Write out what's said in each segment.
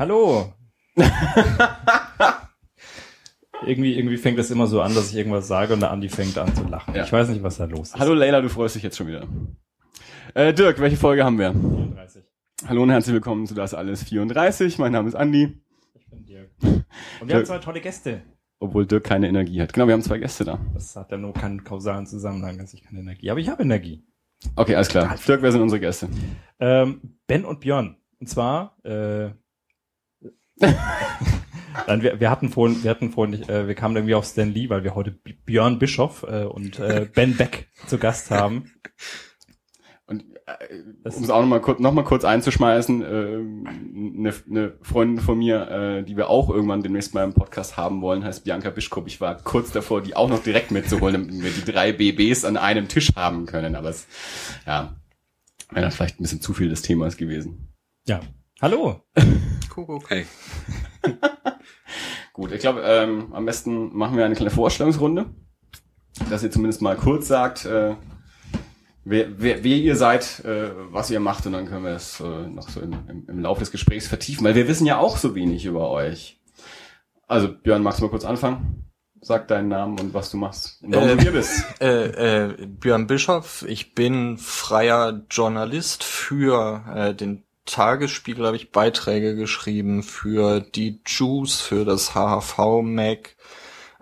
Hallo. irgendwie, irgendwie fängt es immer so an, dass ich irgendwas sage und der Andi fängt an zu lachen. Ja. Ich weiß nicht, was da los ist. Hallo Leila, du freust dich jetzt schon wieder. Äh, Dirk, welche Folge haben wir? 34. Hallo und herzlich willkommen zu Das Alles 34. Mein Name ist Andi, Ich bin Dirk. Und wir haben zwei tolle Gäste. obwohl Dirk keine Energie hat. Genau, wir haben zwei Gäste da. Das hat ja nur keinen kausalen Zusammenhang, dass ich keine Energie habe. Ich habe Energie. Okay, alles klar. Dirk, wer sind unsere Gäste? Ähm, ben und Björn. Und zwar, äh, Nein, wir, wir hatten vorhin, wir hatten vorhin, äh, wir kamen irgendwie auf Stan Lee, weil wir heute B- Björn Bischoff äh, und äh, Ben Beck zu Gast haben. Und äh, um es auch nochmal kurz, noch mal kurz einzuschmeißen, äh, eine, eine Freundin von mir, äh, die wir auch irgendwann demnächst mal im Podcast haben wollen, heißt Bianca Bischkop. Ich war kurz davor, die auch noch direkt mitzuholen, damit wir die drei BBs an einem Tisch haben können. Aber es, ja, wäre dann vielleicht ein bisschen zu viel des Themas gewesen. Ja. Hallo. Kuckuck. Hey. Gut, ich glaube, ähm, am besten machen wir eine kleine Vorstellungsrunde, dass ihr zumindest mal kurz sagt, äh, wer, wer, wer ihr seid, äh, was ihr macht und dann können wir es äh, noch so im, im, im Laufe des Gesprächs vertiefen, weil wir wissen ja auch so wenig über euch. Also Björn, magst du mal kurz anfangen? Sag deinen Namen und was du machst und warum Äh, du hier bist. Äh, äh, Björn Bischoff, ich bin freier Journalist für äh, den Tagesspiegel, habe ich Beiträge geschrieben für die Juice, für das HHV Mac,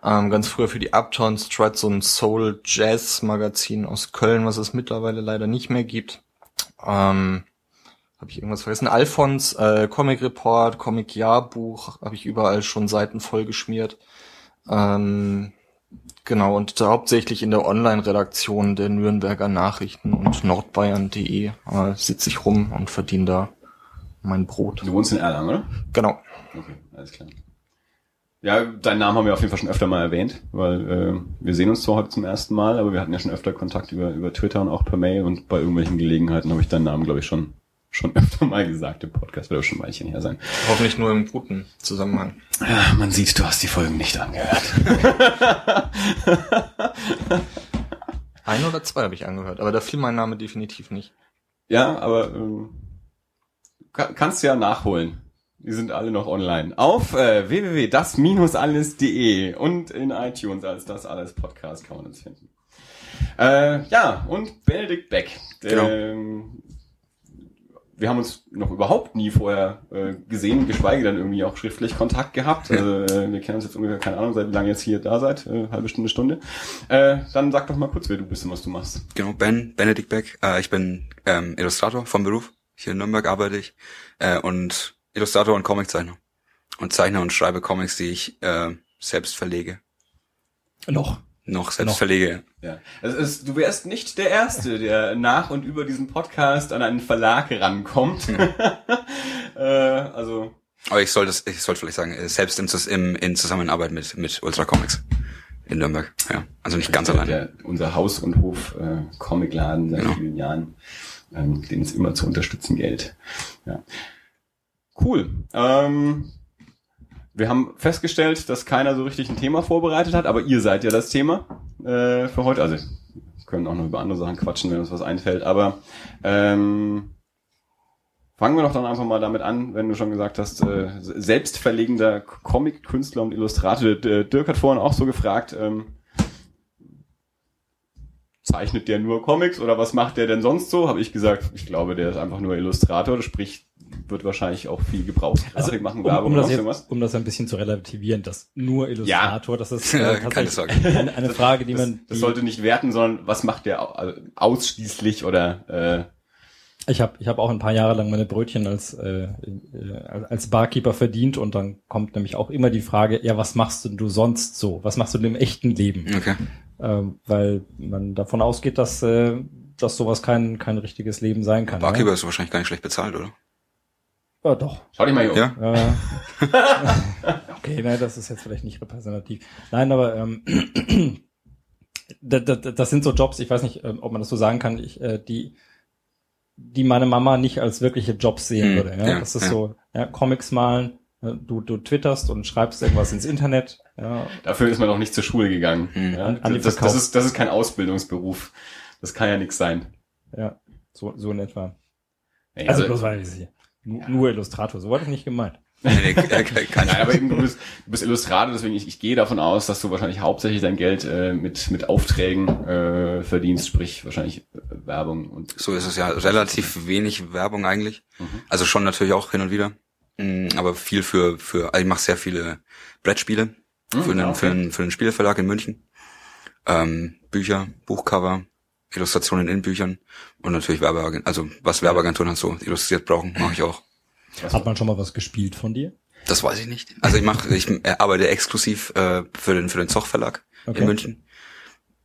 ähm, ganz früher für die Uptown Struts und Soul Jazz Magazin aus Köln, was es mittlerweile leider nicht mehr gibt. Ähm, habe ich irgendwas vergessen? Alphons, äh, Comic Report, Comic Jahrbuch, habe ich überall schon Seiten vollgeschmiert. Ähm, genau, und da hauptsächlich in der Online-Redaktion der Nürnberger Nachrichten und nordbayern.de äh, sitze ich rum und verdiene da mein Brot. Du wohnst in Erlangen, oder? Genau. Okay, alles klar. Ja, deinen Namen haben wir auf jeden Fall schon öfter mal erwähnt, weil äh, wir sehen uns zwar heute zum ersten Mal, aber wir hatten ja schon öfter Kontakt über, über Twitter und auch per Mail und bei irgendwelchen Gelegenheiten habe ich deinen Namen, glaube ich, schon schon öfter mal gesagt im Podcast, wird auch schon ein Weilchen her sein. Hoffentlich nur im guten Zusammenhang. Ja, man sieht, du hast die Folgen nicht angehört. Ein oder zwei habe ich angehört, aber da fiel mein Name definitiv nicht. ja, aber ähm, ka- kannst du ja nachholen. Die sind alle noch online. Auf äh, www.das-alles.de und in iTunes als das alles Podcast kann man uns finden. Äh, ja, und Benedikt Beck. Genau. Wir haben uns noch überhaupt nie vorher äh, gesehen, geschweige denn irgendwie auch schriftlich Kontakt gehabt. Also, äh, wir kennen uns jetzt ungefähr, keine Ahnung, seit wie lange jetzt hier da seid, äh, halbe Stunde, Stunde. Äh, dann sag doch mal kurz, wer du bist und was du machst. Genau, Ben, Benedikt Beck. Äh, ich bin ähm, Illustrator vom Beruf. Hier in Nürnberg arbeite ich. Äh, und Illustrator und Comiczeichner. Und zeichne und schreibe Comics, die ich äh, selbst verlege. Noch. Noch selbst Noch. verlege. Ja. Es ist, du wärst nicht der Erste, der nach und über diesen Podcast an einen Verlag rankommt. äh, also, Aber ich sollte, ich sollte vielleicht sagen, äh, selbst im, im, in Zusammenarbeit mit, mit Ultra Comics in Nürnberg. Ja, also nicht ganz alleine. der, unser Haus- und Hof äh, Comicladen seit Genau. vielen Jahren, ähm, den es immer zu unterstützen gilt. Ja. Cool. Ähm, wir haben festgestellt, dass keiner so richtig ein Thema vorbereitet hat, aber ihr seid ja das Thema äh, für heute. Also wir können auch noch über andere Sachen quatschen, wenn uns was einfällt. Aber ähm, fangen wir doch dann einfach mal damit an, wenn du schon gesagt hast, äh, selbstverlegender Comic-Künstler und Illustrator. Dirk hat vorhin auch so gefragt, ähm, zeichnet der nur Comics oder was macht der denn sonst so? Habe ich gesagt, ich glaube, der ist einfach nur Illustrator, sprich wird wahrscheinlich auch viel gebraucht. Also, machen um, Werbung um, oder das jetzt, um das ein bisschen zu relativieren, das nur Illustrator, das ist äh, Ja, keine tatsächlich eine, eine Frage, die Das, man... das die, sollte nicht werten, sondern was macht der also ausschließlich oder Ich habe ich hab auch ein paar Jahre lang meine Brötchen als, äh, äh, als Barkeeper verdient und dann kommt nämlich auch immer die Frage, ja, was machst denn du sonst so? Was machst du denn im echten Leben? Okay. Ähm, weil man davon ausgeht, dass, äh, dass sowas kein, kein richtiges Leben sein kann. Barkeeper ist wahrscheinlich gar nicht schlecht bezahlt, oder? Ja, ja doch. schau dich mal hier um. Ja. Äh, okay, nein, das ist jetzt vielleicht nicht repräsentativ. Nein, aber ähm, das, das, das sind so Jobs, ich weiß nicht, ähm, ob man das so sagen kann, ich, äh, die, die meine Mama nicht als wirkliche Jobs sehen Hm, würde. Ja? ja, das ist ja. so, ja, Comics malen, äh, du, du twitterst und schreibst irgendwas ins Internet. Ja, Dafür ist man noch nicht zur Schule gegangen. Hm. Ja, An- an die das, das, ist, das ist kein Ausbildungsberuf. Das kann ja nichts sein. ja so, so in etwa. Ey, Also, also, bloß weil ich hier. Nur, nur Illustrator, so war das nicht gemeint. Nee, nee, äh, Nein, aber eben, du bist, du bist Illustrator, deswegen ich, ich gehe davon aus, dass du wahrscheinlich hauptsächlich dein Geld äh, mit, mit Aufträgen äh, verdienst, sprich wahrscheinlich äh, Werbung und So ist es ja. Relativ wenig Werbung eigentlich. Mhm. Also schon natürlich auch hin und wieder. Mm, Aber viel für, für, also ich mache sehr viele Brettspiele Mhm, für, den, ja, okay. für, den, für den Spieleverlag in München. Ähm, Bücher, Buchcover, Illustrationen in Büchern und natürlich Werbeagenturen, also was Werbeagenturen halt so illustriert brauchen, mache ich auch. Hat man schon mal was gespielt von dir? Das weiß ich nicht. Also ich mache, ich äh, arbeite exklusiv äh, für den für den Zoch Verlag Okay. in München.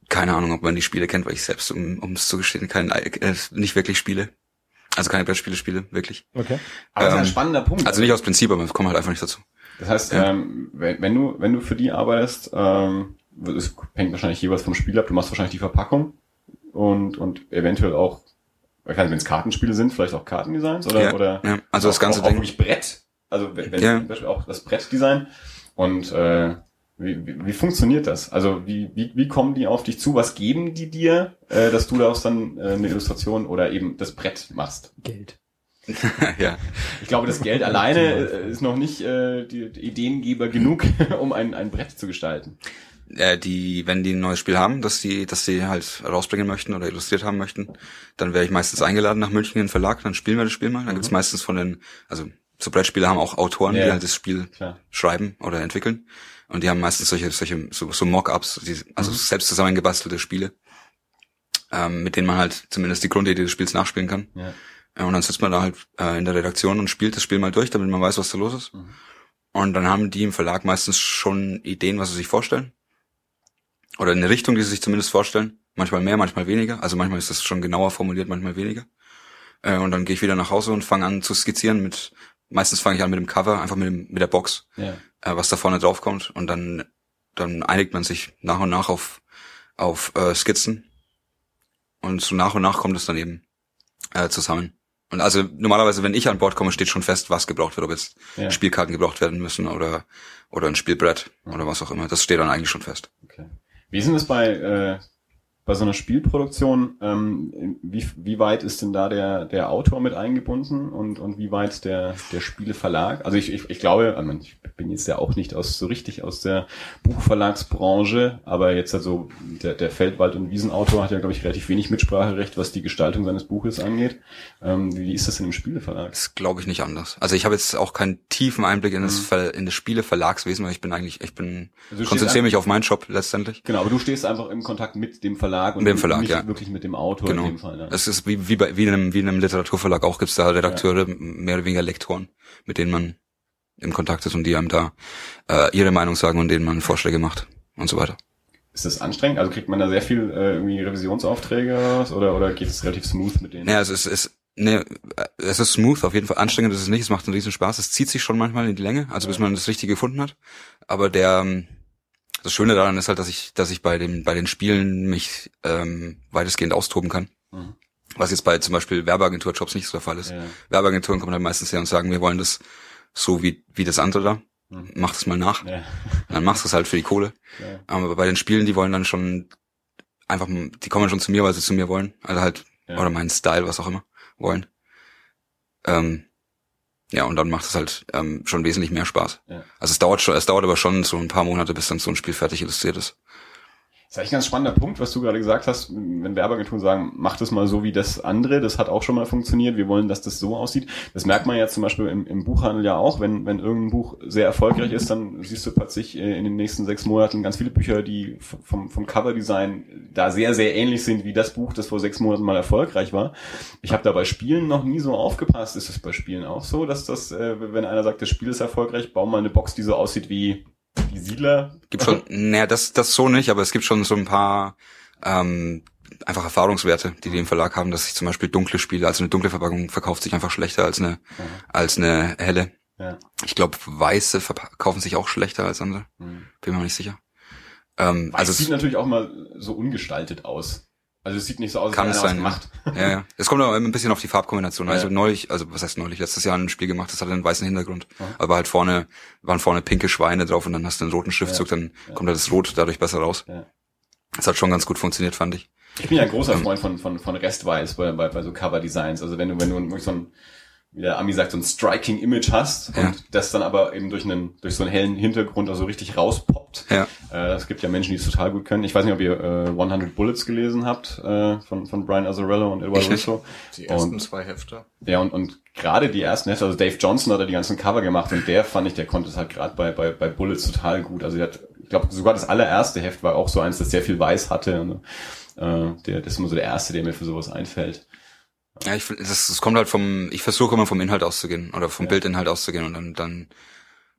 Keine Ahnung, ob man die Spiele kennt, weil ich selbst, um um es zu gestehen, kein, äh, nicht wirklich spiele. Also keine Brettspiele spiele, wirklich. Okay. Aber das ist ein ähm, spannender Punkt. Also nicht aus Prinzip, aber ich komme halt einfach nicht dazu. Das heißt, Ja. ähm, wenn, wenn du wenn du für die arbeitest, ähm, es hängt wahrscheinlich jeweils vom Spiel ab. Du machst wahrscheinlich die Verpackung und und eventuell auch, wenn es Kartenspiele sind, vielleicht auch Kartendesigns oder Ja, oder ja. Also das auch, ganze auch, auch Ding. wirklich Brett. Also wenn, wenn Ja. zum Beispiel auch das Brettdesign und äh, wie, wie, wie funktioniert das? Also wie, wie, wie kommen die auf dich zu? Was geben die dir, äh, dass du daraus dann äh, eine Illustration oder eben das Brett machst? Geld. ja. Ich glaube, das Geld alleine äh, ist noch nicht äh, die, die Ideengeber genug, um ein, ein Brett zu gestalten. Äh, die, wenn die ein neues Spiel haben, dass die, dass die halt rausbringen möchten oder illustriert haben möchten, dann werde ich meistens eingeladen nach München in den Verlag, dann spielen wir das Spiel mal. Dann gibt's meistens von den, also so Brettspiele haben auch Autoren, Ja. die halt das Spiel Klar. schreiben oder entwickeln. Und die haben meistens solche, solche so, so Mock-ups, also selbst zusammengebastelte Spiele, ähm, mit denen man halt zumindest die Grundidee des Spiels nachspielen kann. Ja. Ja, und dann sitzt man da halt äh, in der Redaktion und spielt das Spiel mal durch, damit man weiß, was da los ist. Mhm. Und dann haben die im Verlag meistens schon Ideen, was sie sich vorstellen. Oder eine Richtung, die sie sich zumindest vorstellen. Manchmal mehr, manchmal weniger. Also manchmal ist das schon genauer formuliert, manchmal weniger. Äh, und dann gehe ich wieder nach Hause und fange an zu skizzieren mit, meistens fange ich an mit dem Cover, einfach mit, dem, mit der Box, Ja. äh, was da vorne drauf kommt. Und dann, dann einigt man sich nach und nach auf, auf äh, Skizzen. Und so nach und nach kommt es dann eben äh, zusammen. Und also normalerweise, wenn ich an Bord komme, steht schon fest, was gebraucht wird, ob jetzt Ja. Spielkarten gebraucht werden müssen oder oder ein Spielbrett oder was auch immer. Das steht dann eigentlich schon fest. Okay. Wie ist denn das bei, äh, bei so einer Spielproduktion? Ähm, wie, wie weit ist denn da der, der Autor mit eingebunden und, und wie weit der, der Spieleverlag? Also ich, ich, ich glaube, also ich bin jetzt ja auch nicht aus so richtig aus der Buchverlagsbranche, aber jetzt also der, der Feldwald- und Wiesenautor hat ja, glaube ich, relativ wenig Mitspracherecht, was die Gestaltung seines Buches angeht. Ähm, wie ist das denn im Spieleverlag? Das glaube ich nicht anders. Also ich habe jetzt auch keinen tiefen Einblick in das, Ver in das Spieleverlagswesen, weil ich bin eigentlich, ich bin, Mhm. Also konzentriere mich auf meinen Job letztendlich. Genau, aber du stehst einfach im Kontakt mit dem Verlag und Mit dem Verlag, nicht ja. wirklich mit dem Autor Genau. in dem Fall. Ne? Es ist wie, wie, bei, wie, in einem, wie in einem Literaturverlag auch gibt's da Redakteure, mehr oder weniger Lektoren, mit denen man im Kontakt ist und die einem da äh, ihre Meinung sagen und denen man Vorschläge macht und so weiter. Ist das anstrengend? Also kriegt man da sehr viel äh, irgendwie Revisionsaufträge oder? Oder, geht es relativ smooth mit denen? Naja, es ist, es, ne, es ist smooth, auf jeden Fall anstrengend ist es nicht, es macht einen riesen Spaß, es zieht sich schon manchmal in die Länge, also bis man das Richtige gefunden hat. Aber der, ähm, das Schöne daran ist halt, dass ich, dass ich bei den, bei den Spielen mich ähm, weitestgehend austoben kann. Mhm. Was jetzt bei zum Beispiel Werbeagenturjobs nicht so der Fall ist. Ja. Werbeagenturen kommen halt meistens her und sagen, wir wollen das so wie, wie das andere da. Mhm. Mach das mal nach. Ja. Dann machst du es halt für die Kohle. Ja. Aber bei den Spielen, die wollen dann schon einfach, die kommen schon zu mir, weil sie zu mir wollen. Also halt, oder meinen Style, was auch immer, wollen. Ähm, ja, und dann macht es halt ähm, schon wesentlich mehr Spaß. Ja. Also es dauert schon, es dauert aber schon so ein paar Monate, bis dann so ein Spiel fertig illustriert ist. Das ist eigentlich ein ganz spannender Punkt, was du gerade gesagt hast, wenn Werbeagenturen sagen, mach das mal so wie das andere, das hat auch schon mal funktioniert, wir wollen, dass das so aussieht. Das merkt man ja zum Beispiel im, im Buchhandel ja auch, wenn, wenn irgendein Buch sehr erfolgreich ist, dann siehst du plötzlich äh, in den nächsten sechs Monaten ganz viele Bücher, die vom, vom Coverdesign da sehr, sehr ähnlich sind wie das Buch, das vor sechs Monaten mal erfolgreich war. Ich habe da bei Spielen noch nie so aufgepasst. Ist es bei Spielen auch so, dass das, äh, wenn einer sagt, das Spiel ist erfolgreich, bau mal eine Box, die so aussieht wie, wie Siedler? Gibt schon, naja, das, das so nicht, aber es gibt schon so ein paar ähm, einfach Erfahrungswerte, die die im Verlag haben, dass sich zum Beispiel dunkle Spiele, also eine dunkle Verpackung verkauft sich einfach schlechter als eine, als eine helle. Ja. Ich glaube, weiße verkaufen sich auch schlechter als andere. Mhm. Bin mir noch nicht sicher. Ähm, Also also es sieht natürlich auch mal so ungestaltet aus. Also es sieht nicht so aus, als Kann es sein, gemacht. ja, ja. Es kommt aber immer ein bisschen auf die Farbkombination. Ja. Also neulich, also was heißt neulich, letztes Jahr ein Spiel gemacht, das hatte einen weißen Hintergrund. Ja. Aber halt vorne, waren vorne pinke Schweine drauf und dann hast du einen roten Schriftzug, dann Ja. kommt halt das Rot dadurch besser raus. Ja. Das hat schon ganz gut funktioniert, fand ich. Ich bin ja ein großer Freund von, von, von Restweiß bei, bei, bei so Cover-Designs. Also wenn du, wenn du so ein, wie der Ami sagt, so ein striking Image hast Ja. und das dann aber eben durch einen, durch so einen hellen Hintergrund also richtig rauspoppt. Ja. Äh, es gibt ja Menschen, die es total gut können. Ich weiß nicht, ob ihr äh, 100 Bullets gelesen habt äh, von, von Brian Azzarello und Edward. Russo. Die ersten Und- zwei Hefte. Ja, und, und gerade die ersten Hefte, also Dave Johnson hat ja die ganzen Cover gemacht und der fand ich, der konnte es halt gerade bei, bei, bei Bullets total gut. Also der hat, ich glaube, sogar das allererste Heft war auch so eins, das sehr viel Weiß hatte. Und, äh, der, das ist immer so der erste, der mir für sowas einfällt. Ja, ich finde, das, das kommt halt vom, ich versuche immer vom Inhalt auszugehen oder vom Bildinhalt auszugehen und dann, dann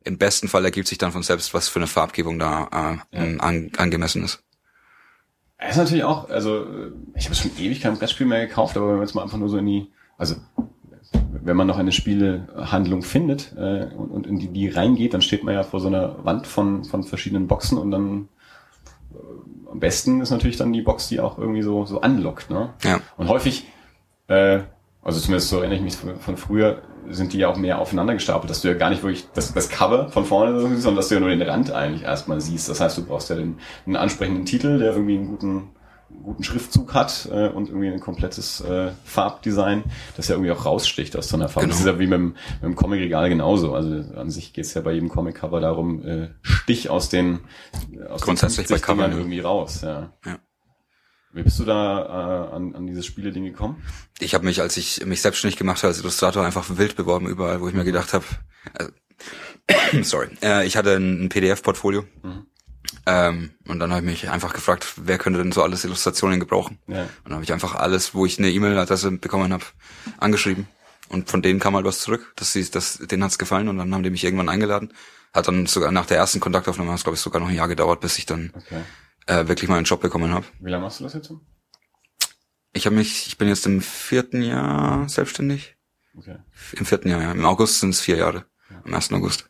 im besten Fall ergibt sich dann von selbst, was für eine Farbgebung da äh, an, angemessen ist. Er ist natürlich auch, also äh, ich habe schon ewig kein Brettspiel mehr gekauft, aber wenn man jetzt mal einfach nur so in die, also wenn man noch eine Spielehandlung findet äh, und, und in die, die reingeht, dann steht man ja vor so einer Wand von, von verschiedenen Boxen und dann äh, am besten ist natürlich dann die Box, die auch irgendwie so, so anlockt. Ne? Ja. Und häufig, äh, also zumindest so erinnere ich mich von, von früher, sind die ja auch mehr aufeinander gestapelt, dass du ja gar nicht wirklich das, das Cover von vorne siehst, sondern dass du ja nur den Rand eigentlich erstmal siehst. Das heißt, du brauchst ja den, einen ansprechenden Titel, der irgendwie einen guten, guten Schriftzug hat äh, und irgendwie ein komplettes äh, Farbdesign, das ja irgendwie auch raussticht aus so einer Farbe. Genau. Das ist ja wie mit dem, mit dem Comicregal genauso. Also an sich geht's ja bei jedem Comic-Cover darum, äh, Stich aus den aus Grundsätzlich den bei Covern, 50ern ja. irgendwie raus. Ja. Ja. Wie bist du da äh, an, an dieses Spiele-Ding gekommen? Ich habe mich, als ich mich selbstständig gemacht habe als Illustrator, einfach wild beworben überall, wo ich mir gedacht habe, äh, sorry, äh, ich hatte ein, ein PDF-Portfolio ähm, und dann habe ich mich einfach gefragt, wer könnte denn so alles Illustrationen gebrauchen? Ja. Und dann habe ich einfach alles, wo ich eine E-Mail-Adresse bekommen habe, angeschrieben. Und von denen kam halt was zurück. dass sie, das, denen hat's gefallen und dann haben die mich irgendwann eingeladen. Hat dann sogar nach der ersten Kontaktaufnahme, hat es glaube ich sogar noch ein Jahr gedauert, bis ich dann Okay. Äh, wirklich mal einen Job bekommen habe. Wie lange machst du das jetzt? Ich habe mich, ich bin jetzt im vierten Jahr selbstständig. Okay. Im vierten Jahr, ja. Im August sind es vier Jahre. Am 1. August.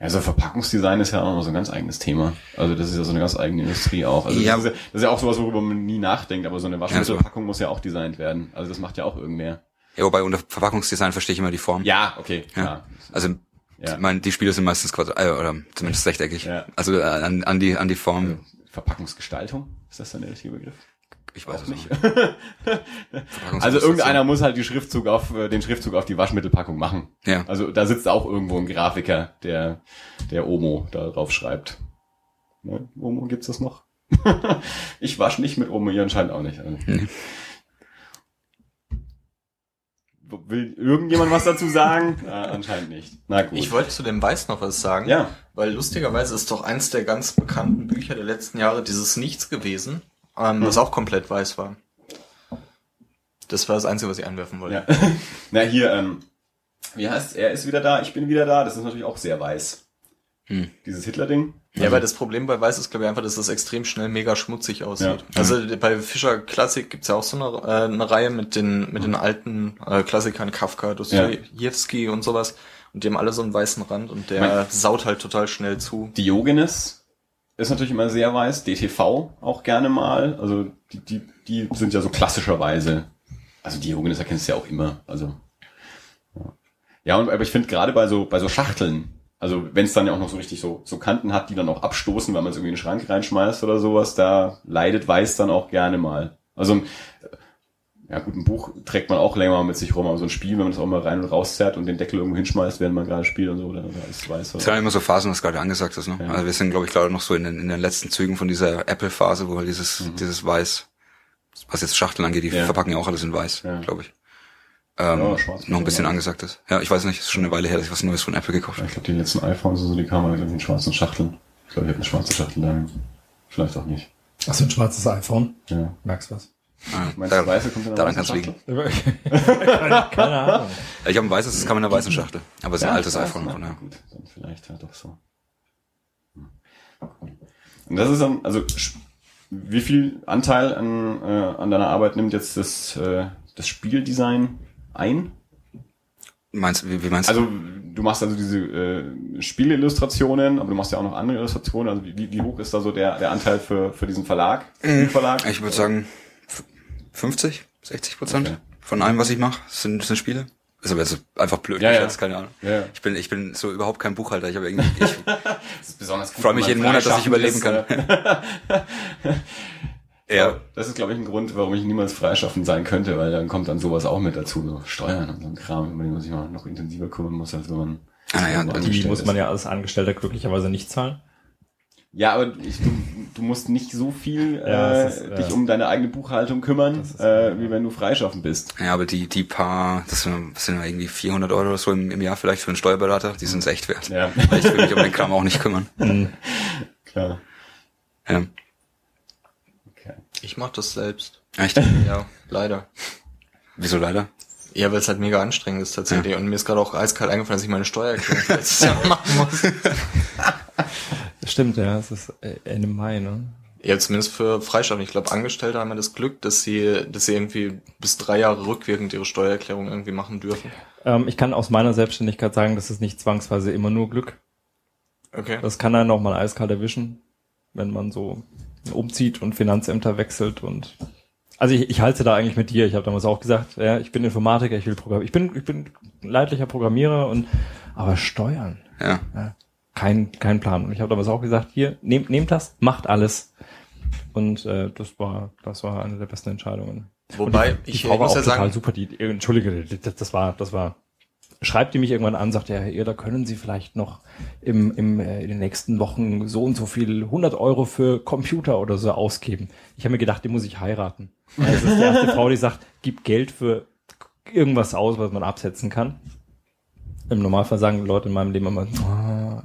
Ja, so Verpackungsdesign ist ja auch noch so ein ganz eigenes Thema. Also das ist ja so eine ganz eigene Industrie auch. Also Ja. das, ist ja, das ist ja auch sowas, worüber man nie nachdenkt, aber so eine Ja, Waschmittelpackung muss ja auch designt werden. Also das macht ja auch irgendwer. Ja, wobei unter Verpackungsdesign verstehe ich immer die Form. Ja, okay, Ja. klar. Also Ja. ich meine, die Spiele sind meistens quadrat äh, oder zumindest rechteckig. Ja. Also äh, an, an die an die Form. Verpackungsgestaltung, ist das dann der richtige Begriff? Ich weiß es nicht. Also irgendeiner muss halt die Schriftzug auf, äh, den Schriftzug auf die Waschmittelpackung machen. Ja. Also da sitzt auch irgendwo ein Grafiker, der, der Omo da drauf schreibt. Ne? Omo, gibt's das noch? ich wasche nicht mit Omo, ihr anscheinend auch nicht. Also. Nee. Will irgendjemand was dazu sagen? ah, anscheinend nicht. Na gut. Ich wollte zu dem Weiß noch was sagen. Ja. Weil lustigerweise ist doch eins der ganz bekannten Bücher der letzten Jahre dieses Nichts gewesen, ähm, was auch komplett weiß war. Das war das Einzige, was ich einwerfen wollte. ja. Na hier, ähm, wie heißt er ist wieder da, ich bin wieder da. Das ist natürlich auch sehr weiß. Hm. Dieses Hitler-Ding. Ja, weil das Problem bei Weiß ist, glaube ich, einfach, dass das extrem schnell mega schmutzig aussieht. Ja. Also bei Fischer Klassik gibt's ja auch so eine, äh, eine Reihe mit den, mit den alten äh, Klassikern, Kafka, Dostoevsky und sowas. Und die haben alle so einen weißen Rand und der Mein- saut halt total schnell zu. Diogenes ist natürlich immer sehr weiß, DTV auch gerne mal. Also die, die, die sind ja so klassischerweise. Also Diogenes erkennst du ja auch immer. Also ja, ja und, aber ich finde gerade bei so bei so Schachteln, also wenn es dann ja auch noch so richtig so so Kanten hat, die dann auch abstoßen, weil man es irgendwie in den Schrank reinschmeißt oder sowas, da leidet Weiß dann auch gerne mal. Also ein- ja gut, ein Buch trägt man auch länger mit sich rum, aber so ein Spiel, wenn man das auch mal rein und rauszerrt und den Deckel irgendwo hinschmeißt, während man gerade spielt und so, da, da ist weiß. Es sind ja immer so Phasen, was gerade angesagt ist. Ne? Ja. Also wir sind, glaube ich, gerade noch so in den, in den letzten Zügen von dieser Apple-Phase, wo halt dieses, dieses Weiß, was jetzt Schachteln angeht, die Mhm. Ja. verpacken ja auch alles in Weiß, Ja. glaube ich. Ähm, Ja, noch ein bisschen angesagt ist. Ja, ich weiß nicht, es ist schon eine Weile her, dass ich was Neues von Apple gekauft Ja, habe. ich glaube, die letzten iPhones, also die kamen halt in schwarzen Schachteln. Ich glaube, ich habe eine schwarze Schachtel da. Vielleicht auch nicht. Hast du ein schwarzes iPhone? Ja. Merkst was? Ah, Meinst du, da, das weiße kommt in der daran weißen kann's liegen. Schachtel? keine, keine Ahnung. ich habe ein weißes, das kam in einer weißen Schachtel. Aber es ist ein altes weiß, iPhone. Von, daher. Gut, dann vielleicht halt doch so. Hm. Und das ist dann, also wie viel Anteil an, äh, an deiner Arbeit nimmt jetzt das, äh, das Spieldesign ein? Meinst, wie, wie meinst du? Also du machst also diese äh, Spielillustrationen, aber du machst ja auch noch andere Illustrationen. Also wie, wie hoch ist da so der, der Anteil für, für diesen Verlag? Spielverlag? Ich würde sagen f- 50, 60 Prozent Okay. von allem, was ich mache, sind, sind Spiele. Ist aber jetzt einfach blöd Ja, ja. geschätzt, keine Ahnung. Ja, ja. Ich bin, ich bin so überhaupt kein Buchhalter. Ich habe irgendwie, ich, Das ist besonders gut. Freu mich jeden Monat, dass ich überleben ist, äh, Ja. Das ist, glaube ich, ein Grund, warum ich niemals freischaffend sein könnte, weil dann kommt dann sowas auch mit dazu, so Steuern und so ein Kram, über den man sich mal noch intensiver kümmern muss, als wenn man Ah, ja, die muss man ja als Angestellter glücklicherweise nicht zahlen. Ja, aber ich, du, du musst nicht so viel Ja, äh, ist, dich ja. um deine eigene Buchhaltung kümmern, ist- äh, wie wenn du freischaffend bist. Ja, aber die, die paar, das sind, das sind irgendwie 400 Euro so im, im Jahr vielleicht für einen Steuerberater, die sind es echt wert. Ja, Weil ich will mich um den Kram auch nicht kümmern. klar. Ja. Ich mach das selbst. Echt? Ja, leider. Wieso leider? Ja, weil es halt mega anstrengend ist tatsächlich. Und mir ist gerade auch eiskalt eingefallen, dass ich meine Steuererklärung letztes Jahr machen muss. Stimmt, ja, es ist äh, Ende Mai, ne? Ja, zumindest für Freischaffende. Ich glaube, Angestellte haben ja das Glück, dass sie, dass sie irgendwie bis drei Jahre rückwirkend ihre Steuererklärung irgendwie machen dürfen. Ähm, ich kann aus meiner Selbstständigkeit sagen, das ist nicht zwangsweise immer nur Glück. Okay. Das kann einen auch mal eiskalt erwischen, wenn man so umzieht und Finanzämter wechselt und also ich, ich halte da eigentlich mit dir. Ich habe damals auch gesagt, ja, ich bin Informatiker, ich will Programm, ich bin ich bin leidlicher Programmierer und aber Steuern, Ja. ja, kein kein Plan. Und ich habe damals auch gesagt, hier nehmt nehmt das, macht alles. Und äh, das war das war eine der besten Entscheidungen. Wobei, die, ich die Frau war muss auch ja total sagen, super. Die, Entschuldige, das, das war das war schreibt die mich irgendwann an, sagt ja, Herr da können Sie vielleicht noch im, im, äh, in den nächsten Wochen so und so viel 100 Euro für Computer oder so ausgeben. Ich habe mir gedacht, die muss ich heiraten. Das ist die erste Frau, die sagt, gib Geld für irgendwas aus, was man absetzen kann. Im Normalfall sagen Leute in meinem Leben immer, ah,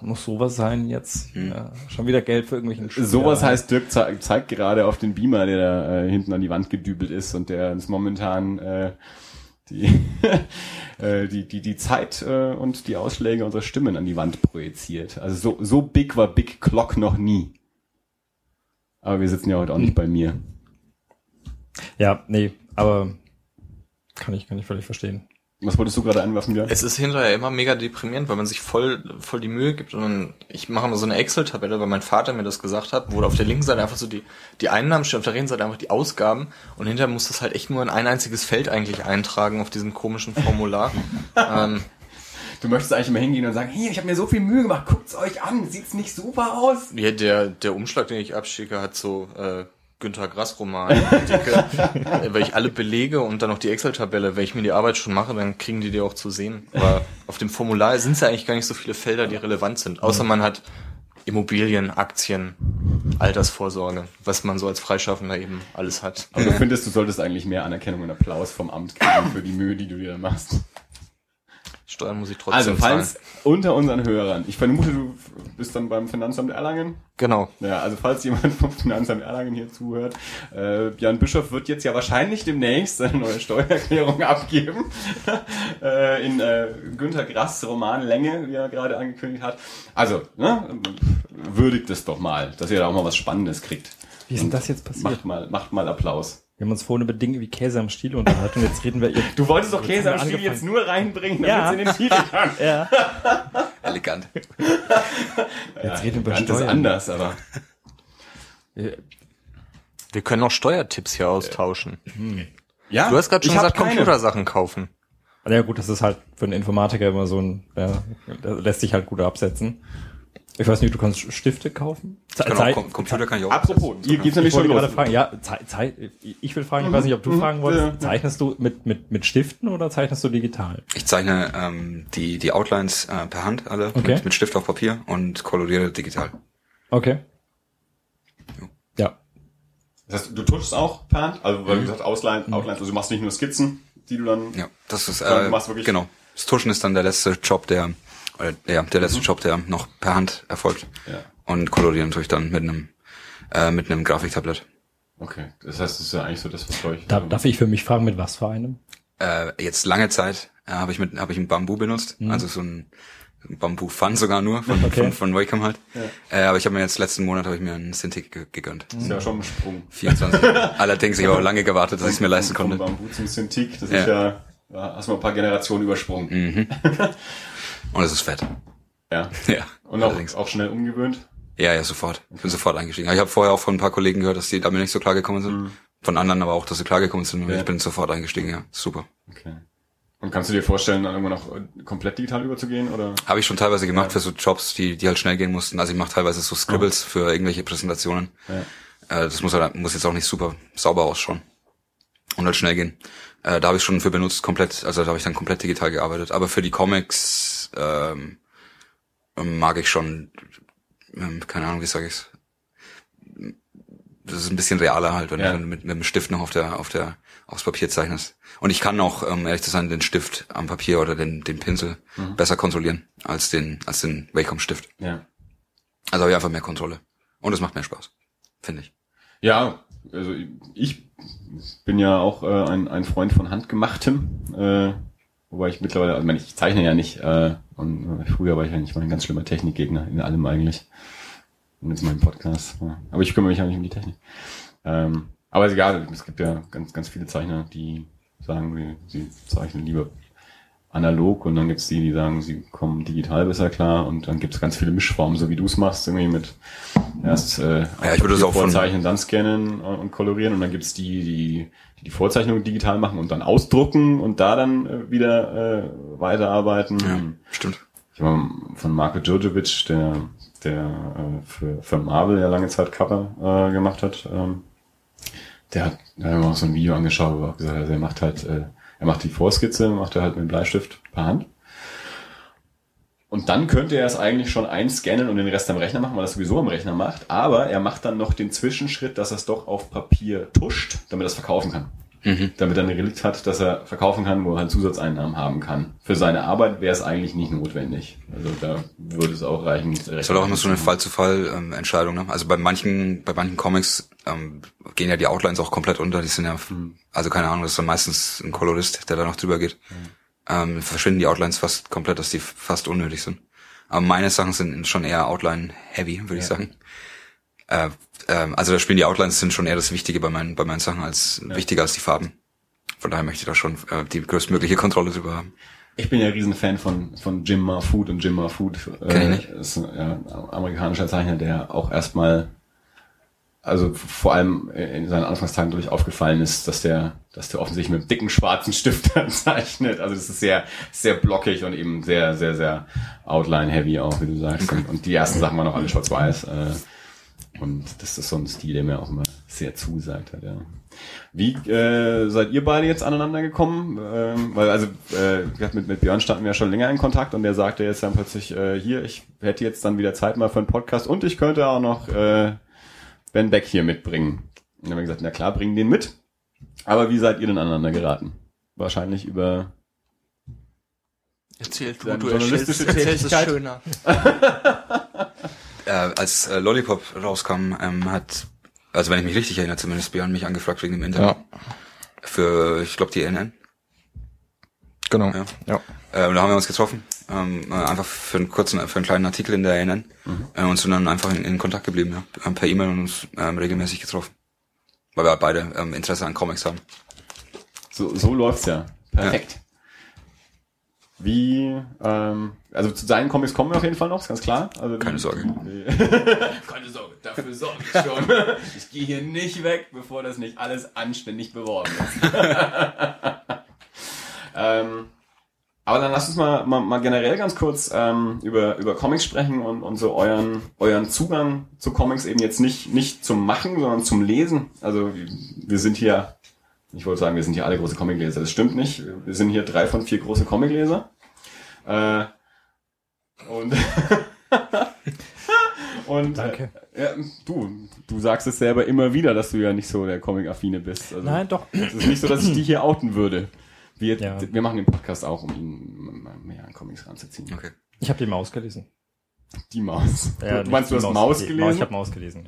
muss sowas sein jetzt? Ja, schon wieder Geld für irgendwelchen Schuh. Sowas heißt, Dirk ze zeigt gerade auf den Beamer, der da äh, hinten an die Wand gedübelt ist und der uns momentan äh, die, äh, die, die, die Zeit äh, und die Ausschläge unserer Stimmen an die Wand projiziert. Also so, so big war Big Clock noch nie. Aber wir sitzen ja heute auch nicht bei mir. Ja, nee, aber kann ich, kann ich völlig verstehen. Was wolltest du gerade einwerfen, Björn? es ist hinterher immer mega deprimierend, weil man sich voll, voll die Mühe gibt und dann, ich mache immer so eine Excel-Tabelle, weil mein Vater mir das gesagt hat, wo auf der linken Seite einfach so die, die Einnahmen stehen, auf der rechten Seite einfach die Ausgaben und hinterher muss das halt echt nur in ein einziges Feld eigentlich eintragen auf diesem komischen Formular. ähm, Du möchtest eigentlich immer hingehen und sagen, hier, ich habe mir so viel Mühe gemacht, guckt's euch an, sieht's nicht super aus? Ja, der, der Umschlag, den ich abschicke, hat so äh, Günter Grass Roman dicke, äh, weil ich alle Belege und dann noch die Excel-Tabelle, wenn ich mir die Arbeit schon mache, dann kriegen die die auch zu sehen. Aber auf dem Formular sind es ja eigentlich gar nicht so viele Felder, die relevant sind. Außer man hat Immobilien, Aktien, Altersvorsorge, was man so als Freischaffender eben alles hat. Aber du findest, du solltest eigentlich mehr Anerkennung und Applaus vom Amt kriegen für die Mühe, die du dir machst. Steuern muss ich trotzdem Also, falls zahlen. unter unseren Hörern, ich vermute, du bist dann beim Finanzamt Erlangen. Genau. Ja, also falls jemand vom Finanzamt Erlangen hier zuhört, äh, Björn Bischof wird jetzt ja wahrscheinlich demnächst seine neue Steuererklärung abgeben. äh, in äh, Günter Grass Romanlänge, wie er gerade angekündigt hat. Also, ne, würdigt es doch mal, dass ihr da auch mal was Spannendes kriegt. Wie ist denn das jetzt passiert? Macht mal, macht mal Applaus. Wir haben uns vorhin über Dinge wie Käse am Stiel unterhalten und jetzt reden wir ihr. Du wolltest doch Jetzt Käse am Stiel angefangen. jetzt nur reinbringen, Ja. damit es in den Titel kann. Ja. Elegant. Jetzt reden wir über Ganz ist Steuern. anders, aber Wir können auch Steuertipps hier austauschen. ja. Du hast gerade schon gesagt. Computersachen kaufen. Ja gut, das ist halt für einen Informatiker immer so ein, ja, das lässt sich halt gut absetzen. Ich weiß nicht, du kannst Stifte kaufen? Ze- Kann Zei- auch, Com Computer kann ich auch. Apropos, hier geht's ich nämlich schon wollte gerade fragen, ja, Zei- Zei- ich will fragen, ich weiß nicht, ob du fragen ja, wolltest, ja. zeichnest du mit, mit, mit Stiften oder zeichnest du digital? Ich zeichne ähm, die, die Outlines äh, per Hand alle Okay. mit, mit Stift auf Papier und koloriere digital. Okay. Ja. Das heißt, du tuschst auch per Hand? Also, weil du gesagt Outline, Outlines, also du machst nicht nur Skizzen, die du dann... Ja, das ist äh, du machst wirklich- genau. Das Tuschen ist dann der letzte Job, der ja, der letzte Job, der noch per Hand erfolgt. Ja. Und kolorieren tue ich dann mit einem äh, mit einem Grafiktablett. Okay, das heißt, das ist ja eigentlich so das, was glaube ich... Da, darf ich für mich fragen, mit was für einem? Äh, jetzt lange Zeit äh, habe ich mit habe ich einen Bambu benutzt, also so ein Bambu Fun sogar nur von Okay. von, von Wacom halt. Äh, aber ich habe mir jetzt letzten Monat habe ich mir einen Cintiq ge gegönnt. Das ist ja schon ein Sprung. 24. Allerdings ich habe auch lange gewartet, dass ich es mir leisten konnte. Bambu zum Cintiq, das Ja. ist ja... Hast du mal ein paar Generationen übersprungen. Und es ist fett. Ja. Ja. Und auch, auch schnell umgewöhnt. Ja, ja, sofort. Ich bin sofort eingestiegen. Aber Ich habe vorher auch von ein paar Kollegen gehört, dass die damit nicht so klar gekommen sind. Von anderen aber auch, dass sie klar gekommen sind. Und Ja. ich bin sofort eingestiegen, ja. Super. Okay. Und kannst du dir vorstellen, dann irgendwann noch äh, komplett digital überzugehen, oder? Habe ich schon teilweise gemacht für so Jobs, die, die halt schnell gehen mussten. Also ich mache teilweise so Scribbles für irgendwelche Präsentationen. Ja. Äh, das muss, halt, muss jetzt auch nicht super sauber ausschauen. Und halt schnell gehen. Äh, da habe ich schon für benutzt, komplett, also da habe ich dann komplett digital gearbeitet. Aber für die Comics ähm, mag ich schon, ähm, keine Ahnung, wie sage ich's. Das ist ein bisschen realer halt, wenn Ja. du mit, mit dem Stift noch auf der, auf der, aufs Papier zeichnest. Und ich kann auch, ähm, ehrlich zu sein, den Stift am Papier oder den, den Pinsel besser kontrollieren als den, als den Wacom-Stift. Ja. Also habe ich einfach mehr Kontrolle. Und es macht mehr Spaß. Finde ich. Ja, also ich bin ja auch äh, ein, ein Freund von Handgemachtem, äh, wobei ich mittlerweile, also ich, meine, ich zeichne ja nicht, äh, und äh, früher war ich eigentlich mal ein ganz schlimmer Technikgegner in allem eigentlich. Und jetzt meinem Podcast. Ja. Aber ich kümmere mich ja nicht um die Technik. Ähm, aber ist egal, es gibt ja ganz, ganz viele Zeichner, die sagen, sie, sie zeichnen lieber analog und dann gibt's die, die sagen, sie kommen digital besser klar und dann gibt's ganz viele Mischformen, so wie du es machst, irgendwie mit erst äh, Ja, ich würde das auch vorzeichnen, dann scannen und und kolorieren und dann gibt's die, die die Vorzeichnung digital machen und dann ausdrucken und da dann äh, wieder äh, weiterarbeiten. Ja, stimmt. Ich habe von Marco Djurdjevic, der der äh, für, für Marvel ja lange Zeit Cover äh, gemacht hat, ähm, der hat, da haben wir auch so ein Video angeschaut, wo er auch gesagt hat, er macht halt, äh, er macht die Vorskizze, macht er halt mit dem Bleistift per Hand. Und dann könnte er es eigentlich schon einscannen und den Rest am Rechner machen, weil er es sowieso am Rechner macht. Aber er macht dann noch den Zwischenschritt, dass er es doch auf Papier tuscht, damit er es verkaufen kann. Damit er ein Relikt hat, das er verkaufen kann, wo er halt Zusatzeinnahmen haben kann. Für seine Arbeit wäre es eigentlich nicht notwendig. Also da würde es auch reichen. Es ist halt auch immer so eine Fall-zu-Fall-Entscheidung. Ne? Also bei manchen, bei manchen Comics ähm, gehen ja die Outlines auch komplett unter. Die sind ja, also keine Ahnung, das ist dann meistens ein Kolorist, der da noch drüber geht. Ähm, verschwinden die Outlines fast komplett, dass die fast unnötig sind. Aber meine Sachen sind schon eher Outline-heavy, würde ich sagen. Äh, ähm, also da spielen die Outlines sind schon eher das Wichtige bei meinen, bei meinen Sachen als wichtiger als die Farben. Von daher möchte ich da schon äh, die größtmögliche Kontrolle drüber haben. Ich bin ja ein Riesenfan von, von Jim Marfood und Jim Marfood äh, ist ein ja, amerikanischer Zeichner, der auch erstmal, also vor allem in seinen Anfangstagen durch aufgefallen ist, dass der, dass der offensichtlich mit einem dicken schwarzen Stift zeichnet. Also das ist sehr, sehr blockig und eben sehr, sehr, sehr outline-heavy auch, wie du sagst. Und, und die ersten Sachen waren auch alle schwarz-weiß. Äh, und das ist so ein Stil, der mir auch immer sehr zusagt hat, ja. Wie äh, seid ihr beide jetzt aneinander gekommen? Ähm, weil also äh, mit, mit Björn standen wir ja schon länger in Kontakt und der sagte jetzt dann plötzlich, äh, hier, ich hätte jetzt dann wieder Zeit mal für einen Podcast und ich könnte auch noch äh, Ben Beck hier mitbringen. Und dann haben wir gesagt, na klar, bring den mit. Aber wie seid ihr denn aneinander geraten? Wahrscheinlich über Erzählt Deine du, du erzählst, erzählst es schöner. äh, als äh, Lollipop rauskam, ähm, hat, also wenn ich mich richtig erinnere, zumindest Björn mich angefragt wegen dem Internet. Ja, Für, ich glaube, die NN. genau. Ja. Ja. Äh, und da haben wir uns getroffen. Ähm, äh, einfach für einen kurzen, für einen kleinen Artikel in der NN. Äh, und sind dann einfach in, in Kontakt geblieben, ja. Ähm, Per E-Mail und uns ähm, regelmäßig getroffen. Weil wir beide ähm, Interesse an Comics haben. So, so läuft's ja. Perfekt. Wie, ähm, also zu seinen Comics kommen wir auf jeden Fall noch, ist ganz klar. Also Keine Sorge. Keine Sorge, dafür sorge ich schon. Ich gehe hier nicht weg, bevor das nicht alles anständig beworben ist. ähm, aber dann lasst uns mal, mal, mal generell ganz kurz ähm, über, über Comics sprechen und, und so euren, euren Zugang zu Comics eben jetzt nicht, nicht zum Machen, sondern zum Lesen. Also wir sind hier, ich wollte sagen, wir sind hier alle große Comicleser. Das stimmt nicht. Wir sind hier drei von vier große Comicleser. Äh, und und Danke. Äh, ja, du, du sagst es selber immer wieder, dass du ja nicht so der Comic-Affine bist. Also, Nein, doch. Es ist nicht so, dass ich dich hier outen würde. Wir, Ja. wir machen den Podcast auch, um ihn mehr an Comics ranzuziehen. Okay. Ich habe die Maus gelesen. Die Maus. Ja, du meinst, du hast Maus die- gelesen? Ich habe Maus gelesen.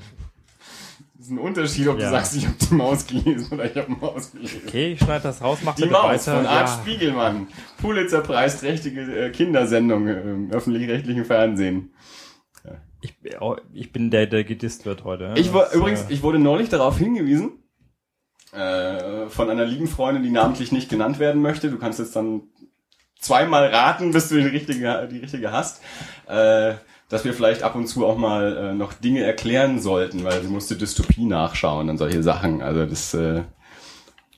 Das ist ein Unterschied, ob Ja. du sagst, ich habe die Maus gelesen oder ich habe Maus gelesen. Okay, ich schneide das raus, mach Die Maus weiter. von Art ja. Spiegelmann. Pulitzer-preisträchtige äh, Kindersendung im öffentlich-rechtlichen Fernsehen. Ich, oh, ich bin der, der gedisst wird heute. Ich war, Das, übrigens, äh, ich wurde neulich darauf hingewiesen, äh, von einer lieben Freundin, die namentlich nicht genannt werden möchte. Du kannst jetzt dann zweimal raten, bis du die richtige, die richtige hast, äh, dass wir vielleicht ab und zu auch mal äh, noch Dinge erklären sollten, weil sie musste Dystopie nachschauen und solche Sachen. Also das, äh,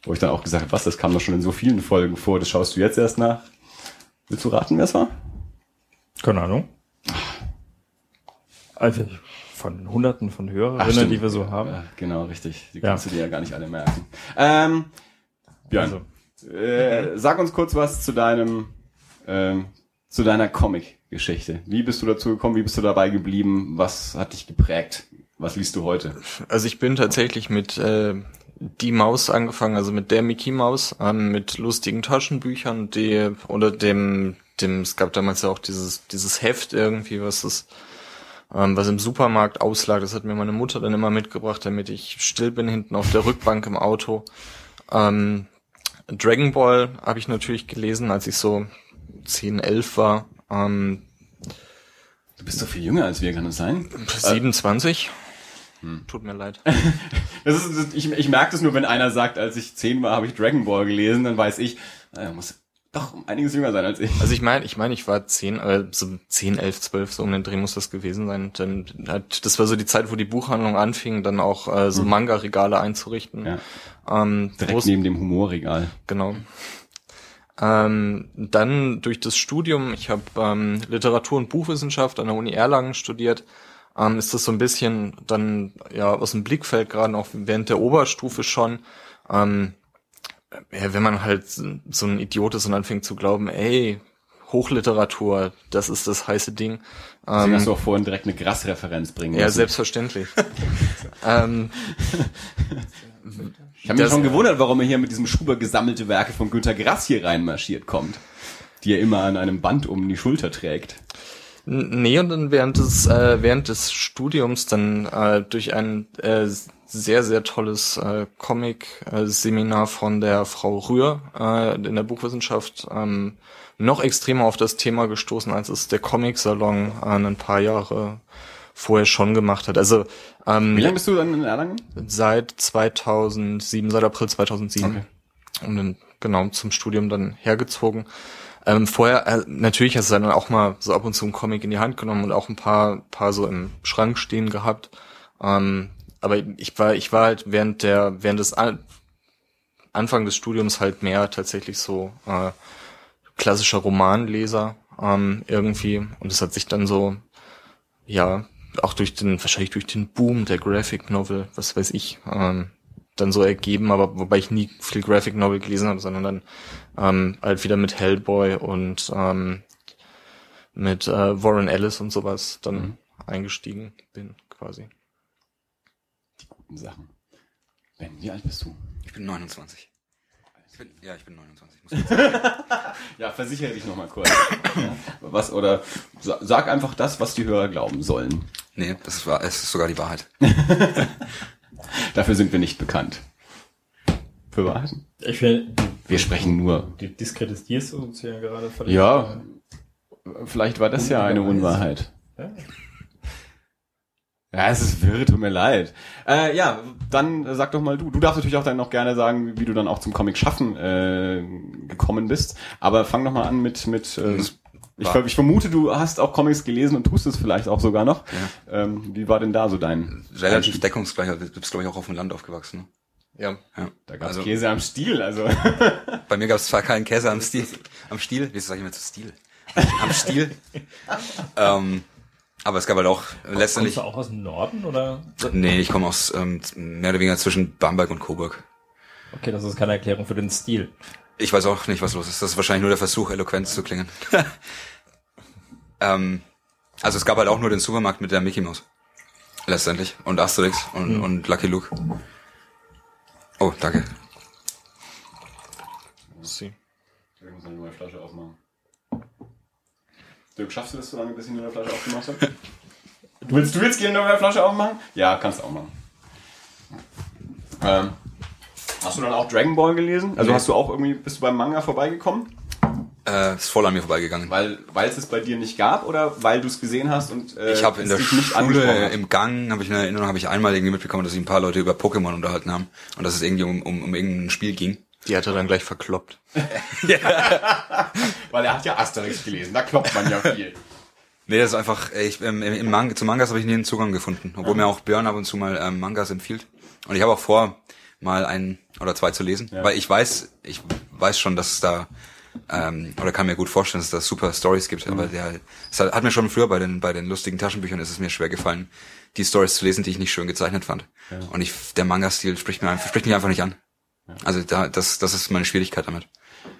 wo ich dann auch gesagt habe, was, das kam doch schon in so vielen Folgen vor, das schaust du jetzt erst nach. Willst du raten, wer es war? Keine Ahnung. Also, von Hunderten von Ach, Hörerinnen, stimmt. die wir so haben. Ja, genau, richtig. Die Ja. kannst du dir ja gar nicht alle merken. Ähm, Björn, äh, sag uns kurz was zu deinem, ähm, zu deiner Comic-Geschichte. Wie bist du dazu gekommen? Wie bist du dabei geblieben? Was hat dich geprägt? Was liest du heute? Also ich bin tatsächlich mit äh, die Maus angefangen, also mit der Mickey Maus, ähm, mit lustigen Taschenbüchern, die oder dem, dem, es gab damals ja auch dieses, dieses Heft irgendwie, was das, ähm, was im Supermarkt auslag. Das hat mir meine Mutter dann immer mitgebracht, damit ich still bin hinten auf der Rückbank im Auto. Ähm, Dragon Ball habe ich natürlich gelesen, als ich so 10, 11 war. Ähm, Du bist doch viel jünger als wir, kann das sein? 27. Tut mir leid. Das ist, das- ich, ich merke das nur, wenn einer sagt, als ich zehn war, habe ich Dragon Ball gelesen, dann weiß ich, er muss doch um einiges jünger sein als ich. Also ich meine, ich meine, ich war zehn, äh, so zehn, elf, zwölf, so um den Dreh muss das gewesen sein. Dann hat, das war so die Zeit, wo die Buchhandlung anfing, dann auch äh, so Manga-Regale einzurichten. Ja. Ähm, Direkt neben dem Humorregal. Genau. Ähm, dann durch das Studium, ich habe ähm, Literatur und Buchwissenschaft an der Uni Erlangen studiert, ähm, ist das so ein bisschen dann ja aus dem Blickfeld gerade auch während der Oberstufe schon. Ähm, ja, wenn man halt so ein Idiot ist und anfängt zu glauben, ey, Hochliteratur, das ist das heiße Ding. Deswegen Ähm, hast du auch vorhin direkt eine Grass-Referenz bringen ja, müssen. selbstverständlich. ähm, Ich habe mich schon gewundert, warum er hier mit diesem Schuber gesammelte Werke von Günter Grass hier reinmarschiert kommt. Die er immer an einem Band um die Schulter trägt. Nee, und dann während des, äh, während des Studiums dann äh, durch ein äh, sehr, sehr tolles äh, Comic-Seminar von der Frau Rühr äh, in der Buchwissenschaft ähm, noch extremer auf das Thema gestoßen, als es der Comic-Salon äh, ein paar Jahre vorher schon gemacht hat. Also ähm, Wie lange bist du dann in Erlangen? seit 2007, seit April 2007. Okay. Und dann genau zum Studium dann hergezogen. Ähm, vorher, äh, natürlich hast du dann auch mal so ab und zu einen Comic in die Hand genommen und auch ein paar, paar so im Schrank stehen gehabt. Ähm, aber ich war, ich war halt während der, während des An Anfang des Studiums halt mehr tatsächlich so äh, klassischer Romanleser ähm, irgendwie. Und es hat sich dann so, ja, auch durch den, wahrscheinlich durch den Boom der Graphic Novel, was weiß ich, ähm, dann so ergeben, aber wobei ich nie viel Graphic Novel gelesen habe, sondern dann ähm, halt wieder mit Hellboy und ähm, mit äh, Warren Ellis und sowas dann Mhm. eingestiegen bin, quasi. Guten Sachen. Ben, wie alt bist du? Ich bin 29. Ich bin, ja, ich bin 29. Muss ich sagen. Ja, versichere dich nochmal kurz. Ja, was, oder sa- sag einfach das, was die Hörer glauben sollen. nee, das ist, wahr, es ist sogar die Wahrheit. Dafür sind wir nicht bekannt. Für Wahrheiten? Ich will, Wir sprechen nur. die diskreditierst du uns hier gerade. Ja, vielleicht war das ja eine Unwahrheit. Ja. Ja, es ist wirr, tut mir leid. Äh, ja, dann sag doch mal du. Du darfst natürlich auch dann noch gerne sagen, wie du dann auch zum Comic schaffen äh, gekommen bist. Aber fang doch mal an mit mit. Äh, Das ich, ich vermute, du hast auch Comics gelesen und tust es vielleicht auch sogar noch. Ähm, wie war denn da so dein? Relativ deckungsgleich. also Du bist, glaube ich, auch auf dem Land aufgewachsen. Ne? Ja. Ja. Da gab's also, Käse am Stiel, also. bei mir gab es zwar keinen Käse am Stiel. Am Stiel? Wie sage ich immer zu Stil? Am Stiel. ähm, aber es gab halt auch letztendlich. Kommst du auch aus dem Norden oder? Nee, ich komme aus ähm, mehr oder weniger zwischen Bamberg und Coburg. Okay, das ist keine Erklärung für den Stil. Ich weiß auch nicht, was los ist. Das ist wahrscheinlich nur der Versuch, eloquent zu klingen. ähm, also es gab halt auch nur den Supermarkt mit der Mickey Mouse. Letztendlich. Und Asterix und, und Lucky Luke. Oh, danke. Sie. Ich muss eine neue Flasche. Dirk, schaffst du das so lange, bis ich eine neue Flasche aufgemacht habe? Du willst, du willst gerne eine neue Flasche aufmachen? Ja, kannst du auch machen. Ähm, hast du dann auch Dragon Ball gelesen? Also Nee. hast du auch irgendwie, bist du beim Manga vorbeigekommen? Äh, ist voll an mir vorbeigegangen. Weil, weil es es bei dir nicht gab oder weil du es gesehen hast und äh, Ich habe in der Schule im Gang, habe ich eine Erinnerung, habe ich einmal irgendwie mitbekommen, dass sich ein paar Leute über Pokémon unterhalten haben und dass es irgendwie um, um, um irgendein Spiel ging. Die hat er dann gleich verkloppt. Weil er hat ja Asterix gelesen, da klopft man ja viel. Nee, das ist einfach, ich, ähm, im Manga, zu Mangas habe ich nie einen Zugang gefunden, obwohl mir auch Björn ab und zu mal ähm, Mangas empfiehlt. Und ich habe auch vor, mal ein oder zwei zu lesen, Ja. weil ich weiß, ich weiß schon, dass es da Ähm, oder kann mir gut vorstellen, dass es da super Stories gibt. Aber der es hat, hat mir schon früher bei den bei den lustigen Taschenbüchern ist es mir schwer gefallen, die Stories zu lesen, die ich nicht schön gezeichnet fand. Und ich der Manga-Stil spricht mir einfach, spricht mich einfach nicht an. Also da das das ist meine Schwierigkeit damit.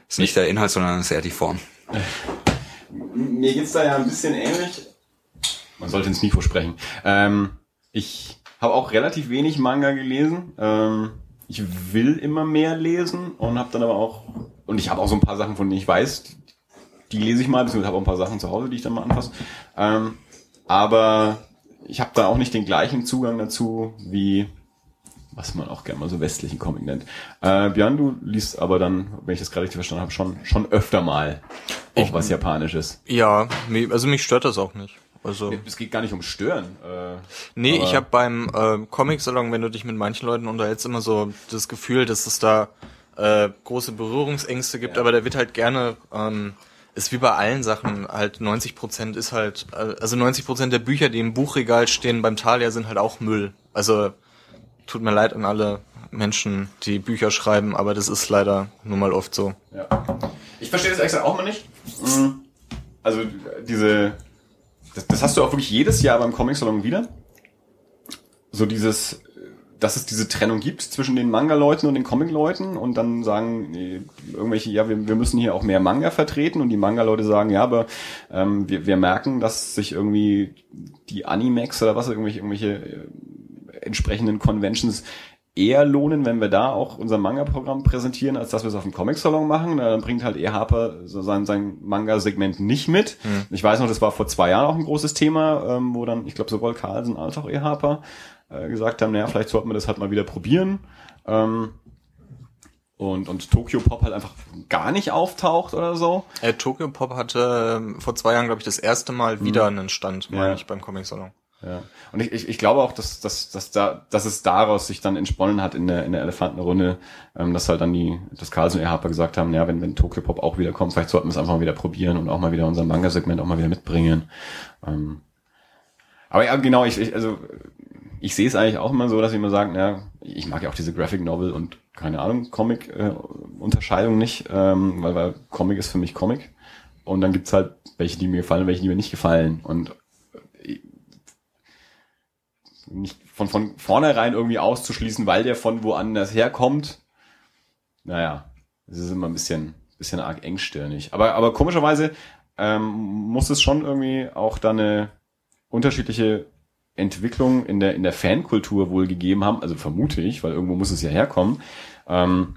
Es ist nicht der Inhalt, sondern es ist eher die Form. Mir geht's da ja ein bisschen ähnlich. Man sollte ins Mikro sprechen. Ähm, ich habe auch relativ wenig Manga gelesen. Ähm, ich will immer mehr lesen und habe dann aber auch und ich habe auch so ein paar Sachen, von denen ich weiß, die, die lese ich mal, beziehungsweise habe auch ein paar Sachen zu Hause, die ich dann mal anfasse. Ähm, aber ich habe da auch nicht den gleichen Zugang dazu wie was man auch gerne mal so westlichen Comic nennt. Äh, Björn, du liest aber dann, wenn ich das gerade richtig verstanden habe, schon schon öfter mal auch Ich- was Japanisches. Ja, also mich stört das auch nicht. Also Es geht gar nicht um Stören. Äh, nee, ich habe beim äh, Comic-Salon, wenn du dich mit manchen Leuten unterhältst, immer so das Gefühl, dass es da äh, große Berührungsängste gibt, Ja. aber da wird halt gerne, ähm, ist wie bei allen Sachen, halt 90 Prozent ist halt, äh, also 90 Prozent der Bücher, die im Buchregal stehen beim Thalia, sind halt auch Müll. Also tut mir leid an alle Menschen, die Bücher schreiben, aber das ist leider nun mal oft so. Ja. Ich verstehe das extra auch mal nicht. Mm, Also diese, das, das hast du auch wirklich jedes Jahr beim Comic Salon wieder. So dieses, dass es diese Trennung gibt zwischen den Manga-Leuten und den Comic-Leuten und dann sagen nee, irgendwelche, ja, wir, wir müssen hier auch mehr Manga vertreten und die Manga-Leute sagen, ja, aber ähm, wir, wir merken, dass sich irgendwie die Animex oder was, irgendwelche, irgendwelche äh, entsprechenden Conventions eher lohnen, wenn wir da auch unser Manga-Programm präsentieren, als dass wir es auf dem Comic-Salon machen. Na, Dann bringt halt E. Harper so sein, sein Manga-Segment nicht mit. Ich weiß noch, das war vor zwei Jahren auch ein großes Thema, ähm, wo dann, ich glaube, sowohl Carlsen als auch E. Harper äh, gesagt haben, naja, vielleicht sollten wir das halt mal wieder probieren. Ähm, und, und Tokyo Pop halt einfach gar nicht auftaucht oder so. Äh, Tokyo Pop hatte ähm, vor zwei Jahren, glaube ich, das erste Mal wieder einen Stand, meine Mhm. Ja. ich, beim Comic-Salon. Ja. Und ich, ich, ich glaube auch, dass, dass, dass, da, dass es daraus sich dann entsponnen hat in der, in der Elefantenrunde, ähm, dass halt dann die, das Carlsen und Harper gesagt haben, ja, wenn, wenn Tokyo Pop auch wieder kommt, vielleicht sollten wir es einfach mal wieder probieren und auch mal wieder unser Manga-Segment auch mal wieder mitbringen. Ähm, aber ja, genau, ich, ich also ich sehe es eigentlich auch immer so, dass ich immer sage, ja, ich mag ja auch diese Graphic Novel und keine Ahnung, Comic-Unterscheidung nicht, ähm, weil, weil Comic ist für mich Comic. Und dann gibt's halt welche, die mir gefallen und welche, die mir nicht gefallen. Und nicht von, von vornherein irgendwie auszuschließen, weil der von woanders herkommt. Naja, das ist immer ein bisschen, bisschen arg engstirnig. Aber, aber komischerweise ähm, muss es schon irgendwie auch da eine unterschiedliche Entwicklung in der, in der Fankultur wohl gegeben haben, also vermute ich, weil irgendwo muss es ja herkommen, ähm,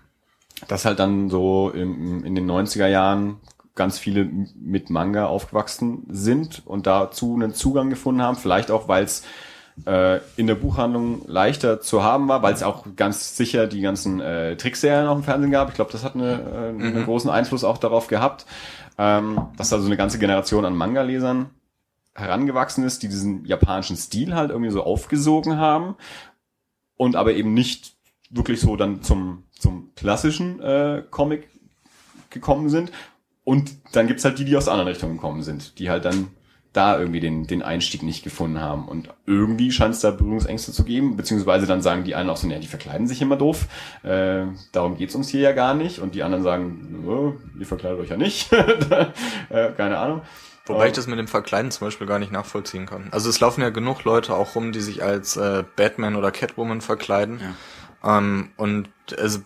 dass halt dann so im, in den 90er Jahren ganz viele mit Manga aufgewachsen sind und dazu einen Zugang gefunden haben, vielleicht auch, weil es äh, in der Buchhandlung leichter zu haben war, weil es auch ganz sicher die ganzen äh, Trickserien auch im Fernsehen gab. Ich glaube, das hat eine, äh, einen großen Einfluss auch darauf gehabt, ähm, dass also eine ganze Generation an Manga-Lesern herangewachsen ist, die diesen japanischen Stil halt irgendwie so aufgesogen haben und aber eben nicht wirklich so dann zum, zum klassischen äh, Comic gekommen sind. Und dann gibt's halt die, die aus anderen Richtungen gekommen sind, die halt dann da irgendwie den, den Einstieg nicht gefunden haben. Und irgendwie scheint es da Berührungsängste zu geben, beziehungsweise dann sagen die einen auch so, naja, die verkleiden sich immer doof, äh, darum geht's uns hier ja gar nicht. Und die anderen sagen, oh, ihr verkleidet euch ja nicht. äh, keine Ahnung. Wobei ich das mit dem Verkleiden zum Beispiel gar nicht nachvollziehen kann. Also es laufen ja genug Leute auch rum, die sich als äh, Batman oder Catwoman verkleiden. Ähm, und also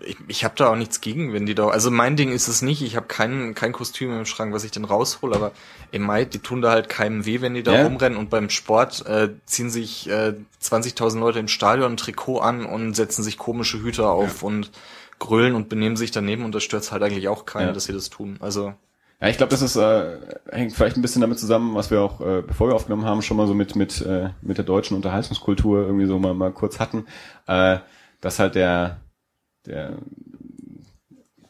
ich, ich habe da auch nichts gegen, wenn die da. Also mein Ding ist es nicht. Ich habe kein kein Kostüm im Schrank, was ich denn raushole. Aber im Mai, die tun da halt keinem weh, wenn die da Ja. rumrennen. Und beim Sport äh, ziehen sich äh, 20.000 Leute im Stadion ein Trikot an und setzen sich komische Hüte auf und grölen und benehmen sich daneben. Und das stört halt eigentlich auch keinen, Ja. dass sie das tun. Also Ja, ich glaube, das ist äh, hängt vielleicht ein bisschen damit zusammen, was wir auch, äh, bevor wir aufgenommen haben, schon mal so mit mit äh, mit der deutschen Unterhaltungskultur irgendwie so mal mal kurz hatten, äh, dass halt der der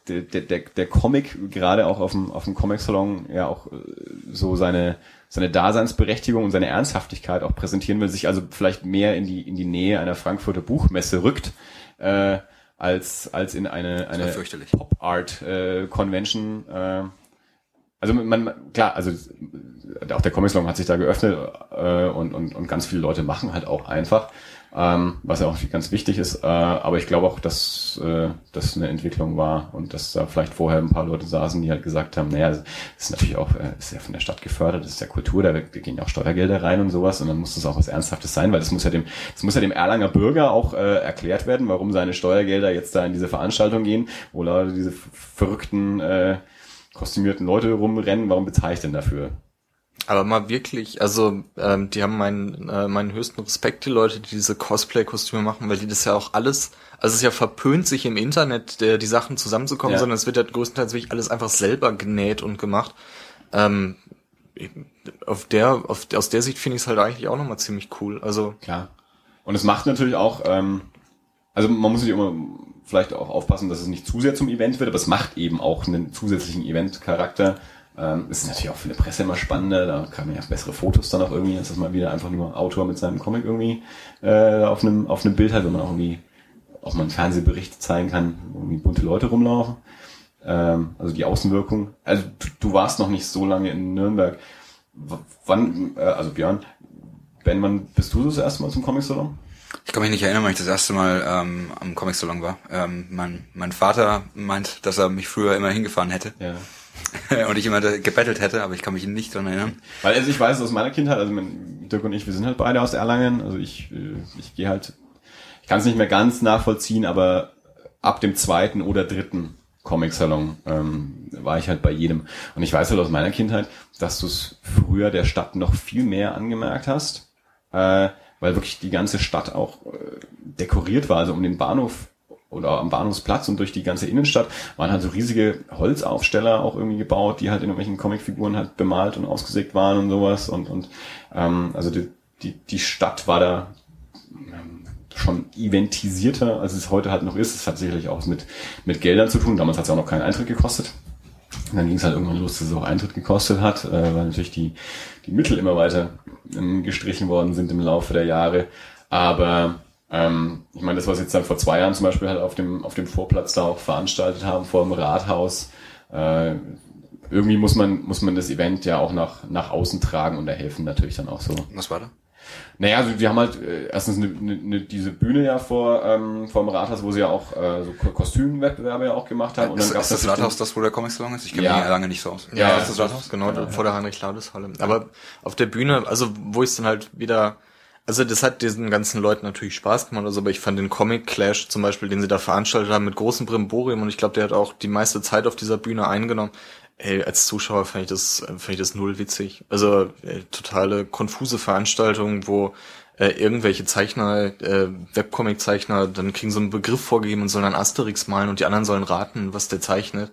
der, der, der, Comic gerade auch auf dem, auf dem Comic-Salon ja auch äh, so seine, seine Daseinsberechtigung und seine Ernsthaftigkeit auch präsentieren will, sich also vielleicht mehr in die, in die Nähe einer Frankfurter Buchmesse rückt, äh, als, als in eine, eine fürchterlich. Pop-Art äh, Convention. Äh, also man, klar, also auch der Comic Salon hat sich da geöffnet äh, und, und, und ganz viele Leute machen halt auch einfach. ähm, was ja auch ganz wichtig ist. Äh, aber ich glaube auch, dass äh, das eine Entwicklung war und dass da vielleicht vorher ein paar Leute saßen, die halt gesagt haben, naja, das ist natürlich auch äh, ist ja von der Stadt gefördert, das ist ja Kultur, da gehen ja auch Steuergelder rein und sowas und dann muss das auch was Ernsthaftes sein, weil das muss ja dem, das muss ja dem Erlanger Bürger auch äh, erklärt werden, warum seine Steuergelder jetzt da in diese Veranstaltung gehen, wo Leute diese verrückten äh, kostümierten Leute rumrennen, warum bezahle ich denn dafür? Aber mal wirklich, also ähm, die haben meinen, äh, meinen höchsten Respekt, die Leute, die diese Cosplay-Kostüme machen, weil die das ja auch alles, also es ist ja verpönt, sich im Internet äh, die Sachen zusammenzukommen, Ja. sondern es wird ja größtenteils wirklich alles einfach selber genäht und gemacht. Ähm, auf der, auf, aus der Sicht finde ich es halt eigentlich auch nochmal ziemlich cool. Also Klar. Und es macht natürlich auch, ähm, also man muss sich immer vielleicht auch aufpassen, dass es nicht zu sehr zum Event wird, aber es macht eben auch einen zusätzlichen Event-Charakter. Ähm, es ist natürlich auch für eine Presse immer spannender, da kann man ja bessere Fotos dann auch irgendwie, als dass man wieder einfach nur Autor mit seinem Comic irgendwie äh, auf einem auf einem Bild hat, wenn man auch irgendwie auch mal einen Fernsehbericht zeigen kann, wo irgendwie bunte Leute rumlaufen. Ähm, also die Außenwirkung. Also du, du warst noch nicht so lange in Nürnberg. W wann, äh, also Björn, Ben, wann bist du das erste Mal zum Comic-Salon? Ich kann mich nicht erinnern, weil ich das erste Mal ähm, am Comic-Salon war. Ähm, mein, mein Vater meint, dass er mich früher immer hingefahren hätte Ja. und ich immer gebettelt hätte, aber ich kann mich nicht dran erinnern. Weil also ich weiß aus meiner Kindheit, also mein, Dirk und ich, wir sind halt beide aus Erlangen. Also ich, äh, ich gehe halt, ich kann es nicht mehr ganz nachvollziehen, aber ab dem zweiten oder dritten Comic-Salon ähm, war ich halt bei jedem. Und ich weiß halt aus meiner Kindheit, dass du es früher der Stadt noch viel mehr angemerkt hast, äh, weil wirklich die ganze Stadt auch äh, dekoriert war. Also um den Bahnhof oder am Bahnhofsplatz und durch die ganze Innenstadt waren halt so riesige Holzaufsteller auch irgendwie gebaut, die halt in irgendwelchen Comicfiguren halt bemalt und ausgesägt waren und sowas. Und, und ähm, also die, die, die Stadt war da ähm, schon eventisierter, als es heute halt noch ist. Es hat sicherlich auch mit, mit Geldern zu tun. Damals hat es auch noch keinen Eintritt gekostet. Und dann ging es halt irgendwann los, dass es auch Eintritt gekostet hat, äh, weil natürlich die, die Mittel immer weiter gestrichen worden sind im Laufe der Jahre. Aber ähm, ich meine, das, was jetzt dann vor zwei Jahren zum Beispiel halt auf dem, auf dem Vorplatz da auch veranstaltet haben, vor dem Rathaus, äh, irgendwie muss man, muss man das Event ja auch nach, nach außen tragen und da helfen natürlich dann auch so Was war da? Naja, also wir haben halt äh, erstens eine, eine, eine, diese Bühne ja vor, ähm, vor dem Rathaus, wo sie ja auch äh, so Ko- Kostümwettbewerbe ja auch gemacht haben. Und ist, dann gab's ist das natürlich Rathaus das, wo der Comic-Salon ist? Ich kenne Ja. mich lange nicht so aus. Ja, ist das Rathaus, genau, vor der Heinrich-Laudes-Halle. Aber auf der Bühne, also wo ich dann halt wieder, also das hat diesen ganzen Leuten natürlich Spaß gemacht, also, aber ich fand den Comic Clash zum Beispiel, den sie da veranstaltet haben, mit großem Brimborium und ich glaube, der hat auch die meiste Zeit auf dieser Bühne eingenommen. Ey, als Zuschauer fand ich das, fand ich das null witzig. Also ey, totale konfuse Veranstaltung, wo äh, irgendwelche Zeichner, äh, Webcomic-Zeichner, dann kriegen so einen Begriff vorgegeben und sollen dann Asterix malen und die anderen sollen raten, was der zeichnet.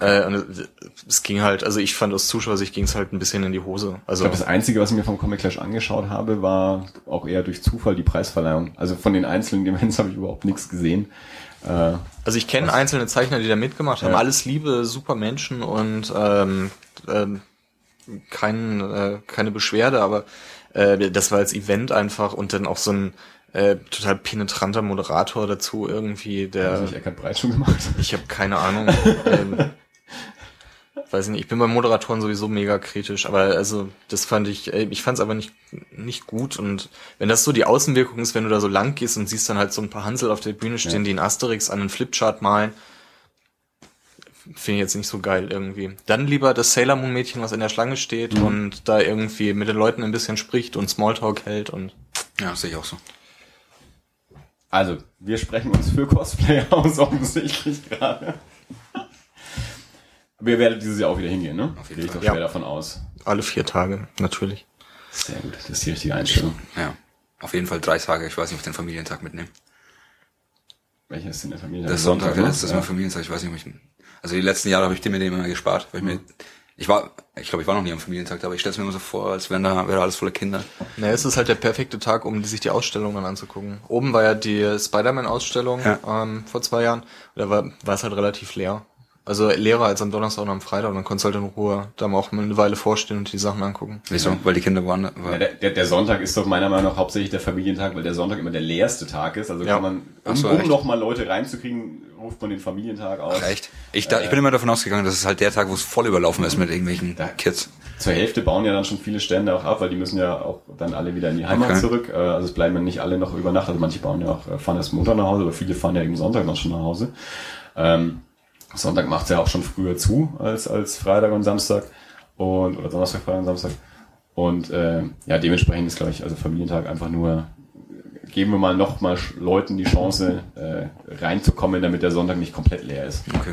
Äh, und es- es ging halt, also ich fand aus Zuschauersicht ging es halt ein bisschen in die Hose. Ich Also glaube, das Einzige, was ich mir vom Comic Clash angeschaut habe, war auch eher durch Zufall die Preisverleihung. Also von den einzelnen Events habe ich überhaupt nichts gesehen. Äh, Also ich kenne einzelne Zeichner, die da mitgemacht haben. Ja. Alles liebe, super Menschen und ähm, ähm, kein, äh, keine Beschwerde, aber äh, das war als Event einfach und dann auch so ein äh, total penetranter Moderator dazu irgendwie, der gemacht. ich habe keine Ahnung. ähm, weiß ich nicht, ich bin bei Moderatoren sowieso mega kritisch, aber also das fand ich, ich fand es aber nicht nicht gut und wenn das so die Außenwirkung ist, wenn du da so lang gehst und siehst dann halt so ein paar Hansel auf der Bühne stehen, Ja. die einen Asterix an einen Flipchart malen, finde ich jetzt nicht so geil irgendwie. Dann lieber das Sailor Moon Mädchen, was in der Schlange steht Mhm. und da irgendwie mit den Leuten ein bisschen spricht und Smalltalk hält und Ja, sehe ich auch so. Also, wir sprechen uns für Cosplay aus, offensichtlich gerade. Aber ihr werdet dieses Jahr auch wieder hingehen, ne? Auf jeden Gehe ich doch schwer Ja. davon aus. alle vier Tage, natürlich. Sehr gut, das ist die richtige Einstellung. Ja. Auf jeden Fall drei Tage. Ich weiß nicht, ob ich den Familientag mitnehme. Welcher ist denn der Familie? Das ist Sonntag, ne? das ist ja. mein Familientag. Ich weiß nicht, ob ich, also die letzten Jahre habe ich den mir den immer gespart, weil ich mir, ich war, ich glaube, ich war noch nie am Familientag, aber ich stelle es mir immer so vor, als wären da, wäre alles voller Kinder. Naja, es ist halt der perfekte Tag, um sich die Ausstellung dann anzugucken. Oben war ja die Spider-Man-Ausstellung Ja. ähm, vor zwei Jahren. Da war, war es halt relativ leer. Also leerer als am Donnerstag und am Freitag. Und dann konntest du halt in Ruhe da mal auch mal eine Weile vorstehen und die Sachen angucken. Wieso? Weil die Kinder waren, Ja, der, der, der Sonntag ist doch meiner Meinung nach hauptsächlich der Familientag, weil der Sonntag immer der leerste Tag ist. Also Ja. kann man, um, so, um nochmal Leute reinzukriegen, ruft man den Familientag aus. Ach, echt? Ich, da, ich bin immer davon ausgegangen, dass es halt der Tag, wo es voll überlaufen ist mit irgendwelchen Da- Kids. zur Hälfte bauen ja dann schon viele Stände auch ab, weil die müssen ja auch dann alle wieder in die Heimat Okay. zurück. Äh, Also es bleiben ja nicht alle noch über Nacht. Also manche bauen ja auch, äh, fahren erst Montag nach Hause, aber viele fahren ja eben Sonntag noch schon nach Hause. Ähm, Sonntag macht's ja auch schon früher zu als, als Freitag und Samstag. Und, oder Donnerstag, Freitag und Samstag. Und äh, ja, dementsprechend ist, glaube ich, also Familientag einfach nur, geben wir mal noch mal Sch- Leuten die Chance, äh, reinzukommen, damit der Sonntag nicht komplett leer ist. Okay.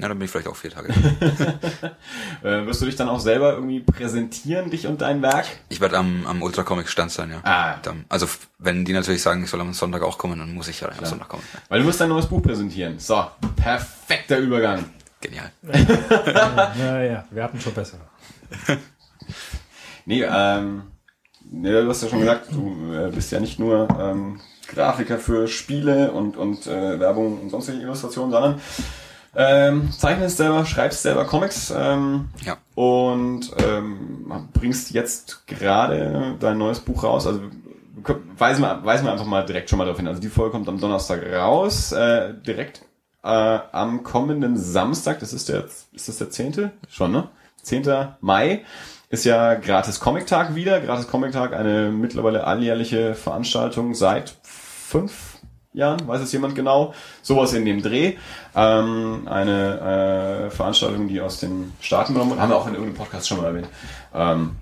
Ja, dann bin ich vielleicht auch vier Tage. Äh, wirst du dich dann auch selber irgendwie präsentieren, dich und dein Werk? Ich werde am, am Ultra Comic Stand sein, ja. Ah. Dann, also wenn die natürlich sagen, ich soll am Sonntag auch kommen, dann muss ich ja am Sonntag kommen. Weil du wirst dein neues Buch präsentieren. So, perfekter Übergang. Genial. Naja, wir hatten schon besser. Nee, ähm, nee, du hast ja schon gesagt, du äh, bist ja nicht nur ähm, Grafiker für Spiele und, und äh, Werbung und sonstige Illustrationen, sondern ähm, zeichnest selber, schreibst selber Comics ähm, Ja. und ähm, bringst jetzt gerade dein neues Buch raus. Also weisen wir, weisen wir einfach mal direkt schon mal darauf hin. Also die Folge kommt am Donnerstag raus, äh, direkt äh, am kommenden Samstag, das ist der, ist das der 10.? Schon, ne? 10. Mai ist ja gratis Comic-Tag wieder. Gratis Comic-Tag, eine mittlerweile alljährliche Veranstaltung seit fünf Jahren, weiß es jemand genau, sowas in dem Dreh. Ähm, eine äh, Veranstaltung, die aus den Staaten genommen wurde, haben wir auch in irgendeinem Podcast schon mal erwähnt. Ähm,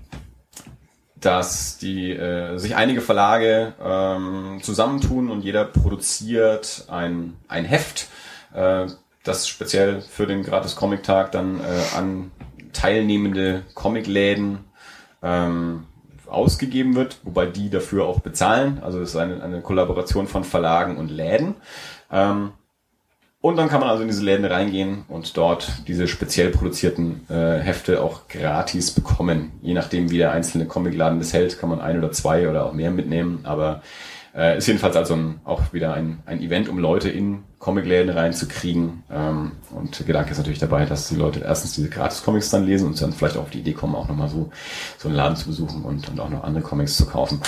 dass die äh, sich einige Verlage ähm, zusammentun und jeder produziert ein, ein Heft, äh, das speziell für den Gratis Comic Tag dann äh, an teilnehmende Comicläden ähm, ausgegeben wird, wobei die dafür auch bezahlen. Also es ist eine, eine Kollaboration von Verlagen und Läden. Ähm, und dann kann man also in diese Läden reingehen und dort diese speziell produzierten äh, Hefte auch gratis bekommen. Je nachdem, wie der einzelne Comicladen das hält, kann man ein oder zwei oder auch mehr mitnehmen. Aber äh, ist jedenfalls also ein, auch wieder ein, ein Event, um Leute in Comicläden reinzukriegen. Ähm, und der Gedanke ist natürlich dabei, dass die Leute erstens diese Gratis-Comics dann lesen und dann vielleicht auch auf die Idee kommen, auch nochmal so, so einen Laden zu besuchen und, und auch noch andere Comics zu kaufen.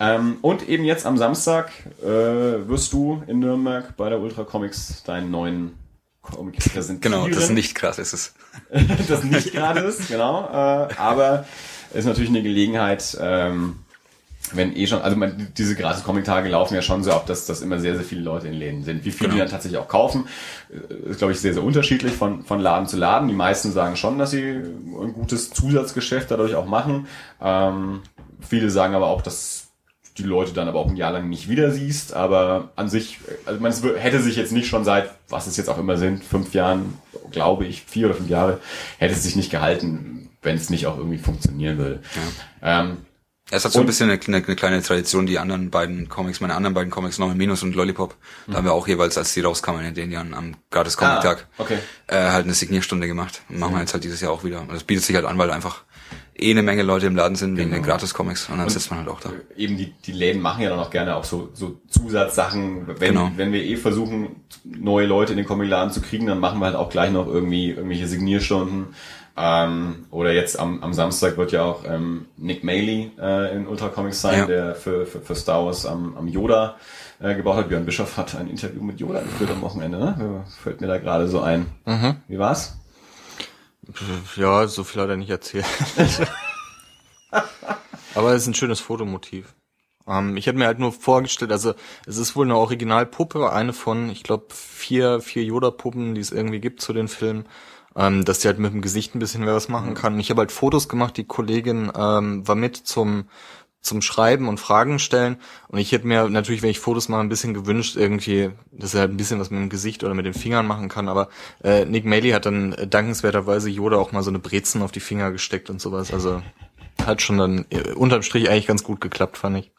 Ähm, und eben jetzt am Samstag äh, wirst du in Nürnberg bei der Ultra Comics deinen neuen Comic präsentieren. Genau, das nicht krass, ist es. das nicht gerade ist, genau. Äh, aber ist natürlich eine Gelegenheit, ähm, wenn eh schon, also man, diese gratis Comic-Tage laufen ja schon so ab, dass, dass immer sehr, sehr viele Leute in Läden sind. Wie viele die Genau. dann tatsächlich auch kaufen, äh, ist, glaube ich, sehr, sehr unterschiedlich von, von Laden zu Laden. Die meisten sagen schon, dass sie ein gutes Zusatzgeschäft dadurch auch machen. Ähm, viele sagen aber auch, dass die Leute dann aber auch ein Jahr lang nicht wieder siehst, aber an sich, also man es hätte sich jetzt nicht schon seit, was es jetzt auch immer sind, fünf Jahren, glaube ich, vier oder fünf Jahre, hätte es sich nicht gehalten, wenn es nicht auch irgendwie funktionieren würde. Ähm, Es hat so ein Und- bisschen eine, eine, eine kleine Tradition, die anderen beiden Comics, meine anderen beiden Comics, Norman Minus und Lollipop, da haben wir auch jeweils, als die rauskamen in den Jahren am gratis Comic Tag, Ah, okay. äh, halt eine Signierstunde gemacht. Und machen wir jetzt halt dieses Jahr auch wieder. Und Das bietet sich halt an, weil einfach eh eine Menge Leute im Laden sind wegen Genau. den Gratis-Comics und dann sitzt man halt auch da. eben die, die Läden machen ja dann auch gerne auch so, so Zusatzsachen. Wenn, Genau. wenn wir eh versuchen, neue Leute in den Comicladen zu kriegen, dann machen wir halt auch gleich noch irgendwie irgendwelche Signierstunden. Ähm, oder jetzt am, am Samstag wird ja auch ähm, Nick Maley äh, in Ultra Comics sein, Ja. der für, für, für Star Wars am, am Yoda äh, gebaut hat. Björn Bischoff hat ein Interview mit Yoda geführt am Wochenende, ne? Fällt mir da gerade so ein. Wie war's? Ja, so viel hat er nicht erzählt. Aber es ist ein schönes Fotomotiv. Ähm, ich habe mir halt nur vorgestellt, also es ist wohl eine Originalpuppe, eine von, ich glaube, vier, vier Yoda-Puppen, die es irgendwie gibt zu den Filmen, ähm, dass die halt mit dem Gesicht ein bisschen mehr was machen kann. Ich habe halt Fotos gemacht, die Kollegin ähm, war mit zum zum Schreiben und Fragen stellen. Und ich hätte mir natürlich, wenn ich Fotos mache, ein bisschen gewünscht, irgendwie, dass er halt ein bisschen was mit dem Gesicht oder mit den Fingern machen kann. Aber äh, Nick Maley hat dann äh, dankenswerterweise Yoda auch mal so eine Brezen auf die Finger gesteckt und sowas. Also hat schon dann äh, unterm Strich eigentlich ganz gut geklappt, fand ich.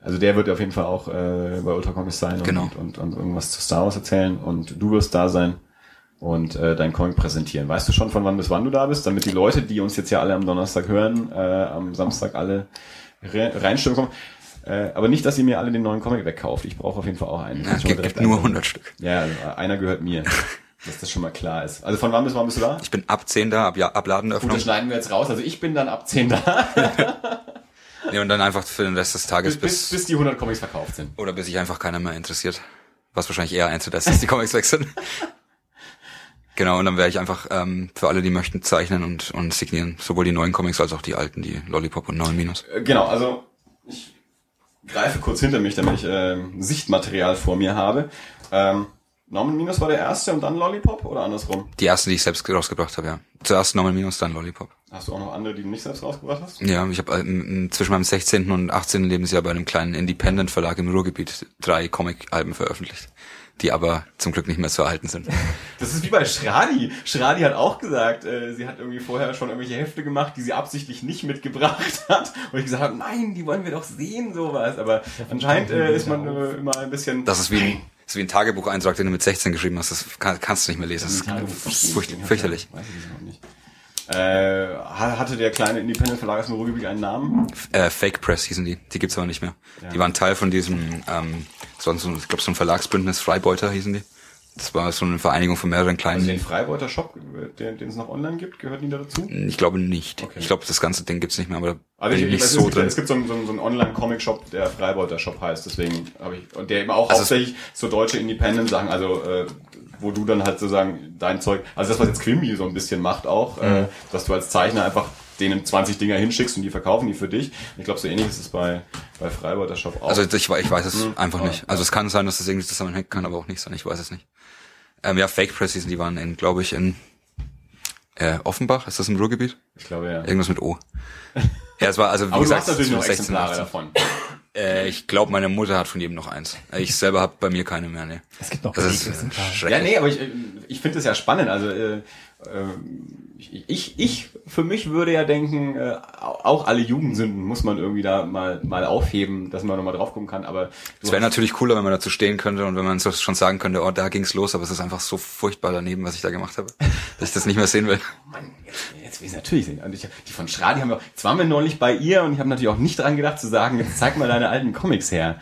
Also der wird auf jeden Fall auch äh, bei Ultra Comics sein und, Genau. und, und, und irgendwas zu Star Wars erzählen und du wirst da sein und äh, dein Comic präsentieren. Weißt du schon, von wann bis wann du da bist, damit die Leute, die uns jetzt ja alle am Donnerstag hören, äh, am Samstag alle re reinstimmen kommen. Äh, aber nicht, dass ihr mir alle den neuen Comic wegkauft. Ich brauche auf jeden Fall auch einen. Ja, gibt, gibt nur einbauen. 100 Stück. Ja, also einer gehört mir. dass das schon mal klar ist. Also von wann bis wann bist du da? Ich bin ab 10 da, ab, ja, ab Gut, Ladenöffnung. das schneiden wir jetzt raus. Also ich bin dann ab 10 da, Nee, und dann einfach für den Rest des Tages bis, bis, bis die 100 Comics verkauft sind. oder bis sich einfach keiner mehr interessiert. Was wahrscheinlich eher eintritt, als dass die Comics weg sind. Genau, und dann werde ich einfach ähm, für alle, die möchten, zeichnen und, und signieren. Sowohl die neuen Comics als auch die alten, die Lollipop und 9 Minus. Äh, Genau, also ich greife kurz hinter mich, damit ich ähm, Sichtmaterial vor mir habe. Ähm, Norman Minus war der erste und dann Lollipop oder andersrum? Die ersten, die ich selbst rausgebracht habe, ja. Zuerst Normal Minus, dann Lollipop. Hast du auch noch andere, die du nicht selbst rausgebracht hast? Ja, ich habe ähm, zwischen meinem 16. und 18. Lebensjahr bei einem kleinen Independent-Verlag im Ruhrgebiet drei Comic-Alben veröffentlicht, die aber zum Glück nicht mehr zu erhalten sind. Das ist wie bei Schradi. Schradi hat auch gesagt, äh, sie hat irgendwie vorher schon irgendwelche Hefte gemacht, die sie absichtlich nicht mitgebracht hat. Und ich gesagt habe, nein, die wollen wir doch sehen, sowas. Aber anscheinend äh, ist man äh, immer ein bisschen... Das ist wie ein, ist wie ein Tagebucheintrag, den du mit 16 geschrieben hast. Das kann, kannst du nicht mehr lesen. Das ist furcht, fürchterlich. Weiß ich noch nicht. Äh, ha- hatte der kleine Independent-Verlag aus dem Ruhrgebiet einen Namen? Äh, Fake Press hießen die. Die gibt's aber nicht mehr. Die waren Teil von diesem, ähm, so, ein- so, ein- ich glaube, so ein Verlagsbündnis, Freibeuter hießen die. Das war so eine Vereinigung von mehreren kleinen. Also den Freibeuter Shop, äh, den, den es noch online gibt, gehört die da dazu? ich glaube nicht. Okay. Ich glaube, das ganze Ding gibt's nicht mehr, aber da Also bin ich, ich ich nicht so es, gibt, drin. es gibt so einen, so einen, Online-Comic-Shop, der Freibeuter Shop heißt, deswegen habe ich, und der eben auch Also es- hauptsächlich so deutsche Independent-Sachen, also äh, wo du dann halt sozusagen dein Zeug, also das, was jetzt Quimby so ein bisschen macht auch, Mhm. äh, dass du als Zeichner einfach denen 20 Dinger hinschickst und die verkaufen die für dich. Und ich glaube, so ähnlich ist es bei, bei Freibeuter Shop auch. Also ich, ich weiß es Mhm. einfach nicht. Also es kann sein, dass das irgendwie zusammenhängt, kann aber auch nicht sein. Ich weiß es nicht. Ähm, ja, Fake Press hießen, die waren in, glaube ich, in äh, Offenbach. Ist das im Ruhrgebiet? ich glaube, ja. Irgendwas mit O. Ja, es war also wie Aber du gesagt hast natürlich noch 16, Exemplare 18. davon. Äh, ich glaube, meine Mutter hat von jedem noch eins. Äh, Ich selber habe bei mir keine mehr. Nee. Es gibt noch Das ist äh, Ja, nee, aber ich, ich finde es ja spannend. Also äh, äh, ich, ich für mich würde ja denken, äh, auch alle Jugendsünden muss man irgendwie da mal mal aufheben, dass man nochmal drauf gucken kann. Aber Es wäre natürlich cooler, wenn man dazu stehen könnte und wenn man schon sagen könnte, oh, da ging's los, aber es ist einfach so furchtbar daneben, was ich da gemacht habe, dass ich das nicht mehr sehen will. Mann, jetzt, jetzt will ich natürlich sehen. Und ich, die von Schradi haben wir auch, jetzt waren wir neulich bei ihr und ich habe natürlich auch nicht dran gedacht zu sagen, jetzt zeig mal deine alten Comics her.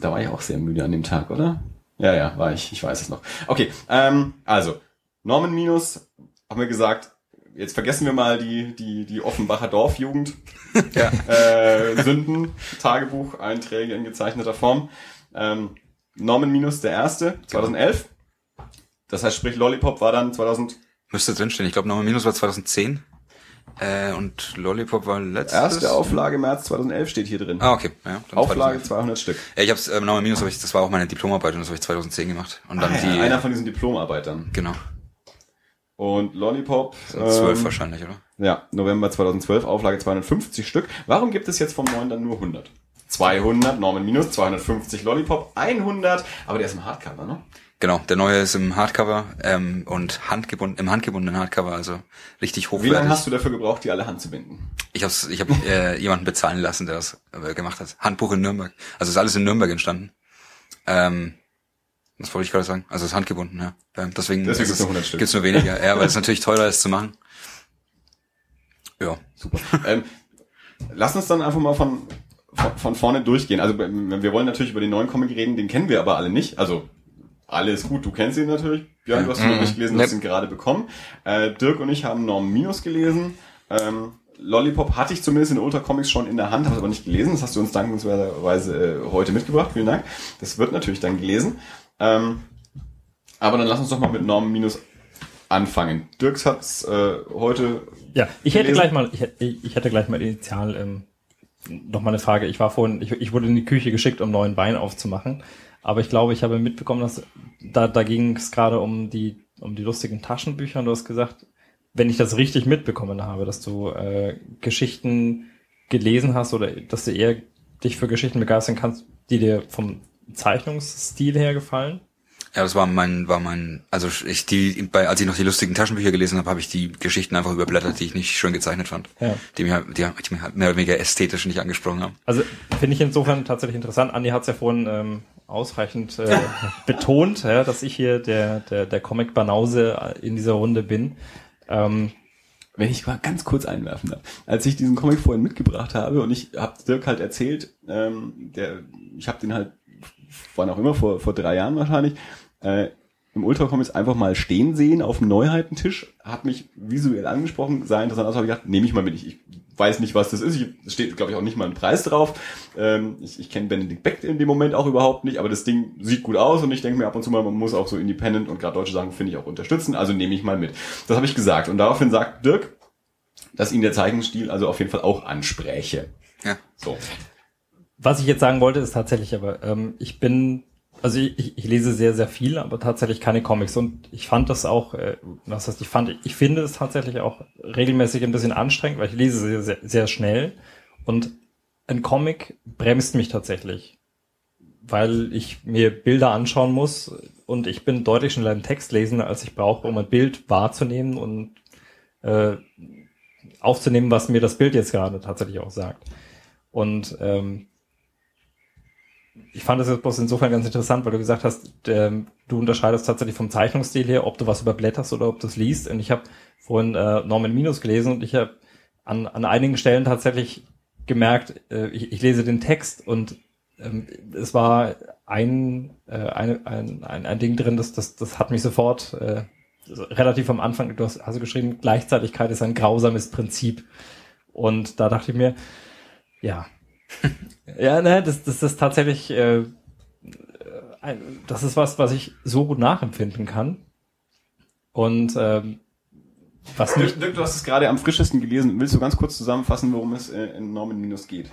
Da war ich auch sehr müde an dem Tag, oder? Ja, ja, war ich. Ich weiß es noch. Okay, ähm, also Norman Minus haben wir gesagt. Jetzt vergessen wir mal die die die Offenbacher Dorfjugend Ja. äh, Sünden Tagebuch Einträge in gezeichneter Form. Ähm, Norman Minus der erste 2011. Das heißt, sprich Lollipop war dann 2000 Müsste drinstehen. Ich glaube, Normal Minus war 2010 äh, und Lollipop war letztes. Erste Auflage März 2011 steht hier drin. Ah, okay. Ja, Auflage 2011. 200 Stück. Ja, ich hab's, äh, Normal Minus, hab ich, das war auch meine Diplomarbeit und das habe ich 2010 gemacht. Und dann Ah, die, ja, einer von diesen Diplomarbeitern. genau, Und Lollipop. zwölf ähm, wahrscheinlich, oder? Ja, November 2012, Auflage 250 Stück. Warum gibt es jetzt vom neuen dann nur 100? 200, Norman Minus, 250 Lollipop, 100, aber der ist im Hardcover, ne? Genau, der neue ist im Hardcover ähm, und handgebunden, im handgebundenen Hardcover, also richtig Wie hochwertig. lange hast du dafür gebraucht, die alle handzubinden? Ich hab's, ich habe äh, jemanden bezahlen lassen, der das äh, gemacht hat. Handbuch in Nürnberg. Also ist alles in Nürnberg entstanden. Ähm, was wollte ich gerade sagen? Also ist handgebunden, ja. Ähm, deswegen Deswegen ist gibt's es- nur 100 Stück. Gibt's nur weniger, ja, weil es natürlich teurer ist zu machen. Ja. Super. ähm, lass uns dann einfach mal von, von, von vorne durchgehen. Also wir wollen natürlich über den neuen Comic reden, den kennen wir aber alle nicht. Also alles gut, du kennst ihn natürlich. Björn, du hast ihn noch nicht gelesen, du hast ihn gerade bekommen. Äh, Dirk und ich haben Norm Minus gelesen. Ähm, Lollipop hatte ich zumindest in Ultra Comics schon in der Hand, habe es aber nicht gelesen. Das hast du uns dankenswerterweise äh, heute mitgebracht. Vielen Dank. Das wird natürlich dann gelesen. Ähm, aber dann lass uns doch mal mit Norm Minus anfangen. Dirks hat's äh, heute Ja, ich hätte gelesen? gleich mal, ich, hätte- ich hätte gleich mal initial ähm, noch mal eine Frage. Ich war vorhin, ich, ich wurde in die Küche geschickt, um neuen Wein aufzumachen. Aber ich glaube, ich habe mitbekommen, dass da, da ging es gerade um die, um die lustigen Taschenbücher. Und du hast gesagt, wenn ich das richtig mitbekommen habe, dass du äh, Geschichten gelesen hast oder dass du eher dich für Geschichten begeistern kannst, die dir vom Zeichnungsstil her gefallen. Ja, das war mein, war mein, also ich die, bei, als ich noch die lustigen Taschenbücher gelesen habe, habe ich die Geschichten einfach überblättert, die ich nicht schön gezeichnet fand. Ja. Die mir, die, die mir halt mehr oder weniger ästhetisch nicht angesprochen haben. Also finde ich insofern tatsächlich interessant. Andi hat es ja vorhin ähm, ausreichend äh, betont, ja, dass ich hier der, der, der Comic-Banause in dieser Runde bin. Ähm, wenn ich mal ganz kurz einwerfen darf. Als ich diesen Comic vorhin mitgebracht habe und ich habe Dirk halt erzählt, ähm, der, ich habe den halt, wann auch immer, vor, vor drei Jahren wahrscheinlich, äh, im Ultra Comics einfach mal stehen sehen auf dem Neuheitentisch, hat mich visuell angesprochen, sah interessant aus, habe ich gedacht, nehme ich mal mit. Ich, ich weiß nicht, was das ist. Es steht, glaube ich, auch nicht mal ein Preis drauf. Ähm, ich ich kenne Benedict Beck in dem Moment auch überhaupt nicht, aber das Ding sieht gut aus und ich denke mir ab und zu mal, man muss auch so Independent und gerade deutsche Sachen finde ich auch unterstützen, also nehme ich mal mit. Das habe ich gesagt. Und daraufhin sagt Dirk, dass ihn der Zeichenstil also auf jeden Fall auch anspräche. Ja. So. Was ich jetzt sagen wollte, ist tatsächlich aber, ähm, ich bin, also ich, ich lese sehr, sehr viel, aber tatsächlich keine Comics. Und ich fand das auch, äh, was heißt, ich fand, ich finde es tatsächlich auch regelmäßig ein bisschen anstrengend, weil ich lese sehr, sehr, sehr schnell. Und ein Comic bremst mich tatsächlich, weil ich mir Bilder anschauen muss und ich bin deutlich schneller im Text lesen, als ich brauche, um ein Bild wahrzunehmen und äh, aufzunehmen, was mir das Bild jetzt gerade tatsächlich auch sagt. Und ähm, ich fand das jetzt bloß insofern ganz interessant, weil du gesagt hast, ähm, du unterscheidest tatsächlich vom Zeichnungsstil her, ob du was überblätterst oder ob du es liest. Und ich habe vorhin äh, Norman Minus gelesen und ich habe an, an einigen Stellen tatsächlich gemerkt, äh, ich, ich lese den Text und ähm, es war ein, äh, ein, ein, ein, ein Ding drin, das, das, das hat mich sofort äh, relativ am Anfang, du hast also geschrieben, Gleichzeitigkeit ist ein grausames Prinzip. Und da dachte ich mir, ja, ja, ne, das, das ist tatsächlich, äh, ein, das ist was, was ich so gut nachempfinden kann. Und ähm, was mich, Dirk, du hast es gerade am frischesten gelesen. Willst du ganz kurz zusammenfassen, worum es äh, in Norman Minus geht?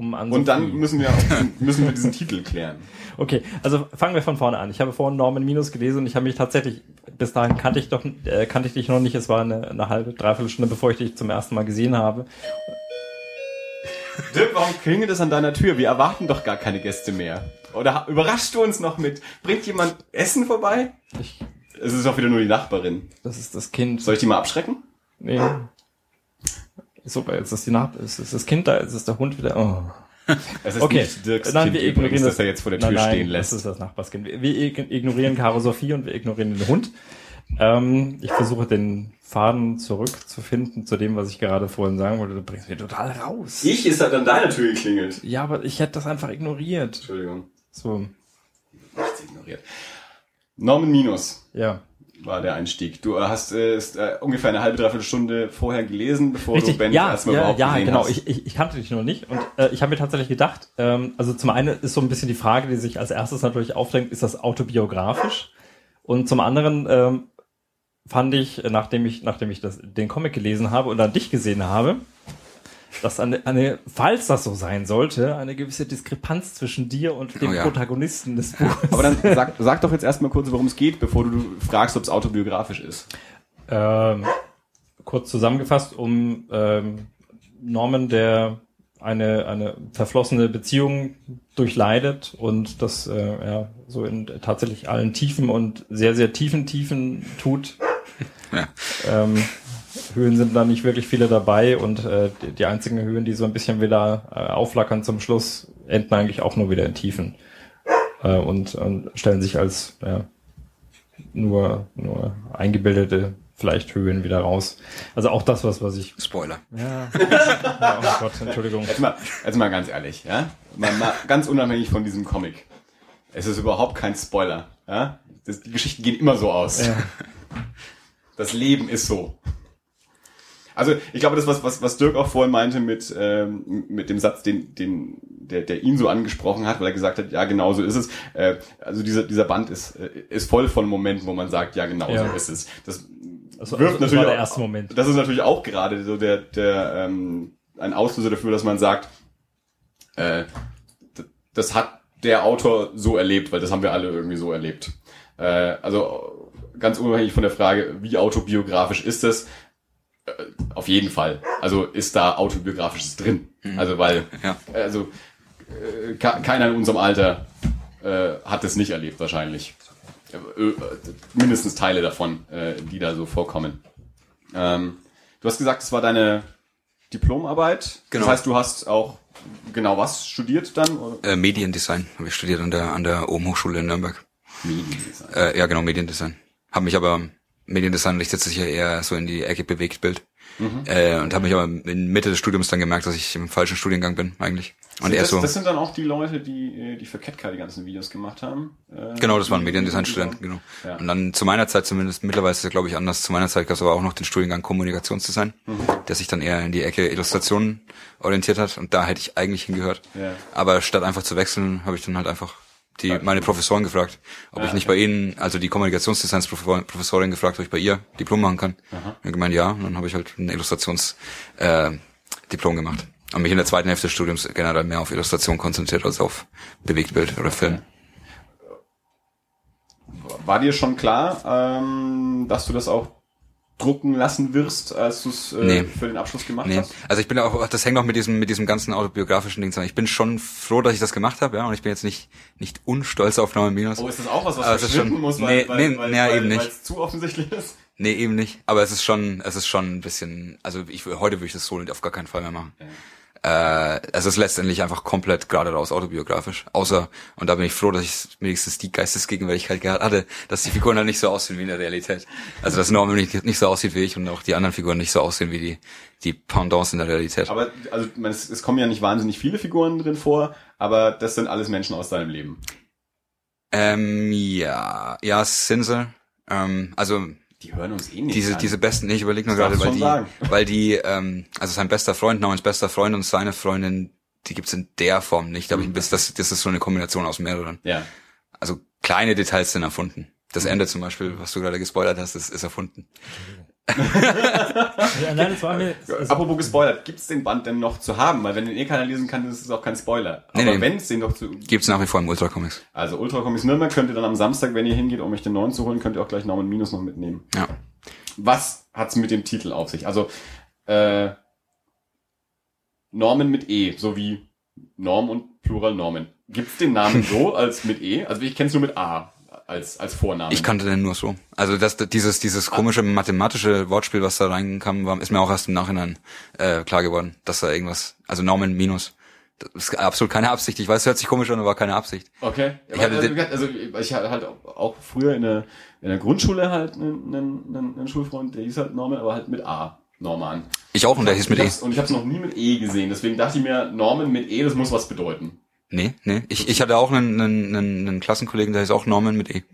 um Und dann müssen wir, auch, müssen wir diesen Titel klären. Okay, also fangen wir von vorne an. Ich habe vorhin Norman Minus gelesen und ich habe mich tatsächlich, bis dahin kannte ich doch, äh, kannte ich dich noch nicht. Es war eine, eine halbe, dreiviertel Stunde, bevor ich dich zum ersten Mal gesehen habe. Dirk, warum klingelt es an deiner Tür? Wir erwarten doch gar keine Gäste mehr. Oder überraschst du uns noch mit? Bringt jemand Essen vorbei? Ich, Es ist auch wieder nur die Nachbarin. das ist das Kind. Soll ich die mal abschrecken? Nee. Super, jetzt ist die Nach ist, ist das Kind da, jetzt ist der Hund wieder. Oh. Es ist Okay, nicht Dirks nein, Kind wir übrigens, ignorieren das er jetzt vor der Tür nein, nein, stehen lässt. Das ist das Nachbarskind. Wir, wir ig- ignorieren Caro Sophie und wir ignorieren den Hund. Ähm, ich versuche den Faden zurückzufinden zu dem, was ich gerade vorhin sagen wollte. Du bringst mich total raus. Ich ist halt an deiner Tür geklingelt. Ja, aber ich hätte das einfach ignoriert. Entschuldigung. So, Nichts ignoriert. Norman Minus ja. war der Einstieg. Du hast äh, ist, äh, ungefähr eine halbe, dreiviertel Stunde vorher gelesen, bevor Richtig, du Ben ja, erstmal ja, überhaupt ja, gesehen genau. hast. Ich, ich, ich kannte dich noch nicht und äh, ich habe mir tatsächlich gedacht, ähm, also zum einen ist so ein bisschen die Frage, die sich als erstes natürlich aufdrängt, ist das autobiografisch? Und zum anderen ähm, fand ich, äh, nachdem ich, nachdem ich das, den Comic gelesen habe und dann dich gesehen habe, dass eine, eine, falls das so sein sollte, eine gewisse Diskrepanz zwischen dir und dem Oh ja. Protagonisten des Buches. Aber dann sag, sag doch jetzt erstmal kurz, worum es geht, bevor du fragst, ob es autobiografisch ist. Ähm, kurz zusammengefasst, um ähm, Norman, der eine, eine verflossene Beziehung durchleidet und das äh, ja, so in tatsächlich allen Tiefen und sehr, sehr tiefen Tiefen tut. Ähm, Höhen sind da nicht wirklich viele dabei und äh, die, die einzigen Höhen, die so ein bisschen wieder äh, aufflackern zum Schluss, enden eigentlich auch nur wieder in Tiefen äh, und, und stellen sich als ja, nur, nur eingebildete vielleicht Höhen wieder raus. Also auch das, was, was ich. Spoiler. Ja. ja oh Gott, Entschuldigung. Jetzt mal, jetzt mal ganz ehrlich, ja? Mal, mal ganz unabhängig von diesem Comic. Es ist überhaupt kein Spoiler, ja? Das, die Geschichten gehen immer so aus. Ja. Das Leben ist so. Also ich glaube, das was was was Dirk auch vorhin meinte mit ähm, mit dem Satz, den den der der ihn so angesprochen hat, weil er gesagt hat, ja genau so ist es. Äh, also dieser dieser Band ist äh, ist voll von Momenten, wo man sagt, ja genau Ja. so ist es. Das Also, wirft also, das natürlich der auch- erste Moment. das ist natürlich auch gerade so der, der ähm, ein Auslöser dafür, dass man sagt, äh, das hat der Autor so erlebt, weil das haben wir alle irgendwie so erlebt. Äh, also ganz unabhängig von der Frage, wie autobiografisch ist es, äh, auf jeden Fall. Also ist da autobiografisches drin. Also weil, Ja. also äh, ke- keiner in unserem Alter äh, hat es nicht erlebt wahrscheinlich. Äh, äh, mindestens Teile davon, die da so vorkommen. Ähm, du hast gesagt, es war deine Diplomarbeit. Genau. Das heißt, du hast auch genau was studiert dann? Mediendesign habe ich studiert an der an der Ohm Hochschule in Nürnberg. Mediendesign. Ja, genau, Mediendesign. Habe mich aber Mediendesign richtet sich ja eher so in die Ecke Bewegtbild. Mhm. Äh, und habe mich aber in Mitte des Studiums dann gemerkt, dass ich im falschen Studiengang bin eigentlich. Und Sind das, so, das sind dann auch die Leute, die, äh, die für Ketka die ganzen Videos gemacht haben. Äh, genau, das waren die- Mediendesign-Studenten, genau. Ja. Und dann zu meiner Zeit zumindest, mittlerweile ist es glaube ich anders, zu meiner Zeit gab es aber auch noch den Studiengang Kommunikationsdesign, Mhm. der sich dann eher in die Ecke Illustrationen orientiert hat und da hätte ich eigentlich hingehört. Ja. Aber statt einfach zu wechseln, habe ich dann halt einfach die, meine Professoren gefragt, ob Ah, ich nicht bei ihnen, also die Kommunikationsdesigns-Professorin gefragt, ob ich bei ihr Diplom machen kann. Aha. Und gemeint, ja. Und dann habe ich halt ein Illustrations äh, gemacht. Und mich in der zweiten Hälfte des Studiums generell mehr auf Illustration konzentriert als auf Bewegtbild oder Film. War dir schon klar, ähm, dass du das auch drucken lassen wirst, als du es äh, Nee. für den Abschluss gemacht Nee, hast? also ich bin auch, das hängt auch mit diesem, mit diesem ganzen autobiografischen Ding zusammen. Ich bin schon froh, dass ich das gemacht habe, ja, und ich bin jetzt nicht, nicht unstolz auf Norman Minus. Oh, ist das auch was, was ist verschwinden schon- muss, weil, nee, weil, nee, weil, ja, weil, eben nicht. weil es zu offensichtlich ist? Nee, eben nicht. Aber es ist schon, es ist schon ein bisschen, also ich, heute würde ich das so auf gar keinen Fall mehr machen. Äh, es ist letztendlich einfach komplett gerade raus autobiografisch. Außer, und da bin ich froh, dass ich wenigstens die Geistesgegenwärtigkeit gehabt hatte, dass die Figuren halt nicht so aussehen wie in der Realität. Also dass Norman nicht, nicht so aussieht wie ich und auch die anderen Figuren nicht so aussehen wie die, die Pendants in der Realität. Aber also es, es kommen ja nicht wahnsinnig viele Figuren drin vor, aber das sind alles Menschen aus deinem Leben. Ähm, ja, ja, Sinsel. Ähm, also Die hören uns eh nicht. diese, an. diese besten, nee, ich überlege nur Das gerade, weil die, sagen. weil die, ähm, also sein bester Freund, Normans bester Freund und seine Freundin, die gibt's in der Form nicht, aber ich, das, das das ist so eine Kombination aus mehreren. Ja. Also kleine Details sind erfunden. Das Mhm. Ende zum Beispiel, was du gerade gespoilert hast, ist, ist erfunden. Ja, nein, das war mir. Also, Apropos gespoilert, gibt's den Band denn noch zu haben? Weil wenn den eh keiner lesen kann, ist es auch kein Spoiler. Nee, Aber nee. wenn es den noch zu... Gibt's nach wie vor im Ultra Comics. Also Ultra Comics Nürnberg könnt ihr dann am Samstag, wenn ihr hingeht, um euch den neuen zu holen, könnt ihr auch gleich Norman Minus noch mitnehmen. Ja. Was hat's mit dem Titel auf sich? Also äh, Norman mit E, so wie Norm und Plural Norman. Gibt's den Namen so als mit E? Also ich kenne es nur mit A als als Vornamen. Ich kannte den nur so. Also das, dieses, dieses komische mathematische Wortspiel, was da reinkam, war, ist mir auch erst im Nachhinein äh, klar geworden, dass da irgendwas, also Norman minus. Das ist absolut keine Absicht. Ich weiß, es hört sich komisch an, aber war keine Absicht. Okay. Ich Ich hatte also, den- also ich hatte halt auch früher in der, in der Grundschule halt einen, einen, einen, Schulfreund, der hieß halt Norman, aber halt mit A. Norman. Ich auch und der hieß mit E. Und ich habe es noch nie mit E gesehen. Deswegen dachte ich mir, Norman mit E, das muss was bedeuten. Nee, nee. Ich, ich hatte auch einen, einen, einen, Klassenkollegen, der hieß auch Norman mit E.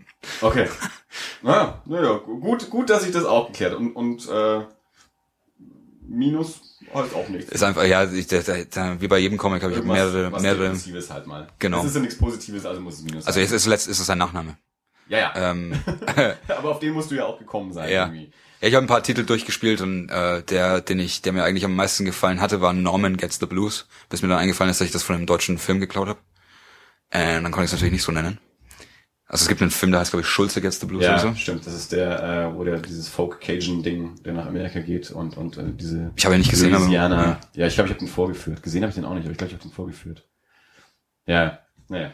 Okay. naja, naja, gut, gut, dass ich das auch geklärt und und äh, Minus heißt auch nichts. Ist einfach, ja, ich, der, der, wie bei jedem Comic habe ich Irgendwas, mehrere, was mehrere. Depressives halt mal. Genau. Es ist ja nichts Positives, also muss es Minus Also sein. jetzt ist letzt ist es ein Nachname. ja, ja. Ähm, Aber auf den musst du ja auch gekommen sein. Ja. Irgendwie. Ja, ich habe ein paar Titel durchgespielt und äh, der, den ich, der mir eigentlich am meisten gefallen hatte, war Norman Gets the Blues, bis mir dann eingefallen ist, dass ich das von einem deutschen Film geklaut habe. Äh, dann konnte ich es natürlich nicht so nennen. Also es gibt einen Film, der heißt glaube ich Schulze Gets the Blues Ja, oder so. stimmt. Das ist der, äh, wo der dieses Folk-Cajun-Ding, der nach Amerika geht und und äh, diese Ich habe ihn nicht gesehen, aber Louisiana. Ja, ich glaube, ich habe den vorgeführt. Gesehen habe ich den auch nicht, aber ich glaube, ich habe den vorgeführt. Ja, naja.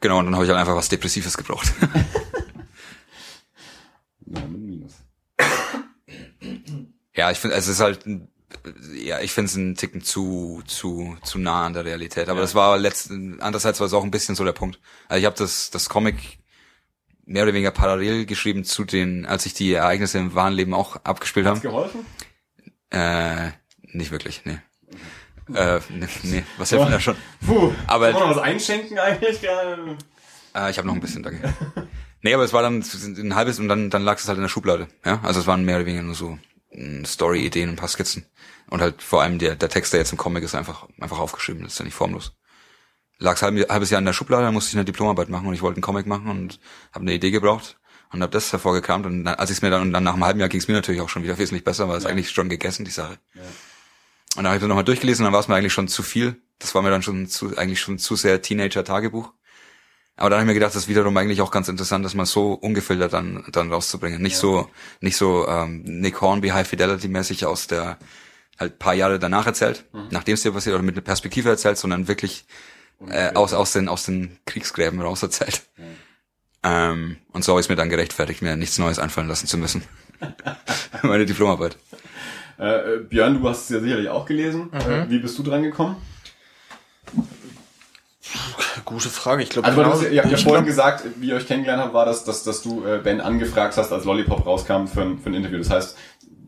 genau. Und dann habe ich halt einfach was Depressives gebraucht. Norman. Ja, ich finde, es ist halt, ein- ja, ich finde es einen Ticken zu zu zu nah an der Realität. Aber Ja. das war letzten, andererseits war es auch ein bisschen so der Punkt. Also ich habe das das Comic mehr oder weniger parallel geschrieben zu den, als sich die Ereignisse im wahren Leben auch abgespielt haben. Hat's geholfen? Äh, nicht wirklich, nee. Äh, nee, nee, was hilft denn da schon? Puh. Aber- Kann man noch was einschenken eigentlich? gerade? Äh, ich habe noch ein bisschen, danke. Nee, aber es war dann ein halbes und dann, dann lag es halt in der Schublade. Ja, also es waren mehr oder weniger nur so Story-Ideen, ein paar Skizzen. Und halt vor allem der, der Text, der jetzt im Comic ist, einfach, einfach aufgeschrieben, das ist ja nicht formlos. Lag's halb, halbes Jahr in der Schublade, dann musste ich eine Diplomarbeit machen und ich wollte einen Comic machen und habe eine Idee gebraucht und habe das hervorgekramt und dann, als ich es mir dann, und dann nach einem halben Jahr ging es mir natürlich auch schon wieder wesentlich besser, weil es Ja. eigentlich schon gegessen, die Sache. Ja. Und dann habe ich dann nochmal durchgelesen und dann war es mir eigentlich schon zu viel. Das war mir dann schon zu, eigentlich schon zu sehr Teenager-Tagebuch. Aber dann habe ich mir gedacht, das ist wiederum eigentlich auch ganz interessant, das mal so ungefiltert dann, dann rauszubringen. Nicht Ja. so, nicht so ähm, Nick Hornby High Fidelity mäßig aus der halt paar Jahre danach erzählt, Mhm. nachdem es dir passiert oder mit einer Perspektive erzählt, sondern wirklich äh, aus, aus den, aus den Kriegsgräben raus erzählt. Ähm, und so habe ich es mir dann gerechtfertigt, mir nichts Neues einfallen lassen zu müssen. Meine Diplomarbeit. Äh, Björn, du hast es ja sicherlich auch gelesen. Mhm. Äh, wie bist du dran gekommen? Gute Frage. Ich glaube, Also genau, du ihr habt ja vorhin glaub, gesagt, wie ihr euch kennengelernt habt, war das, dass, dass du äh, Ben angefragt hast, als Lollipop rauskam für ein, für ein Interview. Das heißt,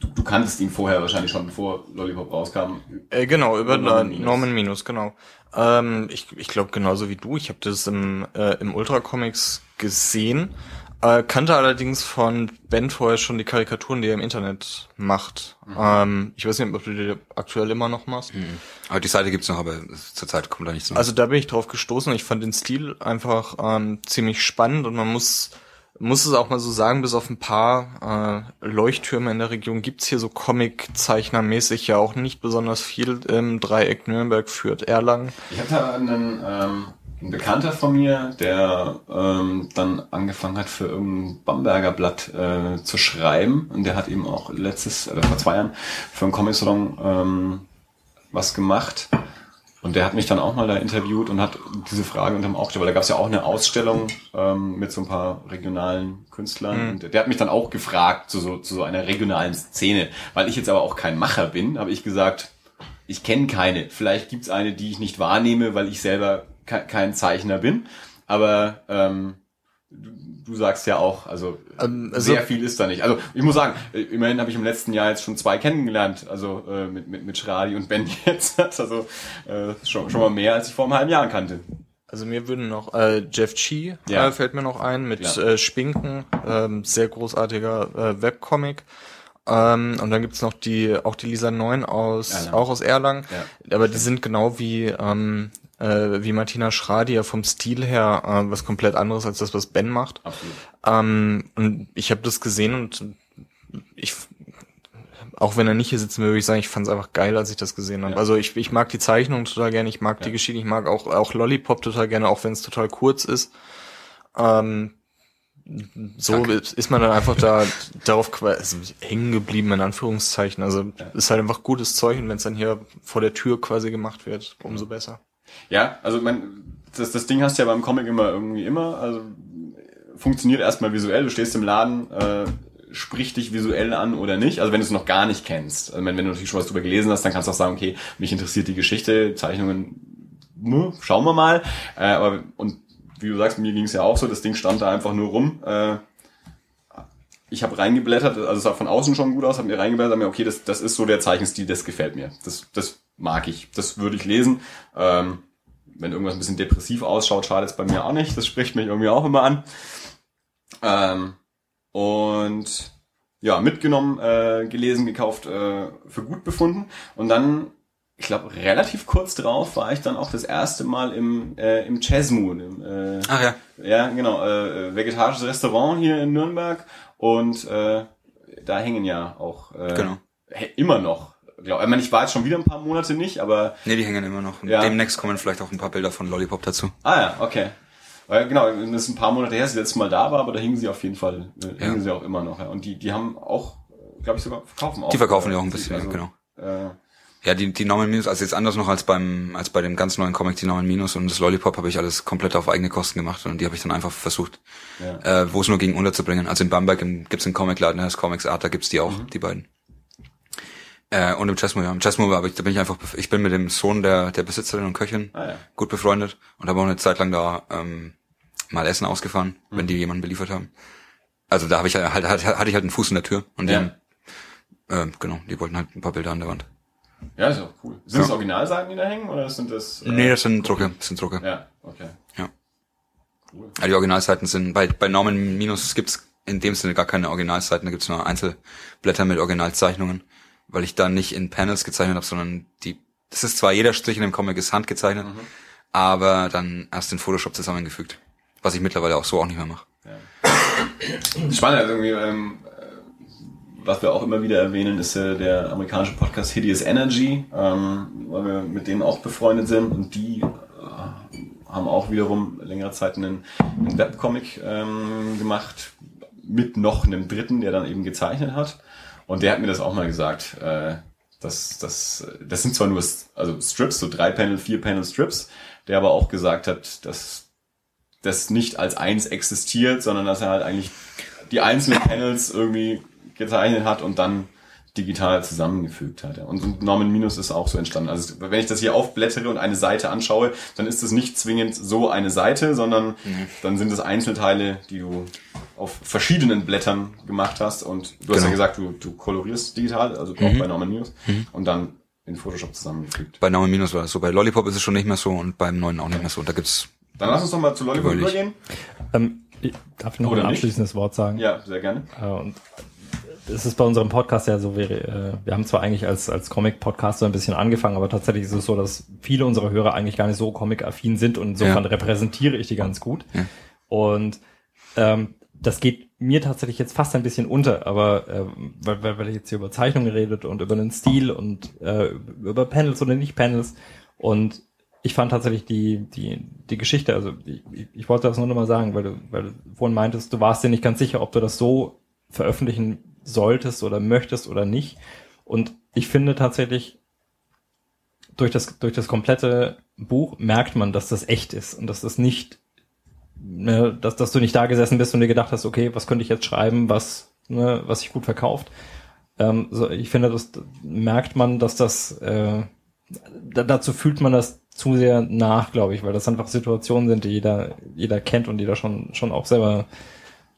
du, du kanntest ihn vorher wahrscheinlich schon, bevor Lollipop rauskam. Äh, genau, über Norman. Minus, Norman Minus genau. Ähm, ich ich glaube genauso wie du. Ich habe das im, äh, im Ultra Comics gesehen. Äh, kannte allerdings von Ben vorher schon die Karikaturen, die er im Internet macht. Mhm. Ähm, ich weiß nicht, ob du die aktuell immer noch machst. Aber die Seite gibt's noch, aber zurzeit kommt da nichts mehr. Also da bin ich drauf gestoßen und ich fand den Stil einfach ähm, ziemlich spannend und man muss muss es auch mal so sagen, bis auf ein paar äh, Leuchttürme in der Region gibt's hier so Comic-Zeichnermäßig ja auch nicht besonders viel im Dreieck Nürnberg führt Erlangen. Ich hatte einen, ähm, einen Bekannter von mir, der ähm, dann angefangen hat, für irgendein Bamberger Blatt äh, zu schreiben. Und der hat eben auch letztes, oder vor zwei Jahren, für einen Comic-Salon ähm, was gemacht. Und der hat mich dann auch mal da interviewt und hat diese Frage unter dem Auge gestellt, weil da gab es ja auch eine Ausstellung ähm, mit so ein paar regionalen Künstlern. Und der hat mich dann auch gefragt zu so, zu so einer regionalen Szene. Weil ich jetzt aber auch kein Macher bin, habe ich gesagt, ich kenne keine. Vielleicht gibt's eine, die ich nicht wahrnehme, weil ich selber ke kein Zeichner bin. Aber ähm, du, du sagst ja auch, also, Ähm, also- sehr viel ist da nicht. Also ich muss sagen, äh, immerhin habe ich im letzten Jahr jetzt schon zwei kennengelernt, also äh, mit, mit, mit Schradi und Ben jetzt. Also äh, schon, schon mal mehr, als ich vor einem halben Jahr kannte. Also mir würden noch äh, Jeff Chi Ja. äh, fällt mir noch ein mit Klar. äh, Spinken, ähm, sehr großartiger äh, Webcomic. Ähm, und dann gibt's noch die auch die Lisa Neun aus Erlangen. auch aus Erlangen, Ja. aber die sind genau wie ähm, äh, wie Martina Schradi ja vom Stil her äh, was komplett anderes als das was Ben macht. Absolut. Ähm, und ich habe das gesehen und ich, auch wenn er nicht hier sitzen will, würde ich sagen, ich fand es einfach geil, als ich das gesehen habe. Ja. Also ich, ich mag die Zeichnung total gerne, ich mag die Ja. Geschichte, ich mag auch, auch Lollipop total gerne, auch wenn es total kurz ist. Ähm, so Danke. ist man dann einfach da darauf also hängen geblieben, in Anführungszeichen. Also ist halt einfach gutes Zeug und wenn es dann hier vor der Tür quasi gemacht wird, umso besser. Ja, also mein, das, das Ding hast du ja beim Comic immer irgendwie immer. Also funktioniert erstmal visuell. Du stehst im Laden, äh, sprich dich visuell an oder nicht. Also wenn du es noch gar nicht kennst. Also wenn, wenn du natürlich schon was drüber gelesen hast, dann kannst du auch sagen, okay, mich interessiert die Geschichte, Zeichnungen, ne, schauen wir mal. Äh, aber und wie du sagst, mir ging es ja auch so, das Ding stand da einfach nur rum. Äh, ich habe reingeblättert, also es sah von außen schon gut aus, habe mir reingeblättert, hab mir, okay, das, das ist so der Zeichenstil, das gefällt mir. Das, das mag ich, das würde ich lesen. Ähm, wenn irgendwas ein bisschen depressiv ausschaut, schadet es bei mir auch nicht. Das spricht mich irgendwie auch immer an. Ähm, und ja, mitgenommen, äh, gelesen, gekauft, äh, für gut befunden. Und dann, ich glaube, relativ kurz drauf war ich dann auch das erste Mal im, äh, im Chessmoon. Im, äh, Ach ja. ja, genau, äh, vegetarisches Restaurant hier in Nürnberg. Und äh, da hängen ja auch äh, Genau. immer noch. Glaub, ich meine, ich war jetzt schon wieder ein paar Monate nicht, aber Nee, die hängen immer noch. Ja. Demnächst kommen vielleicht auch ein paar Bilder von Lollipop dazu. Ah ja, okay. Weil genau, das ist ein paar Monate her, dass ich das letzte Mal da war, aber da hingen sie auf jeden Fall, äh, hingen sie auch immer noch. Ja. Und die, die haben auch, glaube ich, sogar verkaufen auch. Die verkaufen ja auch ein bisschen, also, genau. Äh, Ja, die, die Norman Minus, also jetzt anders noch als beim, als bei dem ganz neuen Comic, die Norman Minus und das Lollipop habe ich alles komplett auf eigene Kosten gemacht und die habe ich dann einfach versucht, ja. äh, wo es nur ging, unterzubringen. Also in Bamberg im, gibt's einen Comicladen, heißt Comics Art, da gibt's die auch, Mhm. die beiden. Äh, und im Chessmo, ja. Im Chessmo habe ich, da bin ich einfach, ich bin mit dem Sohn der, der Besitzerin und Köchin Ah, ja. gut befreundet und habe auch eine Zeit lang da ähm, mal Essen ausgefahren, Mhm. wenn die jemanden beliefert haben. Also da habe ich halt, halt, hatte ich halt einen Fuß in der Tür und die, Ja. haben, äh, genau, die wollten halt ein paar Bilder an der Wand. ja, ist auch cool. Sind das Ja. Originalseiten, die da hängen, oder sind das? Äh, Nee, das sind Drucke, das sind Drucke. Ja, okay. Ja. Cool. Ja, die Originalseiten sind, bei, bei Norman Minus gibt's in dem Sinne gar keine Originalseiten, da gibt's nur Einzelblätter mit Originalzeichnungen, weil ich da nicht in Panels gezeichnet habe, sondern die, das ist zwar jeder Strich in dem Comic ist handgezeichnet, aber dann erst in Photoshop zusammengefügt, was ich mittlerweile auch so auch nicht mehr mache. Spannend, also irgendwie, ähm, äh, was wir auch immer wieder erwähnen, ist äh, der amerikanische Podcast Hideous Energy, ähm, weil wir mit denen auch befreundet sind und die äh, haben auch wiederum längere Zeit einen, einen Webcomic ähm, gemacht mit noch einem dritten, der dann eben gezeichnet hat. Und der hat mir das auch mal gesagt. Äh, das, das, das sind zwar nur also Strips, so drei Panel, vier Panel Strips, der aber auch gesagt hat, dass das nicht als eins existiert, sondern dass er halt eigentlich die einzelnen Panels irgendwie gezeichnet hat und dann digital zusammengefügt hat. Ja. Und Norman Minus ist auch so entstanden. Also wenn ich das hier aufblättere und eine Seite anschaue, dann ist es nicht zwingend so eine Seite, sondern mhm. dann sind es Einzelteile, die du auf verschiedenen Blättern gemacht hast. Und du genau. hast ja gesagt, du, du kolorierst digital, also mhm. auch bei Norman Minus. Mhm. Und dann in Photoshop zusammengefügt. Bei Norman Minus war das so. Bei Lollipop ist es schon nicht mehr so und beim neuen auch nicht mehr so. Und da gibt's. Dann lass uns doch mal zu Lollipop übergehen. Ähm, ich darf noch Oder ein abschließendes nicht? Wort sagen? Ja, sehr gerne. Äh, und es ist bei unserem Podcast ja so, wir, äh, wir haben zwar eigentlich als, als Comic-Podcast so ein bisschen angefangen, aber tatsächlich ist es so, dass viele unserer Hörer eigentlich gar nicht so comic-affin sind und insofern ja. repräsentiere ich die ganz gut. Ja. Und ähm, das geht mir tatsächlich jetzt fast ein bisschen unter, aber äh, weil, weil, weil ich jetzt hier über Zeichnungen redet und über den Stil und äh, über Panels oder nicht Panels und ich fand tatsächlich die, die, die Geschichte, also ich, ich wollte das nur noch mal sagen, weil du, weil du vorhin meintest, du warst dir nicht ganz sicher, ob du das so veröffentlichen solltest oder möchtest oder nicht. Und ich finde tatsächlich, durch das, durch das komplette Buch merkt man, dass das echt ist und dass das nicht, ne, dass, dass du nicht da gesessen bist und dir gedacht hast, okay, was könnte ich jetzt schreiben, was, ne, was sich gut verkauft. Ähm, so, ich finde, das merkt man, dass das, äh, da, dazu fühlt man das zu sehr nach, glaube ich, weil das einfach Situationen sind, die jeder, jeder kennt und jeder schon, schon auch selber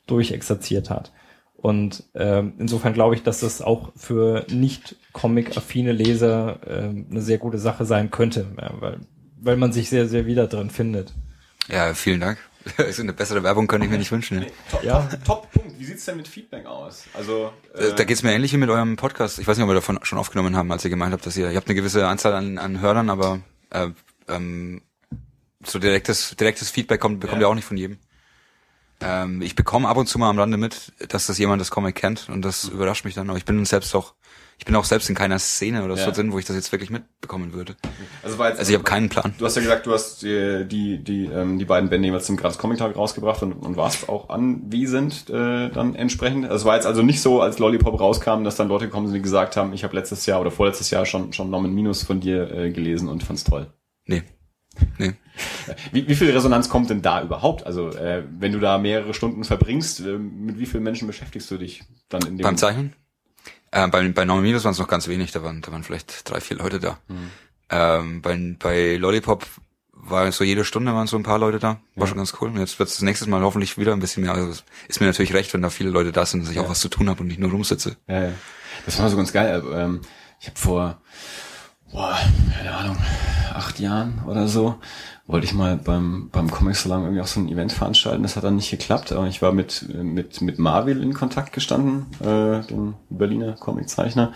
durchexerziert hat. Und ähm, insofern glaube ich, dass das auch für nicht Comic-affine Leser äh, eine sehr gute Sache sein könnte, ja, weil, weil man sich sehr, sehr wieder drin findet. Ja, vielen Dank. Also eine bessere Werbung könnte ich mir nicht wünschen. Nee, top, ja. top, top Punkt. Wie sieht's denn mit Feedback aus? Also äh, da geht's mir ähnlich wie mit eurem Podcast. Ich weiß nicht, ob wir davon schon aufgenommen haben, als ihr gemeint habt, dass ihr ihr habt eine gewisse Anzahl an, an Hörern, aber äh, ähm, so direktes direktes Feedback kommt bekommt ja. ihr auch nicht von jedem. Ähm, ich bekomme ab und zu mal am Rande mit, dass das jemand das Comic kennt und das mhm. überrascht mich dann. Aber ich bin selbst auch, ich bin auch selbst in keiner Szene oder ja. so drin, wo ich das jetzt wirklich mitbekommen würde. Also, war jetzt, also ich habe keinen Plan. Du hast ja gesagt, du hast die die die, ähm, die beiden Bände jeweils zum Graz Comic Tag rausgebracht und, und warst auch anwesend äh, dann entsprechend. Also es war jetzt also nicht so, als Lollipop rauskam, dass dann Leute gekommen sind, die gesagt haben, ich habe letztes Jahr oder vorletztes Jahr schon schon Nomen Minus von dir äh, gelesen und fand's toll. Nee. Nee. Wie, wie viel Resonanz kommt denn da überhaupt? Also äh, wenn du da mehrere Stunden verbringst, äh, mit wie vielen Menschen beschäftigst du dich dann in dem Beim Zeichnen? Äh, bei, bei Norman Minus waren es noch ganz wenig, da waren, da waren vielleicht drei, vier Leute da. Mhm. Ähm, bei, bei Lollipop war so jede Stunde waren so ein paar Leute da. War ja. schon ganz cool. Jetzt wird es das nächste Mal hoffentlich wieder ein bisschen mehr. Also ist mir natürlich recht, wenn da viele Leute da sind, dass ich ja. auch was zu tun habe und nicht nur rumsitze. Ja, ja. Das war so ganz geil. Ähm, ich habe vor, boah, keine Ahnung, acht Jahren oder so, wollte ich mal beim, beim Comic Salon irgendwie auch so ein Event veranstalten. Das hat dann nicht geklappt, aber ich war mit, mit, mit Marvel in Kontakt gestanden, äh, dem Berliner Comiczeichner.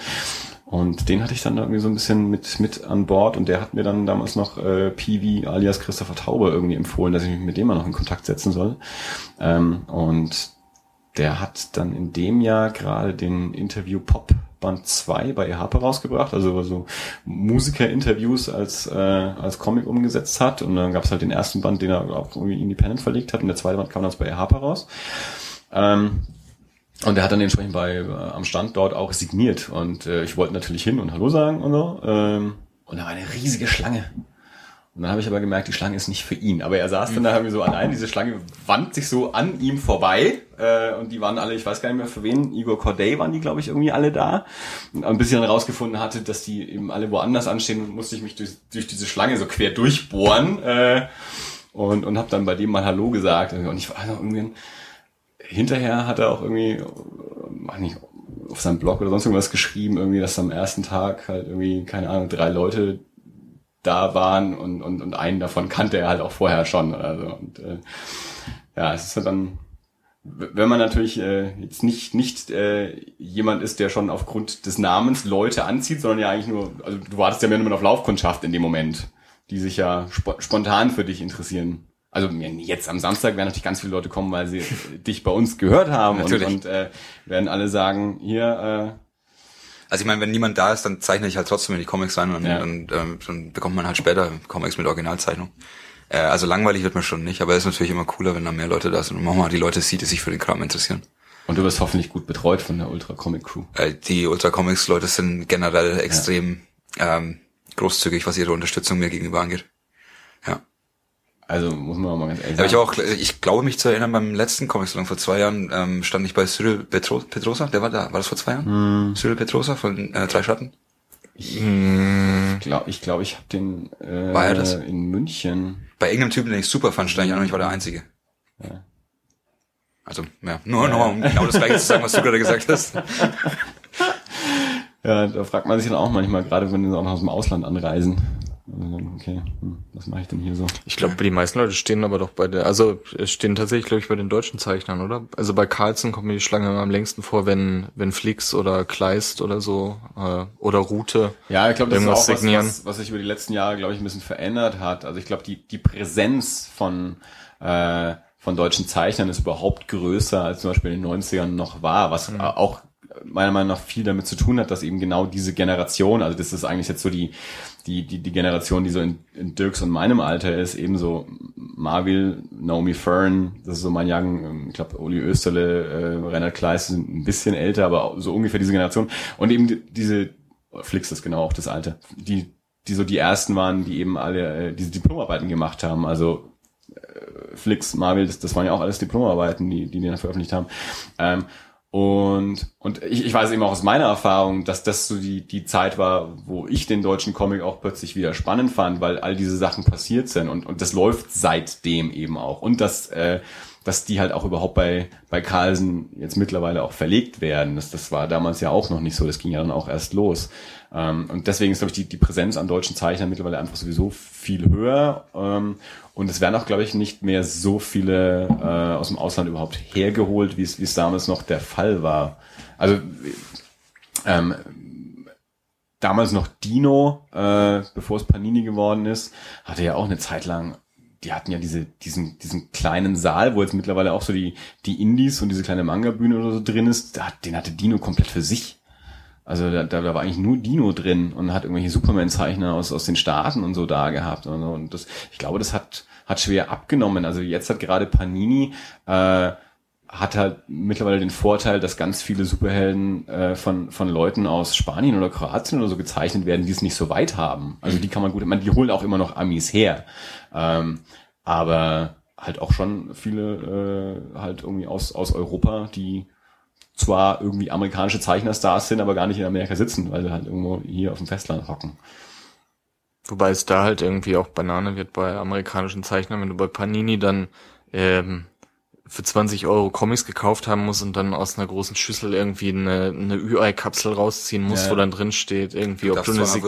Und den hatte ich dann irgendwie so ein bisschen mit, mit an Bord und der hat mir dann damals noch äh, Peewee alias Christopher Taube irgendwie empfohlen, dass ich mich mit dem mal noch in Kontakt setzen soll. Ähm, und der hat dann in dem Jahr gerade den Interview Pop Band 2 bei Harpe rausgebracht, also so Musiker-Interviews als, äh, als Comic umgesetzt hat. Und dann gab es halt den ersten Band, den er auch irgendwie independent verlegt hat und der zweite Band kam dann bei Harpe raus. Ähm, und er hat dann entsprechend bei äh, am Stand dort auch signiert. Und äh, ich wollte natürlich hin und Hallo sagen und so. Ähm, und da war eine riesige Schlange. Und dann habe ich aber gemerkt, die Schlange ist nicht für ihn. Aber er saß dann da irgendwie so allein, diese Schlange wand sich so an ihm vorbei. Äh, und die waren alle, ich weiß gar nicht mehr für wen, Igor Corday waren die, glaube ich, irgendwie alle da. Und ein bisschen rausgefunden hatte, dass die eben alle woanders anstehen, musste ich mich durch, durch diese Schlange so quer durchbohren. Äh, und und habe dann bei dem mal Hallo gesagt. Und ich war also irgendwie... Hinterher hat er auch irgendwie, mach nicht, auf seinem Blog oder sonst irgendwas geschrieben, irgendwie, dass am ersten Tag halt irgendwie, keine Ahnung, drei Leute da waren und, und, und einen davon kannte er halt auch vorher schon. Also, und, äh, ja, es ist halt dann, wenn man natürlich äh, jetzt nicht, nicht äh, jemand ist, der schon aufgrund des Namens Leute anzieht, sondern ja eigentlich nur, also du wartest ja mehr nur auf Laufkundschaft in dem Moment, die sich ja sp spontan für dich interessieren. Also jetzt am Samstag werden natürlich ganz viele Leute kommen, weil sie dich bei uns gehört haben und, und äh, werden alle sagen, hier, äh, also ich meine, wenn niemand da ist, dann zeichne ich halt trotzdem die Comics rein und, ja. und ähm, dann bekommt man halt später Comics mit Originalzeichnung. Äh, also langweilig wird man schon nicht, aber es ist natürlich immer cooler, wenn da mehr Leute da sind und man mal die Leute sieht, die sich für den Kram interessieren. Und du wirst hoffentlich gut betreut von der Ultra Comic Crew. Äh, die Ultra Comics Leute sind generell extrem ja. ähm, großzügig, was ihre Unterstützung mir gegenüber angeht. Ja. Also muss man mal ganz ehrlich Habe ich sagen. auch, ich glaube mich zu erinnern, beim letzten Comic Salon vor zwei Jahren ähm, stand ich bei Cyril Petro Petrosa, der war da, war das vor zwei Jahren? Hm. Cyril Petrosa von äh, Drei Schatten? Ich glaube, ich, glaub, ich habe den äh, War er das? in München. Bei irgendeinem Typen, den ich super fand, stand ich auch noch, ich war der Einzige. Also, ja, nur nochmal, um genau das gleiche zu sagen, was du gerade gesagt hast. Ja, da fragt man sich dann auch manchmal, gerade wenn sie auch noch aus dem Ausland anreisen. Okay, hm, was mache ich denn hier so? Ich glaube, die meisten Leute stehen aber doch bei der, also es stehen tatsächlich, glaube ich, bei den deutschen Zeichnern, oder? Also bei Carlsen kommt mir die Schlange immer am längsten vor, wenn wenn Flix oder Kleist oder so äh, oder Rute Ja, ich glaube, das ist auch was, was, was sich über die letzten Jahre, glaube ich, ein bisschen verändert hat. Also ich glaube, die, die Präsenz von, äh, von deutschen Zeichnern ist überhaupt größer, als zum Beispiel in den 90ern noch war, was Mhm. auch meiner Meinung nach viel damit zu tun hat, dass eben genau diese Generation, also das ist eigentlich jetzt so die, die, die, die Generation, die so in, in Dirks und meinem Alter ist, ebenso Marvel, Naomi Fern, das ist so mein Jahrgang, ähm, ich glaube, Uli Österle, äh, Reinhard Kleist sind ein bisschen älter, aber so ungefähr diese Generation. Und eben die, diese, Flix ist genau auch das Alte, die, die so die ersten waren, die eben alle äh, diese Diplomarbeiten gemacht haben. Also äh, Flix, Marvel, das, das waren ja auch alles Diplomarbeiten, die, die die dann veröffentlicht haben. Ähm, und, und ich, ich weiß eben auch aus meiner Erfahrung, dass das so die, die Zeit war, wo ich den deutschen Comic auch plötzlich wieder spannend fand, weil all diese Sachen passiert sind und, und das läuft seitdem eben auch. Und dass, äh, dass die halt auch überhaupt bei, bei Carlsen jetzt mittlerweile auch verlegt werden. Das, das war damals ja auch noch nicht so, das ging ja dann auch erst los. Ähm, und deswegen ist, glaube ich, die, die Präsenz an deutschen Zeichnern mittlerweile einfach sowieso viel höher. Ähm, und es werden auch, glaube ich, nicht mehr so viele äh, aus dem Ausland überhaupt hergeholt, wie es wie es damals noch der Fall war. Also ähm, damals noch Dino, äh, bevor es Panini geworden ist, hatte ja auch eine Zeit lang, die hatten ja diese, diesen, diesen kleinen Saal, wo jetzt mittlerweile auch so die, die Indies und diese kleine Manga-Bühne oder so drin ist, den hatte Dino komplett für sich. Also da, da, war eigentlich nur Dino drin und hat irgendwelche Superman-Zeichner aus, aus den Staaten und so da gehabt. Und, und das, ich glaube, das hat, hat schwer abgenommen. Also jetzt hat gerade Panini äh, hat halt mittlerweile den Vorteil, dass ganz viele Superhelden äh, von, von Leuten aus Spanien oder Kroatien oder so gezeichnet werden, die es nicht so weit haben. Also die kann man gut, man, die holen auch immer noch Amis her. Ähm, aber halt auch schon viele äh, halt irgendwie aus, aus Europa, die zwar irgendwie amerikanische Zeichnerstars sind, aber gar nicht in Amerika sitzen, weil sie halt irgendwo hier auf dem Festland hocken. Wobei es da halt irgendwie auch Banane wird bei amerikanischen Zeichnern, wenn du bei Panini dann ähm, für 20 Euro Comics gekauft haben musst und dann aus einer großen Schüssel irgendwie eine, eine Ü-Ei-Kapsel rausziehen musst, Ja. wo dann drin steht, irgendwie, Du ob du eine Sig.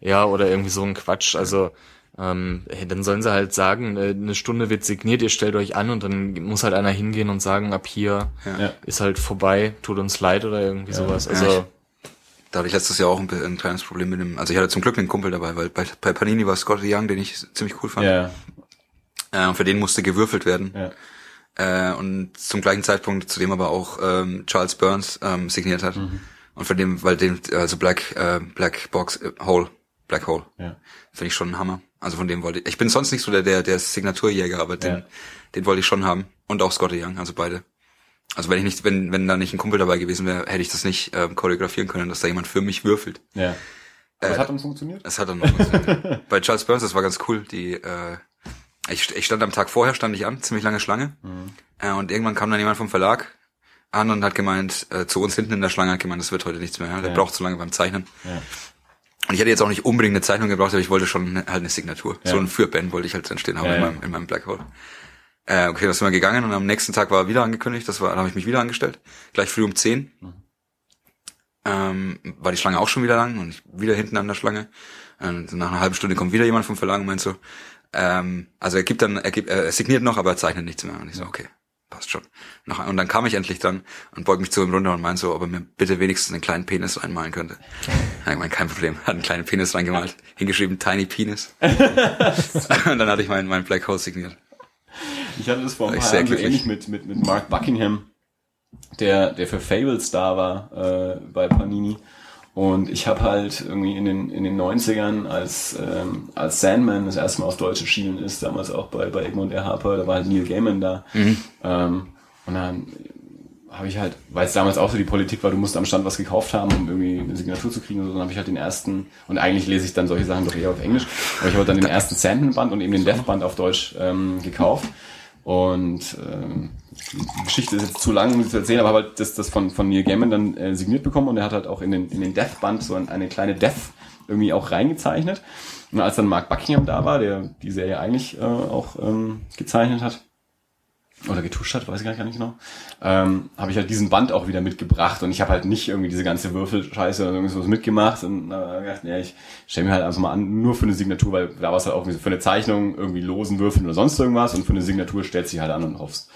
Ja, oder irgendwie so ein Quatsch. Also ähm, hey, dann sollen sie halt sagen, äh, eine Stunde wird signiert, ihr stellt euch an und dann muss halt einer hingehen und sagen, ab hier Ja. ist halt vorbei, tut uns leid oder irgendwie sowas. Also Ja, Da hatte ich letztes Jahr auch ein, ein kleines Problem mit dem, also ich hatte zum Glück einen Kumpel dabei, weil bei, bei Panini war Scotty Young, den ich ziemlich cool fand. Ja, Äh, und für den musste gewürfelt werden. ja. Äh, und zum gleichen Zeitpunkt, zu dem aber auch ähm, Charles Burns ähm, signiert hat. Und von dem, weil dem, also Black, äh, Black Box äh, Hole, Black Hole, ja. finde ich schon ein Hammer. Also von dem wollte ich. Ich bin sonst nicht so der, der, der Signaturjäger, aber den, Ja. den wollte ich schon haben. Und auch Scotty Young, also beide. Also wenn ich nicht, wenn, wenn da nicht ein Kumpel dabei gewesen wäre, hätte ich das nicht ähm, choreografieren können, dass da jemand für mich würfelt. ja. Aber Äh, es hat dann funktioniert? Das hat dann noch funktioniert. Bei Charles Burns, das war ganz cool. Die, äh, ich, ich stand am Tag vorher, stand ich an, ziemlich lange Schlange. Äh, und irgendwann kam dann jemand vom Verlag an und hat gemeint, äh, zu uns hinten in der Schlange hat gemeint, das wird heute nichts mehr. Ja? Der braucht zu lange beim Zeichnen. Ja. Und ich hätte jetzt auch nicht unbedingt eine Zeichnung gebraucht, aber ich wollte schon halt eine Signatur. Ja. So ein Fürband wollte ich halt dann stehen haben Ja, in, meinem, in meinem Black Hole. Äh, okay, das sind wir gegangen und am nächsten Tag war wieder angekündigt, das war, da habe ich mich wieder angestellt. Gleich früh um 10. Mhm. Ähm, war die Schlange auch schon wieder lang und ich wieder hinten an der Schlange. Und nach einer halben Stunde kommt wieder jemand vom Verlag und meint so, ähm, also er gibt dann, er gibt, er signiert noch, aber er zeichnet nichts mehr. Und ich so, okay, passt schon. Und dann kam ich endlich dann und beug mich zu ihm runter und meint so, ob er mir bitte wenigstens einen kleinen Penis reinmalen könnte. Ich meine, kein Problem. Hat einen kleinen Penis reingemalt, hingeschrieben Tiny Penis. und dann hatte ich meinen meinen Black Hole signiert. Ich hatte das vor ein paar Jahren so ähnlich mit, mit, mit Mark Buckingham, der, der für Fables da war äh, bei Panini. Und ich habe halt irgendwie in den, in den 90ern, als, ähm, als Sandman das erste Mal auf Deutsch erschienen ist, damals auch bei, bei Egmont R. Harper, da war halt Neil Gaiman da. Ähm, und dann habe ich halt, weil es damals auch so die Politik war, du musst am Stand was gekauft haben, um irgendwie eine Signatur zu kriegen, und so, dann habe ich halt den ersten, und eigentlich lese ich dann solche Sachen doch eher auf Englisch, aber ich habe dann den ersten Sandman-Band und eben den Death-Band auf Deutsch ähm, gekauft. Und ähm, Geschichte ist jetzt zu lang, um sie zu erzählen, aber halt das, das von, von Neil Gaiman dann äh, signiert bekommen und er hat halt auch in den, in den Death-Band so eine kleine Death irgendwie auch reingezeichnet. Und als dann Mark Buckingham da war, der die Serie eigentlich äh, auch ähm, gezeichnet hat, oder getuscht hat, weiß ich gar nicht genau, ähm, habe ich halt diesen Band auch wieder mitgebracht und ich habe halt nicht irgendwie diese ganze Würfelscheiße oder irgendwas mitgemacht und äh, gedacht, ja, ich stelle mir halt einfach mal an, nur für eine Signatur, weil da war es halt auch für eine Zeichnung irgendwie losen Würfeln oder sonst irgendwas und für eine Signatur stellt sich halt an und hoffst.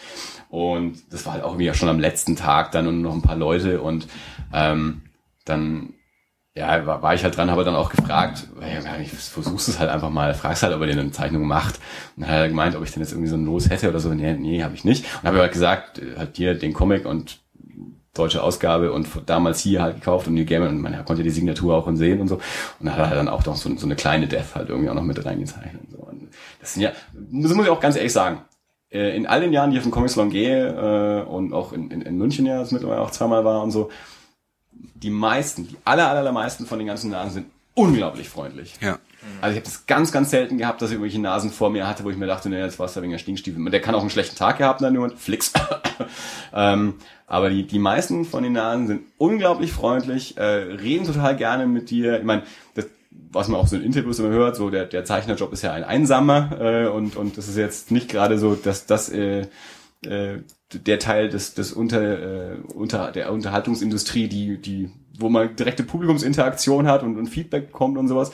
Und das war halt auch irgendwie schon am letzten Tag dann und noch ein paar Leute und ähm, dann ja, war, war ich halt dran, habe dann auch gefragt, ja, ich versuch's es halt einfach mal, fragst halt, ob er dir eine Zeichnung macht. Und dann hat er gemeint, ob ich denn jetzt irgendwie so ein Los hätte oder so. Nee, nee, habe ich nicht. Und habe halt gesagt, hat dir den Comic und deutsche Ausgabe und damals hier halt gekauft und New Game und man konnte die Signatur auch sehen und so. Und dann hat er dann auch noch so, so eine kleine Death halt irgendwie auch noch mit reingezeichnet. Und so. Und das sind ja, das muss ich auch ganz ehrlich sagen, in all den Jahren, die ich auf den Comic Salon gehe äh, und auch in, in, in München ja das mittlerweile auch zweimal war und so, die meisten, die aller, aller, allermeisten von den ganzen Nasen sind unglaublich freundlich. Ja. Also ich habe das ganz, ganz selten gehabt, dass ich irgendwelche Nasen vor mir hatte, wo ich mir dachte, naja, jetzt war es da wegen der Stinkstiefel. Der kann auch einen schlechten Tag gehabt haben, dann Flix. ähm, aber die, die meisten von den Nasen sind unglaublich freundlich, äh, reden total gerne mit dir. Ich meine, das, was man auch so in Interviews immer hört, so der, der Zeichnerjob ist ja ein einsamer äh, und, und das ist jetzt nicht gerade so, dass das äh, äh, der Teil des, des unter, äh, unter der Unterhaltungsindustrie, die, die, wo man direkte Publikumsinteraktion hat und, und Feedback bekommt und sowas.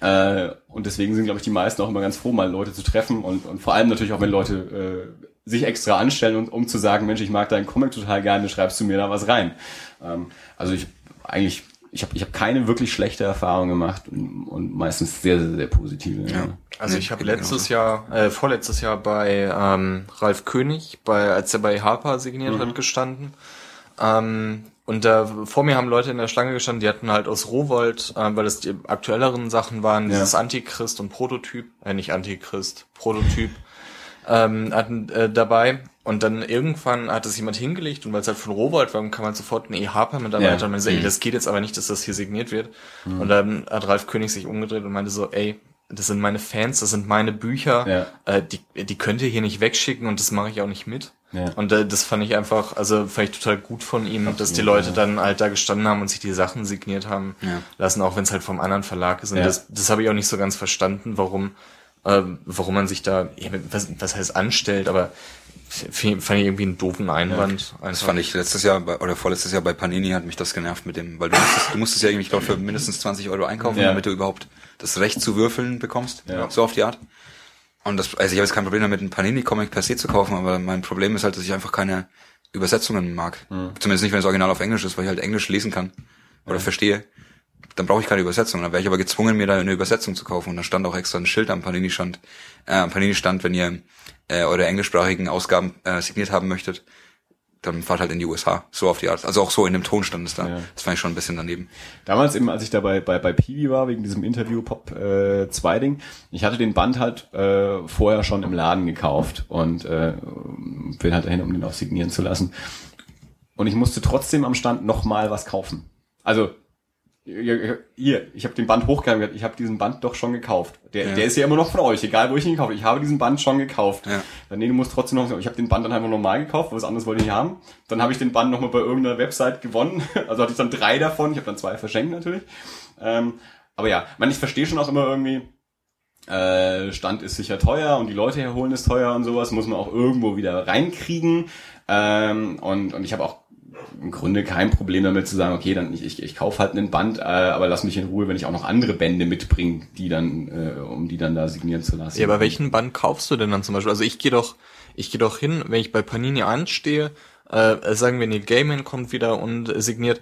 Äh, und deswegen sind, glaube ich, die meisten auch immer ganz froh, mal Leute zu treffen und, und vor allem natürlich auch, wenn Leute äh, sich extra anstellen, und, um zu sagen, Mensch, ich mag deinen Comic total gerne, schreibst du mir da was rein. Ähm, also ich eigentlich ich habe ich hab keine wirklich schlechte Erfahrung gemacht und, und meistens sehr, sehr, sehr positive. Ja. Also ich habe letztes Jahr, äh, vorletztes Jahr bei ähm, Ralf König, bei, als er bei Harper signiert mhm. hat, gestanden. Ähm, und da vor mir haben Leute in der Schlange gestanden, die hatten halt aus Rowold, äh, weil es die aktuelleren Sachen waren, ja. dieses Antichrist und Prototyp, äh, nicht Antichrist, Prototyp, ähm, hatten äh, dabei. Und dann irgendwann hat es jemand hingelegt und weil es halt von Rowold war, kam halt sofort ein E-Harper-Mitarbeiter ja. und meinte, ey, mhm. das geht jetzt aber nicht, dass das hier signiert wird. Mhm. Und dann hat Ralf König sich umgedreht und meinte so, ey, das sind meine Fans, das sind meine Bücher, ja. äh, die, die könnt ihr hier nicht wegschicken und das mache ich auch nicht mit. Ja. Und äh, das fand ich einfach, also fand ich total gut von ihm, Absolut, dass die Leute ja. dann halt da gestanden haben und sich die Sachen signiert haben lassen, auch wenn es halt vom anderen Verlag ist. Und das, das habe ich auch nicht so ganz verstanden, warum, äh, warum man sich da, was, was heißt anstellt, aber fand ich irgendwie einen doofen Einwand. Ja, das fand ich letztes Jahr bei, oder vorletztes Jahr bei Panini hat mich das genervt mit dem, weil du musstest, du musstest ja irgendwie, ich glaube, für mindestens 20 Euro einkaufen, ja. damit du überhaupt das Recht zu würfeln bekommst, ja. so auf die Art. Und das, also ich habe jetzt kein Problem damit, einen Panini-Comic per se zu kaufen, aber mein Problem ist halt, dass ich einfach keine Übersetzungen mag. Mhm. Zumindest nicht, wenn das Original auf Englisch ist, weil ich halt Englisch lesen kann oder ja. verstehe. Dann brauche ich keine Übersetzung. Dann wäre ich aber gezwungen, mir da eine Übersetzung zu kaufen. Und da stand auch extra ein Schild am Panini-Stand, äh, am Panini-Stand, wenn ihr äh, eure englischsprachigen Ausgaben äh, signiert haben möchtet, dann fahrt halt in die USA, so auf die Art. Also auch so in dem Ton stand es da. Ja. Das fand ich schon ein bisschen daneben. Damals eben, als ich da bei, bei, bei Peewee war, wegen diesem Interview Pop äh, 2 Ding, ich hatte den Band halt äh, vorher schon im Laden gekauft und äh, bin halt dahin, um den auch signieren zu lassen. Und ich musste trotzdem am Stand nochmal was kaufen. Also hier, ich habe den Band hochgehalten, ich habe diesen Band doch schon gekauft. Der, ja. der ist ja immer noch von euch, egal wo ich ihn gekauft habe. Ich habe diesen Band schon gekauft. Ja. Dann nee, du musst trotzdem noch, ich habe den Band dann einfach normal gekauft, was anderes wollte ich nicht haben. Dann habe ich den Band nochmal bei irgendeiner Website gewonnen. Also hatte ich dann drei davon, ich habe dann zwei verschenkt natürlich. Ähm, aber ja, man, ich verstehe schon auch immer irgendwie, äh, Stand ist sicher teuer und die Leute herholen ist teuer und sowas, muss man auch irgendwo wieder reinkriegen. Ähm, und, und ich habe auch im Grunde kein Problem damit zu sagen, okay, dann ich, ich, ich kaufe halt einen Band, äh, aber lass mich in Ruhe, wenn ich auch noch andere Bände mitbringe, die dann, äh, um die dann da signieren zu lassen. Ja, aber welchen Band kaufst du denn dann zum Beispiel? Also ich gehe doch, ich gehe doch hin, wenn ich bei Panini anstehe, äh, sagen wir, Neil Gaiman kommt wieder und signiert,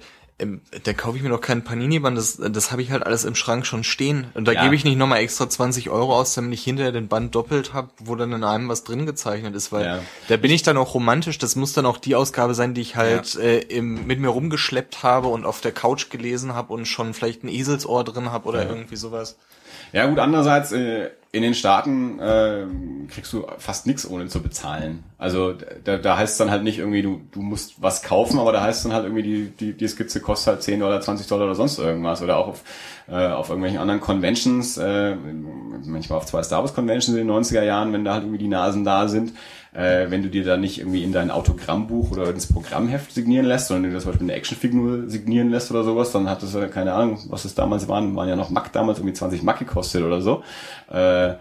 da kaufe ich mir noch keinen Panini-Band, das, das habe ich halt alles im Schrank schon stehen. Und da ja. gebe ich nicht nochmal extra 20 Euro aus, damit ich hinterher den Band doppelt habe, wo dann in einem was drin gezeichnet ist, weil ja. da bin ich dann auch romantisch, das muss dann auch die Ausgabe sein, die ich halt ja. äh, im, mit mir rumgeschleppt habe und auf der Couch gelesen habe und schon vielleicht ein Eselsohr drin habe oder irgendwie sowas. Ja gut, andererseits, äh, in den Staaten äh, kriegst du fast nichts ohne zu bezahlen. Also da, da heißt es dann halt nicht irgendwie, du, du musst was kaufen, aber da heißt es dann halt irgendwie, die, die, die Skizze kostet halt 10 Dollar, 20 Dollar oder sonst irgendwas. Oder auch auf, äh, auf irgendwelchen anderen Conventions, äh, manchmal auf zwei Star Wars Conventions in den 90er Jahren, wenn da halt irgendwie die Nasen da sind, äh, wenn du dir da nicht irgendwie in dein Autogrammbuch oder ins Programmheft signieren lässt, sondern du dir zum Beispiel eine Actionfigur signieren lässt oder sowas, dann hat das, äh, keine Ahnung, was es damals waren, waren ja noch Mack damals irgendwie 20 Mack gekostet oder so. Äh,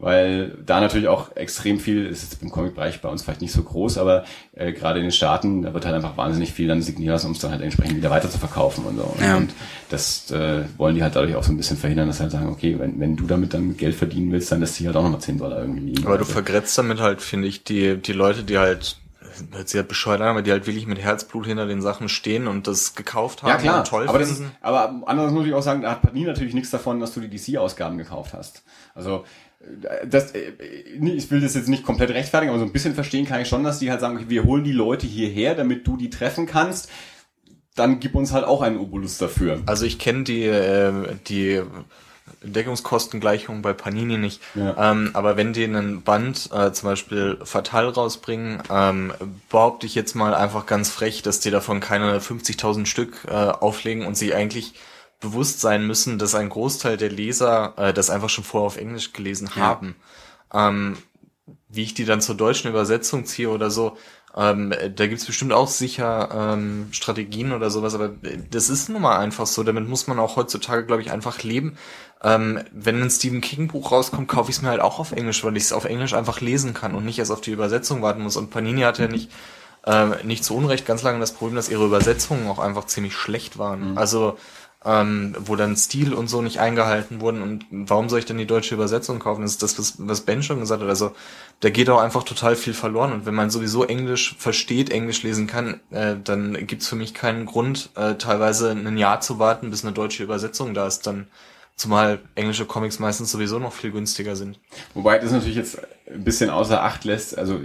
weil da natürlich auch extrem viel, ist jetzt im Comic-Bereich bei uns vielleicht nicht so groß, aber äh, gerade in den Staaten, da wird halt einfach wahnsinnig viel dann signiert lassen, um es dann halt entsprechend wieder weiter zu verkaufen und so. Ja. Und das äh, wollen die halt dadurch auch so ein bisschen verhindern, dass sie halt sagen, okay, wenn, wenn du damit dann Geld verdienen willst, dann lässt sich halt auch nochmal 10 Dollar irgendwie liegen. Aber du vergrätzt damit halt, finde ich, die, die Leute, die halt, hört sich halt bescheuert an, aber die halt wirklich mit Herzblut hinter den Sachen stehen und das gekauft haben ja klar, und toll aber, das ist, finden. aber andererseits muss ich auch sagen, da hat Panini natürlich nichts davon, dass du die DC-Ausgaben gekauft hast. Also das, äh, ich will das jetzt nicht komplett rechtfertigen, aber so ein bisschen verstehen kann ich schon, dass die halt sagen, wir holen die Leute hierher, damit du die treffen kannst. Dann gib uns halt auch einen Obolus dafür. Also ich kenne die, äh, die Deckungskostengleichung bei Panini nicht. Ja. Ähm, aber wenn die einen Band äh, zum Beispiel Fatal rausbringen, ähm, behaupte ich jetzt mal einfach ganz frech, dass die davon keine 50.000 Stück äh, auflegen und sie eigentlich bewusst sein müssen, dass ein Großteil der Leser äh, das einfach schon vorher auf Englisch gelesen Ja. haben. Ähm, wie ich die dann zur deutschen Übersetzung ziehe oder so, ähm, da gibt's bestimmt auch sicher ähm, Strategien oder sowas, aber das ist nun mal einfach so. Damit muss man auch heutzutage, glaube ich, einfach leben. Ähm, wenn ein Stephen King Buch rauskommt, kaufe ich es mir halt auch auf Englisch, weil ich es auf Englisch einfach lesen kann und nicht erst auf die Übersetzung warten muss. Und Panini hat ja nicht, ähm, nicht zu Unrecht ganz lange das Problem, dass ihre Übersetzungen auch einfach ziemlich schlecht waren. Also ähm, wo dann Stil und so nicht eingehalten wurden. Und warum soll ich denn die deutsche Übersetzung kaufen? Das ist das, was, was Ben schon gesagt hat. Also da geht auch einfach total viel verloren. Und wenn man sowieso Englisch versteht, Englisch lesen kann, äh, dann gibt's für mich keinen Grund, äh, teilweise ein Jahr zu warten, bis eine deutsche Übersetzung da ist. Dann zumal englische Comics meistens sowieso noch viel günstiger sind. Wobei das natürlich jetzt ein bisschen außer Acht lässt, also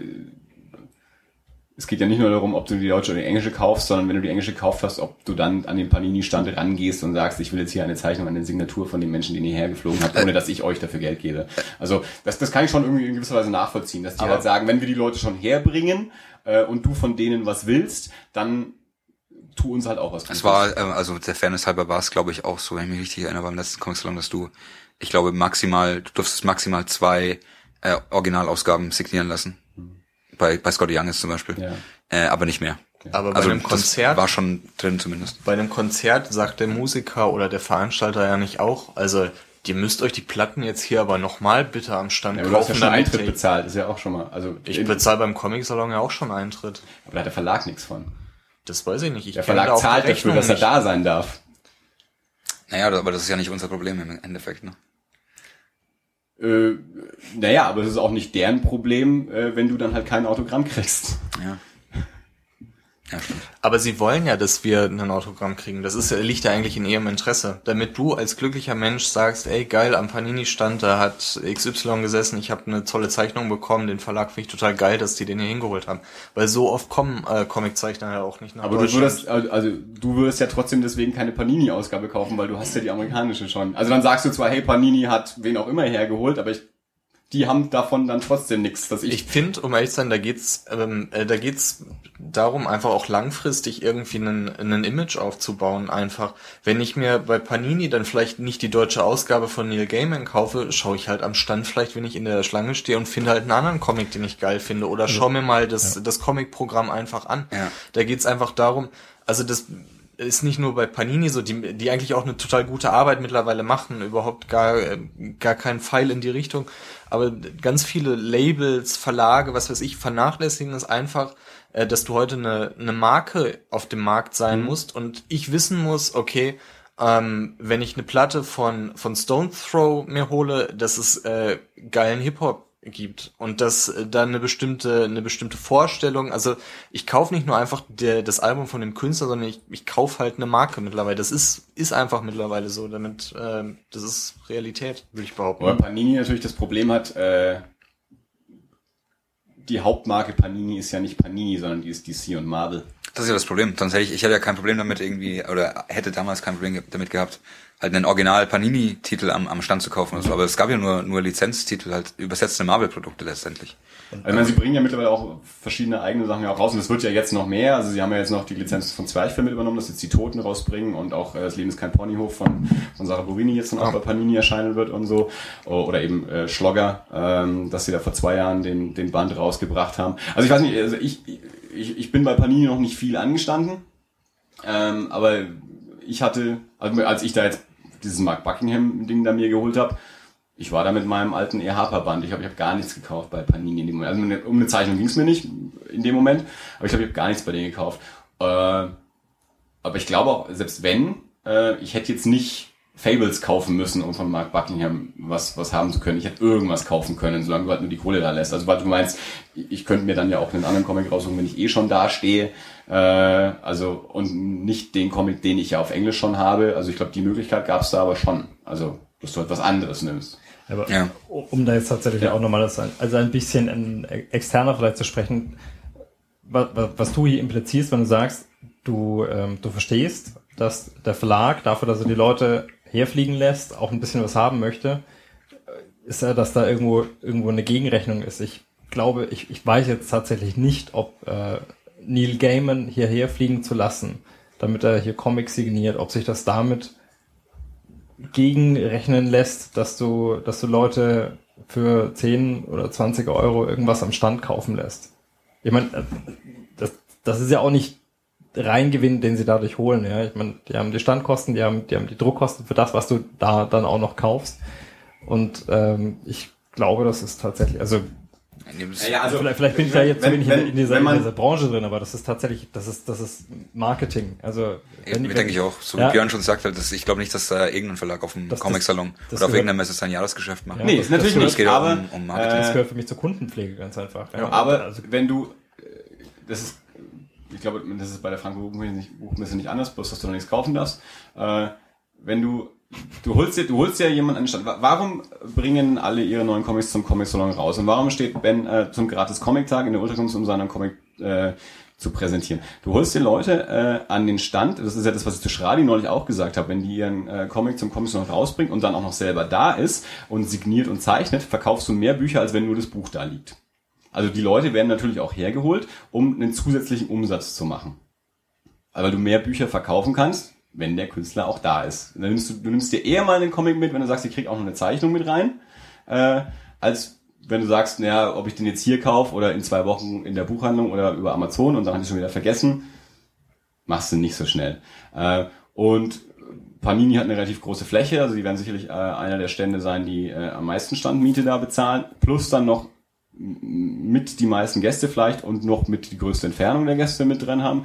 es geht ja nicht nur darum, ob du die deutsche oder die englische kaufst, sondern wenn du die englische gekauft hast, ob du dann an den Panini-Stand rangehst und sagst, ich will jetzt hier eine Zeichnung, eine Signatur von dem Menschen, den ihr hergeflogen habt, ohne dass ich euch dafür Geld gebe. Also das, das kann ich schon irgendwie in gewisser Weise nachvollziehen, dass die Aber- halt sagen, wenn wir die Leute schon herbringen äh, und du von denen was willst, dann tu uns halt auch was. Es war, ähm, also der Fairness halber war es, glaube ich, auch so, wenn ich mich richtig erinnere, beim letzten Comic Salon, dass du, ich glaube, maximal, du durftest maximal zwei äh, Originalausgaben signieren lassen. Bei, bei Scotty Young ist zum Beispiel. Ja. Äh, aber nicht mehr. Aber bei also einem Konzert war schon drin zumindest. bei einem Konzert sagt der Musiker oder der Veranstalter ja nicht auch, also ihr müsst euch die Platten jetzt hier aber nochmal bitte am Stand Ja, aber du hast ja kaufen, schon Eintritt ich, bezahlt, ist ja auch schon mal. Also ich bezahle beim Comic-Salon ja auch schon Eintritt. aber da hat der Verlag nichts von. Das weiß ich nicht. Ich Der Verlag zahlt dafür, dass er nicht. da sein darf. Naja, aber das ist ja nicht unser Problem im Endeffekt, ne? Äh, naja, aber es ist auch nicht deren Problem, äh, wenn du dann halt kein Autogramm kriegst. Ja. Ja. Aber sie wollen ja, dass wir ein Autogramm kriegen. Das ist, ja- liegt ja eigentlich in ihrem Interesse. Damit du als glücklicher Mensch sagst, ey geil, am Panini-Stand, da hat XY gesessen, ich habe eine tolle Zeichnung bekommen, den Verlag finde ich total geil, dass die den hier hingeholt haben. Weil so oft kommen äh, Comiczeichner ja auch nicht nach Aber du würdest, also also du würdest ja trotzdem deswegen keine Panini-Ausgabe kaufen, weil du hast ja die amerikanische schon. Also dann sagst du zwar, hey, Panini hat wen auch immer hergeholt, aber ich, die haben davon dann trotzdem nichts, dass ich, Ich finde, um ehrlich zu sein, da geht's, ähm, äh, da geht's darum, einfach auch langfristig irgendwie einen, einen Image aufzubauen. Einfach, wenn ich mir bei Panini dann vielleicht nicht die deutsche Ausgabe von Neil Gaiman kaufe, schaue ich halt am Stand vielleicht, wenn ich in der Schlange stehe und finde halt einen anderen Comic, den ich geil finde, oder schau mir mal das das Comic-Programm einfach an. Ja. Da geht's einfach darum, also das ist nicht nur bei Panini so, die, die eigentlich auch eine total gute Arbeit mittlerweile machen, überhaupt gar, äh, gar kein Pfeil in die Richtung. Aber ganz viele Labels, Verlage, was weiß ich, vernachlässigen es einfach, äh, dass du heute eine, eine Marke auf dem Markt sein musst. Und ich wissen muss, okay, ähm, wenn ich eine Platte von, von Stone Throw mir hole, dass es äh, geilen Hip-Hop gibt und dass äh, da eine bestimmte eine bestimmte Vorstellung, also ich kaufe nicht nur einfach der, das Album von dem Künstler, sondern ich, ich kaufe halt eine Marke mittlerweile. Das ist ist einfach mittlerweile so, damit ähm, das ist Realität, würde ich behaupten. weil Panini natürlich das Problem hat, äh, die Hauptmarke Panini ist ja nicht Panini, sondern die ist DC und Marvel. Das ist ja das Problem. Sonst hätte ich, ich hätte ja kein Problem damit irgendwie, oder hätte damals kein Problem damit gehabt, halt einen Original Panini-Titel am, am Stand zu kaufen oder so. Aber es gab ja nur, nur Lizenztitel, halt übersetzte Marvel-Produkte letztendlich. Also ich meine, sie bringen ja mittlerweile auch verschiedene eigene Sachen ja auch raus und das wird ja jetzt noch mehr. Also sie haben ja jetzt noch die Lizenz von Zwerchfell mit übernommen, dass jetzt die Toten rausbringen und auch äh, das Leben ist kein Ponyhof von, von Sarah Borini jetzt dann auch bei Panini erscheinen wird und so. O- Oder eben äh, Schlogger, ähm, dass sie da vor zwei Jahren den, den Band rausgebracht haben. Also ich weiß nicht, also ich, ich, ich bin bei Panini noch nicht viel angestanden. Ähm, aber ich hatte, also als ich da jetzt dieses Mark Buckingham-Ding da mir geholt habe, ich war da mit meinem alten E. Harper-Band. Ich habe ich hab gar nichts gekauft bei Panini in dem Moment. Also um eine Zeichnung ging's mir nicht in dem Moment, aber ich glaube, ich habe gar nichts bei denen gekauft. Äh, aber ich glaube auch, selbst wenn, äh, ich hätte jetzt nicht Fables kaufen müssen, um von Mark Buckingham was, was haben zu können. Ich hätte irgendwas kaufen können, solange du halt nur die Kohle da lässt. Also weil du meinst, ich könnte mir dann ja auch einen anderen Comic raussuchen, wenn ich eh schon da stehe. Äh, also und nicht den Comic, den ich ja auf Englisch schon habe. Also ich glaube, die Möglichkeit gab es da aber schon. Also, dass du halt was anderes nimmst. Aber Ja. um da jetzt tatsächlich Ja. auch nochmal das, also ein bisschen in externer vielleicht zu sprechen, was, was du hier implizierst, wenn du sagst, du, ähm, du verstehst, dass der Verlag dafür, dass er die Leute herfliegen lässt, auch ein bisschen was haben möchte, äh, ist ja, dass da irgendwo irgendwo eine Gegenrechnung ist. Ich glaube, ich, ich weiß jetzt tatsächlich nicht, ob äh, Neil Gaiman hierher fliegen zu lassen, damit er hier Comics signiert, ob sich das damit gegenrechnen lässt, dass du, dass du Leute für 10 oder 20 Euro irgendwas am Stand kaufen lässt. Ich meine, das, das ist ja auch nicht Reingewinn, den sie dadurch holen. Ja, ich meine, die haben die Standkosten, die haben, die haben die Druckkosten für das, was du da dann auch noch kaufst. Und ähm, ich glaube, das ist tatsächlich, also Ja, also, vielleicht, vielleicht bin ich da wenn- jetzt zu wenn- wenig wenn- in, dieser, man- in dieser Branche drin, aber das ist tatsächlich, das ist, das ist Marketing. Also wenn- denke ich auch. So Ja. wie Björn schon sagt, halt, dass ich glaube nicht, dass da irgendein Verlag auf dem Das- Comic-Salon das oder auf irgendeiner Messe sein Jahresgeschäft macht. Ja, Nee, das- natürlich das- nicht, Es geht ja aber, um, um Marketing. das äh, gehört für mich zur Kundenpflege ganz einfach. Ja, aber also, wenn du, äh, das ist, ich glaube, das ist bei der Franco Buchmesse nicht, nicht anders, bloß dass du noch nichts kaufen darfst. Äh, wenn du, du holst dir, du holst dir jemanden an den Stand. Wa- Warum bringen alle ihre neuen Comics zum Comic Salon raus? Und warum steht Ben äh, zum gratis Comic Tag in der Unterkunft, um seinen Comic äh, zu präsentieren? Du holst dir Leute äh, an den Stand. Das ist ja das, was ich zu Schradi neulich auch gesagt habe. Wenn die ihren äh, Comic zum Comic Salon rausbringt und dann auch noch selber da ist und signiert und zeichnet, verkaufst du mehr Bücher, als wenn nur das Buch da liegt. Also die Leute werden natürlich auch hergeholt, um einen zusätzlichen Umsatz zu machen. Aber du mehr Bücher verkaufen kannst, wenn der Künstler auch da ist. Dann nimmst du, du nimmst dir eher mal einen Comic mit, wenn du sagst, ich krieg auch noch eine Zeichnung mit rein, äh, als wenn du sagst, naja, ob ich den jetzt hier kaufe oder in zwei Wochen in der Buchhandlung oder über Amazon und dann hatte ich schon wieder vergessen, machst du nicht so schnell. Äh, und Panini hat eine relativ große Fläche, also die werden sicherlich äh, einer der Stände sein, die äh, am meisten Standmiete da bezahlen, plus dann noch mit die meisten Gäste vielleicht und noch mit die größte Entfernung der Gäste mit drin haben,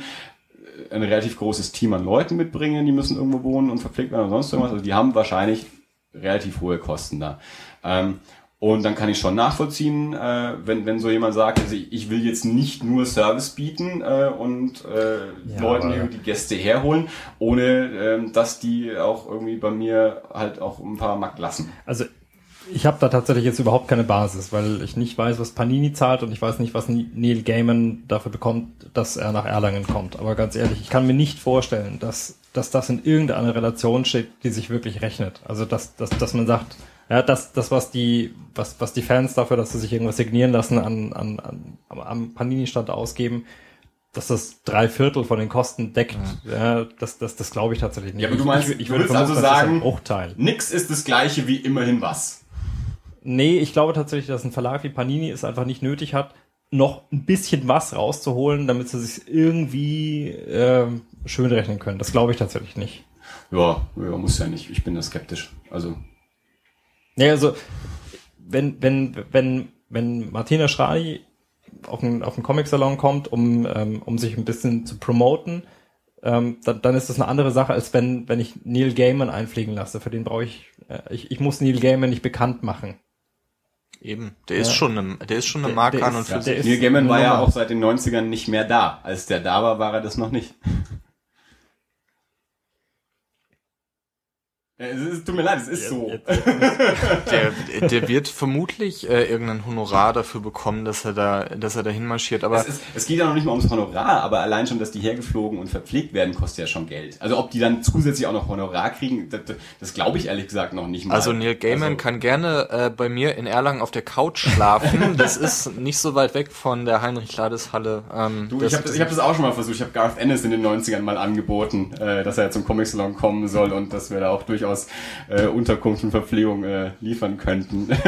ein relativ großes Team an Leuten mitbringen, die müssen irgendwo wohnen und verpflegt werden oder sonst irgendwas. Also die haben wahrscheinlich relativ hohe Kosten da. Ähm, und dann kann ich schon nachvollziehen, äh, wenn, wenn so jemand sagt, also ich, will jetzt nicht nur Service bieten äh, und äh, Ja, Leuten aber- die, Gäste herholen, ohne ähm, dass die auch irgendwie bei mir halt auch ein paar Mark lassen. also ich habe da tatsächlich jetzt überhaupt keine Basis, weil ich nicht weiß, was Panini zahlt und ich weiß nicht, was Neil Gaiman dafür bekommt, dass er nach Erlangen kommt. Aber ganz ehrlich, ich kann mir nicht vorstellen, dass, dass das in irgendeiner Relation steht, die sich wirklich rechnet. Also dass, dass, dass man sagt, ja, das, das was die, was, was die Fans dafür, dass sie sich irgendwas signieren lassen, an, an, an am- Panini-Stand ausgeben, dass das drei Viertel von den Kosten deckt, ja, das, das, das glaube ich tatsächlich nicht. Ja, aber du meinst, ich, ich würde also sagen, Bruchteil. nix ist das gleiche wie immerhin was. Nee, ich glaube tatsächlich, dass ein Verlag wie Panini es einfach nicht nötig hat, noch ein bisschen was rauszuholen, damit sie sich irgendwie ähm, schön rechnen können. Das glaube ich tatsächlich nicht. Ja, ja, muss ja nicht. Ich bin da skeptisch. Also, Ja, also wenn wenn wenn wenn Martina Schradi auf einen auf einen Comic-Salon kommt, um ähm, um sich ein bisschen zu promoten, ähm, dann, dann ist das eine andere Sache, als wenn wenn ich Neil Gaiman einfliegen lasse. Für den brauche ich, äh, ich ich muss Neil Gaiman nicht bekannt machen. Eben, der ist Ja. schon eine, der ist schon eine Der- Marke der an ist- und für sich. ist- Neil Gaiman war ja auch seit den 90ern nicht mehr da. Als der da war, war er das noch nicht. Es ist, tut mir leid, es ist so. Der, der wird vermutlich äh, irgendein Honorar dafür bekommen, dass er da, dass er dahin marschiert. Aber Es, ist, es geht ja noch nicht mal ums Honorar, aber allein schon, dass die hergeflogen und verpflegt werden, kostet ja schon Geld. Also ob die dann zusätzlich auch noch Honorar kriegen, das, das glaube ich ehrlich gesagt noch nicht mal. also Neil Gaiman Also- kann gerne äh, bei mir in Erlangen auf der Couch schlafen. das ist nicht so weit weg von der Heinrich-Lades-Halle. Ähm, Du, das, ich habe ich hab das auch schon mal versucht. Ich habe Garth Ennis in den 90ern mal angeboten, äh, dass er zum Comic Salon kommen soll und dass wir da auch durchaus äh, Unterkunft und Verpflegung äh, liefern könnten.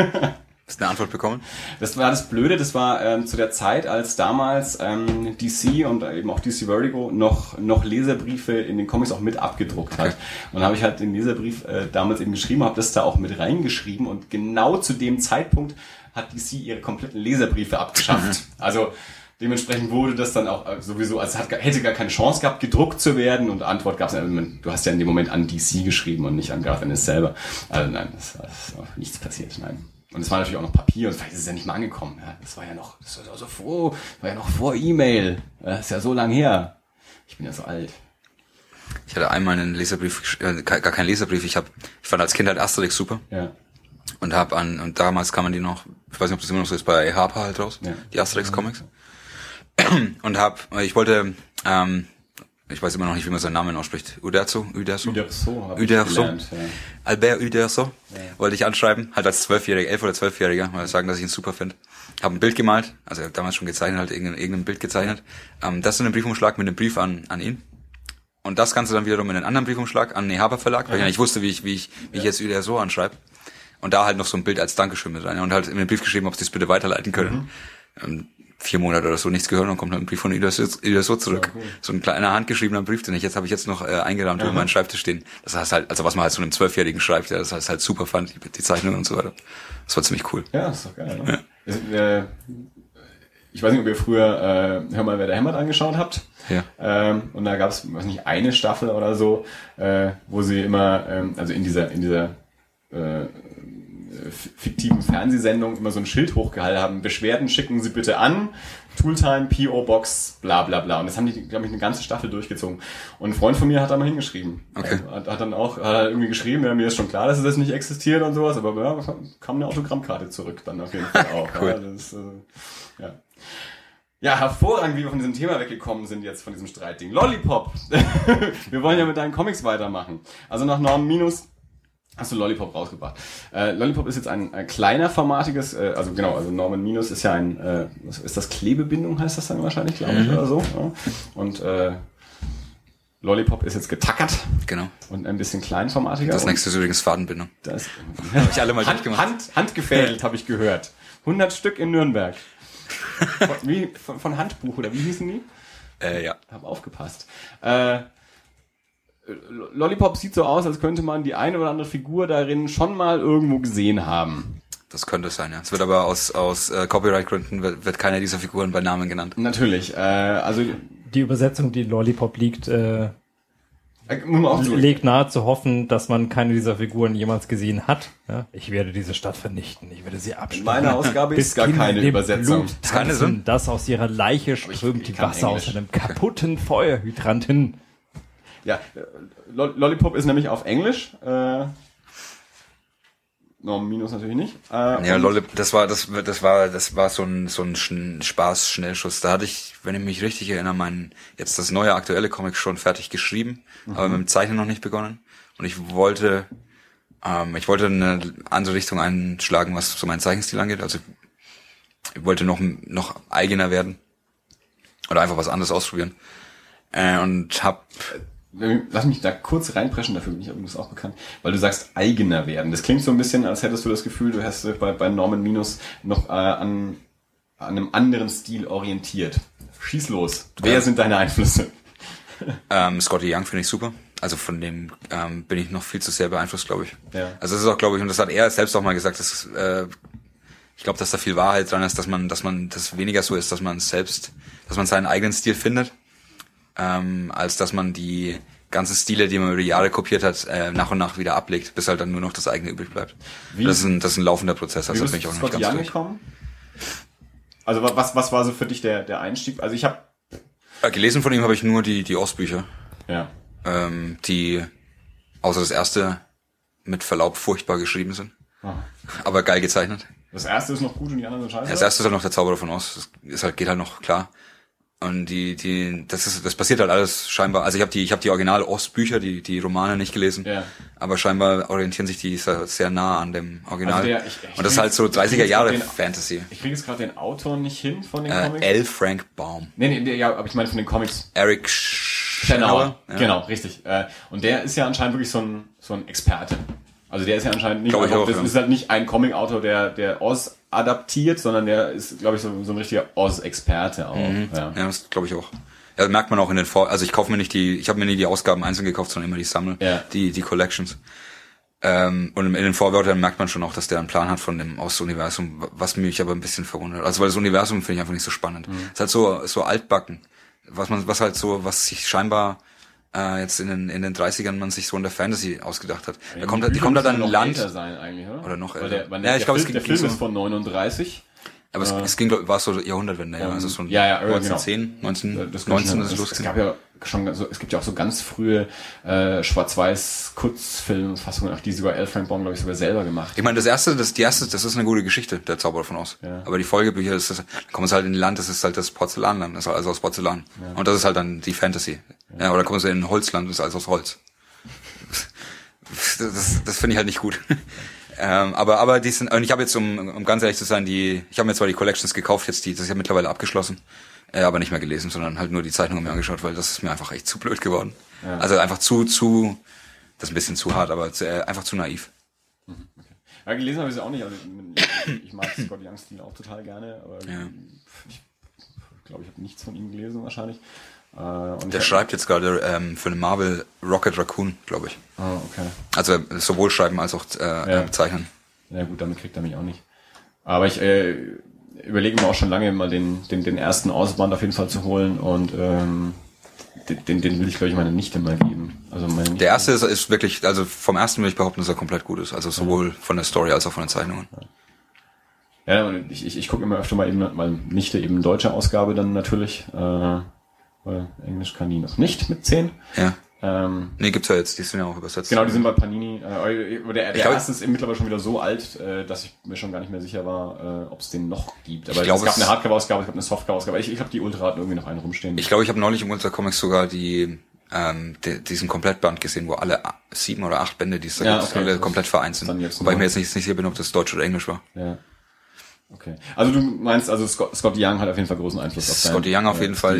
Hast du eine Antwort bekommen? Das war das Blöde, das war ähm, zu der Zeit, als damals ähm, DC und eben auch DC Vertigo noch, noch Leserbriefe in den Comics auch mit abgedruckt hat. Und da habe ich halt den Leserbrief äh, damals eben geschrieben, habe das da auch mit reingeschrieben und genau zu dem Zeitpunkt hat DC ihre kompletten Leserbriefe abgeschafft. Also dementsprechend wurde das dann auch äh, sowieso, also es hat, hätte gar keine Chance gehabt, gedruckt zu werden und Antwort gab es. Du hast ja in dem Moment an DC geschrieben und nicht an Garth Ennis selber. Also nein, das, das ist auch nichts passiert, nein. Und es war natürlich auch noch Papier und vielleicht ist es ja nicht mal angekommen. Ja, das war ja noch, das war so vor, war ja noch vor E-Mail. Das ist ja so lang her. Ich bin ja so alt. Ich hatte einmal einen Leserbrief, äh, gar keinen Leserbrief. Ich hab, ich fand als Kind halt Asterix super Ja. und hab an und damals kann man die noch, ich weiß nicht, ob das immer noch so ist, bei Harper halt raus, Ja. die Asterix Comics. Und hab, ich wollte, ähm, ich weiß immer noch nicht, wie man seinen Namen ausspricht. Uderzo, Uderzo, Uderzo habe ich gelernt. Ja. Albert Uderzo wollte ich anschreiben, halt als Zwölfjähriger, elf oder Zwölfjähriger, mal sagen, dass ich ihn super finde. Hab ein Bild gemalt, also damals schon gezeichnet, halt irgendein, irgendein Bild gezeichnet. Ähm, das in einem Briefumschlag mit einem Brief an, an ihn. Und das Ganze dann wiederum in einen anderen Briefumschlag an den Haber Verlag, weil ich ja nicht wusste, wie ich, wie ich, wie ich jetzt Uderzo anschreibe. Und da halt noch so ein Bild als Dankeschön mit rein. Und halt in den Brief geschrieben, ob sie es bitte weiterleiten können. Ähm, vier Monate oder so nichts gehört und kommt dann ein Brief von Uderzo Uderzo zurück. So ein kleiner handgeschriebener Brief, den ich jetzt habe ich jetzt noch äh, eingerahmt über meinen Schreibtisch stehen. Das heißt halt, also was man halt so einem Zwölfjährigen schreibt, ja, das heißt halt super fand, die, die Zeichnungen und so weiter. Das war ziemlich cool. Ja, ist doch geil. Ne? Äh, ich weiß nicht, ob ihr früher äh, Hör mal, wer da hämmert angeschaut habt. Ja. Ähm, und da gab es, weiß nicht, eine Staffel oder so, äh, wo sie immer, ähm, also in dieser, in dieser äh, fiktiven Fernsehsendung immer so ein Schild hochgehalten haben. Beschwerden schicken Sie bitte an. Tooltime, PO Box, bla bla bla. Und das haben die, glaube ich, eine ganze Staffel durchgezogen. Und ein Freund von mir hat da mal hingeschrieben. Okay. Hat, hat dann auch hat irgendwie geschrieben, ja, mir ist schon klar, dass es das nicht existiert und sowas, aber ja, kam eine Autogrammkarte zurück dann auf jeden Fall auch. Cool. ja, das, äh, ja. Ja, hervorragend, wie wir von diesem Thema weggekommen sind jetzt von diesem Streitding. Lollipop. wir wollen ja mit deinen Comics weitermachen. Also nach Norm Minus hast du Lollipop rausgebracht. Äh, Lollipop ist jetzt ein, ein kleiner formatiges, äh, also genau, also Norman Minus ist ja ein, äh, ist das Klebebindung heißt das dann wahrscheinlich, glaube ich, oder so. Ja. Und äh, Lollipop ist jetzt getackert Genau. und ein bisschen kleinformatiger. Das nächste ist übrigens Fadenbindung. Das Hab ich alle mal Hand, durchgemacht. Hand, handgefädelt, habe ich gehört. 100 Stück in Nürnberg. Von, wie, von, von Handbuch, oder wie hießen die? Äh, ja. Hab aufgepasst. Äh, Lollipop sieht so aus, als könnte man die eine oder andere Figur darin schon mal irgendwo gesehen haben. Das könnte es sein, ja. Es wird aber aus, aus äh, Copyright-Gründen wird, wird keiner dieser Figuren bei Namen genannt. Natürlich. Äh, also Die Übersetzung, die in Lollipop liegt, äh, äh, legt nahe zu hoffen, dass man keine dieser Figuren jemals gesehen hat. Ja? Ich werde diese Stadt vernichten. Ich werde sie abschneiden. Meine Ausgabe ist gar Kinder keine Übersetzung. Blut Ist keine tanzen, Sinn? Das aus ihrer Leiche ich- strömt ich die Wasser aus einem kaputten Feuerhydranten. Ja, äh, Lo- Lollipop ist nämlich auf Englisch. Äh, no, Minus natürlich nicht. Äh, Ja, Lollip, das war, das, das war, das war so ein, so ein Schn- Spaß-Schnellschuss. Da hatte ich, wenn ich mich richtig erinnere, mein, jetzt das neue aktuelle Comic schon fertig geschrieben, aber mit dem Zeichnen noch nicht begonnen. Und ich wollte, ähm, ich wollte eine andere Richtung einschlagen, was so meinen Zeichenstil angeht. Also, ich wollte noch, noch eigener werden. Oder einfach was anderes ausprobieren. Äh, und hab, Lass mich da kurz reinpreschen, dafür bin ich übrigens auch bekannt, weil du sagst eigener werden. Das klingt so ein bisschen, als hättest du das Gefühl, du hast dich bei, bei Norman Minus noch äh, an, an einem anderen Stil orientiert. Schieß los. Wer Ja. sind deine Einflüsse? Ähm, Scotty Young finde ich super. Also von dem ähm, bin ich noch viel zu sehr beeinflusst, glaube ich. Ja. Also das ist auch, glaube ich, und das hat er selbst auch mal gesagt, dass äh, ich glaube, dass da viel Wahrheit dran ist, dass man, dass man das weniger so ist, dass man selbst, dass man seinen eigenen Stil findet, ähm, als dass man die ganzen Stile, die man über die Jahre kopiert hat, äh, nach und nach wieder ablegt, bis halt dann nur noch das eigene übrig bleibt. Wie- das ist ein, das ist ein laufender Prozess, also bin ich auch noch nicht ganz Young durch. gekommen? Also wa- was, was war so für dich der, der Einstieg? Also ich habe Äh, gelesen von ihm habe ich nur die die Ostbücher. ja. ähm, die außer das erste mit Verlaub furchtbar geschrieben sind. Ah. Aber geil gezeichnet. Das erste ist noch gut und die anderen sind scheiße. Das erste ist halt noch der Zauberer von Oz. Das ist halt, geht halt noch klar. Und die, die, das ist, das passiert halt alles scheinbar. Also ich habe die, ich habe die Original Oz-Bücher, die, die Romane nicht gelesen. Ja. Aber scheinbar orientieren sich die sehr, sehr nah an dem Original. Also der- ich- ich Und das ist halt so krieg- ich 30er krieg Jahre den- Fantasy. Ich kriege jetzt gerade den Autor nicht hin von den Äh, Comics. L. Frank Baum. Nee, nee, nee, ja, aber ich meine von den Comics. Eric Schenauer. Ja. Genau, richtig. Äh, und der ist ja anscheinend wirklich so ein, so ein Experte. Also der ist ja anscheinend nicht, auch, das ja. ist halt nicht ein Comic-Autor, der, der Oz adaptiert, sondern der ist, glaube ich, so, so ein richtiger Oz-Experte auch. Ja. Ja, das glaube ich auch. Ja, merkt man auch in den Vor also ich kaufe mir nicht die, ich habe mir nie die Ausgaben einzeln gekauft, sondern immer die Sammel, Ja. die die Collections. Ähm, und in den Vorwörtern merkt man schon auch, dass der einen Plan hat von dem Ost-Universum, was mich aber ein bisschen verwundert. Also weil das Universum finde ich einfach nicht so spannend. Mhm. Es ist halt so so altbacken, was man was halt so was sich scheinbar äh, jetzt in den in den 30ern man sich so in der Fantasy ausgedacht hat. Da kommt halt, die kommt halt an ein noch Land, älter sein eigentlich, oder? Oder noch älter. Der, weil Ja, der, ich glaub, es der Film ist von 39. aber es, es ging glaub- war so Jahrhundertwende, ja, also so ja, ja, äh, 1910, 19, Das 19 ist es, es losgegangen. gab ja schon so, es gibt ja auch so ganz frühe äh, schwarz-weiß Kurzfilmfassungen, auch die sogar L. Frank Baum, glaube ich, sogar selber gemacht. Ich meine, das erste, das, die erste, das ist eine gute Geschichte, der Zauberer von Oz. Ja. Aber die Folgebücher, das ist, da kommen sie halt in ein Land, das ist halt das Porzellanland, das ist also aus Porzellan. Und das ist halt dann die Fantasy. Ja, oder kommen sie in ein Holzland, das ist alles aus Holz. Das, das, das finde ich halt nicht gut. Ähm, aber, aber die sind, und ich habe jetzt, um, um ganz ehrlich zu sein, die, ich habe mir zwar die Collections gekauft, jetzt die, das ist ja mittlerweile abgeschlossen, äh, aber nicht mehr gelesen, sondern halt nur die Zeichnungen mir angeschaut, weil das ist mir einfach echt zu blöd geworden. Ja. Also einfach zu, zu, das ist ein bisschen zu hart, aber zu, äh, einfach zu naiv. Ja, gelesen habe ich es auch nicht. Also, ich, ich mag Scott Young Stil auch total gerne, aber Ja. ich glaube, ich habe nichts von ihm gelesen wahrscheinlich. Äh, und Der schreibt jetzt gerade ähm, für eine Marvel Rocket Raccoon, glaube ich. Ah, okay. Also sowohl schreiben als auch äh, Ja. zeichnen. Ja gut, damit kriegt er mich auch nicht. Aber ich äh, überlege mir auch schon lange mal den, den, den ersten Ausband auf jeden Fall zu holen und ähm, den, den, den will ich, glaube ich, meiner Nichte mal geben. Also meine Nichte, Der erste ist, ist wirklich, also vom ersten will ich behaupten, dass er komplett gut ist. Also sowohl von der Story als auch von den Zeichnungen. Ja, und ich, ich, ich gucke immer öfter mal eben, weil Nichte eben deutsche Ausgabe dann natürlich, äh, weil Englisch kann die noch nicht mit 10. Ja. Ähm, Nee, gibt's ja jetzt, die sind ja auch übersetzt. Genau, die sind bei Panini. Äh, der der Ich glaub- erste ist mittlerweile schon wieder so alt, äh, dass ich mir schon gar nicht mehr sicher war, äh, ob es den noch gibt. Aber Ich glaub, es gab es- eine Hardcover-Ausgabe, es gab eine Softcover-Ausgabe. Ich, ich habe die Ultra irgendwie noch einen rumstehen. Ich glaube, ich habe neulich im Ultra Comics sogar die, ähm, die, diesen Komplettband gesehen, wo alle sieben oder acht Bände, die es da Ja, gibt, okay, alle komplett vereint sind. Wobei ich mir jetzt nicht, nicht sicher bin, ob das Deutsch oder Englisch war. ja. Okay. Also du meinst, also Scott, Scott Young hat auf jeden Fall großen Einfluss auf deinen, Scotty Young auf äh, jeden Fall.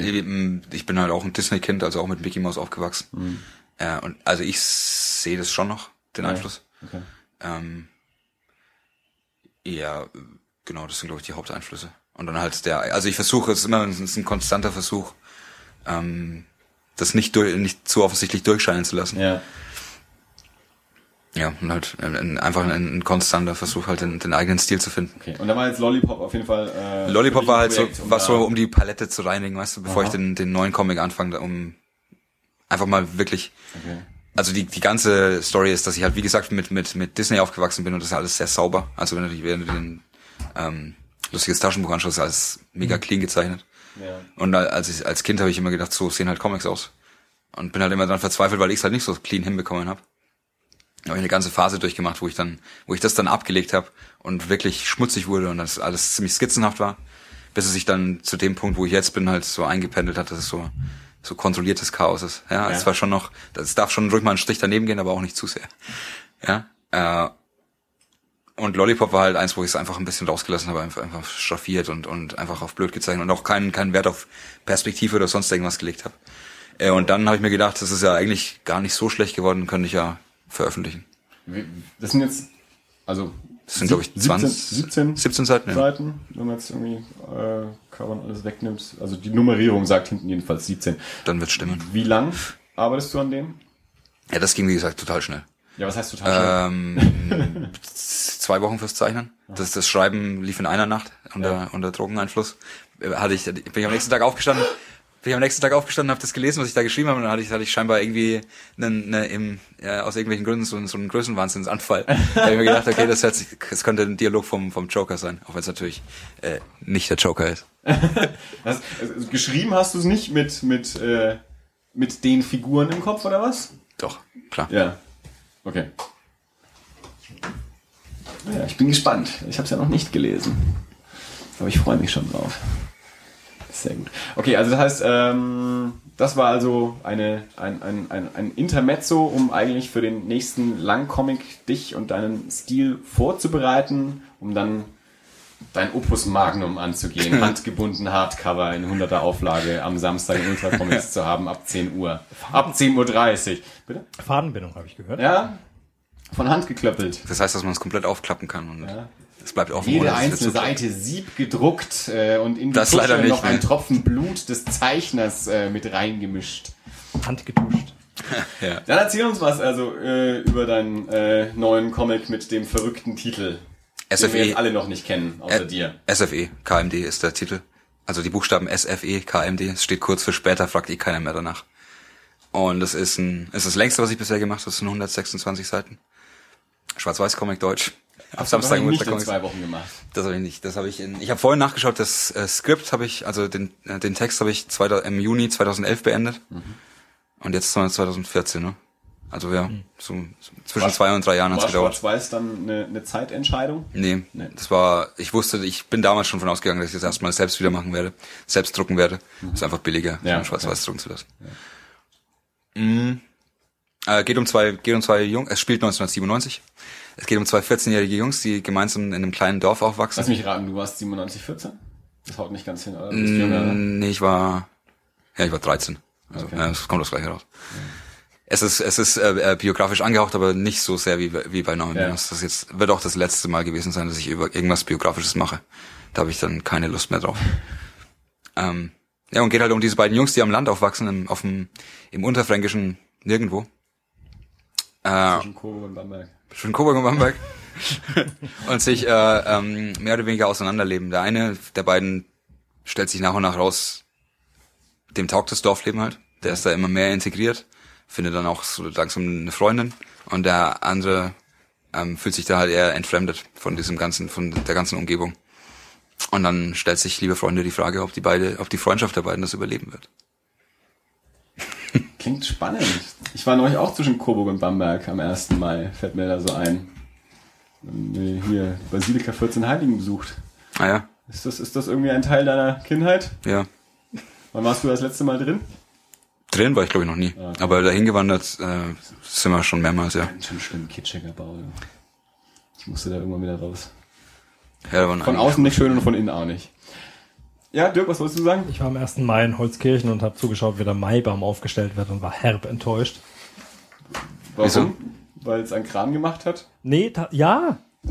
Ich bin halt auch ein Disney-Kind, also auch mit Mickey Mouse aufgewachsen. Mhm. Äh, und also ich sehe das schon noch, den Ja. Einfluss. Okay. Ähm, ja, genau, das sind glaube ich die Haupteinflüsse. Und dann halt der, also ich versuche, es ist immer es ist ein konstanter Versuch, ähm, das nicht durch, nicht zu offensichtlich durchscheinen zu lassen. Ja. Ja, und halt ein, ein, einfach ein, ein konstanter Versuch, halt den, den eigenen Stil zu finden. Okay. Und da war jetzt Lollipop auf jeden Fall. Äh, Lollipop dich war halt so, Projekt, um war da- so, um die Palette zu reinigen, weißt du, bevor Aha. ich den, den neuen Comic anfange, um einfach mal wirklich, Okay. also die, die ganze Story ist, dass ich halt, wie gesagt, mit, mit, mit Disney aufgewachsen bin und das ist alles sehr sauber. Also wenn du, wenn du den, ähm, lustiges Taschenbuch anschaust, ist alles mega Mhm. clean gezeichnet. Ja. Und al- als ich, als Kind habe ich immer gedacht, so sehen halt Comics aus. Und bin halt immer dann verzweifelt, weil ich es halt nicht so clean hinbekommen habe. Da habe ich eine ganze Phase durchgemacht, wo ich dann, wo ich das dann abgelegt habe und wirklich schmutzig wurde und das alles ziemlich skizzenhaft war, bis es sich dann zu dem Punkt, wo ich jetzt bin, halt so eingependelt hat, dass es so so kontrolliertes Chaos ist. Ja, Ja. es war schon noch, es darf schon ruhig mal ein Strich daneben gehen, aber auch nicht zu sehr. Ja, äh, und Lollipop war halt eins, wo ich es einfach ein bisschen rausgelassen habe, einfach, einfach schraffiert und, und einfach auf blöd gezeichnet und auch keinen, keinen Wert auf Perspektive oder sonst irgendwas gelegt habe. Äh, und dann habe ich mir gedacht, das ist ja eigentlich gar nicht so schlecht geworden, könnte ich ja veröffentlichen. Das sind jetzt, also Das sind, glaube ich, 20, 17, 17 Seiten. Ja. Seiten, wenn man jetzt irgendwie äh, Cover und alles wegnimmt. Also die Nummerierung sagt hinten jedenfalls 17. Dann wird stimmen. Wie lang arbeitest du an dem? Ja, das ging, wie gesagt, total schnell. Ja, was heißt total schnell? Ähm, zwei Wochen fürs Zeichnen. Das, das Schreiben lief in einer Nacht unter, unter Drogeneinfluss. Äh, Hatte ich, bin ich am nächsten Tag aufgestanden, bin ich am nächsten Tag aufgestanden, habe das gelesen, was ich da geschrieben habe, und dann hatte ich, hatte ich scheinbar irgendwie einen, eine, im, ja, aus irgendwelchen Gründen so, einen- so einen Größenwahnsinnsanfall. da habe ich mir gedacht, okay, das, hört sich, das könnte ein Dialog vom, vom Joker sein, auch wenn es natürlich äh, nicht der Joker ist. Also, geschrieben hast du es nicht mit, mit, äh, mit den Figuren im Kopf oder was? Doch, klar. Ja. Okay. Ja, ich bin gespannt. Ich habe es ja noch nicht gelesen. Aber ich freue mich schon drauf. Sehr gut. Okay, also das heißt, ähm, das war also eine, ein, ein, ein, ein Intermezzo, um eigentlich für den nächsten Langcomic dich und deinen Stil vorzubereiten, um dann dein Opus Magnum anzugehen, handgebunden Hardcover in 100er Auflage am Samstag in Ultra Comics zu haben ab 10 Uhr. Ab 10.30 Uhr. Bitte? Fadenbindung habe ich gehört. Ja? Von Hand geklöppelt. Das heißt, dass man es komplett aufklappen kann und Ja. Es bleibt offen. Jede einzelne Seite sieb gedruckt äh, und in die Das leider Tusche nicht, noch ein ne? Tropfen Blut des Zeichners äh, mit reingemischt. Handgetuscht. Ja. Dann erzähl uns was also äh, über deinen äh, neuen Comic mit dem verrückten Titel, den wir SFE, jetzt alle noch nicht kennen, außer Ä- dir. SFE, KMD ist der Titel. Also die Buchstaben SFE, KMD, es steht kurz für später, fragt eh keiner mehr danach. Und es ist ein, es ist das längste, was ich bisher gemacht habe, es sind 126 Seiten. Schwarz-Weiß-Comic Deutsch. Ab Samstag Hast du im nicht in zwei Wochen gemacht. Das habe ich nicht. Das habe ich in. Ich habe vorhin nachgeschaut. Das äh, Skript habe ich, also den äh, den Text habe ich 2000, im Juni 2011 beendet. Mhm. Und jetzt sind wir 2014, ne? Also ja, so, so zwischen zwei und drei Jahren hat's War gedauert. Schwarz-Weiß dann eine, eine Zeitentscheidung? Nee, Nee. das war. Ich wusste, ich bin damals schon von ausgegangen, dass ich das erstmal selbst wieder machen werde, selbst drucken werde. Ist einfach billiger, Ja, ja, schwarz-weiß drucken zu lassen. Mhm. Äh, geht um zwei, geht um zwei Jungs. Es spielt 1997. Es geht um zwei 14-jährige Jungs, die gemeinsam in einem kleinen Dorf aufwachsen. Lass mich raten, du warst 97, 14? Das haut nicht ganz hin, oder? Mm, Nee, ich war, ja, ich war 13. Also, Okay. ja, das kommt das gleiche raus. Es ist, es ist äh, äh, biografisch angehaucht, aber nicht so sehr wie, bei- wie bei Norman Ja. Venus. Das jetzt wird auch das letzte Mal gewesen sein, dass ich über irgendwas biografisches mache. Da habe ich dann keine Lust mehr drauf. Ähm, ja, und geht halt um diese beiden Jungs, die am Land aufwachsen, im, auf dem, im unterfränkischen Nirgendwo. Äh, Zwischen Coburg und Bamberg. Zwischen Coburg und Bamberg und sich äh, ähm, mehr oder weniger auseinanderleben. Der eine der beiden stellt sich nach und nach raus, dem taugt das Dorfleben halt. Der ist da immer mehr integriert, findet dann auch so langsam eine Freundin und der andere ähm, fühlt sich da halt eher entfremdet von diesem ganzen, von der ganzen Umgebung. Und dann stellt sich, liebe Freunde, die Frage, ob die beide, ob die Freundschaft der beiden das überleben wird. Klingt spannend. Ich war neulich auch zwischen Coburg und Bamberg am 1. Mai, fällt mir da so ein. Hier, Basilika 14 Heiligen besucht. Ah ja, Ist das, ist das irgendwie ein Teil deiner Kindheit? ja. Wann warst du das letzte Mal drin? Drin war ich glaube ich noch nie. Ah, okay. Aber dahin gewandert äh, sind wir schon mehrmals, ja. Ganz schön schlimm kitschiger Bau. ja. Ich musste da irgendwann wieder raus. ja Von außen nicht schön und von innen auch nicht. Ja, Dirk, was wolltest du sagen? Ich war am 1. Mai in Holzkirchen und habe zugeschaut, wie der Maibaum aufgestellt wird und war herb enttäuscht. Warum? Wieso? Weil es ein Kran gemacht hat? Nee, ta- ja,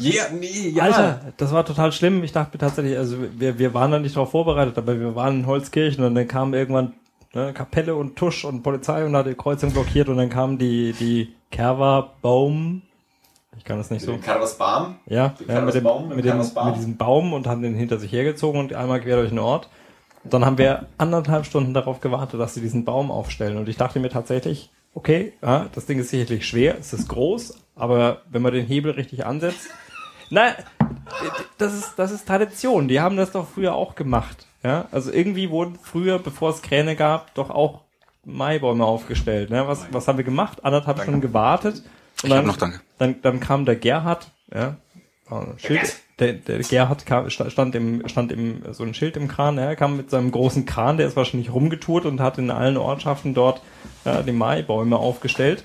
Yeah, nee, Alter, das war total schlimm. Ich dachte mir tatsächlich, also wir, wir waren da nicht darauf vorbereitet, aber wir waren in Holzkirchen und dann kam irgendwann ne, Kapelle und Tusch und Polizei und hat die Kreuzung blockiert und dann kam die, die Kerwa Baum. Ich kann das nicht so. Den Karabasbaum? Ja, ja mit, dem, Karabasbaum, mit, dem, Karabasbaum. mit diesem Baum und haben den hinter sich hergezogen und einmal quer durch den Ort. Und dann haben wir anderthalb Stunden darauf gewartet, dass sie diesen Baum aufstellen. Und ich dachte mir tatsächlich, okay, ja, das Ding ist sicherlich schwer, es ist groß, aber wenn man den Hebel richtig ansetzt, nein, das ist, das ist Tradition. Die haben das doch früher auch gemacht. Ja, also irgendwie wurden früher, bevor es Kräne gab, doch auch Maibäume aufgestellt. Ne? Was, was haben wir gemacht? Anderthalb Stunden gewartet. Und Ich hab noch Danke. Dann, dann kam der Gerhard, ja, Schild, der, der Gerhard kam, sta- stand im, stand im, so ein Schild im Kran, ja, kam mit seinem großen Kran, der ist wahrscheinlich rumgetourt und hat in allen Ortschaften dort ja, die Maibäume aufgestellt.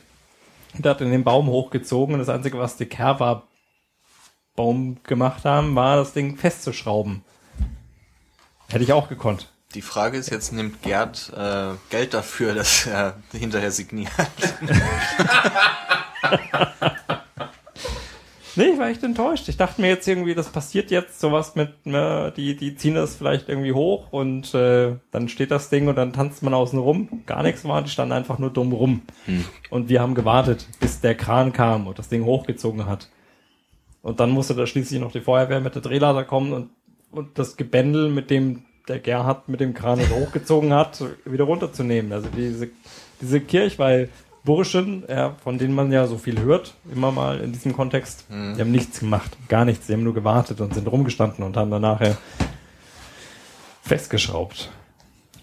Und hat in den Baum hochgezogen und das Einzige, was die Kerwa Baum gemacht haben, war das Ding festzuschrauben. Hätte ich auch gekonnt. Die Frage ist jetzt, nimmt Gerd äh, Geld dafür, dass er hinterher signiert? Nee, ich war echt enttäuscht. Ich dachte mir jetzt irgendwie, das passiert jetzt sowas mit, ne, die, die ziehen das vielleicht irgendwie hoch und äh, dann steht das Ding und dann tanzt man außen rum. Gar nichts war, die standen einfach nur dumm rum. Und wir haben gewartet, bis der Kran kam und das Ding hochgezogen hat. Und dann musste da schließlich noch die Feuerwehr mit der Drehleiter kommen und, und das Gebändel, mit dem der Gerhard mit dem Kran hochgezogen hat, wieder runterzunehmen. Also diese, diese Kirchweih Burschen, ja, von denen man ja so viel hört, immer mal in diesem Kontext, die haben nichts gemacht, gar nichts. Die haben nur gewartet und sind rumgestanden und haben dann nachher festgeschraubt.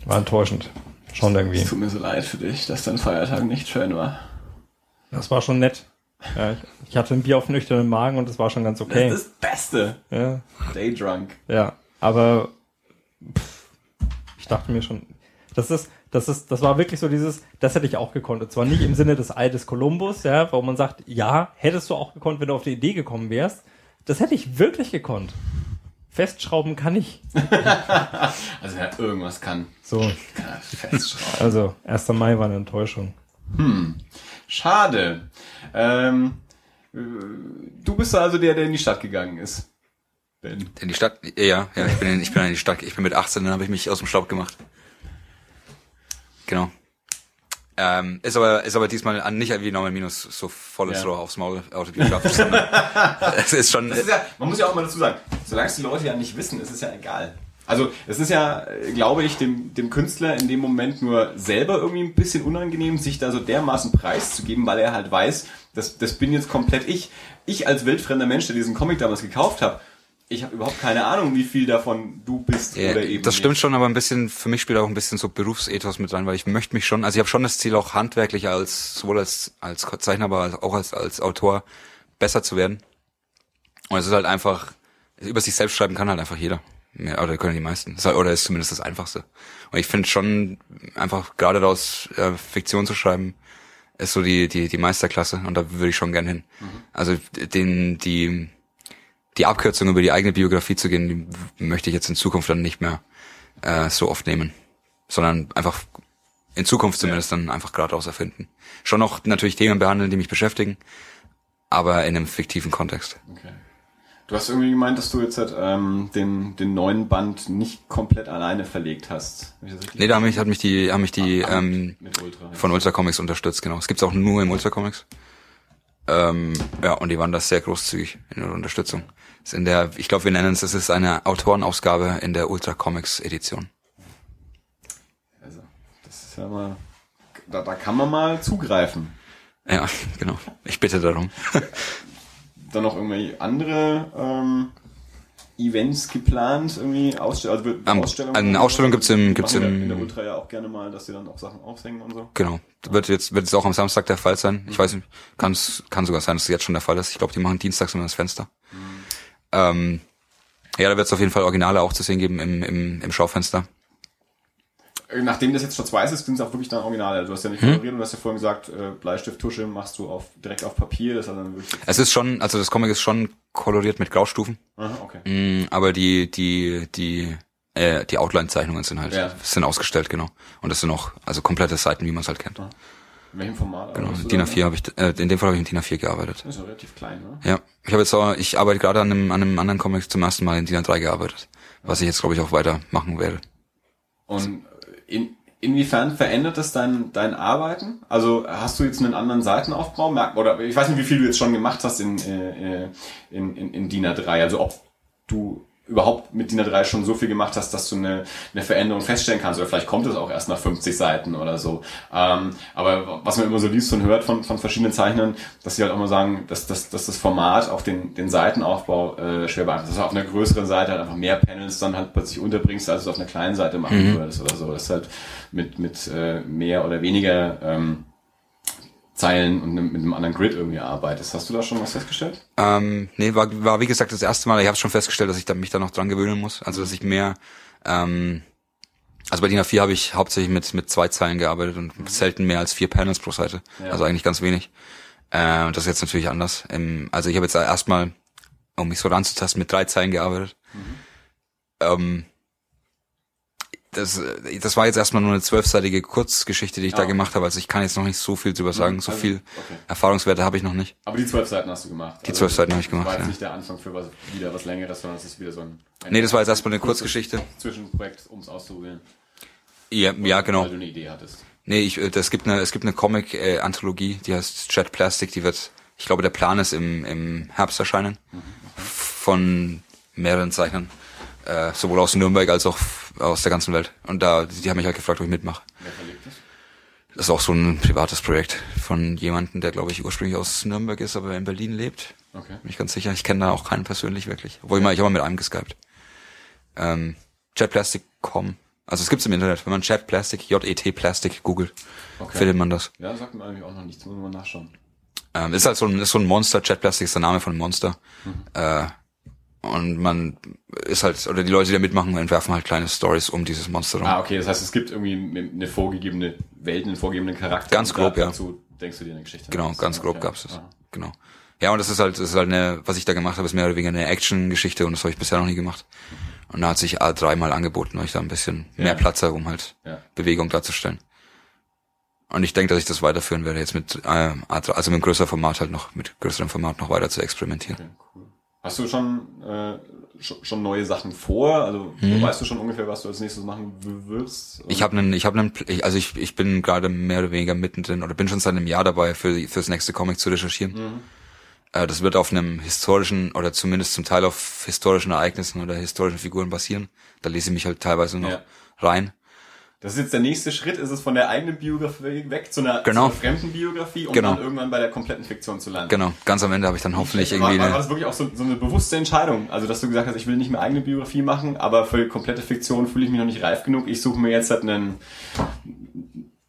War enttäuschend. Schon irgendwie. Es tut mir so leid für dich, dass dein Feiertag nicht schön war. Das war schon nett. Ja, ich, ich hatte ein Bier auf nüchternen Magen und das war schon ganz okay. Das ist das Beste. Ja, Day drunk. ja. Aber pff, ich dachte mir schon, das ist, das ist, das war wirklich so dieses, das hätte ich auch gekonnt. Und zwar nicht im Sinne des Ei des Kolumbus, ja, wo man sagt, ja, hättest du auch gekonnt, wenn du auf die Idee gekommen wärst. Das hätte ich wirklich gekonnt. Festschrauben kann ich. Also wer irgendwas kann, So, kann er festschrauben. also 1. Mai war eine Enttäuschung. Schade. Ähm, äh, du bist also der, der in die Stadt gegangen ist. Ben. In die Stadt, ja, ja, ich bin in, ich bin in die Stadt, ich bin mit 18, dann habe ich mich aus dem Staub gemacht. Genau. Ähm, ist aber, ist aber diesmal an- nicht wie Normal Minus so volles Ja. Rohr aufs Maul autobiografisch, es ist schon, Das ist ja, man muss ja auch mal dazu sagen, solange es die Leute ja nicht wissen, ist es ja egal. Also es ist ja, glaube ich, dem, dem Künstler in dem Moment nur selber irgendwie ein bisschen unangenehm, sich da so dermaßen preiszugeben, weil er halt weiß, das, das bin jetzt komplett ich. Ich als wildfremder Mensch, der diesen Comic damals gekauft habe, ich habe überhaupt keine Ahnung, wie viel davon du bist Ja, oder eben das stimmt nicht. schon, aber ein bisschen, für mich spielt auch ein bisschen so Berufsethos mit rein, weil ich möchte mich schon, also ich habe schon das Ziel, auch handwerklich als, sowohl als, als Zeichner, aber als- auch als, als Autor besser zu werden. Und es ist halt einfach, über sich selbst schreiben kann halt einfach jeder. Ja, oder können die meisten. Ist halt, oder ist zumindest das Einfachste. Und ich finde schon, einfach gerade daraus äh, Fiktion zu schreiben, ist so die, die, die Meisterklasse und da würde ich schon gern hin. Also den, die, die Abkürzung über die eigene Biografie zu gehen, die möchte ich jetzt in Zukunft dann nicht mehr äh, so oft nehmen, sondern einfach in Zukunft zumindest dann einfach geradeaus erfinden. Schon noch natürlich Themen behandeln, die mich beschäftigen, aber in einem fiktiven Kontext. Okay. Du hast irgendwie gemeint, dass du jetzt halt, ähm, den, den neuen Band nicht komplett alleine verlegt hast. Hab Nee, da haben mich, hat mich die, haben mich die ähm, mit Ultra. von Ultra Comics unterstützt, genau. Es gibt's auch nur im Ultra Comics. Ähm, ja, und die waren da sehr großzügig in der Unterstützung. Ist in der, ich glaube, wir nennen es, es ist eine Autorenausgabe in der Ultra Comics Edition. Also, das ist ja mal, da, da kann man mal zugreifen. Ja, genau. Ich bitte darum. Dann noch irgendwelche andere ähm, Events geplant, irgendwie Ausstellungen, also wird Am- Ausstellungen. eine Ausstellung gibt's im- gibt's im- in der Ultra ja auch gerne mal, dass sie dann auch Sachen aufhängen und so. Genau. Wird jetzt, wird jetzt auch am Samstag der Fall sein. Ich weiß nicht, kann's, kann sogar sein, dass es jetzt schon der Fall ist. Ich glaube, die machen dienstags immer das Fenster. Ähm, ja, da wird es auf jeden Fall Originale auch zu sehen geben im, im, im Schaufenster. Äh, Nachdem das jetzt schwarz-weiß ist, sind es auch wirklich dann Originale. Also Du hast ja nicht Hm? koloriert und du hast ja vorhin gesagt, äh, Bleistift, Tusche machst du auf, direkt auf Papier, das dann wirklich. Es ist schon, also das Comic ist schon koloriert mit Graustufen, Aha, okay. Mm, aber die, die, die, äh, die Outline-Zeichnungen sind halt, Ja. sind ausgestellt, genau. Und das sind auch, also komplette Seiten, wie man es halt kennt. In welchem Format? Genau. DIN da? A4 habe ich, äh, in dem Fall habe ich in DIN A4 gearbeitet. Das ist ja relativ klein, ne? Ja, ich habe jetzt auch, ich arbeite gerade an einem, an einem anderen Comic zum ersten Mal in DIN A3 gearbeitet, was ich jetzt glaube ich auch weiter machen werde. Und in, inwiefern verändert das dein, dein Arbeiten? Also hast du jetzt einen anderen Seitenaufbau? Merk- Oder ich weiß nicht, wie viel du jetzt schon gemacht hast in, äh, in, in, in DIN A3. Also ob du überhaupt mit DIN A3 schon so viel gemacht hast, dass du eine, eine Veränderung feststellen kannst. Oder vielleicht kommt es auch erst nach 50 Seiten oder so. Ähm, aber was man immer so liest und hört von, von verschiedenen Zeichnern, dass sie halt auch mal sagen, dass, dass, dass das Format auch den, den Seitenaufbau äh, schwer beeinflusst. Dass du auf einer größeren Seite halt einfach mehr Panels dann halt plötzlich unterbringst, als du auf einer kleinen Seite machen würdest oder so. Das ist halt mit, mit äh, mehr oder weniger ähm, Zeilen und mit einem anderen Grid irgendwie arbeitest. Hast du da schon was festgestellt? Ähm, nee, war, war wie gesagt das erste Mal. Ich habe schon festgestellt, dass ich da, mich da noch dran gewöhnen muss. Also dass ich mehr, ähm, also bei DIN A4 habe ich hauptsächlich mit mit zwei Zeilen gearbeitet und selten mehr als vier Panels pro Seite. Ja. Also eigentlich ganz wenig. Äh, und das ist jetzt natürlich anders. Ähm, also ich habe jetzt erstmal, um mich so ranzutasten, mit drei Zeilen gearbeitet. Ähm, das, äh, das war jetzt erstmal nur eine zwölfseitige Kurzgeschichte, die ich Ah, da gemacht habe. Also ich kann jetzt noch nicht so viel drüber sagen. So also, viel okay. Erfahrungswerte habe ich noch nicht. Aber die zwölf Seiten hast du gemacht. Also Die zwölf Seiten habe ich gemacht, Das war jetzt ja. nicht der Anfang für was, wieder was längeres, sondern es ist wieder so ein... Nee, das war jetzt erstmal eine Kurzgeschichte. Zwischenprojekt, um es auszuprobieren. Ja, ja, genau. Weil du eine Idee hattest. Nee, ich, äh, das gibt eine, es gibt eine Comic-Anthologie, die heißt Jet Plastic, die wird, ich glaube, der Plan ist im, im Herbst erscheinen. Von mehreren Zeichnern. Äh, sowohl aus Nürnberg als auch aus der ganzen Welt. Und da, die haben mich halt gefragt, ob ich mitmache. Wer verlegt das? Das ist auch so ein privates Projekt von jemandem, der, glaube ich, ursprünglich aus Nürnberg ist, aber in Berlin lebt. Okay. Bin ich ganz sicher. Ich kenne da auch keinen persönlich wirklich. Obwohl ich mal, ich habe mal mit einem geskypt. Ähm, Jetplastic.com. Also es gibt's im Internet. Wenn man Jetplastic, J-E-T Plastic googelt, Okay. findet man das. Ja, sagt mir eigentlich auch noch nichts. Muss man mal nachschauen. Ähm, ist halt so ein, ist so ein Monster, Jetplastik ist der Name von einem Monster. Mhm. Äh, und man ist halt, oder die Leute, die da mitmachen, entwerfen halt kleine Stories um dieses Monster rum. Ah, okay, das heißt, es gibt irgendwie eine vorgegebene Welt, einen vorgegebenen Charakter. Ganz grob, ja. Dazu denkst du dir eine Geschichte. Genau, aus. ganz grob Okay. gab's das. Genau. Ja, und das ist halt, das ist halt eine, was ich da gemacht habe, ist mehr oder weniger eine Action-Geschichte und das habe ich bisher noch nie gemacht. Und da hat sich A3 mal angeboten, weil ich da ein bisschen Ja. mehr Platz habe, um halt Ja. Bewegung darzustellen. Und ich denke, dass ich das weiterführen werde, jetzt mit äh, A3, also mit größerem Format halt noch, mit größerem Format noch weiter zu experimentieren. Okay, cool. Hast du schon, äh, schon, schon neue Sachen vor? Also weißt du schon ungefähr, was du als nächstes machen wirst? Mhm. Ich habe einen, ich habe einen, ich, also ich, ich bin gerade mehr oder weniger mittendrin oder bin schon seit einem Jahr dabei, für fürs nächste Comic zu recherchieren. Äh, das wird auf einem historischen oder zumindest zum Teil auf historischen Ereignissen oder historischen Figuren basieren. Da lese ich mich halt teilweise noch Ja. rein. Das ist jetzt der nächste Schritt, ist es von der eigenen Biografie weg zu einer, Genau. zu einer fremden Biografie, um Genau. dann irgendwann bei der kompletten Fiktion zu landen. Genau, ganz am Ende habe ich dann hoffentlich war, irgendwie war, war das wirklich auch so, so eine bewusste Entscheidung? Also, dass du gesagt hast, ich will nicht mehr eigene Biografie machen, aber für komplette Fiktion fühle ich mich noch nicht reif genug. Ich suche mir jetzt halt einen,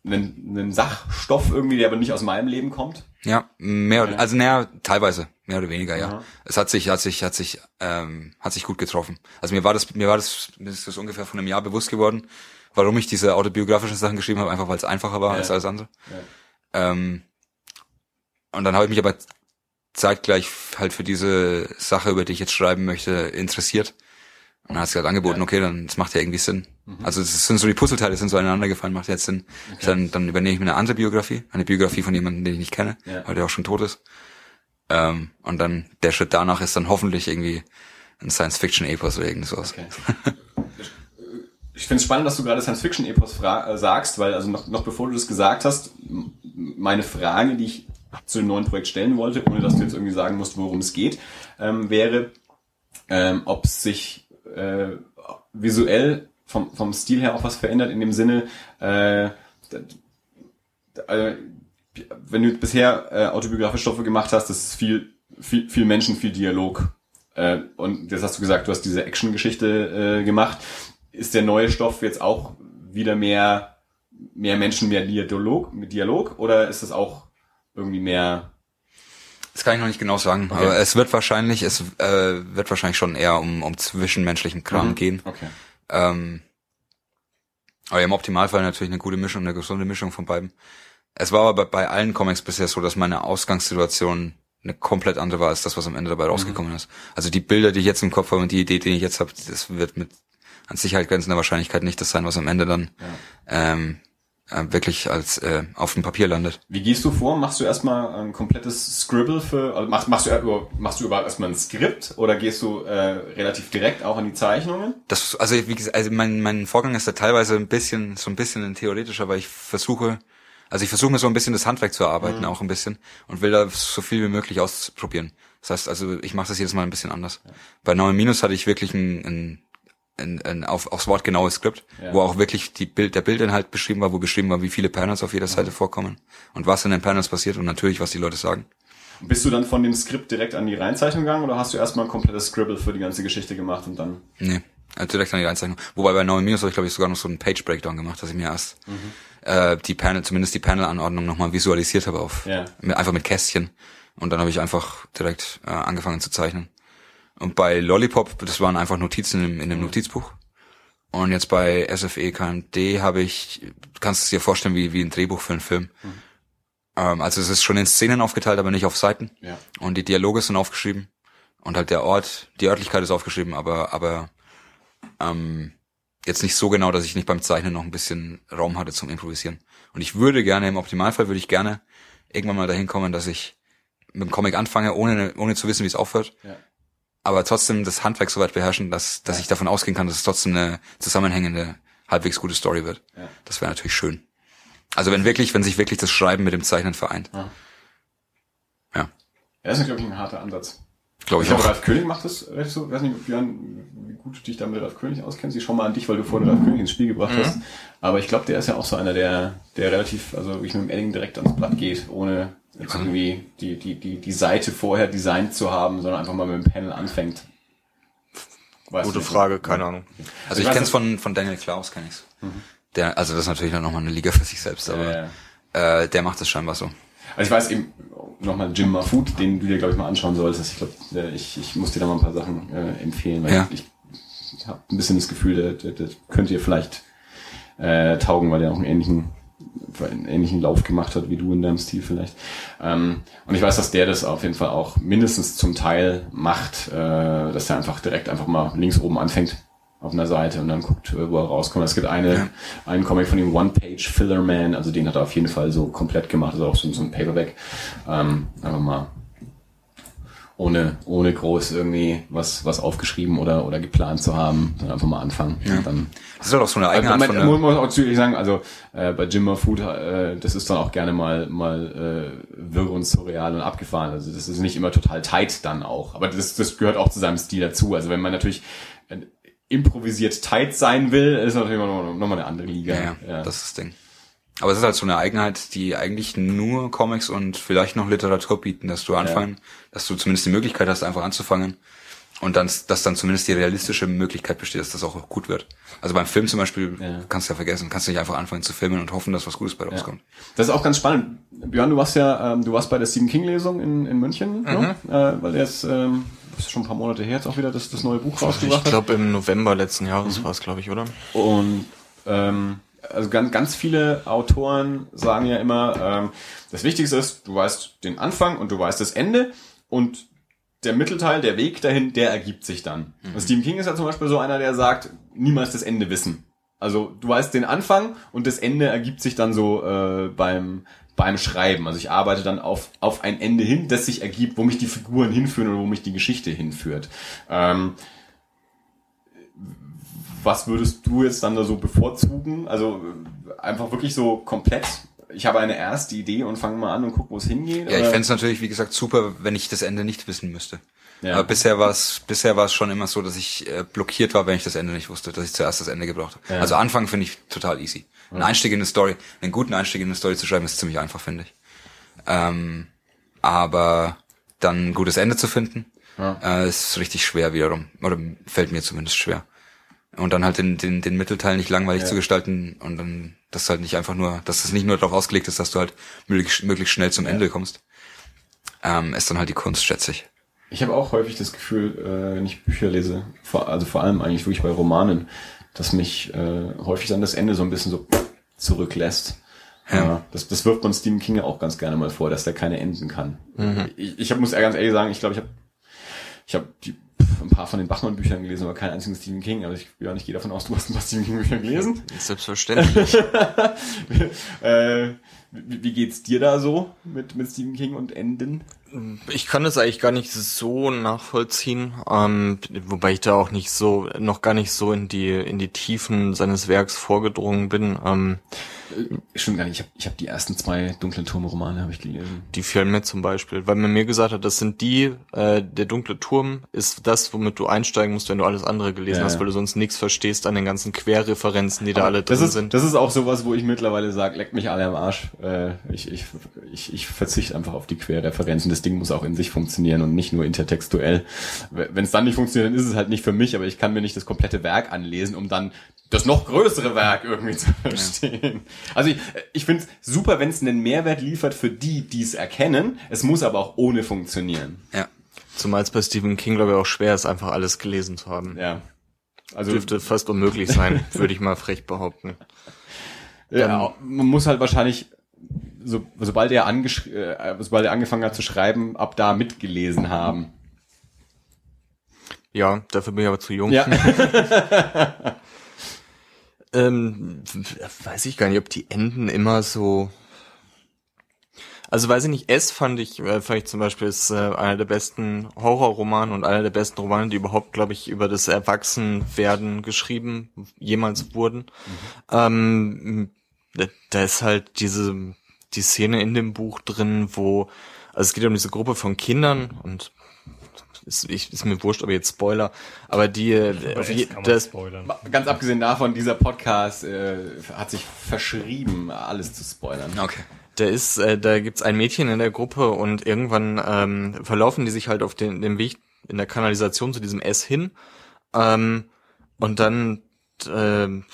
einen, einen Sachstoff irgendwie, der aber nicht aus meinem Leben kommt. ja, mehr, oder- also naja, teilweise, mehr oder weniger, ja. Aha. Es hat sich, hat sich, hat sich, ähm, hat sich gut getroffen. Also mir war das, mir war das, mir ist das ungefähr von einem Jahr bewusst geworden, warum ich diese autobiografischen Sachen geschrieben habe, einfach weil es einfacher war Ja. als alles andere. Ja. Ähm, und dann habe ich mich aber zeitgleich halt für diese Sache, über die ich jetzt schreiben möchte, interessiert. Und dann hat sie halt angeboten, Ja. okay, dann das macht ja irgendwie Sinn. Also das sind so die Puzzleteile, sind so aneinander gefallen, macht jetzt Sinn. Dann, dann übernehme ich mir eine andere Biografie, eine Biografie von jemandem, den ich nicht kenne, Ja. weil der auch schon tot ist. Ähm, und dann der Schritt danach ist dann hoffentlich irgendwie ein Science-Fiction-Epos oder irgendwas. Okay. Ich finde es spannend, dass du gerade Science-Fiction-Epos äh, sagst, weil also noch, noch bevor du das gesagt hast, meine Frage, die ich zu dem neuen Projekt stellen wollte, ohne dass du jetzt irgendwie sagen musst, worum es geht, ähm, wäre, ähm, ob sich äh, visuell vom, vom Stil her auch was verändert, in dem Sinne, äh, äh, wenn du bisher äh, autobiografische Stoffe gemacht hast, das ist viel, viel, viel Menschen, viel Dialog. Äh, und jetzt hast du gesagt, du hast diese Action-Geschichte äh, gemacht. Ist der neue Stoff jetzt auch wieder mehr, mehr Menschen, mehr Dialog, mit Dialog oder ist es auch irgendwie mehr Das kann ich noch nicht genau sagen, Okay. aber es wird wahrscheinlich, es äh, wird wahrscheinlich schon eher um, um zwischenmenschlichen Kram Mhm. gehen. Okay. Ähm, aber im Optimalfall natürlich eine gute Mischung, eine gesunde Mischung von beiden. Es war aber bei, bei allen Comics bisher so, dass meine Ausgangssituation eine komplett andere war als das, was am Ende dabei rausgekommen ist. Also die Bilder, die ich jetzt im Kopf habe und die Idee, die ich jetzt habe, das wird mit an Sicherheit grenzender Wahrscheinlichkeit nicht das sein, was am Ende dann ähm, äh, wirklich als äh, auf dem Papier landet. Wie gehst du vor? Machst du erstmal ein komplettes Scribble für, also machst, machst, du, machst du überhaupt erstmal ein Skript oder gehst du äh, relativ direkt auch an die Zeichnungen? Das, also wie gesagt, also mein, mein Vorgang ist da teilweise ein bisschen, so ein bisschen ein theoretischer, weil ich versuche, also ich versuche mir so ein bisschen das Handwerk zu erarbeiten, auch ein bisschen, und will da so viel wie möglich ausprobieren. Das heißt, also ich mache das jedes Mal ein bisschen anders. Bei 9 Minus hatte ich wirklich ein, ein, ein, ein auf, aufs Wort genaues Skript, Ja. wo auch wirklich die Bild, der Bildinhalt beschrieben war, wo beschrieben war, wie viele Panels auf jeder Seite vorkommen und was in den Panels passiert und natürlich, was die Leute sagen. Bist du dann von dem Skript direkt an die Reinzeichnung gegangen oder hast du erstmal ein komplettes Scribble für die ganze Geschichte gemacht und dann? Nee, äh, direkt an die Einzeichnung. Wobei bei 9 Minus habe ich, glaube ich, sogar noch so einen Page-Breakdown gemacht, dass ich mir erst äh, die Panel, zumindest die Panel-Anordnung nochmal visualisiert habe auf Ja. mit, einfach mit Kästchen. Und dann habe ich einfach direkt äh, angefangen zu zeichnen. Und bei Lollipop, das waren einfach Notizen in, in dem Notizbuch. Und jetzt bei SFE KMD habe ich, du kannst es dir vorstellen, wie, wie ein Drehbuch für einen Film. Ähm, also es ist schon in Szenen aufgeteilt, aber nicht auf Seiten. Ja. Und die Dialoge sind aufgeschrieben. Und halt der Ort, die Örtlichkeit ist aufgeschrieben, aber, aber ähm, jetzt nicht so genau, dass ich nicht beim Zeichnen noch ein bisschen Raum hatte zum Improvisieren. Und ich würde gerne, im Optimalfall würde ich gerne irgendwann mal dahin kommen, dass ich mit dem Comic anfange, ohne, ohne zu wissen, wie es aufhört. Ja. Aber trotzdem das Handwerk so weit beherrschen, dass, dass ich davon ausgehen kann, dass es trotzdem eine zusammenhängende, halbwegs gute Story wird. Ja. Das wäre natürlich schön. Also wenn wirklich, wenn sich wirklich das Schreiben mit dem Zeichnen vereint. Ja. Ja, Ja, das ist, glaube ich, ein harter Ansatz. glaube Ich ich glaube, auch. Ralf König macht das recht so. Ich weiß nicht, Björn, wie gut du dich da mit Ralf König auskennst. Ich schau mal an dich, weil du vorhin Ralf König ins Spiel gebracht hast. Aber ich glaube, der ist ja auch so einer, der, der relativ, also wirklich mit dem Edding direkt ans Blatt geht, ohne jetzt irgendwie die, die, die, die Seite vorher designt zu haben, sondern einfach mal mit dem Panel anfängt. Weißt Gute du? Frage, keine Ahnung. Also ich weiß kenn's nicht- von, von Daniel Klaus, kenn ich's. Der, also das ist natürlich dann nochmal eine Liga für sich selbst, aber Ja, äh, der macht das scheinbar so. Also ich weiß eben nochmal Jim Mahfood, den du dir glaube ich mal anschauen solltest. Ich glaube, ich, ich muss dir da mal ein paar Sachen äh, empfehlen, weil Ja. ich, ich habe ein bisschen das Gefühl, der, der, der könnte dir vielleicht äh, taugen, weil der auch einen ähnlichen einen ähnlichen Lauf gemacht hat wie du in deinem Stil vielleicht. Ähm, und ich weiß, dass der das auf jeden Fall auch mindestens zum Teil macht, äh, dass er einfach direkt einfach mal links oben anfängt auf einer Seite und dann guckt, äh, wo er rauskommt. Es gibt eine, Ja. einen Comic von ihm, One Page Filler Man, also den hat er auf jeden Fall so komplett gemacht, also auch so, so ein Paperback. Ähm, einfach mal ohne, ohne groß irgendwie was, was aufgeschrieben oder, oder geplant zu haben, dann einfach mal anfangen. Und dann Das ist auch so eine also, Eigenart man, von man muss auch zügig sagen, also äh, bei Jim Food, äh, das ist dann auch gerne mal mal äh, wirr und surreal und abgefahren. Also das ist nicht immer total tight dann auch. Aber das, das gehört auch zu seinem Stil dazu. Also wenn man natürlich äh, improvisiert tight sein will, ist natürlich nochmal noch mal eine andere Liga. ja, ja, das ist das Ding. Aber es ist halt so eine Eigenheit, die eigentlich nur Comics und vielleicht noch Literatur bieten, dass du anfangen, dass du zumindest die Möglichkeit hast, einfach anzufangen. Und dann, dass dann zumindest die realistische Möglichkeit besteht, dass das auch gut wird. Also beim Film zum Beispiel Ja. kannst du ja vergessen, kannst du nicht einfach anfangen zu filmen und hoffen, dass was Gutes bei rauskommt. Das ist auch ganz spannend. Björn, du warst ja, ähm, du warst bei der Stephen King Lesung in, in München, ne? äh, weil er jetzt ähm, das ist schon ein paar Monate her jetzt auch wieder das, das neue Buch Ich rausgebracht hat. glaube im November letzten Jahres war es, glaube ich, oder? Und ähm, also ganz, ganz viele Autoren sagen ja immer, ähm, das Wichtigste ist, du weißt den Anfang und du weißt das Ende und der Mittelteil, der Weg dahin, der ergibt sich dann. Und Stephen King ist ja zum Beispiel so einer, der sagt, niemals das Ende wissen. Also du weißt den Anfang und das Ende ergibt sich dann so äh, beim beim Schreiben. Also ich arbeite dann auf auf ein Ende hin, das sich ergibt, wo mich die Figuren hinführen oder wo mich die Geschichte hinführt. Ähm, was würdest du jetzt dann da so bevorzugen? Also äh, einfach wirklich so komplett. Ich habe eine erste Idee und fange mal an und guck, wo es hingeht. Ja, ich fände es natürlich, wie gesagt, super, wenn ich das Ende nicht wissen müsste. Ja. Aber bisher war es bisher war es schon immer so, dass ich äh, blockiert war, wenn ich das Ende nicht wusste, dass ich zuerst das Ende gebraucht habe. Ja. Also Anfang finde ich total easy. Ein Einstieg in eine Story, einen guten Einstieg in eine Story zu schreiben, ist ziemlich einfach, finde ich. Ähm, aber dann ein gutes Ende zu finden, äh, ist richtig schwer wiederum. Oder fällt mir zumindest schwer. Und dann halt den, den, den Mittelteil nicht langweilig Ja. zu gestalten und dann, dass halt nicht einfach nur, dass es nicht nur darauf ausgelegt ist, dass du halt möglichst, möglichst schnell zum Ende kommst. Ähm, ist dann halt die Kunst, schätze ich. Ich habe auch häufig das Gefühl, äh, wenn ich Bücher lese, vor, also vor allem eigentlich wirklich bei Romanen, dass mich äh, häufig dann das Ende so ein bisschen so zurücklässt. Ja. Äh, das, das wirft man Stephen King ja auch ganz gerne mal vor, dass der keine enden kann. Ich, ich hab, muss ganz ehrlich sagen, ich glaube, ich habe ich hab die, ein paar von den Bachmann-Büchern gelesen, aber keinen einzigen Stephen King. Aber ich, ja, ich gehe davon aus, du hast ein paar Stephen King-Bücher gelesen. Selbstverständlich. äh, wie, wie geht's dir da so mit, mit Stephen King und Enden? Ich kann das eigentlich gar nicht so nachvollziehen, ähm, wobei ich da auch nicht so, noch gar nicht so in die in die Tiefen seines Werks vorgedrungen bin. Ähm, Stimmt gar nicht. Ich habe ich hab die ersten zwei dunklen Turmromane habe ich gelesen. die fielen mir zum Beispiel, weil man mir gesagt hat, das sind die, äh, der dunkle Turm ist das, womit du einsteigen musst, wenn du alles andere gelesen Ja, hast, ja. weil du sonst nichts verstehst an den ganzen Querreferenzen, die da alle drin ist, sind. Das ist auch sowas, wo ich mittlerweile sage, leckt mich alle am Arsch. Äh, ich, ich, ich, ich verzichte einfach auf die Querreferenzen. Das Ding muss auch in sich funktionieren und nicht nur intertextuell. Wenn es dann nicht funktioniert, dann ist es halt nicht für mich, aber ich kann mir nicht das komplette Werk anlesen, um dann das noch größere Werk irgendwie zu verstehen. Also ich, ich finde es super, wenn es einen Mehrwert liefert für die, die es erkennen. Es muss aber auch ohne funktionieren. Ja. Zumal es bei Stephen King, glaube ich, auch schwer ist, einfach alles gelesen zu haben. Ja. Also Dürfte fast unmöglich sein, würde ich mal frech behaupten. Ja, man muss halt wahrscheinlich, so, sobald er angesch äh, sobald er angefangen hat zu schreiben, ab da mitgelesen haben. Ja, dafür bin ich aber zu jung. Ja. Ähm, weiß ich gar nicht, ob die Enden immer so. Also weiß ich nicht, S fand ich, äh, fand ich zum Beispiel ist äh, einer der besten Horrorromane und einer der besten Romane, die überhaupt, glaube ich, über das Erwachsenwerden geschrieben jemals wurden. Ähm, da, da ist halt diese die Szene in dem Buch drin, wo also es geht um diese Gruppe von Kindern und ist, ich, ist mir wurscht, aber jetzt Spoiler, aber die äh, je, das, spoilern. Ganz abgesehen davon, dieser Podcast äh, hat sich verschrieben, alles zu spoilern. Okay. Da ist, äh, da gibt's ein Mädchen in der Gruppe und irgendwann ähm, verlaufen die sich halt auf den, dem Weg in der Kanalisation zu diesem S hin. Ähm, und dann ähm,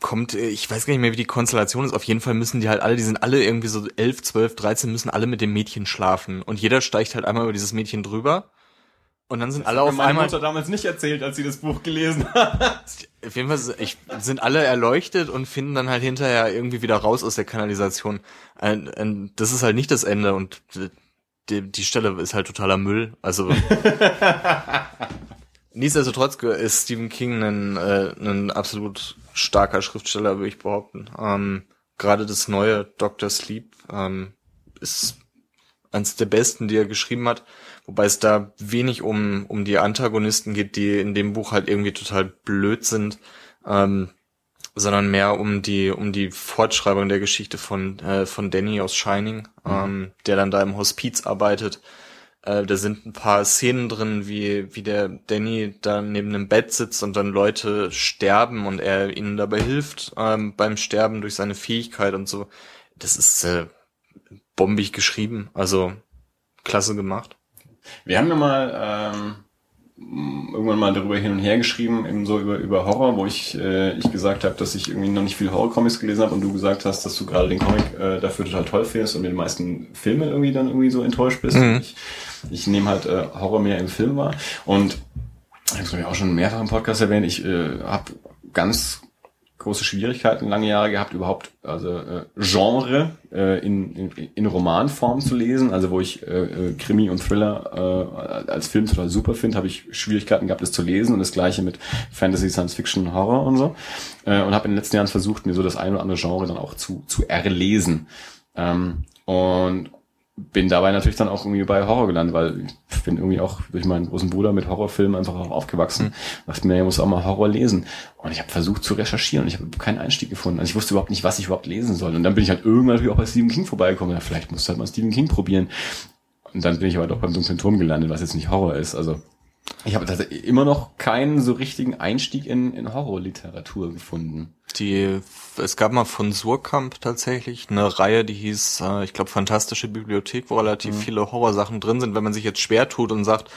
kommt, äh, ich weiß gar nicht mehr, wie die Konstellation ist. Auf jeden Fall müssen die halt alle, die sind alle irgendwie so 11, 12, 13, müssen alle mit dem Mädchen schlafen. Und jeder steigt halt einmal über dieses Mädchen drüber. Und dann sind Das alle auf meine einmal. Mutter damals nicht erzählt, als sie das Buch gelesen hat. Auf jeden Fall ich, sind alle erleuchtet und finden dann halt hinterher irgendwie wieder raus aus der Kanalisation. Und, und das ist halt nicht das Ende und die, die Stelle ist halt totaler Müll. Also nichtsdestotrotz ist Stephen King ein, äh, ein absolut starker Schriftsteller, würde ich behaupten. Ähm, Gerade das neue Dr. Sleep ähm, ist eines der besten, die er geschrieben hat. Wobei es da wenig um, um die Antagonisten geht, die in dem Buch halt irgendwie total blöd sind, ähm, sondern mehr um die, um die Fortschreibung der Geschichte von, äh, von Danny aus Shining, ähm, der dann da im Hospiz arbeitet. Äh, da sind ein paar Szenen drin, wie, wie der Danny da neben einem Bett sitzt und dann Leute sterben und er ihnen dabei hilft ähm, beim Sterben durch seine Fähigkeit und so. Das ist äh, bombig geschrieben, also klasse gemacht. Wir haben ja mal ähm, irgendwann mal darüber hin und her geschrieben, eben so über, über Horror, wo ich, äh, ich gesagt habe, dass ich irgendwie noch nicht viel Horror-Comics gelesen habe und du gesagt hast, dass du gerade den Comic äh, dafür total toll findest und mit den meisten Filmen irgendwie dann irgendwie so enttäuscht bist. Mhm. Ich, ich nehme halt äh, Horror mehr im Film wahr und ich habe es auch schon mehrfach im Podcast erwähnt, ich äh, habe ganz große Schwierigkeiten lange Jahre gehabt, überhaupt also äh, Genre äh, in, in, in Romanform zu lesen, also wo ich äh, äh, Krimi und Thriller äh, als Film total super finde, habe ich Schwierigkeiten gehabt, das zu lesen. Und das gleiche mit Fantasy, Science Fiction, Horror und so. Äh, und habe in den letzten Jahren versucht, mir so das ein oder andere Genre dann auch zu, zu erlesen. Ähm, und bin dabei natürlich dann auch irgendwie bei Horror gelandet, weil ich bin irgendwie auch durch meinen großen Bruder mit Horrorfilmen einfach auch aufgewachsen. Dachte mir, ich muss auch mal Horror lesen. Und ich habe versucht zu recherchieren und ich habe keinen Einstieg gefunden. Also ich wusste überhaupt nicht, was ich überhaupt lesen soll. Und dann bin ich halt irgendwann natürlich auch bei Stephen King vorbeigekommen. Ja, vielleicht musst du halt mal Stephen King probieren. Und dann bin ich aber doch beim Dunklen Turm gelandet, was jetzt nicht Horror ist. Also ich habe tatsächlich immer noch keinen so richtigen Einstieg in, in Horrorliteratur gefunden. Die, es gab mal von Surkamp tatsächlich eine Reihe, die hieß, äh, ich glaube, Fantastische Bibliothek, wo relativ viele Horrorsachen drin sind. Wenn man sich jetzt schwer tut und sagt,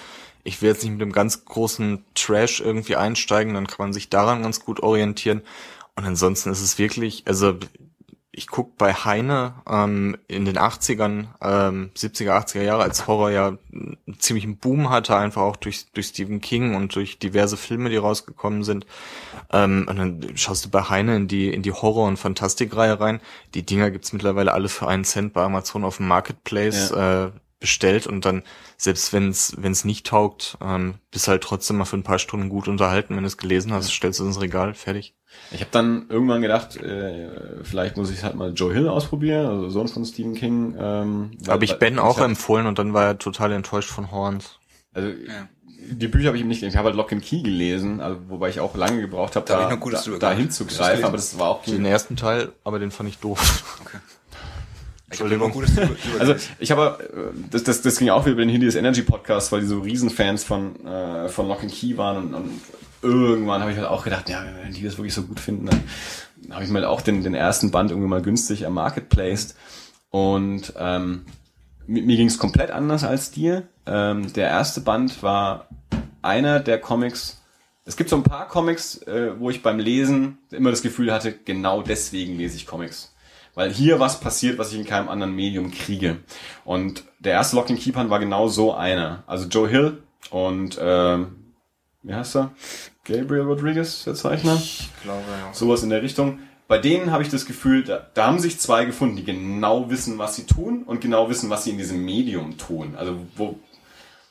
ich will jetzt nicht mit dem ganz großen Trash irgendwie einsteigen, dann kann man sich daran ganz gut orientieren. Und ansonsten ist es wirklich, also ich guck bei Heine ähm, in den 80ern, ähm, 70er, 80er Jahre, als Horror ja einen ziemlichen Boom hatte, einfach auch durch, durch Stephen King und durch diverse Filme, die rausgekommen sind. Ähm, und dann schaust du bei Heine in die, in die Horror- und Fantastikreihe rein. Die Dinger gibt's mittlerweile alle für einen Cent bei Amazon auf dem Marketplace äh, bestellt und dann, selbst wenn's wenn's nicht taugt, ähm, bist halt trotzdem mal für ein paar Stunden gut unterhalten. Wenn du es gelesen hast, stellst du es ins Regal, fertig. Ich habe dann irgendwann gedacht, äh, vielleicht muss ich halt mal Joe Hill ausprobieren, also Sohn von Stephen King. Ähm, Habe ich Ben auch hab, empfohlen und dann war er total enttäuscht von Horns. Also die Bücher habe ich ihm nicht, ich habe halt Lock and Key gelesen, also, wobei ich auch lange gebraucht habe, Da hab da, da, da hinzugreifen, aber das war auch Den ersten Teil, aber den fand ich doof. Ich drüber Also ich habe, äh, das, das, das ging auch über den Hideous Energy Podcast, weil die so Riesenfans von, äh, von Lock and Key waren und, und irgendwann habe ich halt auch gedacht, ja, wenn die das wirklich so gut finden, dann habe ich mal auch den, den ersten Band irgendwie mal günstig am Marketplace und ähm, mir, mir ging es komplett anders als dir. Ähm, der erste Band war einer der Comics, es gibt so ein paar Comics, äh, wo ich beim Lesen immer das Gefühl hatte, genau deswegen lese ich Comics. Weil hier was passiert, was ich in keinem anderen Medium kriege. Und der erste Lock and Keepern war genau so einer. Also Joe Hill und ähm, wie heißt er? Gabriel Rodriguez, der Zeichner. Ich glaube, ja. Sowas in der Richtung. Bei denen habe ich das Gefühl, da, da haben sich zwei gefunden, die genau wissen, was sie tun und genau wissen, was sie in diesem Medium tun. Also wo,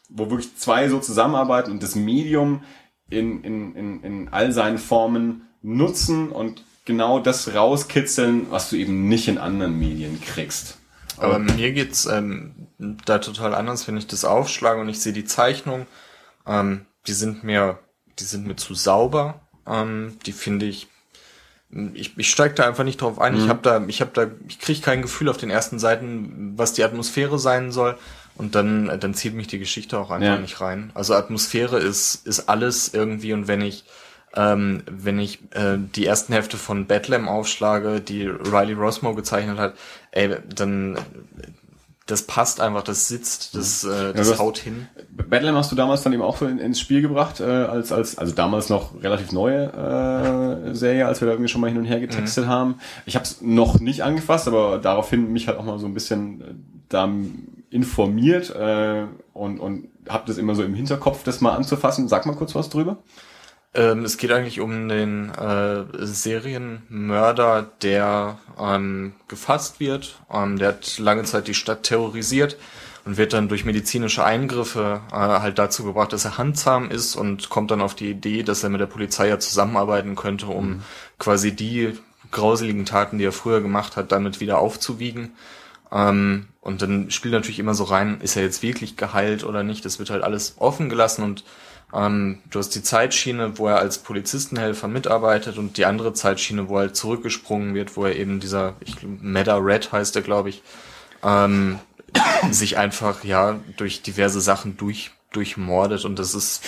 wo wirklich zwei so zusammenarbeiten und das Medium in, in, in, in all seinen Formen nutzen und genau das rauskitzeln, was du eben nicht in anderen Medien kriegst. Aber mir geht's ähm, da total anders, wenn ich das aufschlage und ich sehe die Zeichnung. Ähm, die sind mir, die sind mir zu sauber. Ähm, die finde ich. Ich, ich steige da einfach nicht drauf ein. Ich habe da, ich habe da, ich kriege kein Gefühl auf den ersten Seiten, was die Atmosphäre sein soll. Und dann, dann zieht mich die Geschichte auch einfach Ja. nicht rein. Also Atmosphäre ist, ist alles irgendwie. Und wenn ich, ähm, wenn ich äh, die ersten Hefte von Bedlam aufschlage, die Riley Rosmo gezeichnet hat, ey, dann das passt einfach, das sitzt, das, äh, das Ja, haut hin. Battle hast du damals dann eben auch so in, ins Spiel gebracht, äh, als, als, also damals noch relativ neue äh, Serie, als wir da irgendwie schon mal hin und her getextet haben. Ich habe es noch nicht angefasst, aber daraufhin mich halt auch mal so ein bisschen äh, da informiert äh, und, und habe das immer so im Hinterkopf, das mal anzufassen. Sag mal kurz was drüber. Ähm, es geht eigentlich um den äh, Serienmörder, der ähm, gefasst wird. Ähm, der hat lange Zeit die Stadt terrorisiert und wird dann durch medizinische Eingriffe äh, halt dazu gebracht, dass er handzahm ist und kommt dann auf die Idee, dass er mit der Polizei ja zusammenarbeiten könnte, um quasi die grauseligen Taten, die er früher gemacht hat, damit wieder aufzuwiegen. Ähm, und dann spielt natürlich immer so rein, ist er jetzt wirklich geheilt oder nicht? Das wird halt alles offen gelassen und ähm, du hast die Zeitschiene, wo er als Polizistenhelfer mitarbeitet und die andere Zeitschiene, wo er halt zurückgesprungen wird, wo er eben dieser, ich Meta Red heißt er, glaube ich, ähm, sich einfach ja durch diverse Sachen durch durchmordet und das ist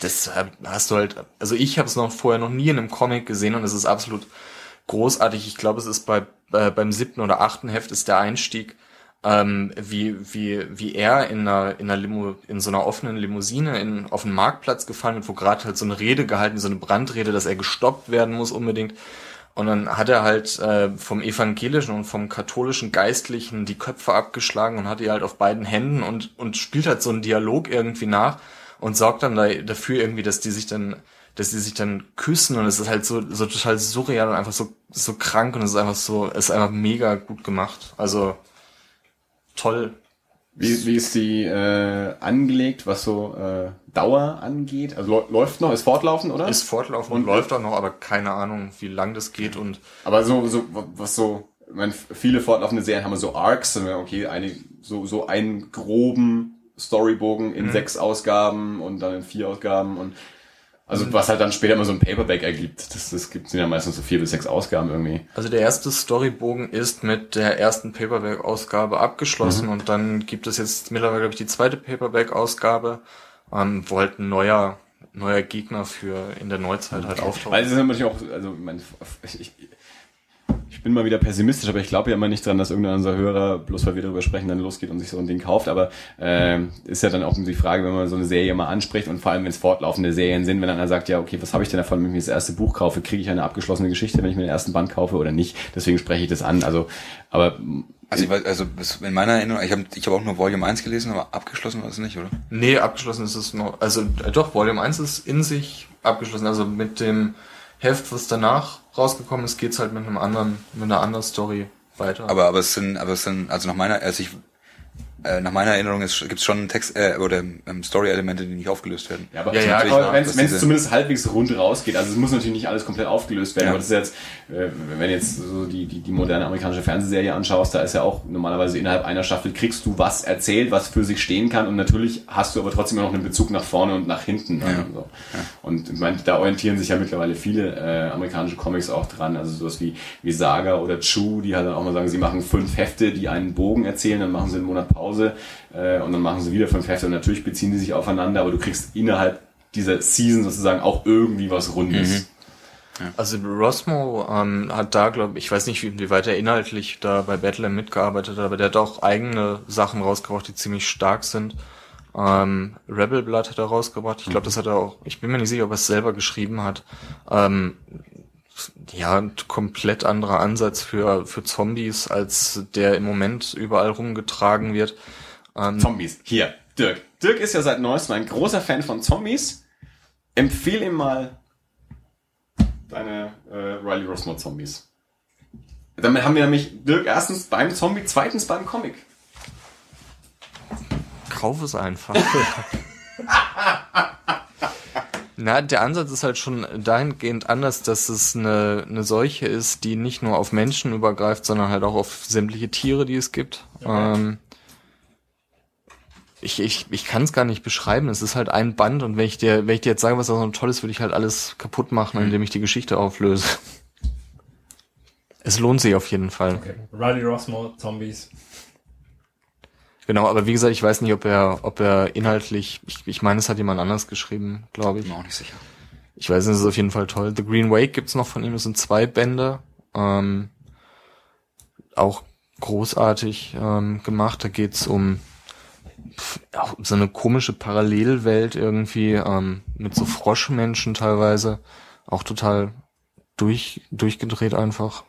das hast du halt also ich habe es noch vorher noch nie in einem Comic gesehen und es ist absolut großartig. Ich glaube es ist bei äh, beim siebten oder achten Heft ist der Einstieg ähm, wie wie wie er in einer in einer Limo in so einer offenen Limousine in auf den Marktplatz gefahren wird wo gerade halt so eine Rede gehalten so eine Brandrede dass er gestoppt werden muss unbedingt und dann hat er halt äh, vom evangelischen und vom katholischen Geistlichen die Köpfe abgeschlagen und hat die halt auf beiden Händen und, und spielt halt so einen Dialog irgendwie nach und sorgt dann da, dafür irgendwie, dass die sich dann, dass die sich dann küssen und es ist halt so, so total surreal und einfach so, so krank und es ist einfach so, es ist einfach mega gut gemacht. Also toll. Wie, wie ist die äh, angelegt, was so äh, Dauer angeht? Also läu- läuft noch, ist fortlaufend, oder? Ist fortlaufend und läuft auch noch, aber keine Ahnung, wie lang das geht und Aber so, so, was so, ich meine, viele fortlaufende Serien haben so Arcs, und okay, eine, so, so einen groben Storybogen in sechs Ausgaben und dann in vier Ausgaben und also was halt dann später immer so ein Paperback ergibt. Das, das gibt sind ja meistens so vier bis sechs Ausgaben irgendwie. Also der erste Storybogen ist mit der ersten Paperback-Ausgabe abgeschlossen Mhm. und dann gibt es jetzt mittlerweile, glaube ich, die zweite Paperback-Ausgabe, ähm, wo halt ein neuer, neuer Gegner für in der Neuzeit halt auftaucht. Weil es ist natürlich auch, also ich, mein, ich, ich, bin mal wieder pessimistisch, aber ich glaube ja immer nicht dran, dass irgendein unserer Hörer, bloß weil wir darüber sprechen, dann losgeht und sich so ein Ding kauft. Aber ähm, ist ja dann auch die Frage, wenn man so eine Serie mal anspricht und vor allem, wenn es fortlaufende Serien sind, wenn einer sagt, ja, okay, was habe ich denn davon, wenn ich mir das erste Buch kaufe? Kriege ich eine abgeschlossene Geschichte, wenn ich mir den ersten Band kaufe oder nicht? Deswegen spreche ich das an. Also, aber Also, ich weiß, also in meiner Erinnerung, ich habe ich hab auch nur Volume 1 gelesen, aber abgeschlossen war es nicht, oder? Nee, abgeschlossen ist es noch, also äh, doch, Volume 1 ist in sich abgeschlossen, also mit dem Heft, was danach rausgekommen ist, geht's halt mit einem anderen, mit einer anderen Story weiter. Aber, aber es sind, aber es sind, also nach meiner, also ich, äh, nach meiner Erinnerung gibt es schon Text äh, oder ähm, Story-Elemente, die nicht aufgelöst werden. Ja, aber Ja, ja, wenn es zumindest halbwegs rund rausgeht, also es muss natürlich nicht alles komplett aufgelöst werden, Ja. aber das ist jetzt, äh, wenn du jetzt so die, die, die moderne amerikanische Fernsehserie anschaust, da ist ja auch normalerweise innerhalb einer Staffel kriegst du was erzählt, was für sich stehen kann und natürlich hast du aber trotzdem immer noch einen Bezug nach vorne und nach hinten. Ja. Also, so. Und ich meine, da orientieren sich ja mittlerweile viele äh, amerikanische Comics auch dran, also sowas wie, wie Saga oder Chu, die halt dann auch mal sagen, sie machen fünf Hefte, die einen Bogen erzählen, dann machen sie einen Monat Pause äh, und dann machen sie wieder fünf Hefte und natürlich beziehen die sich aufeinander, aber du kriegst innerhalb dieser Season sozusagen auch irgendwie was Rundes. Also Rosmo ähm, hat da, glaube ich, ich weiß nicht, wie, wie weit er inhaltlich da bei Battle mitgearbeitet hat, aber der hat auch eigene Sachen rausgebracht, die ziemlich stark sind. Ähm, Rebel Blood hat er rausgebracht. Ich glaube, das hat er auch, ich bin mir nicht sicher, ob er es selber geschrieben hat. Ähm, ja, ein komplett anderer Ansatz für, für Zombies, als der im Moment überall rumgetragen wird. Ähm, Zombies. Hier, Dirk. Dirk ist ja seit neuestem ein großer Fan von Zombies. Empfehl ihm mal deine äh, Riley Rossmo Zombies. Damit haben wir nämlich Dirk erstens beim Zombie, zweitens beim Comic. Kauf es einfach. Na, der Ansatz ist halt schon dahingehend anders, dass es eine, eine Seuche ist, die nicht nur auf Menschen übergreift, sondern halt auch auf sämtliche Tiere, die es gibt. Ähm, ich ich, ich kann es gar nicht beschreiben. Es ist halt ein Band und wenn ich dir, wenn ich dir jetzt sage, was da so toll ist, würde ich halt alles kaputt machen, indem ich die Geschichte auflöse. Es lohnt sich auf jeden Fall. Okay. Riley Rossmo, Zombies. Genau, aber wie gesagt, ich weiß nicht, ob er, ob er inhaltlich, ich, ich meine, es hat jemand anders geschrieben, glaube ich. Bin mir auch nicht sicher. Ich weiß nicht, es ist auf jeden Fall toll. The Green Wake gibt's noch von ihm, das sind zwei Bände. Ähm, auch großartig ähm, gemacht. Da geht's um pf, auch so eine komische Parallelwelt irgendwie ähm, mit so Froschmenschen teilweise. Auch total durch, durchgedreht einfach.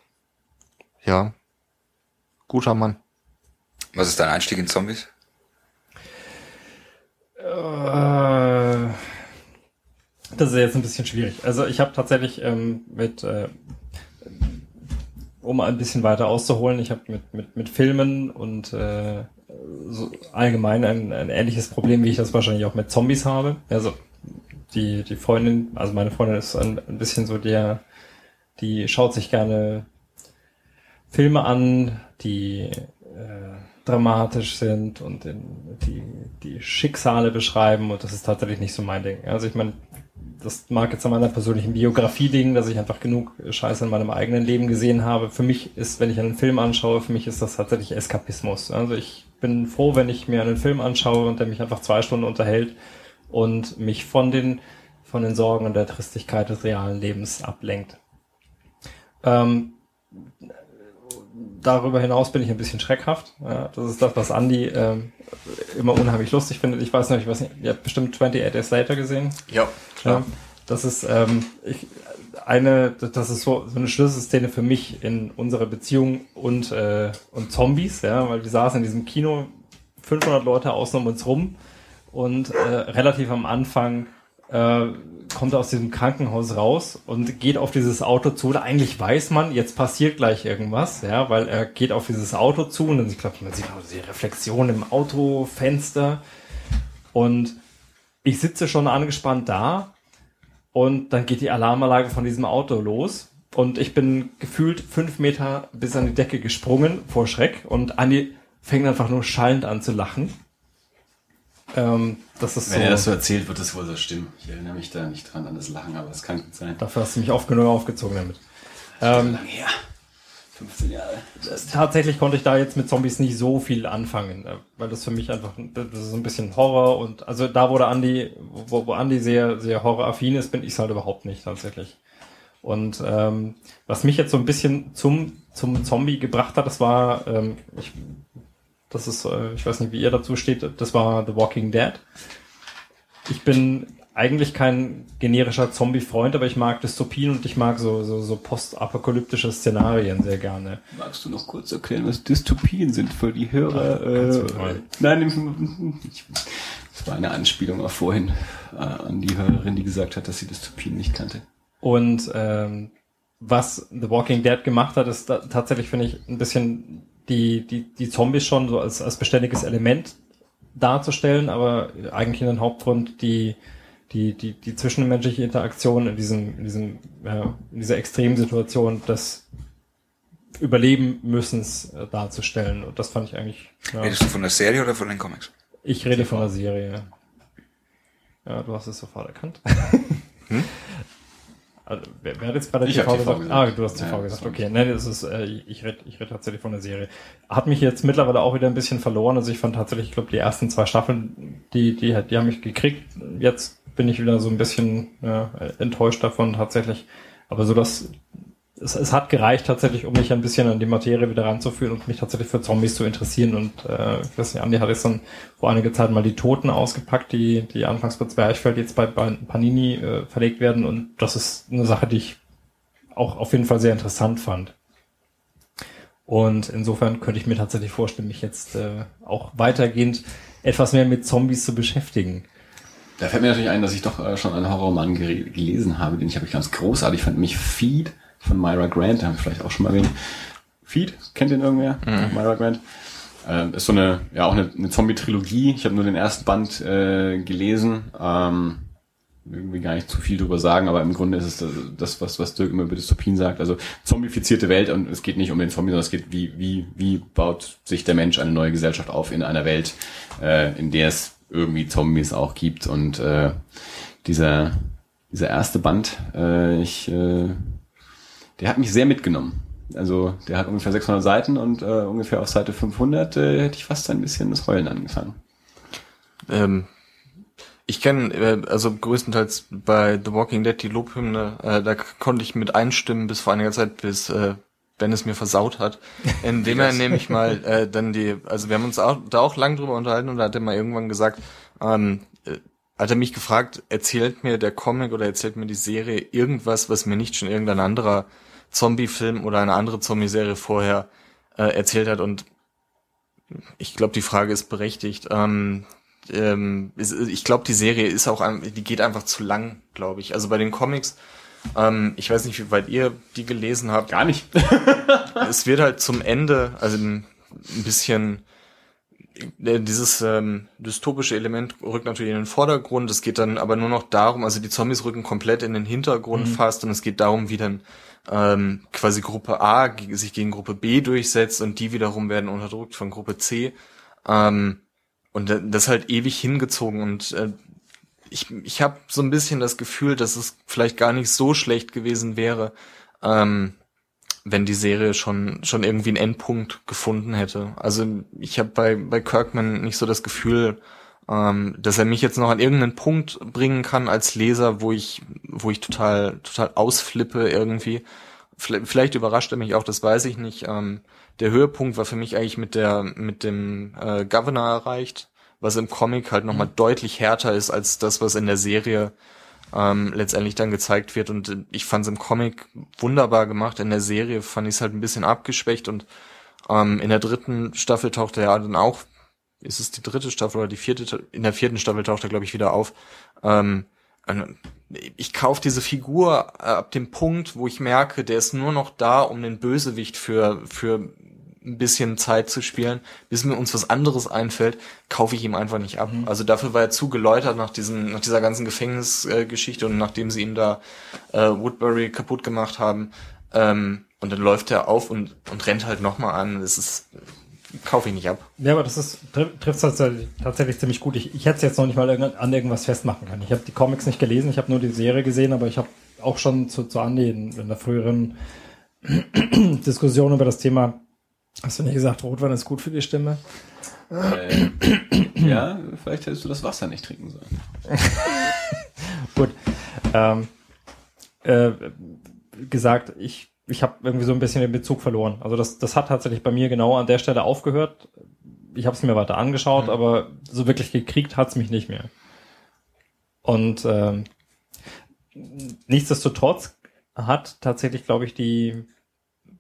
Ja. Guter Mann. Was ist dein Einstieg in Zombies? Äh, das ist jetzt ein bisschen schwierig. Also ich habe tatsächlich ähm, mit, äh, um ein bisschen weiter auszuholen, ich habe mit, mit, mit Filmen und äh, so allgemein ein, ein ähnliches Problem, wie ich das wahrscheinlich auch mit Zombies habe. Also die, die Freundin, also meine Freundin ist ein, ein bisschen so der, die schaut sich gerne Filme an, die äh, dramatisch sind und in, die, die Schicksale beschreiben und das ist tatsächlich nicht so mein Ding. Also ich meine, das mag jetzt an meiner persönlichen Biografie liegen, dass ich einfach genug Scheiße in meinem eigenen Leben gesehen habe. Für mich ist, wenn ich einen Film anschaue, für mich ist das tatsächlich Eskapismus. Also ich bin froh, wenn ich mir einen Film anschaue und der mich einfach zwei Stunden unterhält und mich von den, von den Sorgen und der Tristigkeit des realen Lebens ablenkt. Ähm, darüber hinaus bin ich ein bisschen schreckhaft. Ja, das ist das, was Andy ähm, immer unheimlich lustig findet. Ich weiß nicht, ich weiß nicht, ihr habt bestimmt 28 Days Later gesehen. Ja, Ja, das ist ähm, ich, eine, das ist so, so eine Schlüsselszene für mich in unserer Beziehung und und, äh, und Zombies, ja, weil wir saßen in diesem Kino, 500 Leute außen um uns rum und äh, relativ am Anfang äh, kommt aus diesem Krankenhaus raus und geht auf dieses Auto zu. Oder eigentlich weiß man, jetzt passiert gleich irgendwas, ja, weil er geht auf dieses Auto zu und dann ich glaube, man sieht auch die Reflexion im Autofenster und ich sitze schon angespannt da und dann geht die Alarmanlage von diesem Auto los und ich bin gefühlt fünf Meter bis an die Decke gesprungen vor Schreck und Andi fängt einfach nur schallend an zu lachen. Ähm, das ist Wenn so. er das so erzählt, wird es wohl so stimmen. Ich erinnere mich da nicht dran an das Lachen, aber es kann gut sein. Dafür hast du mich oft genug aufgezogen damit. Ähm, Lange her. 15 Jahre. tatsächlich konnte ich da jetzt mit Zombies nicht so viel anfangen, äh, weil das für mich einfach, das ist so ein bisschen Horror und also da, wo der Andi, wo, wo Andi sehr, sehr horroraffin ist, bin ich halt überhaupt nicht tatsächlich. Und ähm, was mich jetzt so ein bisschen zum, zum Zombie gebracht hat, das war, ähm, ich, das ist, äh, ich weiß nicht, wie ihr dazu steht, das war The Walking Dead. Ich bin eigentlich kein generischer Zombie-Freund, aber ich mag Dystopien und ich mag so, so, so postapokalyptische Szenarien sehr gerne. Magst du noch kurz erklären, was Dystopien sind für die Hörer? kannst du Äh, nein, ich, das war eine Anspielung auf vorhin äh, an die Hörerin, die gesagt hat, dass sie Dystopien nicht kannte. Und ähm, was The Walking Dead gemacht hat, ist da, tatsächlich, finde ich, ein bisschen die, die, die Zombies schon so als, als beständiges Element darzustellen, aber eigentlich in den Hauptgrund die, die, die, die zwischenmenschliche Interaktion in diesem, in diesem, ja, in dieser Extremsituation des Überleben müssens äh, darzustellen. Und das fand ich eigentlich. Ja. Redest du von der Serie oder von den Comics? Ich rede von der Serie. Ja, du hast es sofort erkannt. Also, wer, wer hat jetzt gerade Ich TV, TV gesagt? gesagt. Ah, du hast TV Ja, gesagt. Okay, nein, das ist, äh, ich rede ich red tatsächlich von der Serie. Hat mich jetzt mittlerweile auch wieder ein bisschen verloren. Also ich fand tatsächlich, ich glaube, die ersten zwei Staffeln, die, die, die haben mich gekriegt. Jetzt bin ich wieder so ein bisschen ja, enttäuscht davon tatsächlich. Aber so das, es, es hat gereicht tatsächlich, um mich ein bisschen an die Materie wieder ranzuführen und mich tatsächlich für Zombies zu interessieren. Und äh, ich weiß nicht, Andi hat jetzt dann vor einiger Zeit mal die Toten ausgepackt, die, die anfangs bei Zwerchfeld jetzt bei Pan- Panini äh, verlegt werden. Und das ist eine Sache, die ich auch auf jeden Fall sehr interessant fand. Und insofern könnte ich mir tatsächlich vorstellen, mich jetzt äh, auch weitergehend etwas mehr mit Zombies zu beschäftigen. Da fällt mir natürlich ein, dass ich doch äh, schon einen Horrorroman gelesen habe, den ich habe ich ganz großartig fand, nämlich Feed von Myra Grant, den haben wir vielleicht auch schon mal erwähnt. Feed, kennt den irgendwer? Myra Grant. Ähm, ist so eine, ja auch eine, eine Zombie-Trilogie. Ich habe nur den ersten Band äh, gelesen. Ähm, irgendwie gar nicht zu viel drüber sagen, aber im Grunde ist es das, das was, was Dirk immer über Dystopien sagt. Also zombifizierte Welt und es geht nicht um den Zombie, sondern es geht, wie, wie, wie baut sich der Mensch eine neue Gesellschaft auf in einer Welt, äh, in der es irgendwie Zombies auch gibt. Und äh, dieser, dieser erste Band, äh, ich, äh, der hat mich sehr mitgenommen. Also der hat ungefähr 600 Seiten und äh, ungefähr auf Seite 500 äh, hätte ich fast ein bisschen das Heulen angefangen. Ähm, ich kenne äh, also größtenteils bei The Walking Dead die Lobhymne, äh, da konnte ich mit einstimmen bis vor einiger Zeit, bis äh, Ben es mir versaut hat, indem er nämlich mal äh, dann die, also wir haben uns auch, da auch lang drüber unterhalten und da hat er mal irgendwann gesagt, ähm, äh, hat er mich gefragt, erzählt mir der Comic oder erzählt mir die Serie irgendwas, was mir nicht schon irgendein anderer Zombie-Film oder eine andere Zombie-Serie vorher äh, erzählt hat und ich glaube, die Frage ist berechtigt. Ähm, ähm, ich glaube, die Serie ist auch, die geht einfach zu lang, glaube ich. Also bei den Comics, ähm, ich weiß nicht, wie weit ihr die gelesen habt. Gar nicht. es wird halt zum Ende, also ein bisschen äh, dieses ähm, dystopische Element rückt natürlich in den Vordergrund. Es geht dann aber nur noch darum, also die Zombies rücken komplett in den Hintergrund mhm. fast und es geht darum, wie dann ähm, quasi Gruppe A sich gegen Gruppe B durchsetzt und die wiederum werden unterdrückt von Gruppe C. Ähm, und das halt ewig hingezogen und äh, ich, ich habe so ein bisschen das Gefühl, dass es vielleicht gar nicht so schlecht gewesen wäre, ähm, wenn die Serie schon schon irgendwie einen Endpunkt gefunden hätte. Also ich habe bei bei Kirkman nicht so das Gefühl, ähm, dass er mich jetzt noch an irgendeinen Punkt bringen kann als Leser, wo ich wo ich total total ausflippe irgendwie. Vielleicht überrascht er mich auch, das weiß ich nicht. Ähm, der Höhepunkt war für mich eigentlich mit der mit dem äh, Governor erreicht, was im Comic halt nochmal mhm. deutlich härter ist als das, was in der Serie ähm, letztendlich dann gezeigt wird. Und ich fand es im Comic wunderbar gemacht. In der Serie fand ich es halt ein bisschen abgeschwächt und ähm, in der dritten Staffel taucht er ja dann auch, ist es die dritte Staffel oder die vierte, in der vierten Staffel taucht er, glaube ich, wieder auf. Ähm, ich kaufe diese Figur äh, ab dem Punkt, wo ich merke, der ist nur noch da, um den Bösewicht für, für ein bisschen Zeit zu spielen, bis mir uns was anderes einfällt, kaufe ich ihm einfach nicht ab. Mhm. Also dafür war er zu geläutert nach diesen, nach dieser ganzen Gefängnisgeschichte äh, und nachdem sie ihm da äh, Woodbury kaputt gemacht haben. Ähm, und dann läuft er auf und, und rennt halt nochmal an. Das ist kaufe ich nicht ab. Ja, aber das ist trifft tatsächlich, tatsächlich ziemlich gut. Ich, ich hätte es jetzt noch nicht mal an irgendwas festmachen können. Ich habe die Comics nicht gelesen, ich habe nur die Serie gesehen, aber ich habe auch schon zu, zu Andi in, in der früheren Diskussion über das Thema Hast du nicht gesagt, Rotwein ist gut für die Stimme? Äh, ja, vielleicht hättest du das Wasser nicht trinken sollen. gut. Ähm, äh, gesagt, ich, ich habe irgendwie so ein bisschen den Bezug verloren. Also das, das hat tatsächlich bei mir genau an der Stelle aufgehört. Ich habe es mir weiter angeschaut, mhm. aber so wirklich gekriegt hat's mich nicht mehr. Und ähm, nichtsdestotrotz hat tatsächlich, glaube ich, die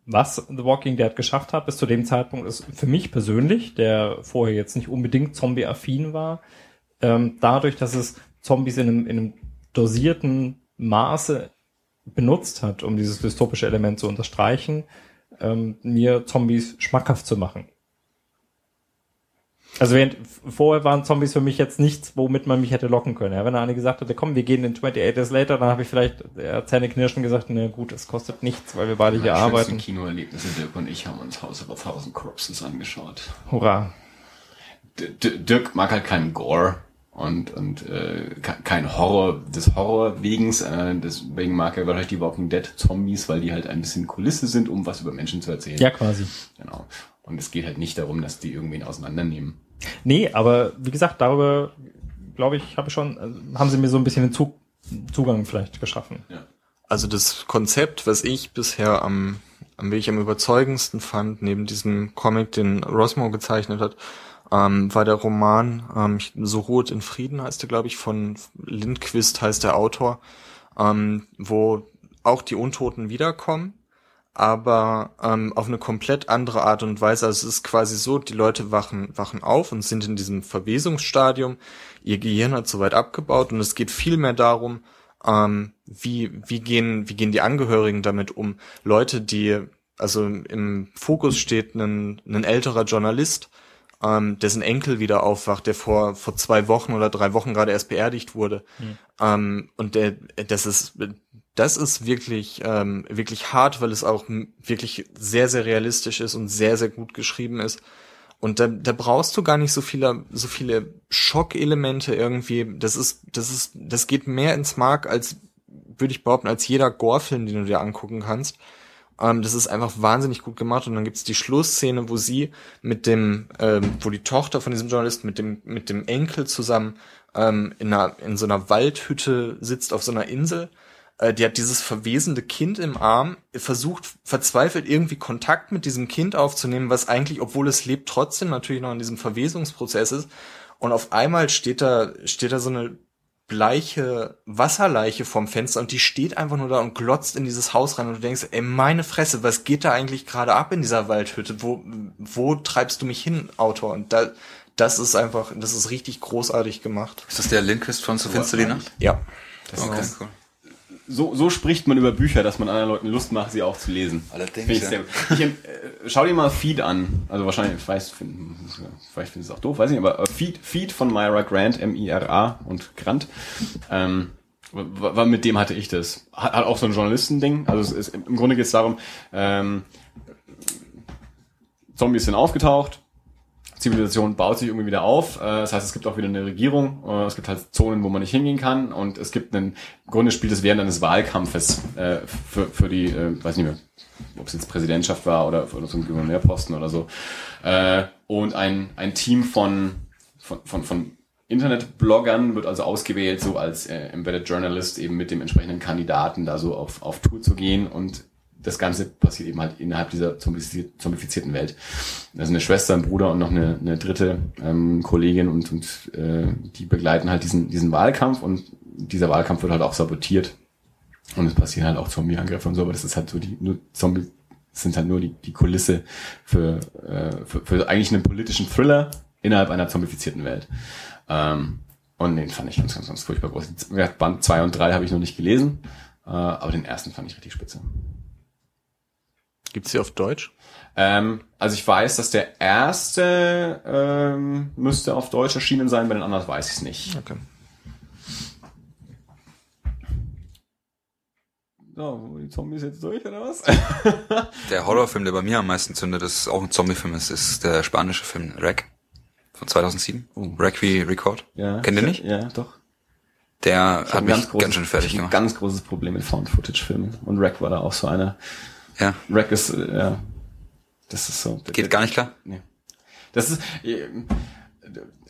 was The Walking Dead geschafft hat bis zu dem Zeitpunkt, ist für mich persönlich, der vorher jetzt nicht unbedingt Zombie-affin war, ähm, dadurch, dass es Zombies in einem, in einem dosierten Maße benutzt hat, um dieses dystopische Element zu unterstreichen, ähm, mir Zombies schmackhaft zu machen. Also während vorher waren Zombies für mich jetzt nichts, womit man mich hätte locken können. Ja, wenn einer gesagt hätte, komm, wir gehen in 28 Days Later, dann habe ich vielleicht ja, Zähne knirschen gesagt, na gut, es kostet nichts, weil wir beide hier arbeiten. Kinoerlebnisse, Dirk und ich haben uns House of a Thousand Corpses angeschaut. Hurra. D Dirk mag halt keinen Gore und und äh, kein Horror des Horror wegens, äh, deswegen mag er wahrscheinlich die Walking Dead Zombies, weil die halt ein bisschen Kulisse sind, um was über Menschen zu erzählen. Ja, quasi. Genau. Und es geht halt nicht darum, dass die irgendwen auseinandernehmen. Nee, aber wie gesagt, darüber, glaube ich, habe schon, also haben sie mir so ein bisschen den Zug, Zugang vielleicht geschaffen. Ja. Also das Konzept, was ich bisher am, am wirklich am überzeugendsten fand, neben diesem Comic, den Rosmo gezeichnet hat, ähm, war der Roman ähm, So Ruht in Frieden heißt er, glaube ich, von Lindquist heißt der Autor, ähm, wo auch die Untoten wiederkommen aber ähm, auf eine komplett andere Art und Weise. Also es ist quasi so, die Leute wachen, wachen auf und sind in diesem Verwesungsstadium. Ihr Gehirn hat soweit abgebaut und es geht viel mehr darum, ähm, wie, wie, gehen, wie gehen die Angehörigen damit um. Leute, die, also im Fokus steht ein, ein älterer Journalist, ähm, dessen Enkel wieder aufwacht, der vor, vor zwei Wochen oder drei Wochen gerade erst beerdigt wurde. Mhm. Ähm, und der, das ist das ist wirklich, ähm, wirklich hart, weil es auch wirklich sehr, sehr realistisch ist und sehr, sehr gut geschrieben ist. Und da, da brauchst du gar nicht so viele, so viele Schockelemente irgendwie. Das ist, das ist, das geht mehr ins Mark als, würde ich behaupten, als jeder Gore-Film, den du dir angucken kannst. Ähm, das ist einfach wahnsinnig gut gemacht. Und dann gibt's die Schlussszene, wo sie mit dem, ähm, wo die Tochter von diesem Journalisten mit dem, mit dem Enkel zusammen ähm, in, einer, in so einer Waldhütte sitzt auf so einer Insel Äh, die hat dieses verwesende Kind im Arm, versucht verzweifelt irgendwie Kontakt mit diesem Kind aufzunehmen, was eigentlich, obwohl es lebt, trotzdem natürlich noch in diesem Verwesungsprozess ist. Und auf einmal steht da, steht da so eine bleiche Wasserleiche vorm Fenster und die steht einfach nur da und glotzt in dieses Haus rein und du denkst, ey, meine Fresse, was geht da eigentlich gerade ab in dieser Waldhütte? Wo, wo treibst du mich hin, Autor? Und da, das ist einfach, das ist richtig großartig gemacht. Ist das der Lindquist von So finster die Nacht? Ja. Okay, cool. So, so spricht man über Bücher, dass man anderen Leuten Lust macht, sie auch zu lesen. Allerdings, ich ja. Ich, äh, schau dir mal Feed an. Also wahrscheinlich, ich weiß, find, vielleicht findest du es auch doof, weiß ich nicht, aber äh, Feed, Feed von Myra Grant, M-I-R-A und Grant. Ähm, w- w- mit dem hatte ich das. Hat, hat auch so ein Journalistending. Also es ist, im Grunde geht es darum, ähm, Zombies sind aufgetaucht, Zivilisation baut sich irgendwie wieder auf. Äh, Das heißt, es gibt auch wieder eine Regierung. Äh, Es gibt halt Zonen, wo man nicht hingehen kann. Und es gibt einen, im Grunde spielt es während eines Wahlkampfes äh, für, für die, äh, weiß nicht mehr, ob es jetzt Präsidentschaft war oder für so einen Gouverneurposten oder so. Äh, Und ein, ein Team von, von, von, von Internetbloggern wird also ausgewählt, so als äh, Embedded Journalist eben mit dem entsprechenden Kandidaten da so auf, auf Tour zu gehen und das Ganze passiert eben halt innerhalb dieser zombifizi- zombifizierten Welt. Also eine Schwester, ein Bruder und noch eine, eine dritte ähm, Kollegin und, und äh, die begleiten halt diesen, diesen Wahlkampf und dieser Wahlkampf wird halt auch sabotiert. Und es passieren halt auch Zombie-Angriffe und so, aber das ist halt so die nur Zombie sind halt nur die, die Kulisse für, äh, für, für eigentlich einen politischen Thriller innerhalb einer zombifizierten Welt. Ähm, und den fand ich ganz, ganz, ganz furchtbar groß. Band 2 und 3 habe ich noch nicht gelesen, äh, aber den ersten fand ich richtig spitze. Gibt's sie auf Deutsch? Ähm, also ich weiß, dass der erste ähm, müsste auf Deutsch erschienen sein, bei den anderen weiß ich es nicht. Okay. So, wo die Zombies jetzt durch, oder was? Der Horrorfilm, der bei mir am meisten zündet, ist auch ein Zombiefilm, ist, ist der spanische Film Rec von 2007. Oh. Rec wie Record. ja. Kennt ihr nicht? Ja, doch. Der Ich hat mich ganz, schön fertig ich hab gemacht. Ein ganz großes Problem mit Found-Footage-Filmen. Und Rack war da auch so einer. Ja, Rack ist, äh, ja, das ist so. geht gar nicht klar. Nee. Das ist, äh,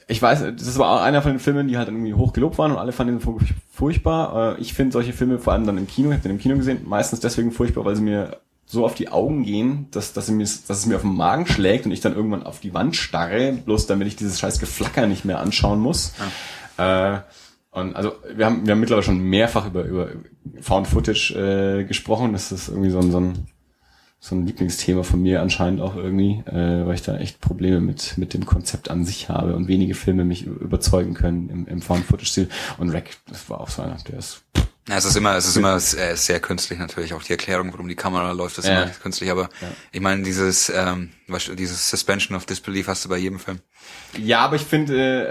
ich weiß, das auch einer von den Filmen, die halt irgendwie hoch gelobt waren und alle fanden ihn furch- furchtbar. Äh, Ich finde solche Filme vor allem dann im Kino, ich habe den im Kino gesehen, meistens deswegen furchtbar, weil sie mir so auf die Augen gehen, dass, dass, mir, dass es mir auf den Magen schlägt und ich dann irgendwann auf die Wand starre, bloß damit ich dieses scheiß Geflacker nicht mehr anschauen muss. Äh, und also wir haben, wir haben mittlerweile schon mehrfach über, über Found Footage äh, gesprochen. Das ist irgendwie so ein, so ein so ein Lieblingsthema von mir anscheinend auch irgendwie, äh, weil ich da echt Probleme mit mit dem Konzept an sich habe und wenige Filme mich überzeugen können im, im Found-Footage-Stil. Und Rack, das war auch so einer, der ist Ja, es ist immer, es ist immer sehr, sehr künstlich natürlich. Auch die Erklärung, warum die Kamera läuft, ist Ja. immer künstlich. Aber ich meine, dieses, ähm, dieses Suspension of Disbelief hast du bei jedem Film. Ja, aber ich finde,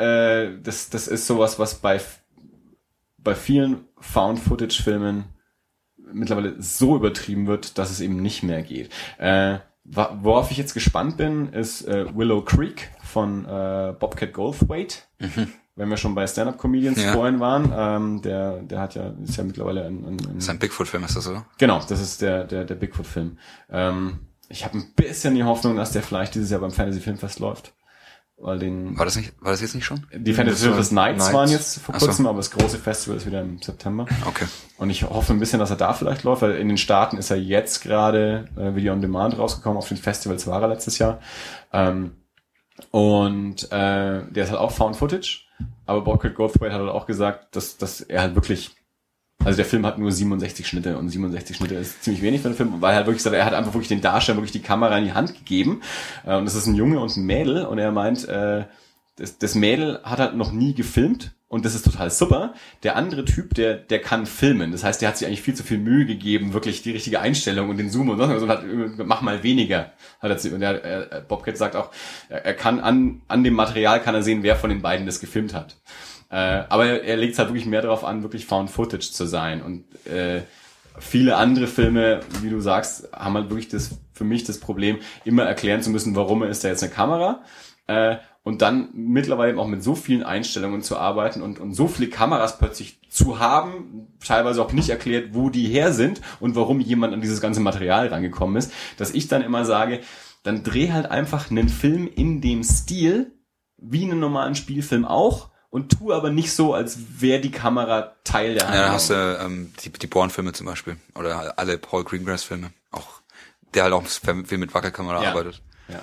äh, das, das ist sowas, was bei, bei vielen Found-Footage-Filmen mittlerweile so übertrieben wird, dass es eben nicht mehr geht. Äh, worauf ich jetzt gespannt bin, ist äh, Willow Creek von äh, Bobcat Goldthwait. Wenn wir schon bei Stand-Up-Comedians Ja. vorhin waren, ähm, der, der hat ja, ist ja mittlerweile ein, ein, ein Das ist ein Bigfoot-Film, ist das so? Genau, das ist der, der, der Bigfoot-Film. Ähm, ich habe ein bisschen die Hoffnung, dass der vielleicht dieses Jahr beim Fantasy Filmfest läuft. Weil den, War das nicht, war das jetzt nicht schon? die Fantasy Filmfest Nights Nights. waren jetzt vor Ach so. kurzem, aber das große Festival ist wieder im September. Okay. Und ich hoffe ein bisschen, dass er da vielleicht läuft, weil in den Staaten ist er jetzt gerade äh, Video on Demand rausgekommen. Auf den Festivals war er letztes Jahr. Ähm, und äh, der ist halt auch Found Footage. Aber Bobcat Goldthwait hat halt auch gesagt, dass, dass er halt wirklich also der Film hat nur 67 Schnitte und 67 Schnitte ist ziemlich wenig für einen Film, weil er halt wirklich er hat einfach wirklich den Darsteller wirklich die Kamera in die Hand gegeben. Äh, Und das ist ein Junge und ein Mädel und er meint, äh, das, das Mädel hat halt noch nie gefilmt und das ist total super. Der andere Typ, der, der kann filmen. Das heißt, der hat sich eigentlich viel zu viel Mühe gegeben, wirklich die richtige Einstellung und den Zoom und so und hat, mach mal weniger. Hat er, zu- und er, er, Bobcat sagt auch, er kann an, an dem Material kann er sehen, wer von den beiden das gefilmt hat. Äh, aber er, er legt halt wirklich mehr darauf an, wirklich Found Footage zu sein. Und äh, viele andere Filme, wie du sagst, haben halt wirklich das für mich das Problem, immer erklären zu müssen, warum ist da jetzt eine Kamera. Äh, und dann mittlerweile eben auch mit so vielen Einstellungen zu arbeiten und, und so viele Kameras plötzlich zu haben, teilweise auch nicht erklärt, wo die her sind und warum jemand an dieses ganze Material rangekommen ist, dass ich dann immer sage, dann dreh halt einfach einen Film in dem Stil, wie einen normalen Spielfilm auch und tu aber nicht so, als wäre die Kamera Teil der Ja, Handlung. dann hast du ähm, die, die Bourne-Filme zum Beispiel. Oder alle Paul Greengrass-Filme. Auch, der halt auch viel mit Wackelkamera Ja. arbeitet. ja.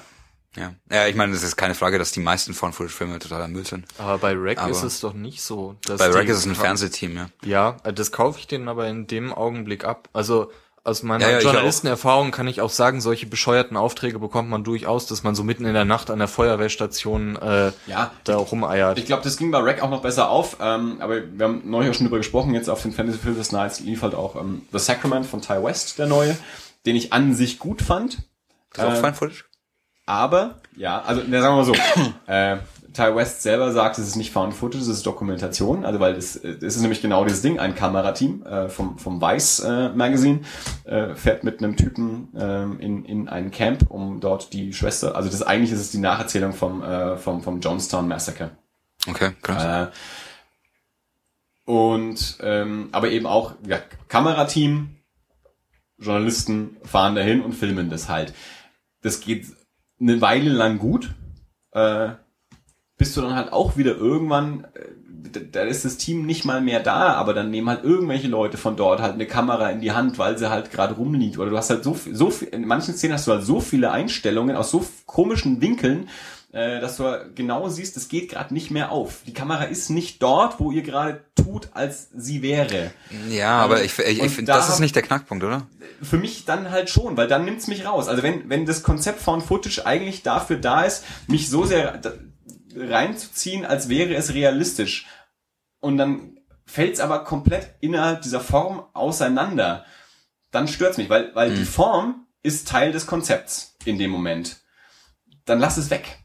Ja. Ja, ich meine, es ist keine Frage, dass die meisten Found-Footage-Filme totaler Müll sind. Aber bei Rack Aber ist es doch nicht so. Dass Bei Rack ist es ein Fernsehteam, ja. Ja, das kaufe ich denen aber in dem Augenblick ab. Also aus meiner Ja, ja, Journalistenerfahrung kann ich auch sagen, solche bescheuerten Aufträge bekommt man durchaus, dass man so mitten in der Nacht an der Feuerwehrstation äh, Ja, da rumeiert. Ich glaube, das ging bei Rack auch noch besser auf, ähm, aber wir haben neulich auch schon drüber gesprochen, jetzt auf den Fantasy Film des Nights lief halt auch ähm, The Sacrament von Ty West, der neue, den ich an sich gut fand, Das ist auch Äh, Found-Footage? aber, ja, also ne, sagen wir mal so, äh, Ty West selber sagt, es ist nicht Found Footage, es ist Dokumentation, also weil es, es ist nämlich genau dieses Ding, ein Kamerateam äh, vom, vom Vice äh, Magazine äh, fährt mit einem Typen ähm, in, in ein Camp, um dort die Schwester, also das eigentlich ist es die Nacherzählung vom, äh, vom, vom Jonestown Massacre. Okay, krass. Äh, und ähm, aber eben auch ja, Kamerateam, Journalisten fahren dahin und filmen das halt. Das geht eine Weile lang gut, äh, bis du dann halt auch wieder irgendwann, äh, da- ist das Team nicht mal mehr da, aber dann nehmen halt irgendwelche Leute von dort halt eine Kamera in die Hand, weil sie halt gerade rumliegt. Oder du hast halt so viel, so viel, in manchen Szenen hast du halt so viele Einstellungen aus so komischen Winkeln, äh, dass du genau siehst, es geht gerade nicht mehr auf. Die Kamera ist nicht dort, wo ihr gerade tut, als sie wäre. ja, aber ich, ich, und ich finde, da das ist nicht der Knackpunkt, oder? Für mich dann halt schon, weil dann nimmt's mich raus. Also wenn, wenn das Konzept von Footage eigentlich dafür da ist, mich so sehr reinzuziehen, als wäre es realistisch. Und dann fällt's aber komplett innerhalb dieser Form auseinander. Dann stört's mich, weil, weil die Form ist Teil des Konzepts in dem Moment. Dann lass es weg.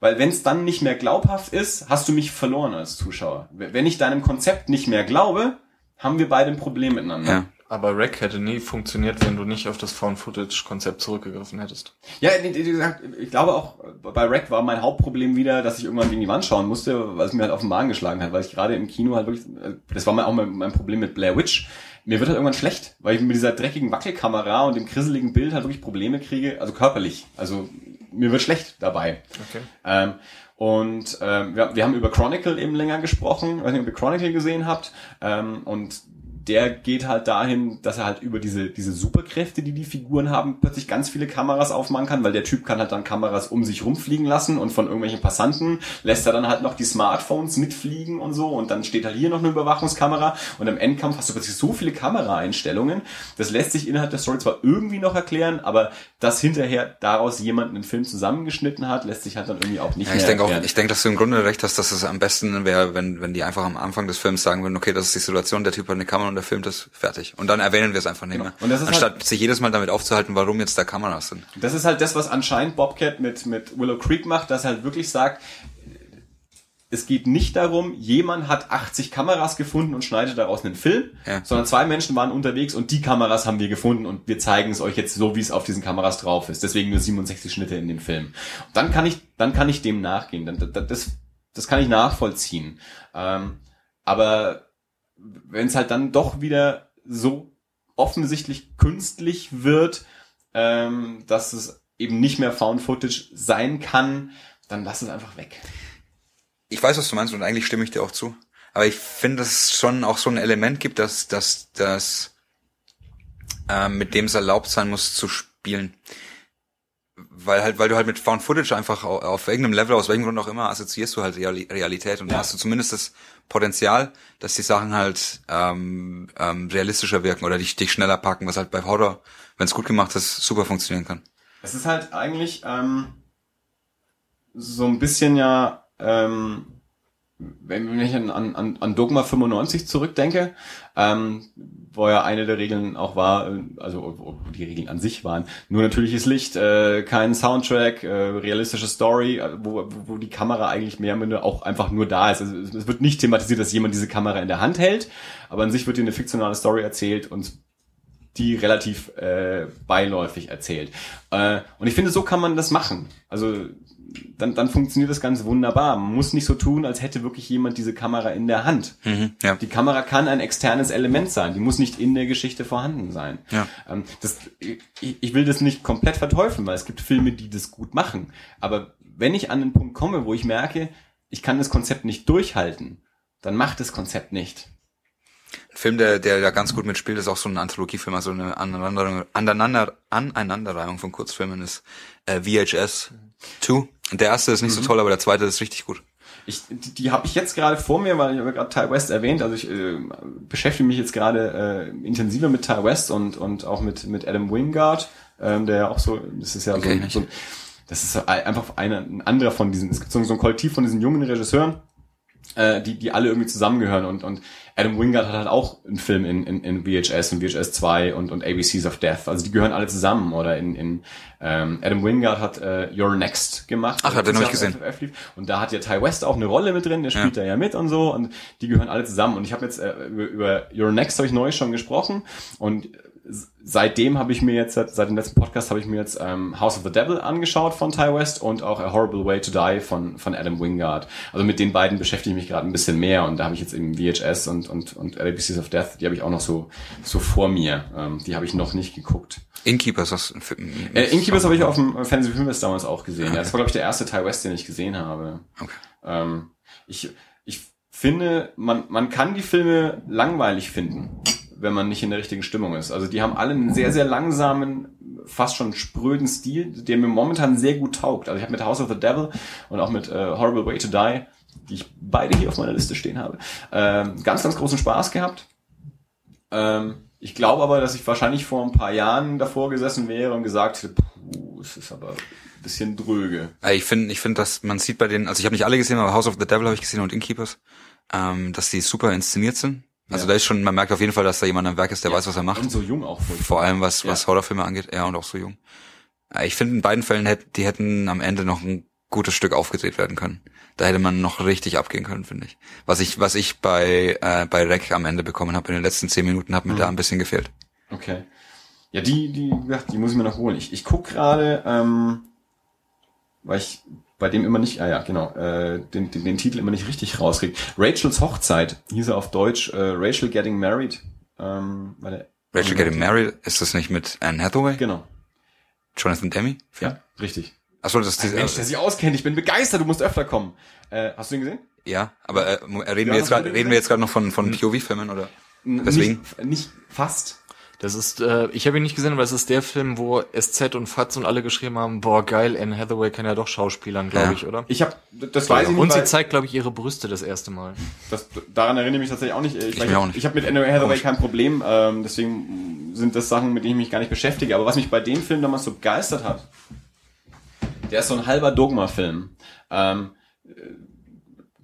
Weil wenn es dann nicht mehr glaubhaft ist, hast du mich verloren als Zuschauer. Wenn ich deinem Konzept nicht mehr glaube, haben wir beide ein Problem miteinander. Ja. Aber Rack hätte nie funktioniert, wenn du nicht auf das Found-Footage-Konzept zurückgegriffen hättest. Ja, wie gesagt, ich glaube auch bei Rack war mein Hauptproblem wieder, dass ich irgendwann gegen die Wand schauen musste, weil es mir halt auf den Magen geschlagen hat, weil ich gerade im Kino halt wirklich, das war auch mein, mein Problem mit Blair Witch. Mir wird halt irgendwann schlecht, weil ich mit dieser dreckigen Wackelkamera und dem grisseligen Bild halt wirklich Probleme kriege, also körperlich. Also mir wird schlecht dabei. Okay. Ähm, und ähm, wir, wir haben über Chronicle eben länger gesprochen, ich weiß nicht, ob ihr Chronicle gesehen habt. Ähm, und der geht halt dahin, dass er halt über diese, diese Superkräfte, die die Figuren haben, plötzlich ganz viele Kameras aufmachen kann, weil der Typ kann halt dann Kameras um sich rumfliegen lassen und von irgendwelchen Passanten lässt er dann halt noch die Smartphones mitfliegen und so und dann steht halt hier noch eine Überwachungskamera und im Endkampf hast du plötzlich so viele Kameraeinstellungen. Das lässt sich innerhalb der Story zwar irgendwie noch erklären, aber dass hinterher daraus jemand einen Film zusammengeschnitten hat, lässt sich halt dann irgendwie auch nicht Ja, mehr ich denke auch, erklären. ich denke, dass du im Grunde recht hast, dass es am besten wäre, wenn, wenn die einfach am Anfang des Films sagen würden, okay, das ist die Situation, der Typ hat eine Kamera und der filmt das, fertig. Und dann erwähnen wir es einfach nicht Genau. mehr. Und das ist Anstatt sich jedes Mal damit aufzuhalten, warum jetzt da Kameras sind. Das ist halt das, was anscheinend Bobcat mit, mit Willow Creek macht, dass er halt wirklich sagt, es geht nicht darum, jemand hat 80 Kameras gefunden und schneidet daraus einen Film, Ja. sondern zwei Menschen waren unterwegs und die Kameras haben wir gefunden und wir zeigen es euch jetzt so, wie es auf diesen Kameras drauf ist. Deswegen nur 67 Schnitte in dem Film. Dann kann ich, dann kann ich dem nachgehen. Dann, das, das, das kann ich nachvollziehen. Ähm, aber wenn es halt dann doch wieder so offensichtlich künstlich wird, ähm, dass es eben nicht mehr Found Footage sein kann, dann lass es einfach weg. Ich weiß, was du meinst und eigentlich stimme ich dir auch zu. Aber ich finde, dass es schon auch so ein Element gibt, dass, dass, dass ähm, mit dem es erlaubt sein muss zu spielen. Weil halt, weil du halt mit Found Footage einfach au- auf irgendeinem Level, aus welchem Grund auch immer, assoziierst du halt Reali Realität und Ja. hast du zumindest das Potenzial, dass die Sachen halt ähm, ähm, realistischer wirken oder dich, dich schneller packen, was halt bei Horror, wenn es gut gemacht ist, super funktionieren kann. Es ist halt eigentlich ähm, so ein bisschen ja, ähm, wenn ich an, an, an Dogma 95 zurückdenke, ähm, wo ja eine der Regeln auch war, äh, also die Regeln an sich waren, nur natürliches Licht, äh, kein Soundtrack, äh, realistische Story, äh, wo, wo die Kamera eigentlich mehr oder auch einfach nur da ist. Also es es wird nicht thematisiert, dass jemand diese Kamera in der Hand hält, aber an sich wird dir eine fiktionale Story erzählt und die relativ äh, beiläufig erzählt. Äh, und ich finde, so kann man das machen. Also dann, dann funktioniert das ganz wunderbar. Man muss nicht so tun, als hätte wirklich jemand diese Kamera in der Hand. Mhm, ja. Die Kamera kann ein externes Element sein. Die muss nicht in der Geschichte vorhanden sein. Ja. Ähm, das, ich, ich will das nicht komplett verteufeln, weil es gibt Filme, die das gut machen. Aber wenn ich an den Punkt komme, wo ich merke, ich kann das Konzept nicht durchhalten, dann macht das Konzept nicht. Ein Film, der, der da ganz gut mitspielt, ist auch so ein Anthologiefilm, also eine Aneinander, Aneinander, Aneinanderreihung von Kurzfilmen ist äh, VHS 2. Der erste ist nicht so toll, aber der zweite ist richtig gut. Ich, die, die habe ich jetzt gerade vor mir, weil ich habe gerade Ty West erwähnt. Also ich äh, beschäftige mich jetzt gerade äh, intensiver mit Ty West und und auch mit mit Adam Wingard, ähm, der ja auch so, das ist ja so, Okay, so ein- das ist einfach einer, ein anderer von diesen, es gibt so so ein Kollektiv von diesen jungen Regisseuren, äh, die, die alle irgendwie zusammengehören und, und Adam Wingard hat halt auch einen Film in, in, in VHS und VHS 2 und, und ABCs of Death. Also die gehören alle zusammen oder in, in ähm, Adam Wingard hat äh, Your Next gemacht. Ach, ja, den hab ich Das gesehen. Lief. Und da hat ja Ty West auch eine Rolle mit drin, der spielt da ja mit und so und die gehören alle zusammen. Und ich habe jetzt äh, über, über Your Next habe ich neu schon gesprochen und seitdem habe ich mir jetzt, seit, dem letzten Podcast habe ich mir jetzt ähm, House of the Devil angeschaut von Ty West und auch A Horrible Way to Die von, von Adam Wingard. Also mit den beiden beschäftige ich mich gerade ein bisschen mehr und da habe ich jetzt eben VHS und, und, und ABCs of Death, die habe ich auch noch so, so vor mir. Ähm, die habe ich noch nicht geguckt. Innkeepers, was ein Film. Äh, Incubus habe ich auf dem Fantasy Filmfest damals auch gesehen. Ja, das war, glaube ich, der erste Ty West, den ich gesehen habe. Okay. Ähm, ich, ich finde, man, man kann die Filme langweilig finden, wenn man nicht in der richtigen Stimmung ist. Also die haben alle einen sehr, sehr langsamen, fast schon spröden Stil, der mir momentan sehr gut taugt. Also ich habe mit House of the Devil und auch mit äh, Horrible Way to Die, die ich beide hier auf meiner Liste stehen habe, ähm, ganz, ganz großen Spaß gehabt. Ähm, ich glaube aber, dass ich wahrscheinlich vor ein paar Jahren davor gesessen wäre und gesagt hätte, puh, es ist aber ein bisschen dröge. Äh, Ich finde, ich finde, dass man sieht bei denen, also ich habe nicht alle gesehen, aber House of the Devil habe ich gesehen und Innkeepers, ähm, dass die super inszeniert sind. Also Ja. da ist schon, man merkt auf jeden Fall, dass da jemand am Werk ist, der weiß, was er macht. Und so jung auch voll. Vor allem was, was Ja. Horrorfilme angeht, ja, und auch so jung. Äh, Ich finde, in beiden Fällen hätten, die hätten am Ende noch ein gutes Stück aufgedreht werden können. Da hätte man noch richtig abgehen können, finde ich. Was ich, was ich bei, äh, bei Rec am Ende bekommen habe in den letzten zehn Minuten, hat mir Mhm. da ein bisschen gefehlt. Okay. Ja, die, die, ja, die muss ich mir noch holen. Ich, ich guck gerade, ähm, weil ich bei dem immer nicht, ah ja, genau, äh, den, den, den Titel immer nicht richtig rauskriege. Rachels Hochzeit hieß er auf Deutsch, äh, Rachel Getting Married. Ähm, der, Rachel Getting Married, ist das nicht mit Anne Hathaway? Genau. Jonathan Demme? Ja, richtig. Achso, das ist Ein Mensch, der sich auskennt. Ich bin begeistert. Du musst öfter kommen. Äh, hast du ihn gesehen? ja, aber äh, reden Ja, wir jetzt den reden wir jetzt gerade noch von, von POV-Filmen oder? Deswegen? Nicht, nicht fast. Das ist, äh, ich habe ihn nicht gesehen, aber es ist der Film, wo SZ und Fatz und alle geschrieben haben, boah geil, Anne Hathaway kann ja doch Schauspielern, glaube Ja. ich, oder? Ich habe, das weiß ich nicht. und sie zeigt, glaube ich, ihre Brüste das erste Mal. Das, daran erinnere ich mich tatsächlich auch nicht. Ich, ich, auch nicht. ich habe mit Anne Hathaway kein Problem, ähm, deswegen sind das Sachen, mit denen ich mich gar nicht beschäftige. Aber was mich bei dem Film damals so begeistert hat, der ist so ein halber Dogma-Film. Ähm, äh,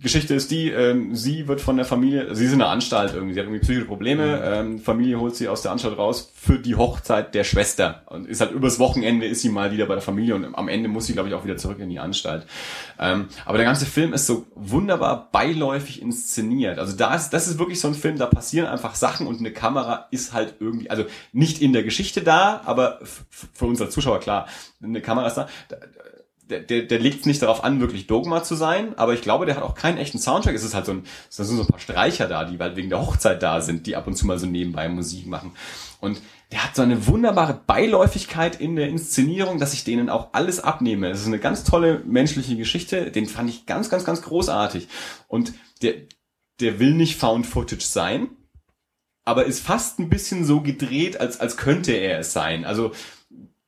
Geschichte ist die, ähm, sie wird von der Familie, sie ist in einer Anstalt irgendwie, sie hat irgendwie psychische Probleme, ähm, Familie holt sie aus der Anstalt raus für die Hochzeit der Schwester und ist halt übers Wochenende ist sie mal wieder bei der Familie und am Ende muss sie, glaube ich, auch wieder zurück in die Anstalt. Ähm, aber der ganze Film ist so wunderbar beiläufig inszeniert. Also da ist, das ist wirklich so ein Film, da passieren einfach Sachen und eine Kamera ist halt irgendwie, also nicht in der Geschichte da, aber für uns als Zuschauer klar, eine Kamera ist da. Der, der, der legt nicht darauf an, wirklich Dogma zu sein, aber ich glaube, der hat auch keinen echten Soundtrack. Es ist halt so ein, es sind so ein paar Streicher da, die halt wegen der Hochzeit da sind, die ab und zu mal so nebenbei Musik machen. Und der hat so eine wunderbare Beiläufigkeit in der Inszenierung, dass ich denen auch alles abnehme. Es ist eine ganz tolle menschliche Geschichte. Den fand ich ganz, ganz, ganz großartig. Und der, der will nicht Found Footage sein, aber ist fast ein bisschen so gedreht, als, als könnte er es sein. Also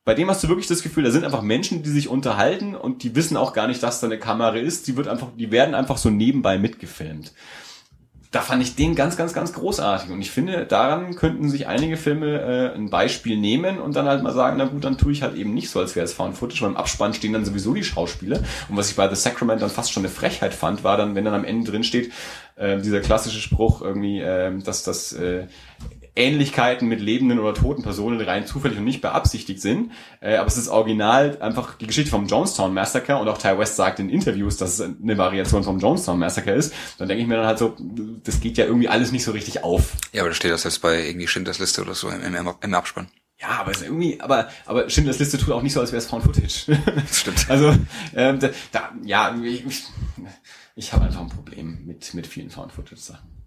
bei dem hast du wirklich das Gefühl, da sind einfach Menschen, die sich unterhalten und die wissen auch gar nicht, dass da eine Kamera ist. Die wird einfach, die werden einfach so nebenbei mitgefilmt. Da fand ich den ganz, ganz, ganz großartig. Und ich finde, daran könnten sich einige Filme äh, ein Beispiel nehmen und dann halt mal sagen, na gut, dann tue ich halt eben nicht so, als wäre es Found Footage, weil im Abspann stehen dann sowieso die Schauspieler. Und was ich bei The Sacrament dann fast schon eine Frechheit fand, war dann, wenn dann am Ende drin steht, äh, dieser klassische Spruch irgendwie, äh, dass das äh, Ähnlichkeiten mit lebenden oder toten Personen rein zufällig und nicht beabsichtigt sind. Äh, aber es ist original einfach die Geschichte vom Jonestown Massacre und auch Ty West sagt in Interviews, dass es eine Variation vom Jonestown Massacre ist. Dann denke ich mir dann halt so, das geht ja irgendwie alles nicht so richtig auf. Ja, aber da steht das jetzt bei irgendwie Schindlers Liste oder so im, im, im Abspann. Ja, aber es ist irgendwie, aber, aber Schindlers Liste tut auch nicht so, als wäre es Found Footage. Das stimmt. Also, ähm, da, da ja, ich, ich, ich habe einfach ein Problem mit, mit vielen Found Footage Sachen.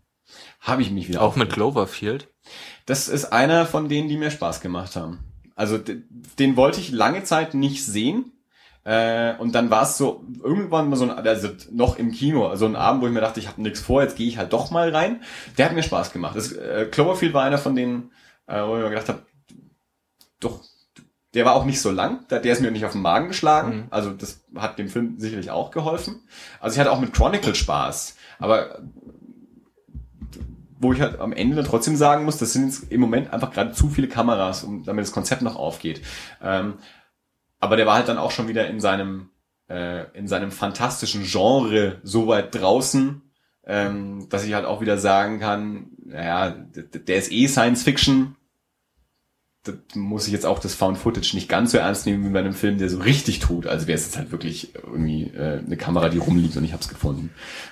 Habe ich mich wieder Auch mit. Cloverfield. Das ist einer von denen, die mir Spaß gemacht haben. Also de- den wollte ich lange Zeit nicht sehen. Äh, und dann war es so irgendwann mal so ein, also noch im Kino, also ein Abend, wo ich mir dachte, ich habe nichts vor, jetzt gehe ich halt doch mal rein. Der hat mir Spaß gemacht. Das, äh, Cloverfield war einer von denen, äh, wo ich mir gedacht habe, doch, der war auch nicht so lang, der der ist mir nicht auf den Magen geschlagen. Mhm. Also das hat dem Film sicherlich auch geholfen. Also ich hatte auch mit Chronicle Spaß, aber wo ich halt am Ende dann trotzdem sagen muss, das sind jetzt im Moment einfach gerade zu viele Kameras, um, damit das Konzept noch aufgeht. Ähm, aber der war halt dann auch schon wieder in seinem äh, in seinem fantastischen Genre so weit draußen, ähm, dass ich halt auch wieder sagen kann, naja, der ist eh Science Fiction. Da muss ich jetzt auch das Found Footage nicht ganz so ernst nehmen wie bei einem Film, der so richtig tut. Also wäre es jetzt halt wirklich irgendwie äh, eine Kamera, die rumliegt und ich habe es gefunden.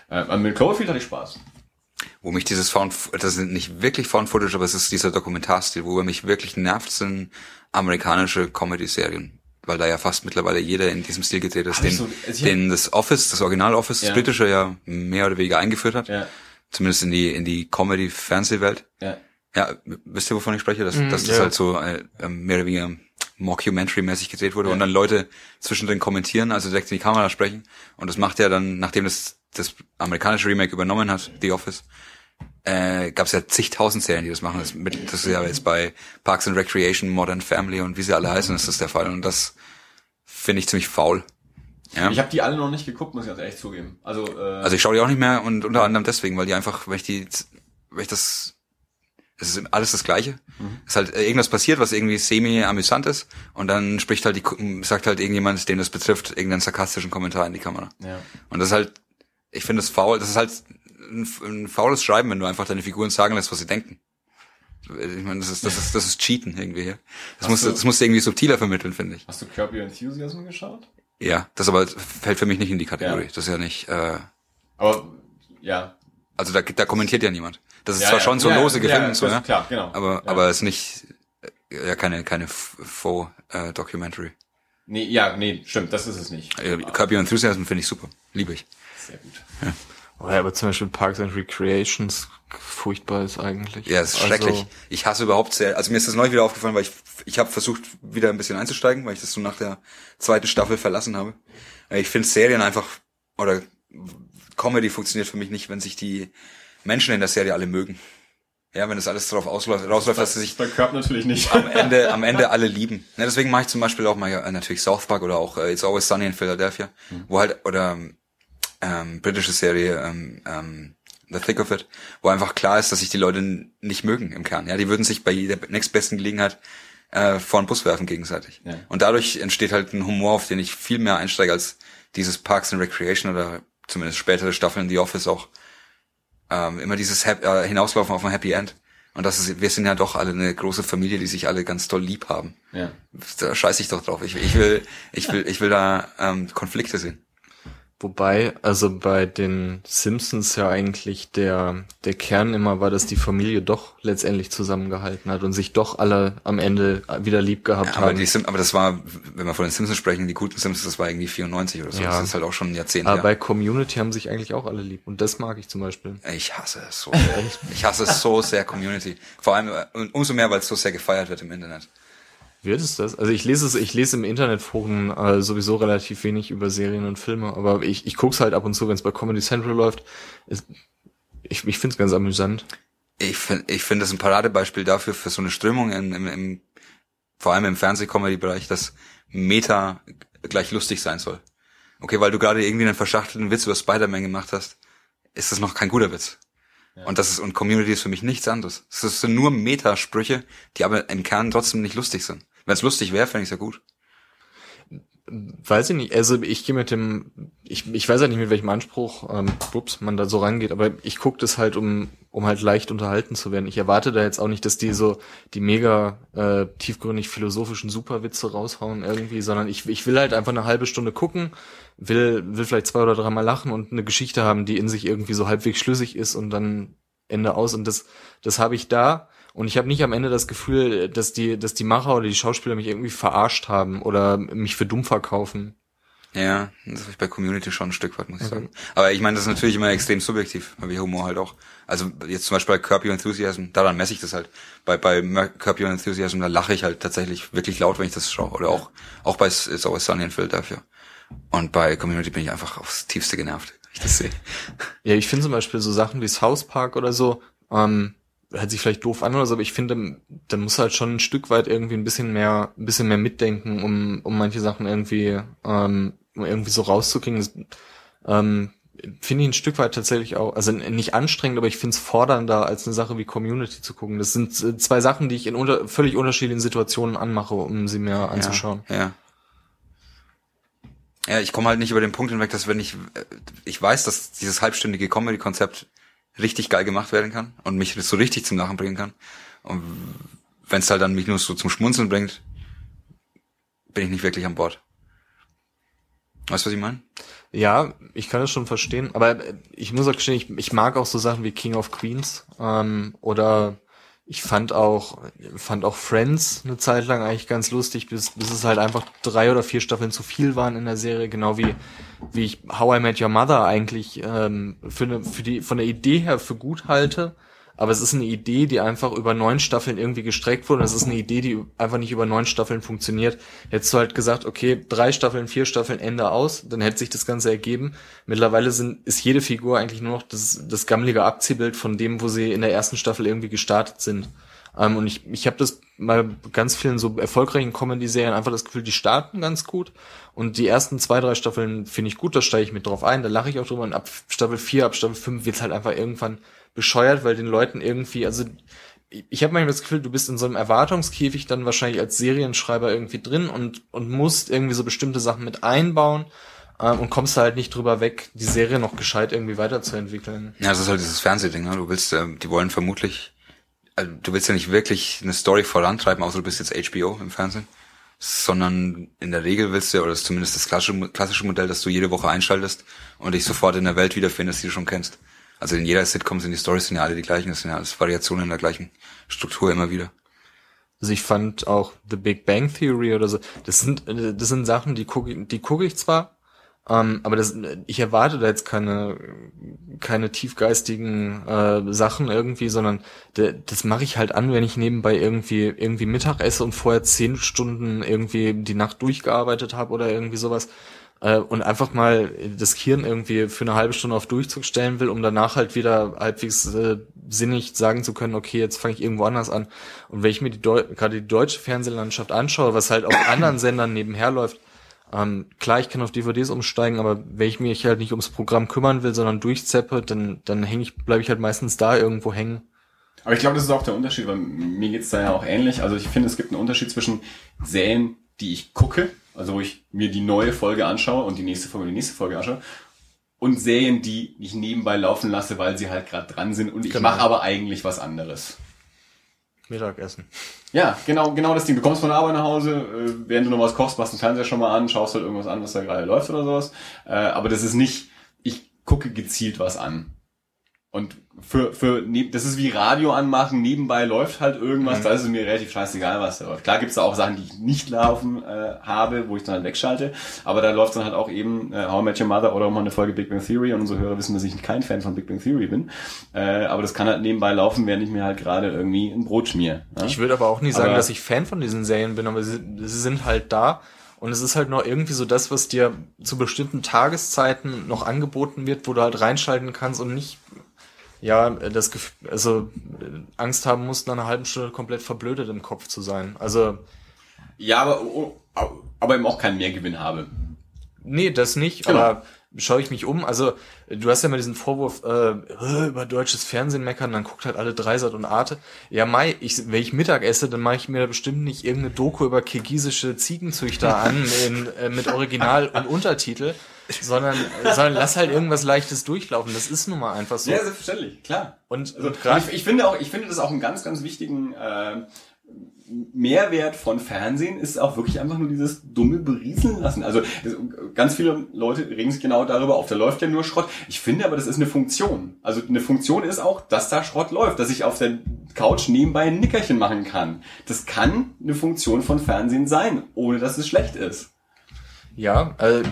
Äh, mit Cloverfield hatte ich Spaß. Wo mich dieses Found, das sind nicht wirklich Found Footage, aber es ist dieser Dokumentarstil, wo er mich wirklich nervt, sind amerikanische Comedy-Serien. Weil da ja fast mittlerweile jeder in diesem Stil gedreht ist, den, so- also den das Office, das Original Office, Ja. das britische ja mehr oder weniger eingeführt hat. Ja, Zumindest in die, in die Comedy-Fernsehwelt. ja. Ja, wisst ihr, wovon ich spreche? Dass, Mhm, dass das ja. halt so äh, ähm, mehr oder weniger Mockumentary-mäßig gedreht wurde und dann Leute zwischendrin kommentieren, also direkt in die Kamera sprechen. Und das macht ja dann, nachdem das, das amerikanische Remake übernommen hat, The Office, äh, gab es ja zigtausend Serien, die das machen. Das, mit, das ist ja jetzt bei Parks and Recreation, Modern Family und wie sie alle heißen, ist das der Fall. Und das finde ich ziemlich faul. Ja. Ich habe die alle noch nicht geguckt, muss ich ganz ehrlich zugeben. Also, äh, Also ich schaue die auch nicht mehr und unter anderem deswegen, weil die einfach, weil ich die, weil ich das, es ist alles das Gleiche. Es ist halt äh, irgendwas passiert, was irgendwie semi-amüsant ist und dann spricht halt die, sagt halt irgendjemand, den das betrifft, irgendeinen sarkastischen Kommentar in die Kamera. ja. Und das ist halt, ich finde es faul, das ist halt ein, ein faules Schreiben, wenn du einfach deine Figuren sagen lässt, was sie denken. Ich meine, das ist, das ist, das ist Cheaten irgendwie hier. Das Hast musst, du, das musst du irgendwie subtiler vermitteln, finde ich. Hast du Curb Your Enthusiasm geschaut? Ja, das aber fällt für mich nicht in die Kategorie. Ja. Das ist ja nicht, äh, Aber, ja. Also da, da kommentiert ja niemand. Das ist ja, zwar ja. schon so lose ja, und so, ist Klar, genau. Aber, aber es ist nicht, äh, ja, keine, keine faux äh, Documentary. Nee, ja, nee, stimmt, das ist es nicht. Äh, Curb Your Enthusiasm finde ich super. Liebe ich. Sehr gut. Oh ja, aber zum Beispiel Parks and Recreations furchtbar ist eigentlich. Ja, es ist Also, schrecklich. Ich hasse überhaupt sehr, also mir ist das neu wieder aufgefallen, weil ich, ich habe versucht, wieder ein bisschen einzusteigen, weil ich das so nach der zweiten Staffel verlassen habe. Ich finde Serien einfach, oder Comedy funktioniert für mich nicht, wenn sich die Menschen in der Serie alle mögen. Ja, wenn das alles darauf ausläuft, rausläuft, dass sie sich nicht. am Ende, am Ende alle lieben. Ne, deswegen mache ich zum Beispiel auch mal äh, natürlich South Park oder auch äh, It's Always Sunny in Philadelphia, wo halt oder ähm, britische Serie ähm, ähm, The Thick of It, wo einfach klar ist, dass sich die Leute nicht mögen im Kern. Ja, die würden sich bei jeder nächstbesten Gelegenheit äh, vor den Bus werfen gegenseitig. Ja. Und dadurch entsteht halt ein Humor, auf den ich viel mehr einsteige als dieses Parks and Recreation oder zumindest spätere Staffeln The Office auch ähm, immer dieses Hap äh, hinauslaufen auf ein Happy End. Und das ist, wir sind ja doch alle eine große Familie, die sich alle ganz toll lieb haben. Ja. Da scheiß ich doch drauf. Ich, ich will, ich will, ich will da ähm, Konflikte sehen. Wobei, also bei den Simpsons ja eigentlich der, der Kern immer war, dass die Familie doch letztendlich zusammengehalten hat und sich doch alle am Ende wieder lieb gehabt Aber, haben. die Sim aber das war, wenn wir von den Simpsons sprechen, die guten Simpsons, das war irgendwie 94 oder so. Ja. Das ist halt auch schon ein Jahrzehnt Aber her. bei Community haben sich eigentlich auch alle lieb. Und das mag ich zum Beispiel. Ich hasse es so sehr. Ich hasse es so sehr, Community. Vor allem, äh, umso mehr, weil es so sehr gefeiert wird im Internet. Wird es das? Also ich lese es, ich lese im Internetforen äh, sowieso relativ wenig über Serien und Filme, aber ich, ich guck's halt ab und zu, wenn es bei Comedy Central läuft. Es, ich ich finde es ganz amüsant. Ich finde, ich finde das ein Paradebeispiel dafür, für so eine Strömung im, im, im vor allem im Fernseh-Comedy-Bereich, dass Meta gleich lustig sein soll. Okay, weil du gerade irgendwie einen verschachtelten Witz über Spider-Man gemacht hast, ist das noch kein guter Witz. Und das ist, und Community ist für mich nichts anderes. Es sind nur Metasprüche, die aber im Kern trotzdem nicht lustig sind. Wenn es lustig wäre, fände ich ja gut. Weiß ich nicht. Also ich gehe mit dem, ich, ich weiß ja nicht, mit welchem Anspruch, ähm, ups, man da so rangeht, aber ich gucke das halt, um, um halt leicht unterhalten zu werden. Ich erwarte da jetzt auch nicht, dass die so die mega äh, tiefgründig philosophischen Superwitze raushauen irgendwie, sondern ich, ich will halt einfach eine halbe Stunde gucken, will, will vielleicht zwei oder dreimal lachen und eine Geschichte haben, die in sich irgendwie so halbwegs schlüssig ist und dann Ende aus. Und das, das habe ich da. Und ich habe nicht am Ende das Gefühl, dass die, dass die Macher oder die Schauspieler mich irgendwie verarscht haben oder mich für dumm verkaufen. Ja, das habe ich bei Community schon ein Stück weit, muss ich sagen. Aber ich meine, das ist natürlich immer extrem subjektiv, wie Humor halt auch. Also jetzt zum Beispiel bei Curb Your Enthusiasm, daran messe ich das halt. Bei, bei Curb Your Enthusiasm, da lache ich halt tatsächlich wirklich laut, wenn ich das schaue. Oder auch, auch bei It's Always Sunny in Philadelphia. Und bei Community bin ich einfach aufs tiefste genervt, wenn ich das sehe. Ja, ich finde zum Beispiel so Sachen wie South Park oder so, ähm, hört sich vielleicht doof an oder so, aber ich finde, da muss halt schon ein Stück weit irgendwie ein bisschen mehr, ein bisschen mehr mitdenken, um, um manche Sachen irgendwie, ähm, irgendwie so rauszukriegen. Das, ähm, finde ich ein Stück weit tatsächlich auch, also nicht anstrengend, aber ich finde es fordernder, als eine Sache wie Community zu gucken. Das sind äh, zwei Sachen, die ich in unter, völlig unterschiedlichen Situationen anmache, um sie mir anzuschauen. Ja, ja. Ja, ich komme halt nicht über den Punkt hinweg, dass wenn ich, äh, ich weiß, dass dieses halbstündige Comedy-Konzept richtig geil gemacht werden kann und mich so richtig zum Lachen bringen kann. Und wenn es halt dann mich nur so zum Schmunzeln bringt, bin ich nicht wirklich an Bord. Weißt du, was ich meine? Ja, ich kann das schon verstehen, aber ich muss auch gestehen, ich, ich mag auch so Sachen wie King of Queens ähm, oder ich fand auch fand auch Friends eine Zeit lang eigentlich ganz lustig, bis, bis es halt einfach drei oder vier Staffeln zu viel waren in der Serie, genau wie wie ich How I Met Your Mother eigentlich ähm, für eine, für die von der Idee her für gut halte, aber es ist eine Idee, die einfach über neun Staffeln irgendwie gestreckt wurde. Es ist eine Idee, die einfach nicht über neun Staffeln funktioniert. Hättest du halt gesagt, okay, drei Staffeln, vier Staffeln, Ende aus, dann hätte sich das Ganze ergeben. Mittlerweile sind, ist jede Figur eigentlich nur noch das, das gammelige Abziehbild von dem, wo sie in der ersten Staffel irgendwie gestartet sind. Ähm, und ich, ich habe das mal ganz vielen so erfolgreichen Comedy-Serien einfach das Gefühl, die starten ganz gut. Und die ersten zwei, drei Staffeln finde ich gut, da steige ich mit drauf ein, da lache ich auch drüber. Und ab Staffel vier, ab Staffel fünf wird's halt einfach irgendwann bescheuert, weil den Leuten irgendwie, also ich habe manchmal das Gefühl, du bist in so einem Erwartungskäfig dann wahrscheinlich als Serienschreiber irgendwie drin und, und musst irgendwie so bestimmte Sachen mit einbauen ähm, und kommst halt nicht drüber weg, die Serie noch gescheit irgendwie weiterzuentwickeln. Ja, das ist halt dieses Fernsehding, ne? Du willst, äh, die wollen vermutlich, also du willst ja nicht wirklich eine Story vorantreiben, außer du bist jetzt HBO im Fernsehen, sondern in der Regel willst du, oder das ist zumindest das klassische, klassische Modell, dass du jede Woche einschaltest und dich sofort in der Welt wiederfindest, die du schon kennst. Also in jeder Sitcom sind die Stories sind ja alle die gleichen, das sind ja alles Variationen in der gleichen Struktur immer wieder. Also ich fand auch The Big Bang Theory oder so, das sind, das sind Sachen, die gucke die gucke ich zwar, ähm, aber das, ich erwarte da jetzt keine, keine tiefgeistigen äh, Sachen irgendwie, sondern de, das mache ich halt an, wenn ich nebenbei irgendwie, irgendwie Mittag esse und vorher zehn Stunden irgendwie die Nacht durchgearbeitet habe oder irgendwie sowas äh, und einfach mal das Hirn irgendwie für eine halbe Stunde auf Durchzug stellen will, um danach halt wieder halbwegs äh, sinnig sagen zu können, okay, jetzt fange ich irgendwo anders an. Und wenn ich mir die gerade die deutsche Fernsehlandschaft anschaue, was halt auf anderen Sendern nebenher läuft, ähm, klar, ich kann auf DVDs umsteigen, aber wenn ich mich halt nicht ums Programm kümmern will, sondern durchzeppe, dann, dann häng ich, bleibe ich halt meistens da irgendwo hängen. Aber ich glaube, das ist auch der Unterschied, weil mir geht's da ja auch ähnlich. Also ich finde, es gibt einen Unterschied zwischen Serien, die ich gucke also wo ich mir die neue Folge anschaue und die nächste Folge die nächste Folge anschaue. Und Serien, die ich nebenbei laufen lasse, weil sie halt gerade dran sind und ich genau. mache aber eigentlich was anderes. Mittagessen. Ja, genau, genau das Ding. Du kommst von der Arbeit nach Hause, äh, während du noch was kochst, machst den Fernseher schon mal an, schaust halt irgendwas an, was da gerade läuft oder sowas. Äh, aber das ist nicht, ich gucke gezielt was an. Und für, für, das ist wie Radio anmachen, nebenbei läuft halt irgendwas, mhm. da ist es mir relativ scheißegal, was da läuft. Klar gibt's da auch Sachen, die ich nicht laufen äh, habe, wo ich dann halt wegschalte, aber da läuft dann halt auch eben äh, How I Met Your Mother oder mal eine Folge Big Bang Theory und unsere Hörer wissen, dass ich kein Fan von Big Bang Theory bin. Äh, aber das kann halt nebenbei laufen, während ich mir halt gerade irgendwie ein Brot schmier. Ja? Ich würde aber auch nie sagen, aber, dass ich Fan von diesen Serien bin, aber sie, sie sind halt da. Und es ist halt noch irgendwie so das, was dir zu bestimmten Tageszeiten noch angeboten wird, wo du halt reinschalten kannst und nicht ja, das Gefühl, also Angst haben musst, nach einer halben Stunde komplett verblödet im Kopf zu sein. Also ja, aber oh, aber eben auch keinen Mehrgewinn habe. Nee, das nicht, genau. aber schaue ich mich um, also du hast ja mal diesen Vorwurf äh, über deutsches Fernsehen meckern, dann guckt halt alle Dreisat und Arte. Ja, Mai, ich, wenn ich Mittag esse, dann mache ich mir bestimmt nicht irgendeine Doku über kirgisische Ziegenzüchter an in, äh, mit Original und Untertitel, sondern, sondern lass halt irgendwas Leichtes durchlaufen. Das ist nun mal einfach so. Ja, selbstverständlich, klar. Und, also, und ich, ich, finde auch, ich finde das auch einen ganz, ganz wichtigen äh, Mehrwert von Fernsehen ist auch wirklich einfach nur dieses dumme Berieseln lassen. Also ganz viele Leute regen sich genau darüber auf. Da läuft ja nur Schrott. Ich finde aber, das ist eine Funktion. Also eine Funktion ist auch, dass da Schrott läuft, dass ich auf der Couch nebenbei ein Nickerchen machen kann. Das kann eine Funktion von Fernsehen sein, ohne dass es schlecht ist. Ja, also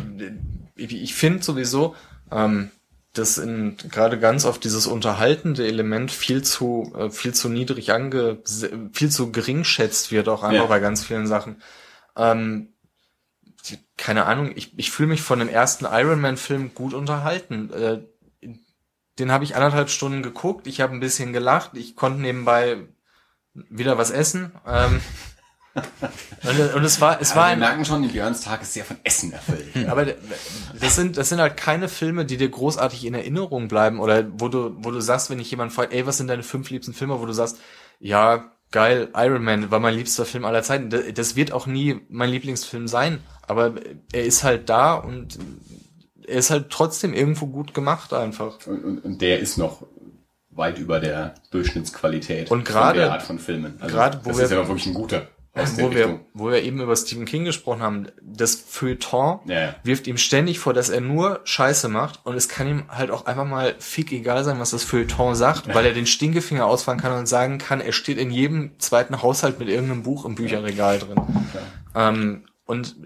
ich finde sowieso, ähm, das in gerade ganz auf dieses unterhaltende Element viel zu äh, viel zu niedrig ange viel zu gering schätzt wird auch einfach ja. bei ganz vielen Sachen. Ähm, keine Ahnung, ich, ich fühle mich von dem ersten Iron Man-Film gut unterhalten. Äh, den habe ich anderthalb Stunden geguckt, ich habe ein bisschen gelacht, ich konnte nebenbei wieder was essen. Ähm, und, und es war, es Also war wir ein, merken schon, die Björns Tag ist sehr von Essen erfüllt. aber das sind, das sind halt keine Filme, die dir großartig in Erinnerung bleiben oder wo du, wo du sagst, wenn ich jemand fragt, ey, was sind deine fünf liebsten Filme, wo du sagst, ja, geil, Iron Man war mein liebster Film aller Zeiten. Das, wird auch nie mein Lieblingsfilm sein, aber er ist halt da und er ist halt trotzdem irgendwo gut gemacht einfach. Und, und, und der ist noch weit über der Durchschnittsqualität Und gerade- von der Art von Filmen. Also gerade, wo das wir- ist ja wirklich ein guter wo wir, wo wir eben über Stephen King gesprochen haben, das Feuilleton Ja, ja. wirft ihm ständig vor, dass er nur Scheiße macht und es kann ihm halt auch einfach mal fick egal sein, was das Feuilleton sagt, weil er den Stinkefinger ausfahren kann und sagen kann, er steht in jedem zweiten Haushalt mit irgendeinem Buch im Bücherregal drin. Ähm, und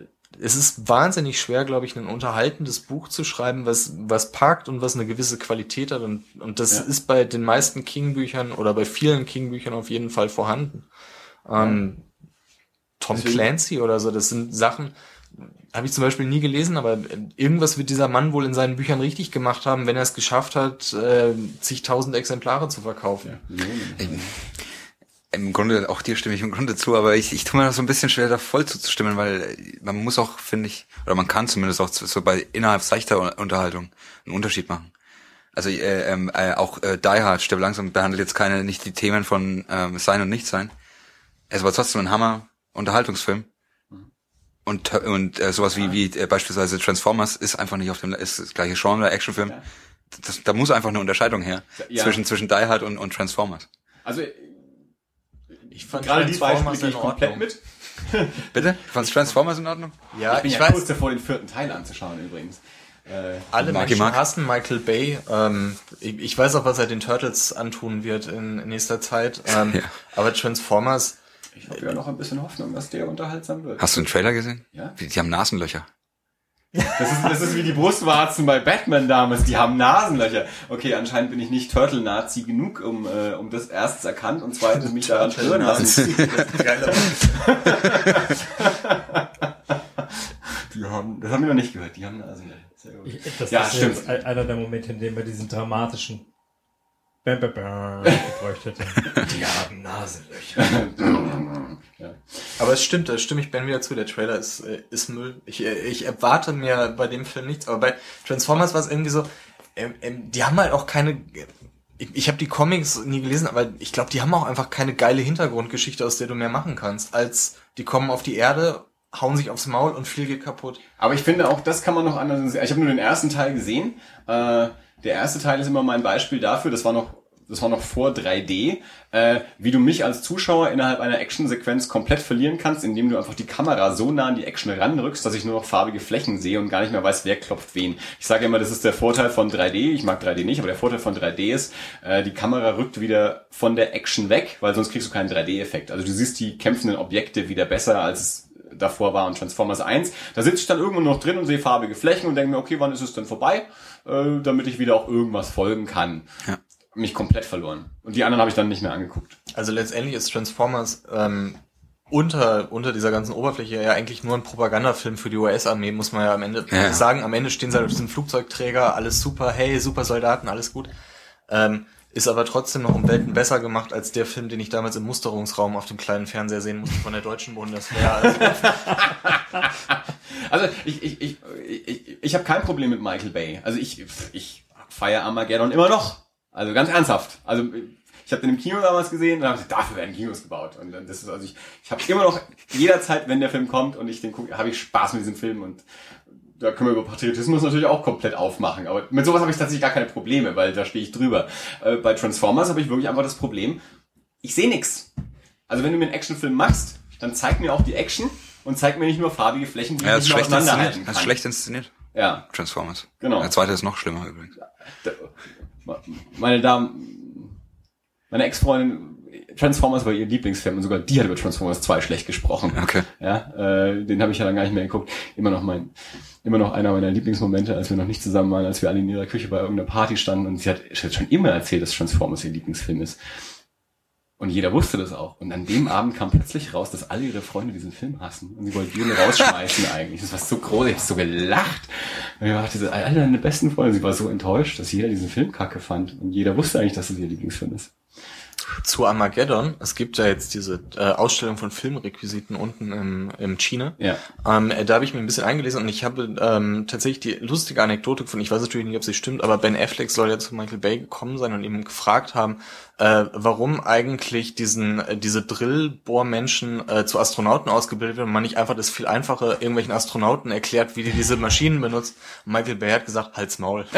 es ist wahnsinnig schwer, glaube ich, ein unterhaltendes Buch zu schreiben, was, was packt und was eine gewisse Qualität hat. Und, und das Ja. ist bei den meisten King-Büchern oder bei vielen King-Büchern auf jeden Fall vorhanden. Ähm, Tom Deswegen- Clancy oder so, das sind Sachen, habe ich zum Beispiel nie gelesen, aber irgendwas wird dieser Mann wohl in seinen Büchern richtig gemacht haben, wenn er es geschafft hat, äh, zigtausend Exemplare zu verkaufen. Im Grunde, auch dir stimme ich im Grunde zu, aber ich, ich tue mir das so ein bisschen schwer, da voll zuzustimmen, weil äh, man muss auch, finde ich, oder man kann zumindest auch so bei innerhalb seichter Un- Unterhaltung einen Unterschied machen. Also äh, ähm, äh, auch äh, Die Hard, Stirb langsam, behandelt jetzt keine, nicht die Themen von ähm, Sein und Nichtsein. Es war trotzdem ein Hammer Unterhaltungsfilm. Und, und äh, sowas wie, wie äh, beispielsweise Transformers ist einfach nicht auf dem ist das gleiche Genre, Actionfilm. Ja. Das, da muss einfach eine Unterscheidung her Ja. zwischen zwischen Die Hard und, und Transformers. Also Ich fand gerade die Beispiele Transformers gehe ich in komplett Ordnung. mit. Bitte? Fandst Transformers in Ordnung? Ja, Ich bin ich, ja kurz weiß, davor, den vierten Teil anzuschauen übrigens. Äh, alle Marky Menschen Mark. hassen Michael Bay. Ähm, ich, ich weiß auch, was er den Turtles antun wird in, in nächster Zeit. Ähm, Ja. Aber Transformers, ich habe ja noch ein bisschen Hoffnung, dass der unterhaltsam wird. Hast du den Trailer gesehen? Ja. Die, die haben Nasenlöcher. Das ist, das ist wie die Brustwarzen bei Batman damals, die haben Nasenlöcher. Okay, anscheinend bin ich nicht Turtle-Nazi genug, um, äh, um das erstens erkannt und zweitens mich daran stören lassen. Die haben, das haben wir noch nicht gehört, die haben Nasenlöcher. Sehr gut. Ich, das Ja, ist stimmt. einer der Momente, in denen wir diesen dramatischen Bam, bam, bam gebräucht hätten. Die haben Nasenlöcher. ja. aber es stimmt, da stimme ich Ben wieder zu. Der Trailer ist, äh, ist Müll. Ich, äh, ich erwarte mir bei dem Film nichts. Aber bei Transformers war es irgendwie so, ähm, ähm, die haben halt auch keine. Ich, ich habe die Comics nie gelesen, aber ich glaube, die haben auch einfach keine geile Hintergrundgeschichte, aus der du mehr machen kannst, als die kommen auf die Erde, hauen sich aufs Maul und viel geht kaputt. Aber ich finde auch, das kann man noch anders sehen. Ich habe nur den ersten Teil gesehen. Äh, der erste Teil ist immer mein Beispiel dafür, das war noch das war noch vor 3D, äh, wie du mich als Zuschauer innerhalb einer Actionsequenz komplett verlieren kannst, indem du einfach die Kamera so nah an die Action ranrückst, dass ich nur noch farbige Flächen sehe und gar nicht mehr weiß, wer klopft wen. Ich sage immer, das ist der Vorteil von 3D. Ich mag 3D nicht, aber der Vorteil von 3D ist, äh, die Kamera rückt wieder von der Action weg, weil sonst kriegst du keinen 3D-Effekt. Also du siehst die kämpfenden Objekte wieder besser, als es davor war und Transformers 1. Da sitze ich dann irgendwo noch drin und sehe farbige Flächen und denke mir, okay, wann ist es denn vorbei? Äh, damit ich wieder auch irgendwas folgen kann. Ja. Mich komplett verloren. Und die anderen habe ich dann nicht mehr angeguckt. Also letztendlich ist Transformers ähm, unter, unter dieser ganzen Oberfläche ja eigentlich nur ein Propagandafilm für die US-Armee, muss man ja am Ende Ja. sagen. Am Ende stehen sie halt auf diesem Flugzeugträger, alles super, hey, super Soldaten, alles gut. Ähm, ist aber trotzdem noch um Welten besser gemacht als der Film, den ich damals im Musterungsraum auf dem kleinen Fernseher sehen musste von der deutschen Bundeswehr. Also, Also ich, ich, ich, ich, ich habe kein Problem mit Michael Bay. Also ich, ich feiere Armageddon immer noch. Also ganz ernsthaft. Also ich habe den im Kino damals gesehen und habe gesagt, dafür werden Kinos gebaut. Und dann das ist also ich, ich habe immer noch jederzeit, wenn der Film kommt und ich den gucke, habe ich Spaß mit diesem Film und da können wir über Patriotismus natürlich auch komplett aufmachen. Aber mit sowas habe ich tatsächlich gar keine Probleme, weil da stehe ich drüber. Äh, bei Transformers habe ich wirklich einfach das Problem, ich sehe nix. Also wenn du mir einen Actionfilm machst, dann zeig mir auch die Action und zeig mir nicht nur farbige Flächen, die Ja, ich nicht auseinanderhalten kann. Das ist schlecht inszeniert. Ja, Transformers. Genau. Der zweite ist noch schlimmer übrigens. meine Damen, meine Ex-Freundin, Transformers war ihr Lieblingsfilm und sogar die hat über Transformers 2 schlecht gesprochen. Okay. Ja, äh, den habe ich ja dann gar nicht mehr geguckt. Immer noch mein, immer noch einer meiner Lieblingsmomente, als wir noch nicht zusammen waren, als wir alle in ihrer Küche bei irgendeiner Party standen und sie hat, sie hat schon immer erzählt, dass Transformers ihr Lieblingsfilm ist. Und jeder wusste das auch. Und an dem Abend kam plötzlich raus, dass alle ihre Freunde diesen Film hassen. Und sie wollten ihn rausschmeißen eigentlich. Das war so groß, ich hab so gelacht. Und ich dachte, alle deine besten Freunde. Sie war so enttäuscht, dass jeder diesen Film kacke fand. Und jeder wusste eigentlich, dass es ihr Lieblingsfilm ist. Zu Armageddon, es gibt ja jetzt diese äh, Ausstellung von Filmrequisiten unten im, im China. Ja. Ähm, äh, da habe ich mir ein bisschen eingelesen und ich habe ähm, tatsächlich die lustige Anekdote gefunden. Ich weiß natürlich nicht, ob sie stimmt, aber Ben Affleck soll ja zu Michael Bay gekommen sein und ihm gefragt haben, äh, warum eigentlich diesen äh, diese Drillbohrmenschen äh, zu Astronauten ausgebildet werden und man nicht einfach das viel einfacher irgendwelchen Astronauten erklärt, wie die diese Maschinen benutzt. Michael Bay hat gesagt, halt's Maul.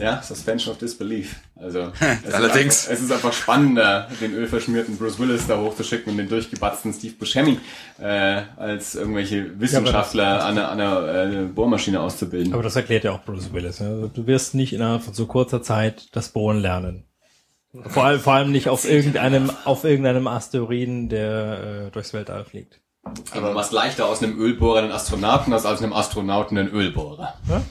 Ja, Suspension of Disbelief. Also es Allerdings. Ist einfach, es ist einfach spannender, den ölverschmierten Bruce Willis da hochzuschicken und den durchgebatzten Steve Buscemi äh, als irgendwelche Wissenschaftler an einer, an einer äh, Bohrmaschine auszubilden. Aber das erklärt ja auch Bruce Willis. Ja. Du wirst nicht innerhalb von so kurzer Zeit das Bohren lernen. Vor allem, vor allem nicht auf irgendeinem, auf irgendeinem Asteroiden, der äh, durchs Weltall fliegt. Aber was leichter aus einem Ölbohrer einen Astronauten als aus einem Astronauten einen Ölbohrer. Ja?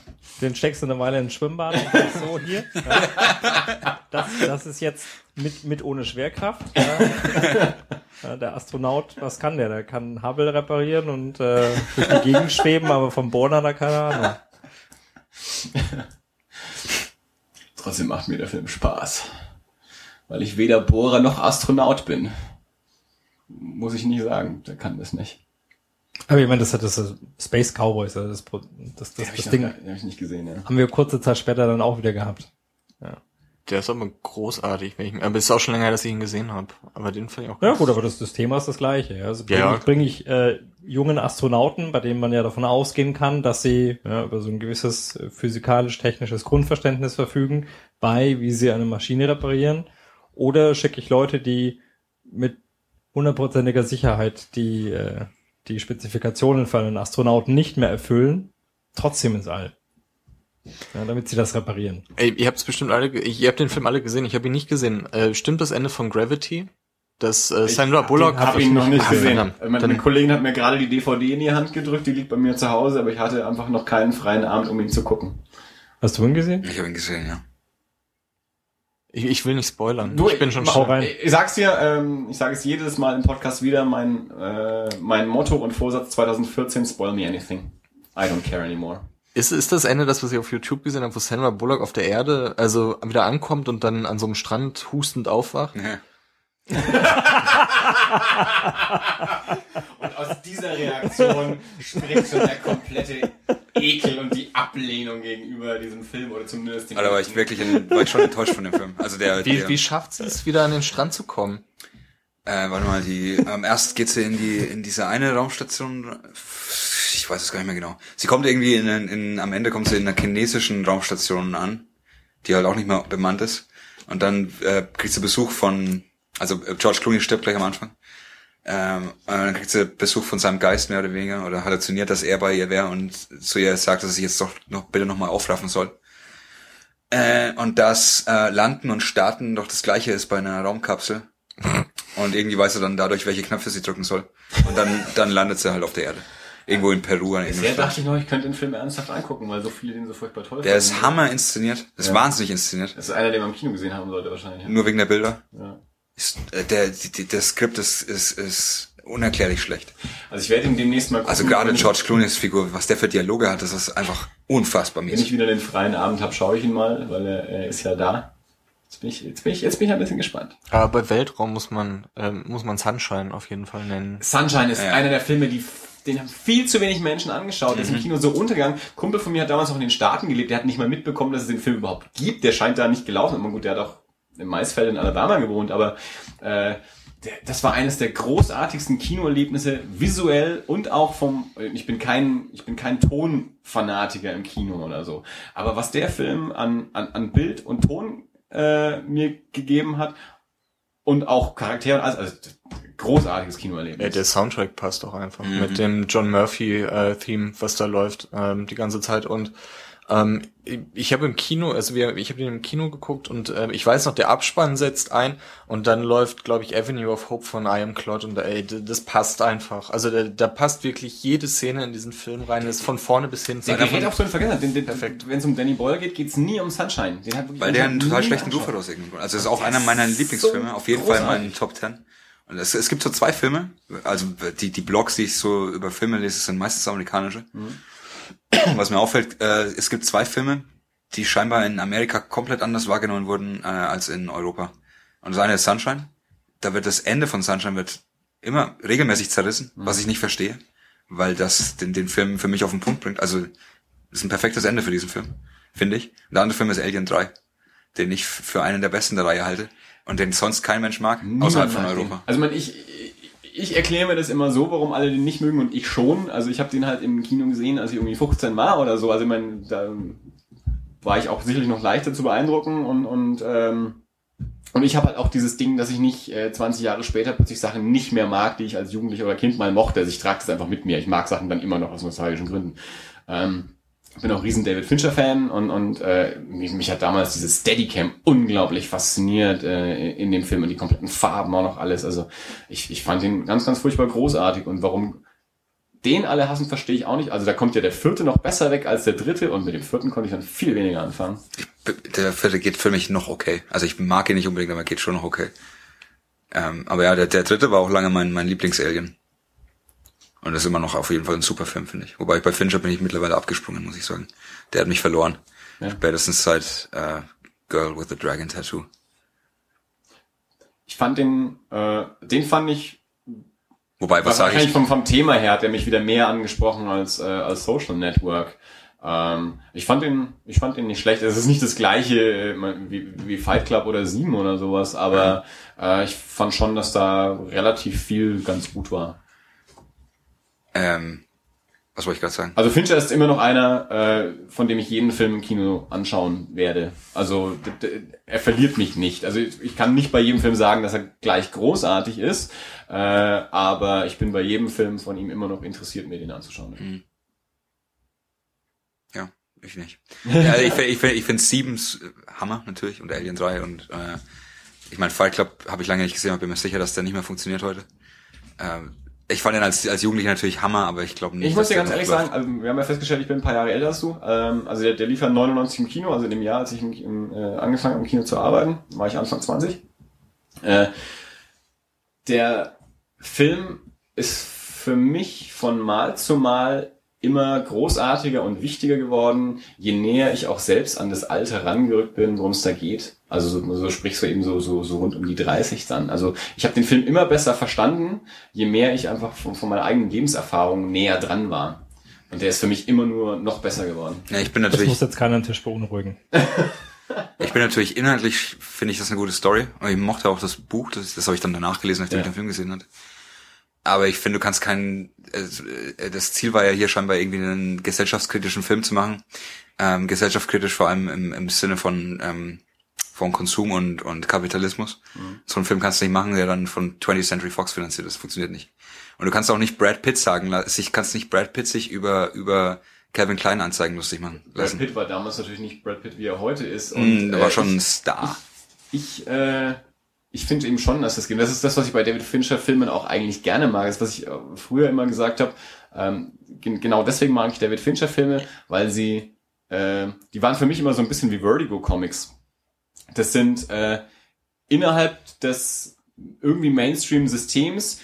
Den steckst du eine Weile in ein Schwimmbad so hier. Ja. Das, das ist jetzt mit, mit ohne Schwerkraft. Ja. Der Astronaut, was kann der? Der kann Hubble reparieren und äh, durch die Gegend schweben, aber vom Bohren hat er keine Ahnung. Trotzdem macht mir der Film Spaß. Weil ich weder Bohrer noch Astronaut bin. Muss ich nie sagen, der kann das nicht. Aber ich meine, das hat das Space Cowboys, das, das, das, das ich Ding noch, den hab ich nicht gesehen, ja. haben wir kurze Zeit später dann auch wieder gehabt. Der ist aber großartig, wenn ich, aber es ist auch schon länger, dass ich ihn gesehen habe. Aber den fand ich auch Ja gut, aber das, das Thema ist das gleiche. Ja. Also bringe Ja, ja. ich, bring ich äh, jungen Astronauten, bei denen man ja davon ausgehen kann, dass sie ja, über so ein gewisses äh, physikalisch-technisches Grundverständnis verfügen, bei wie sie eine Maschine reparieren. Oder schicke ich Leute, die mit hundertprozentiger Sicherheit die, äh, die Spezifikationen für einen Astronauten nicht mehr erfüllen, trotzdem ins All. Ja, damit sie das reparieren. Ey, ihr habt's bestimmt alle, ihr habt den Film alle gesehen, ich habe ihn nicht gesehen. Äh, stimmt das Ende von Gravity? Das äh, Sandra Bullock Ich habe ihn noch nicht gesehen. Meine, Dann- meine Kollegin hat mir gerade die DVD in die Hand gedrückt, die liegt bei mir zu Hause, aber ich hatte einfach noch keinen freien Abend, um ihn zu gucken. Hast du ihn gesehen? Ich habe ihn gesehen, ja. Ich, ich will nicht spoilern. Du, ich bin schon hau schon. rein. Ich sag's dir, ähm, ich sage es jedes Mal im Podcast wieder, mein, äh, mein Motto und Vorsatz 2014, spoil me anything. I don't care anymore. Ist, ist das Ende das, was ich auf YouTube gesehen habe, wo Sandra Bullock auf der Erde also wieder ankommt und dann an so einem Strand hustend aufwacht? ja. Und aus dieser Reaktion spricht schon der komplette Ekel und die Ablehnung gegenüber diesem Film oder zumindest dem Aber da war ich wirklich in, war ich schon enttäuscht von dem Film. Also der, Wie, der wie schafft sie es, wieder an den Strand zu kommen? äh, warte mal, die, ähm, erst geht sie in die, in diese eine Raumstation, ich weiß es gar nicht mehr genau. Sie kommt irgendwie in, in, am Ende kommt sie in einer chinesischen Raumstation an, die halt auch nicht mehr bemannt ist. Und dann äh, kriegt sie Besuch von, also äh, George Clooney stirbt gleich am Anfang. Ähm, und dann kriegt sie Besuch von seinem Geist mehr oder weniger oder halluziniert, dass er bei ihr wäre und zu ihr sagt, dass sie sich jetzt doch noch bitte nochmal aufraffen soll. Äh, und das äh, Landen und Starten doch das gleiche ist bei einer Raumkapsel. Und irgendwie weiß er dann dadurch, welche Knöpfe sie drücken soll. Und dann, dann landet sie halt auf der Erde. Irgendwo in Peru an Bisher dachte ich noch, ich könnte den Film ernsthaft angucken, weil so viele den so furchtbar toll Der ist fanden. hammer inszeniert. Das ist Ja. wahnsinnig inszeniert. Das ist einer, den man im Kino gesehen haben sollte wahrscheinlich. Nur wegen der Bilder. Ja. Äh, der, das Skript ist, ist, ist unerklärlich schlecht. Also ich werde ihn demnächst mal gucken. Also gerade George Clooney's Figur, was der für Dialoge hat, das ist einfach unfassbar Wenn ich wieder den freien Abend habe, schaue ich ihn mal, weil er, er ist ja da. Jetzt bin ich, jetzt bin ich, jetzt bin ich ein bisschen gespannt. Aber bei Weltraum muss man, ähm, muss man Sunshine auf jeden Fall nennen. Sunshine ist Ja. einer der Filme, die den haben viel zu wenig Menschen angeschaut. Der ist im Kino so untergegangen. Kumpel von mir hat damals noch in den Staaten gelebt. Der hat nicht mal mitbekommen, dass es den Film überhaupt gibt. Der scheint da nicht gelaufen. Aber gut, der hat auch im Maisfeld in Alabama gewohnt. Aber äh, der, das war eines der großartigsten Kinoerlebnisse, visuell und auch vom. Ich bin kein, ich bin kein Tonfanatiker im Kino oder so. Aber was der Film an, an, an Bild und Ton äh, mir gegeben hat und auch Charaktere, also, also großartiges Kinoerlebnis. Ja, der Soundtrack passt auch einfach mit dem John Murphy äh, Theme, was da läuft ähm, die ganze Zeit und Ähm, ich habe im Kino, also wir, ich habe den im Kino geguckt und äh, ich weiß noch, der Abspann setzt ein und dann läuft, glaube ich, Avenue of Hope von I Am Claude und ey, das passt einfach. Also da, da passt wirklich jede Szene in diesen Film rein, das ist von vorne bis hin. Den hätte auch so vergessen. Den, den, Perfekt. Wenn es um Danny Boyle geht, geht's nie um Sunshine. Den hat Weil der einen total schlechten Ruf hat aus irgendeinem Grund. Also das ist auch einer meiner Lieblingsfilme, so auf jeden großartig. Fall in meinen Top Ten. Und es, es gibt so zwei Filme, also die, die Blogs, die ich so über Filme lese, sind meistens amerikanische. Mhm. Was mir auffällt, äh, es gibt zwei Filme, die scheinbar in Amerika komplett anders wahrgenommen wurden äh, als in Europa. Und das eine ist Sunshine. Da wird das Ende von Sunshine wird immer regelmäßig zerrissen, mhm. was ich nicht verstehe, weil das den, den Film für mich auf den Punkt bringt. Also ist ein perfektes Ende für diesen Film, finde ich. Und der andere Film ist Alien 3, den ich für einen der besten der Reihe halte und den sonst kein Mensch mag, Niemand außerhalb von Europa. Den. Also man, ich, ich erkläre mir das immer so, warum alle den nicht mögen und ich schon. Also ich habe den halt im Kino gesehen, als ich irgendwie 15 war oder so. Also ich meine, da war ich auch sicherlich noch leichter zu beeindrucken und und ähm, und ich habe halt auch dieses Ding, dass ich nicht äh, 20 Jahre später plötzlich Sachen nicht mehr mag, die ich als Jugendlicher oder Kind mal mochte. Also ich trage das einfach mit mir. Ich mag Sachen dann immer noch aus nostalgischen Gründen. Ähm, bin auch riesen David Fincher Fan und und äh, mich, mich hat damals dieses Steadicam unglaublich fasziniert äh, in dem Film und die kompletten Farben auch noch alles. Also ich, ich fand ihn ganz ganz furchtbar großartig und warum den alle hassen, verstehe ich auch nicht. Also da kommt ja der vierte noch besser weg als der dritte und mit dem vierten konnte ich dann viel weniger anfangen. Der vierte geht für mich noch okay. Also ich mag ihn nicht unbedingt, aber geht schon noch okay. Ähm, aber ja, der, der dritte war auch lange mein, mein Lieblings-Alien. Und das ist immer noch auf jeden Fall ein super Film, finde ich. Wobei bei Fincher bin ich mittlerweile abgesprungen, muss ich sagen. Der hat mich verloren. Ja. Spätestens seit äh, Girl with the Dragon Tattoo. Ich fand den, äh, den fand ich. Wobei, was sage ich? Vom, vom Thema her hat er mich wieder mehr angesprochen als, äh, als Social Network. Ähm, ich fand den, ich fand den nicht schlecht. Es ist nicht das gleiche äh, wie, wie Fight Club oder Sieben oder sowas, aber äh, ich fand schon, dass da relativ viel ganz gut war. Ähm, was wollte ich gerade sagen? Also Fincher ist immer noch einer, äh, von dem ich jeden Film im Kino anschauen werde. Also er verliert mich nicht. Also ich kann nicht bei jedem Film sagen, dass er gleich großartig ist, äh, aber ich bin bei jedem Film von ihm immer noch interessiert, mir den anzuschauen. Mhm. Ja, ich nicht. ja, ich finde ich find, ich find Siebens Hammer natürlich und Alien 3 und äh, ich meine Fight Club habe ich lange nicht gesehen, aber bin mir sicher, dass der nicht mehr funktioniert heute. Ähm, ich fand ihn als, als Jugendlicher natürlich Hammer, aber ich glaube nicht. Ich muss dir ganz ehrlich sagen, also wir haben ja festgestellt, ich bin ein paar Jahre älter als du. Ähm, also der, der lief ja 99 im Kino, also in dem Jahr, als ich im, im, äh, angefangen habe, im Kino zu arbeiten, war ich Anfang 20. Äh, der Film ist für mich von Mal zu Mal immer großartiger und wichtiger geworden, je näher ich auch selbst an das Alter rangerückt bin, worum es da geht. Also so, so sprichst du eben so, so, so rund um die 30 dann. Also ich habe den Film immer besser verstanden, je mehr ich einfach von, von meiner eigenen Lebenserfahrung näher dran war. Und der ist für mich immer nur noch besser geworden. Ja, ich bin natürlich. Das muss jetzt keiner am Tisch beunruhigen. ich bin natürlich inhaltlich, finde ich das eine gute Story. Aber ich mochte auch das Buch, das, das habe ich dann danach gelesen, nachdem ja. ich den Film gesehen hatte. Aber ich finde, du kannst keinen. Äh, das Ziel war ja hier scheinbar irgendwie einen gesellschaftskritischen Film zu machen. Ähm, gesellschaftskritisch vor allem im, im Sinne von ähm, von Konsum und und Kapitalismus. Mhm. So einen Film kannst du nicht machen, der dann von 20th Century Fox finanziert ist. Funktioniert nicht. Und du kannst auch nicht Brad Pitt sagen, ich kannst nicht Brad Pitt sich über über Kevin Klein Anzeigen lustig machen lassen. Brad Pitt war damals natürlich nicht Brad Pitt, wie er heute ist. Mm, und, mm, er war äh, schon ein Star. Ich, ich äh, ich finde eben schon, dass das geht. Das ist das, was ich bei David Fincher Filmen auch eigentlich gerne mag. Das was ich äh, früher immer gesagt habe. Ähm, genau deswegen mag ich David Fincher Filme, weil sie, äh, die waren für mich immer so ein bisschen wie Vertigo Comics. Das sind äh, innerhalb des irgendwie Mainstream-Systems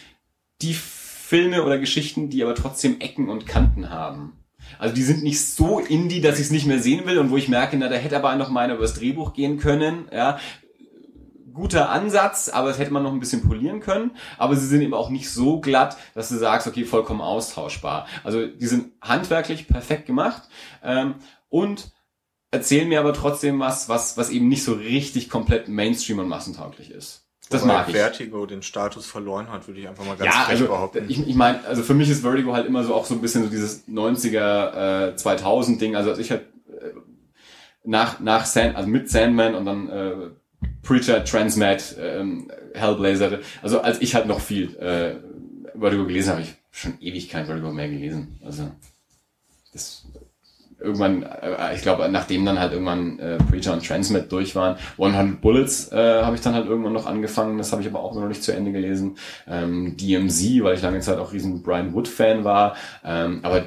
die Filme oder Geschichten, die aber trotzdem Ecken und Kanten haben. Also die sind nicht so indie, dass ich es nicht mehr sehen will und wo ich merke, na, da hätte aber noch mal einer übers Drehbuch gehen können. Ja, guter Ansatz, aber das hätte man noch ein bisschen polieren können. Aber sie sind eben auch nicht so glatt, dass du sagst, okay, vollkommen austauschbar. Also die sind handwerklich perfekt gemacht ähm, und erzählen mir aber trotzdem was, was, was eben nicht so richtig komplett Mainstream und massentauglich ist. Das Wobei mag ich. Vertigo den Status verloren hat, würde ich einfach mal ganz ja, also, behaupten. Ich, ich meine, also für mich ist Vertigo halt immer so auch so ein bisschen so dieses 90er äh, 2000 Ding. Also als ich halt äh, nach nach Sand, also mit Sandman und dann äh, Preacher, Transmat, ähm, Hellblazer. Also als ich halt noch viel äh, Vertigo gelesen habe, ich schon ewig kein Vertigo mehr gelesen. Also das irgendwann, äh, ich glaube, nachdem dann halt irgendwann äh, Preacher und Transmit durch waren, 100 Bullets äh, habe ich dann halt irgendwann noch angefangen, das habe ich aber auch noch nicht zu Ende gelesen. Ähm, DMZ, weil ich lange Zeit auch riesen Brian Wood-Fan war, ähm, aber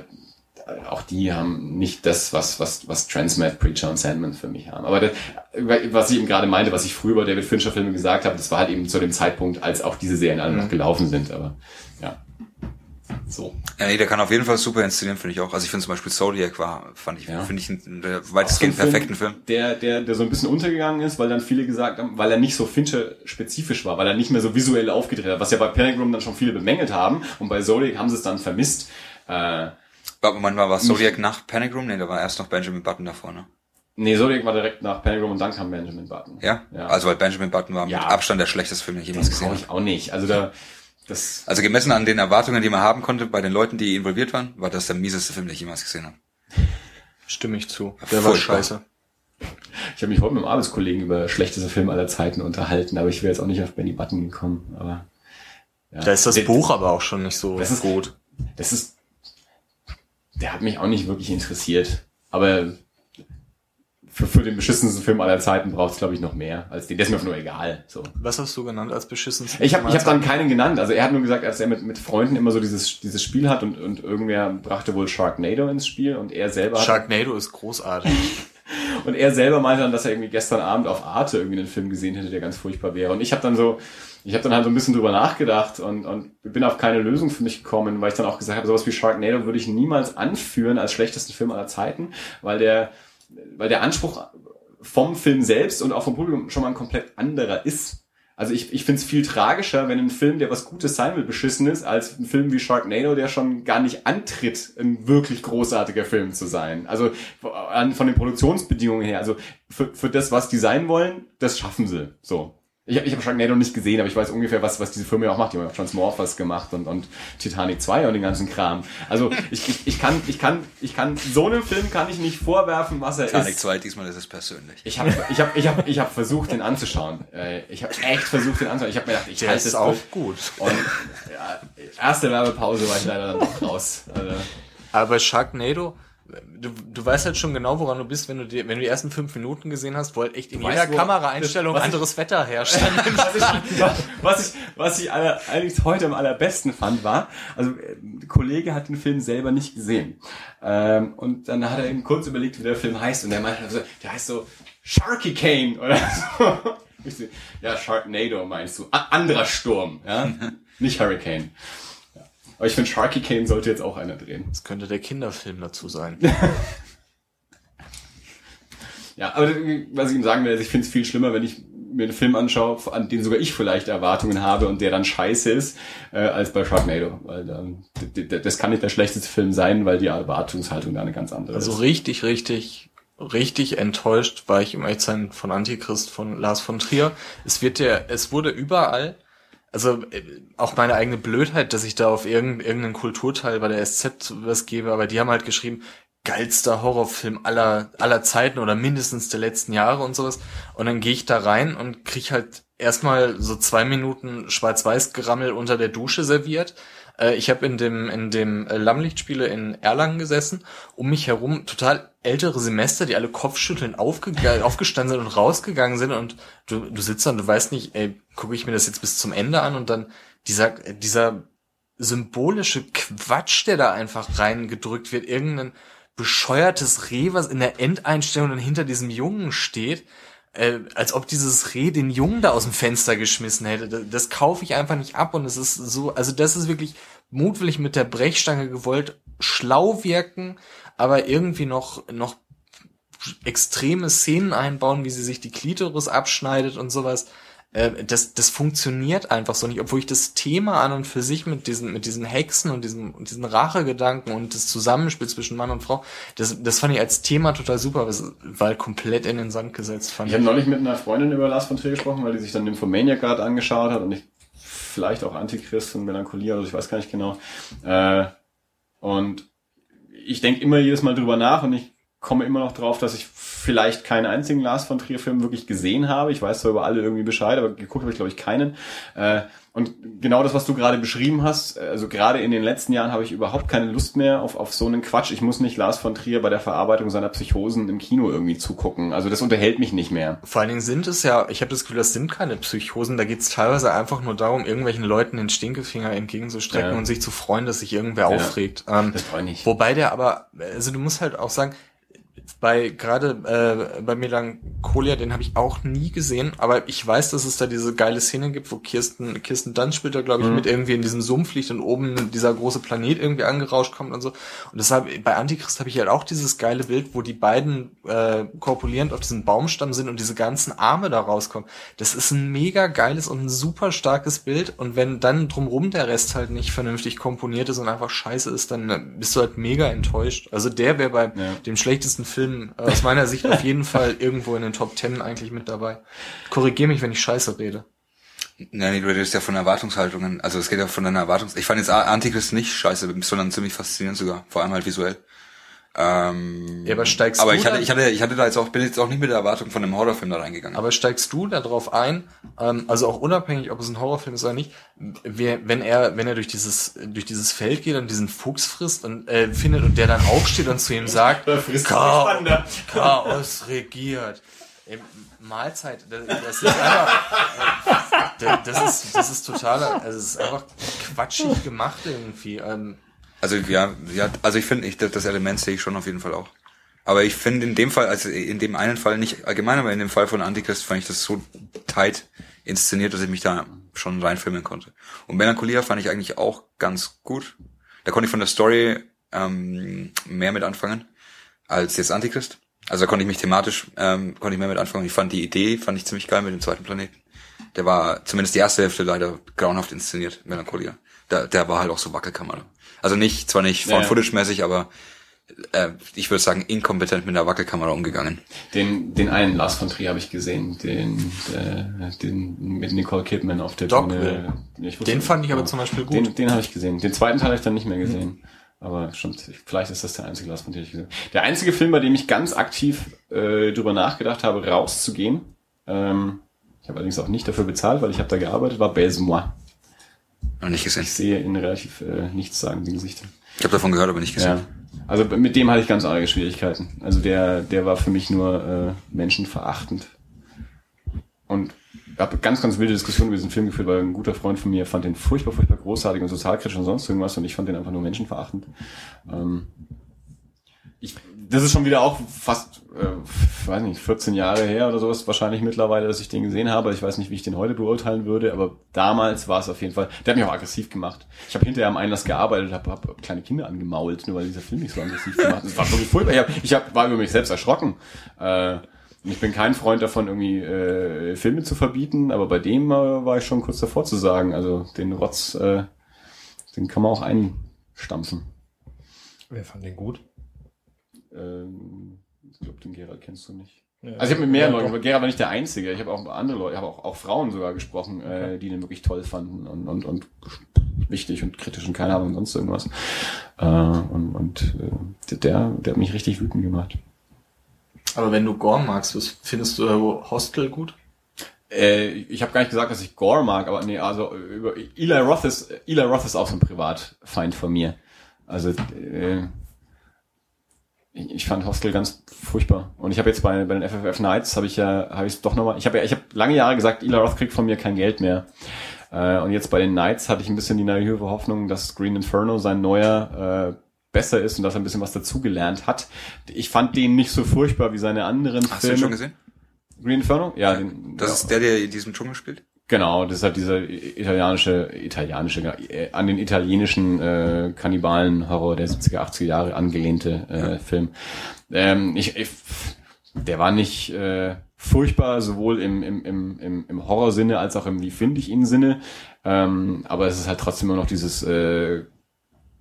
auch die haben nicht das, was, was, was Transmet, Preacher und Sandman für mich haben. Aber das, was ich eben gerade meinte, was ich früher über David Fincher Filme gesagt habe, das war halt eben zu dem Zeitpunkt, als auch diese Serien alle noch Mhm. gelaufen sind. Aber ja. So. Ja, nee, der kann auf jeden Fall super inszenieren, finde ich auch. Also ich finde zum Beispiel Zodiac war, fand ich, Ja. finde ich einen der Auch so ein weitestgehend perfekten Film. Der, der, der so ein bisschen untergegangen ist, weil dann viele gesagt haben, weil er nicht so Fincher-spezifisch war, weil er nicht mehr so visuell aufgedreht hat, was ja bei Pilgrim dann schon viele bemängelt haben und bei Zodiac haben sie es dann vermisst. Äh, Aber manchmal war Zodiac nach Panic Room? Nee, da war erst noch Benjamin Button davor, ne? nee, Zodiac war direkt nach Pilgrim und dann kam Benjamin Button. Ja? Ja. Also weil Benjamin Button war Ja. mit Abstand der schlechteste Film, den ich Den jemals gesehen brauche habe. ich auch nicht. Also da, das, Also gemessen an den Erwartungen, die man haben konnte bei den Leuten, die involviert waren, war das der mieseste Film, den ich jemals gesehen habe. Stimme ich zu. Der war Furchtbar. scheiße. ich habe mich heute mit einem Arbeitskollegen über schlechteste Filme aller Zeiten unterhalten, aber ich wäre jetzt auch nicht auf Benny Button gekommen. Aber ja. Da ist das Der- Buch aber auch schon nicht so Das ist- gut. Das ist, der hat mich auch nicht wirklich interessiert. Aber für, für den beschissensten Film aller Zeiten braucht es, glaube ich, noch mehr als den. Der ist mir einfach nur egal. So. Was hast du genannt als beschissensten? Ich habe ich hab dann keinen genannt. Also er hat nur gesagt, dass er mit, mit Freunden immer so dieses, dieses Spiel hat und, und irgendwer brachte wohl Sharknado ins Spiel und er selber hat, Sharknado ist großartig. Und er selber meinte dann, dass er irgendwie gestern Abend auf Arte irgendwie einen Film gesehen hätte, der ganz furchtbar wäre. Und ich habe dann so, ich habe dann halt so ein bisschen drüber nachgedacht und, und bin auf keine Lösung für mich gekommen, weil ich dann auch gesagt habe, sowas wie Sharknado würde ich niemals anführen als schlechtesten Film aller Zeiten, weil der, weil der Anspruch vom Film selbst und auch vom Publikum schon mal ein komplett anderer ist. Also ich, ich finde es viel tragischer, wenn ein Film, der was Gutes sein will, beschissen ist, als ein Film wie Sharknado, der schon gar nicht antritt, ein wirklich großartiger Film zu sein. Also an, von den Produktionsbedingungen her, also für, für das, was die sein wollen, das schaffen sie. So. Ich habe ich hab Sharknado nicht gesehen, aber ich weiß ungefähr, was, was diese Firma ja auch macht. Die haben ja auch Transmorphers gemacht und, und Titanic 2 und den ganzen Kram. Also ich, ich, ich kann, ich kann, ich kann, so einem Film kann ich nicht vorwerfen, was er Titanic ist. 2, diesmal ist es persönlich. Ich habe ich hab, ich hab, ich hab versucht, den anzuschauen. Äh, Ich habe echt versucht, den anzuschauen. Ich habe mir gedacht, ich Der halte ist das auch gut. Und ja, erste Werbepause war ich leider dann doch raus. Also, Aber Sharknado, du, du weißt halt schon genau, woran du bist, wenn du die, wenn du die ersten fünf Minuten gesehen hast, wo halt echt in jeder Kameraeinstellung was ich- anderes Wetter herrscht. was ich, was ich, was ich aller, eigentlich heute am allerbesten fand, war, also äh, ein Kollege hat den Film selber nicht gesehen. Ähm, und dann hat er eben kurz überlegt, wie der Film heißt. Und der meinte so, der heißt so Sharky Kane oder so. Ich so, ja, Sharknado meinst du. A anderer Sturm, ja. Nicht Hurricane. Aber ich finde, Sharky Kane sollte jetzt auch einer drehen. Das könnte der Kinderfilm dazu sein. Ja, aber was ich ihm sagen will, ist, ich finde es viel schlimmer, wenn ich mir einen Film anschaue, an den sogar ich vielleicht Erwartungen habe und der dann scheiße ist, äh, als bei Sharknado. Weil dann, das kann nicht der schlechteste Film sein, weil die Erwartungshaltung da eine ganz andere Also ist. richtig, richtig, richtig enttäuscht war ich im Echtsein von Antichrist von Lars von Trier. Es wird der, es wurde überall, also äh, auch meine eigene Blödheit, dass ich da auf irgendeinen, Kulturteil bei der SZ was gebe, aber die haben halt geschrieben, geilster Horrorfilm aller, aller Zeiten oder mindestens der letzten Jahre und sowas. Und dann gehe ich da rein und krieg halt erstmal so zwei Minuten Schwarz-Weiß-Gerammel unter der Dusche serviert. Äh, Ich habe in dem in dem äh, Lammlichtspiele in Erlangen gesessen, um mich herum total ältere Semester, die alle Kopfschütteln aufgega- aufgestanden sind und rausgegangen sind und du, du sitzt da und du weißt nicht, ey, gucke ich mir das jetzt bis zum Ende an und dann dieser dieser symbolische Quatsch, der da einfach reingedrückt wird, irgendein bescheuertes Reh, was in der Endeinstellung dann hinter diesem Jungen steht, äh, als ob dieses Reh den Jungen da aus dem Fenster geschmissen hätte. Das, das kaufe ich einfach nicht ab und es ist so, also das ist wirklich mutwillig mit der Brechstange gewollt, schlau wirken, aber irgendwie noch, noch extreme Szenen einbauen, wie sie sich die Klitoris abschneidet und sowas. Äh, Das, das funktioniert einfach so nicht, obwohl ich das Thema an und für sich mit diesen, mit diesen Hexen und diesen, und diesen Rachegedanken und das Zusammenspiel zwischen Mann und Frau, das, das fand ich als Thema total super, halt komplett in den Sand gesetzt, fand Ich habe neulich mit einer Freundin über Lars von Trier gesprochen, weil die sich dann Nymphomaniac gerade angeschaut hat und ich vielleicht auch Antichrist und Melancholie, also ich weiß gar nicht genau. Äh, und ich denke immer jedes Mal drüber nach und ich komme immer noch drauf, dass ich vielleicht keinen einzigen Lars von Trier Film wirklich gesehen habe. Ich weiß zwar über alle irgendwie Bescheid, aber geguckt habe ich glaube ich keinen. Äh, und genau das, was du gerade beschrieben hast, also gerade in den letzten Jahren habe ich überhaupt keine Lust mehr auf, auf so einen Quatsch. Ich muss nicht Lars von Trier bei der Verarbeitung seiner Psychosen im Kino irgendwie zugucken. Also das unterhält mich nicht mehr. Vor allen Dingen sind es ja, ich habe das Gefühl, das sind keine Psychosen, da geht es teilweise einfach nur darum, irgendwelchen Leuten den Stinkefinger entgegenzustrecken Ja. und sich zu freuen, dass sich irgendwer Ja. aufregt. Ähm, Das brauche ich nicht. Wobei der aber, also du musst halt auch sagen, bei gerade äh, bei Melancholia, den habe ich auch nie gesehen, aber ich weiß, dass es da diese geile Szene gibt, wo Kirsten Kirsten Dunst spielt da glaube ich mit irgendwie in diesem Sumpf liegt und oben dieser große Planet irgendwie angerauscht kommt und so. Und deshalb bei Antichrist habe ich halt auch dieses geile Bild, wo die beiden äh, korpulierend auf diesem Baumstamm sind und diese ganzen Arme da rauskommen. Das ist ein mega geiles und ein super starkes Bild und wenn dann drumrum der Rest halt nicht vernünftig komponiert ist und einfach scheiße ist, dann bist du halt mega enttäuscht. Also der wäre bei Ja. dem schlechtesten Film äh, aus meiner Sicht auf jeden Fall irgendwo in den Top Ten eigentlich mit dabei. Korrigier mich, wenn ich scheiße rede. Nein, du redest ja von Erwartungshaltungen. Also es geht ja von deiner Erwartungs... Ich fand jetzt Antichrist nicht scheiße, sondern ziemlich faszinierend sogar. Vor allem halt visuell. Ähm, Ja, aber steigst aber du ich hatte, ich hatte, ich hatte da jetzt auch, bin jetzt auch nicht mit der Erwartung von einem Horrorfilm da reingegangen. Aber steigst du da drauf ein, ähm, also auch unabhängig, ob es ein Horrorfilm ist oder nicht, wer, wenn er, wenn er durch dieses, durch dieses Feld geht und diesen Fuchs frisst und äh, findet und der dann aufsteht und zu ihm sagt, Chaos, Chaos regiert. Ey, Mahlzeit, das, das ist einfach, äh, das ist, das ist totaler, also es ist einfach quatschig gemacht irgendwie. Ähm, Also ja, ja also ich finde, das Element sehe ich schon auf jeden Fall auch. Aber ich finde in dem Fall, also in dem einen Fall nicht allgemein, aber in dem Fall von Antichrist fand ich das so tight inszeniert, dass ich mich da schon reinfilmen konnte. Und Melancholia fand ich eigentlich auch ganz gut. Da konnte ich von der Story ähm, mehr mit anfangen als jetzt Antichrist. Also da konnte ich mich thematisch ähm, konnte ich mehr mit anfangen. Ich fand die Idee fand ich ziemlich geil mit dem zweiten Planeten. Der war zumindest die erste Hälfte leider grauenhaft inszeniert, Melancholia. Der, der war halt auch so Wackelkamera. Also nicht, zwar nicht Ja, ja. Found-Footage-mäßig, aber äh, ich würde sagen, inkompetent mit der Wackelkamera umgegangen. Den, den einen Lars von Trier habe ich gesehen, den, äh, den mit Nicole Kidman auf der Dogville. Bühne. Den fand ich aber zum Beispiel gut. Den, den habe ich gesehen. Den zweiten Teil habe ich dann nicht mehr gesehen. Aber schon, vielleicht ist das der einzige Lars von Trier, den ich gesehen habe. Der einzige Film, bei dem ich ganz aktiv äh, drüber nachgedacht habe, rauszugehen, ähm, ich habe allerdings auch nicht dafür bezahlt, weil ich habe da gearbeitet, war Belle-Moi. Noch nicht gesehen. Ich sehe in relativ äh, nichtssagenden Gesichtern. Ich habe davon gehört, aber nicht gesehen. Ja. Also mit dem hatte ich ganz arge Schwierigkeiten. Also der, der war für mich nur äh, menschenverachtend. Und habe ganz, ganz wilde Diskussionen über diesen Film geführt, weil ein guter Freund von mir fand den furchtbar, furchtbar großartig und sozialkritisch und sonst irgendwas und ich fand den einfach nur menschenverachtend. Ähm, ich, das ist schon wieder auch fast, äh, weiß nicht, 14 Jahre her oder sowas wahrscheinlich mittlerweile, dass ich den gesehen habe. Ich weiß nicht, wie ich den heute beurteilen würde, aber damals war es auf jeden Fall, der hat mich auch aggressiv gemacht. Ich habe hinterher am Einlass gearbeitet, habe hab kleine Kinder angemault, nur weil dieser Film mich so aggressiv gemacht hat. Das war wirklich furchtbar. Ich, hab, ich hab, war über mich selbst erschrocken. Äh, ich bin kein Freund davon, irgendwie äh, Filme zu verbieten, aber bei dem äh, war ich schon kurz davor zu sagen, also den Rotz, äh, den kann man auch einstampfen. Wer fand den gut? Ähm, ich glaube, den Gerald kennst du nicht. Ja. Also ich habe mit mehreren Ja, Leuten, aber Gerald war nicht der Einzige. Ich habe auch andere Leute, ich habe auch, auch Frauen sogar gesprochen, äh, die den wirklich toll fanden und, und, und wichtig und kritisch und keine Ahnung, sonst irgendwas. Äh, und und äh, der, der hat mich richtig wütend gemacht. aber wenn du Gorm magst, was findest du äh, Hostel gut? Äh, ich habe gar nicht gesagt, dass ich Gore mag, aber nee, also über Eli Roth ist Eli Roth ist auch so ein Privatfeind von mir. Also äh, ich, ich fand Hostel ganz furchtbar und ich habe jetzt bei, bei den FFF Nights habe ich ja habe ich doch noch mal ich habe ja ich habe lange Jahre gesagt, Eli Roth kriegt von mir kein Geld mehr. Äh, und jetzt bei den Knights hatte ich ein bisschen die naive Hoffnung, dass Green Inferno sein neuer äh, besser ist und dass er ein bisschen was dazugelernt hat. Ich fand den nicht so furchtbar wie seine anderen Hast du Filme. den schon gesehen? Green Inferno? Ja, den, Das ja. ist der, der in diesem Dschungel spielt? Genau, das ist halt dieser italienische, italienische, äh, an den italienischen äh, Kannibalen-Horror der 70er, 80er Jahre angelehnte äh, Film. Ähm, ich, ich, der war nicht äh, furchtbar, sowohl im, im, im, im, Horrorsinne als auch im Wie finde ich ihn Sinne. Ähm, aber es ist halt trotzdem immer noch dieses äh,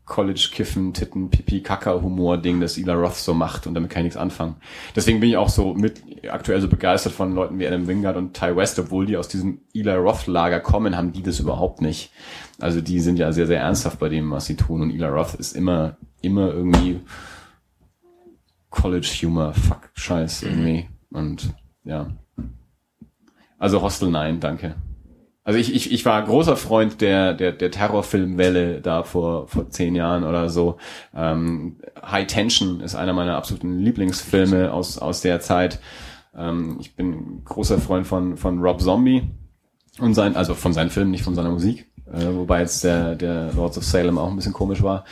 College-Kiffen, Titten, Pipi, Kaka-Humor-Ding, das Ila Roth so macht und damit kann ich nichts anfangen. Deswegen bin ich auch so mit aktuell so begeistert von Leuten wie Adam Wingard und Ty West, obwohl die aus diesem Eli Roth-Lager kommen, haben die das überhaupt nicht. Also die sind ja sehr, sehr ernsthaft bei dem, was sie tun und Eli Roth ist immer, immer irgendwie College Humor, fuck, Scheiß irgendwie. Und ja. Also Hostel nein, danke. Also ich, ich, ich war großer Freund der, der, der Terrorfilmwelle da vor, vor zehn Jahren oder so. Ähm, High Tension ist einer meiner absoluten Lieblingsfilme aus, aus der Zeit. Ähm, ich bin großer Freund von, von Rob Zombie und sein, also von seinen Filmen, nicht von seiner Musik. Äh, wobei jetzt der, der Lords of Salem auch ein bisschen komisch war.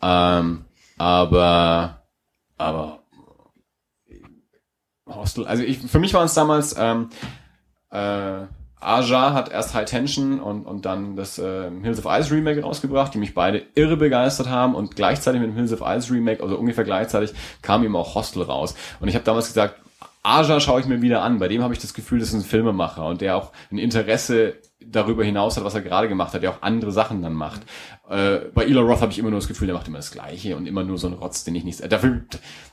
Ähm, aber, aber Hostel, also ich, für mich waren es damals, ähm, äh, Aja hat erst High Tension und, und dann das äh, Hills of Ice Remake rausgebracht, die mich beide irre begeistert haben und gleichzeitig mit dem Hills of Ice Remake, also ungefähr gleichzeitig, kam ihm auch Hostel raus. Und ich habe damals gesagt, Aja schaue ich mir wieder an. Bei dem habe ich das Gefühl, das ist ein Filmemacher und der auch ein Interesse darüber hinaus hat, was er gerade gemacht hat, der auch andere Sachen dann macht. Äh, bei Eli Roth habe ich immer nur das Gefühl, der macht immer das Gleiche und immer nur so einen Rotz, den ich nicht. Dafür,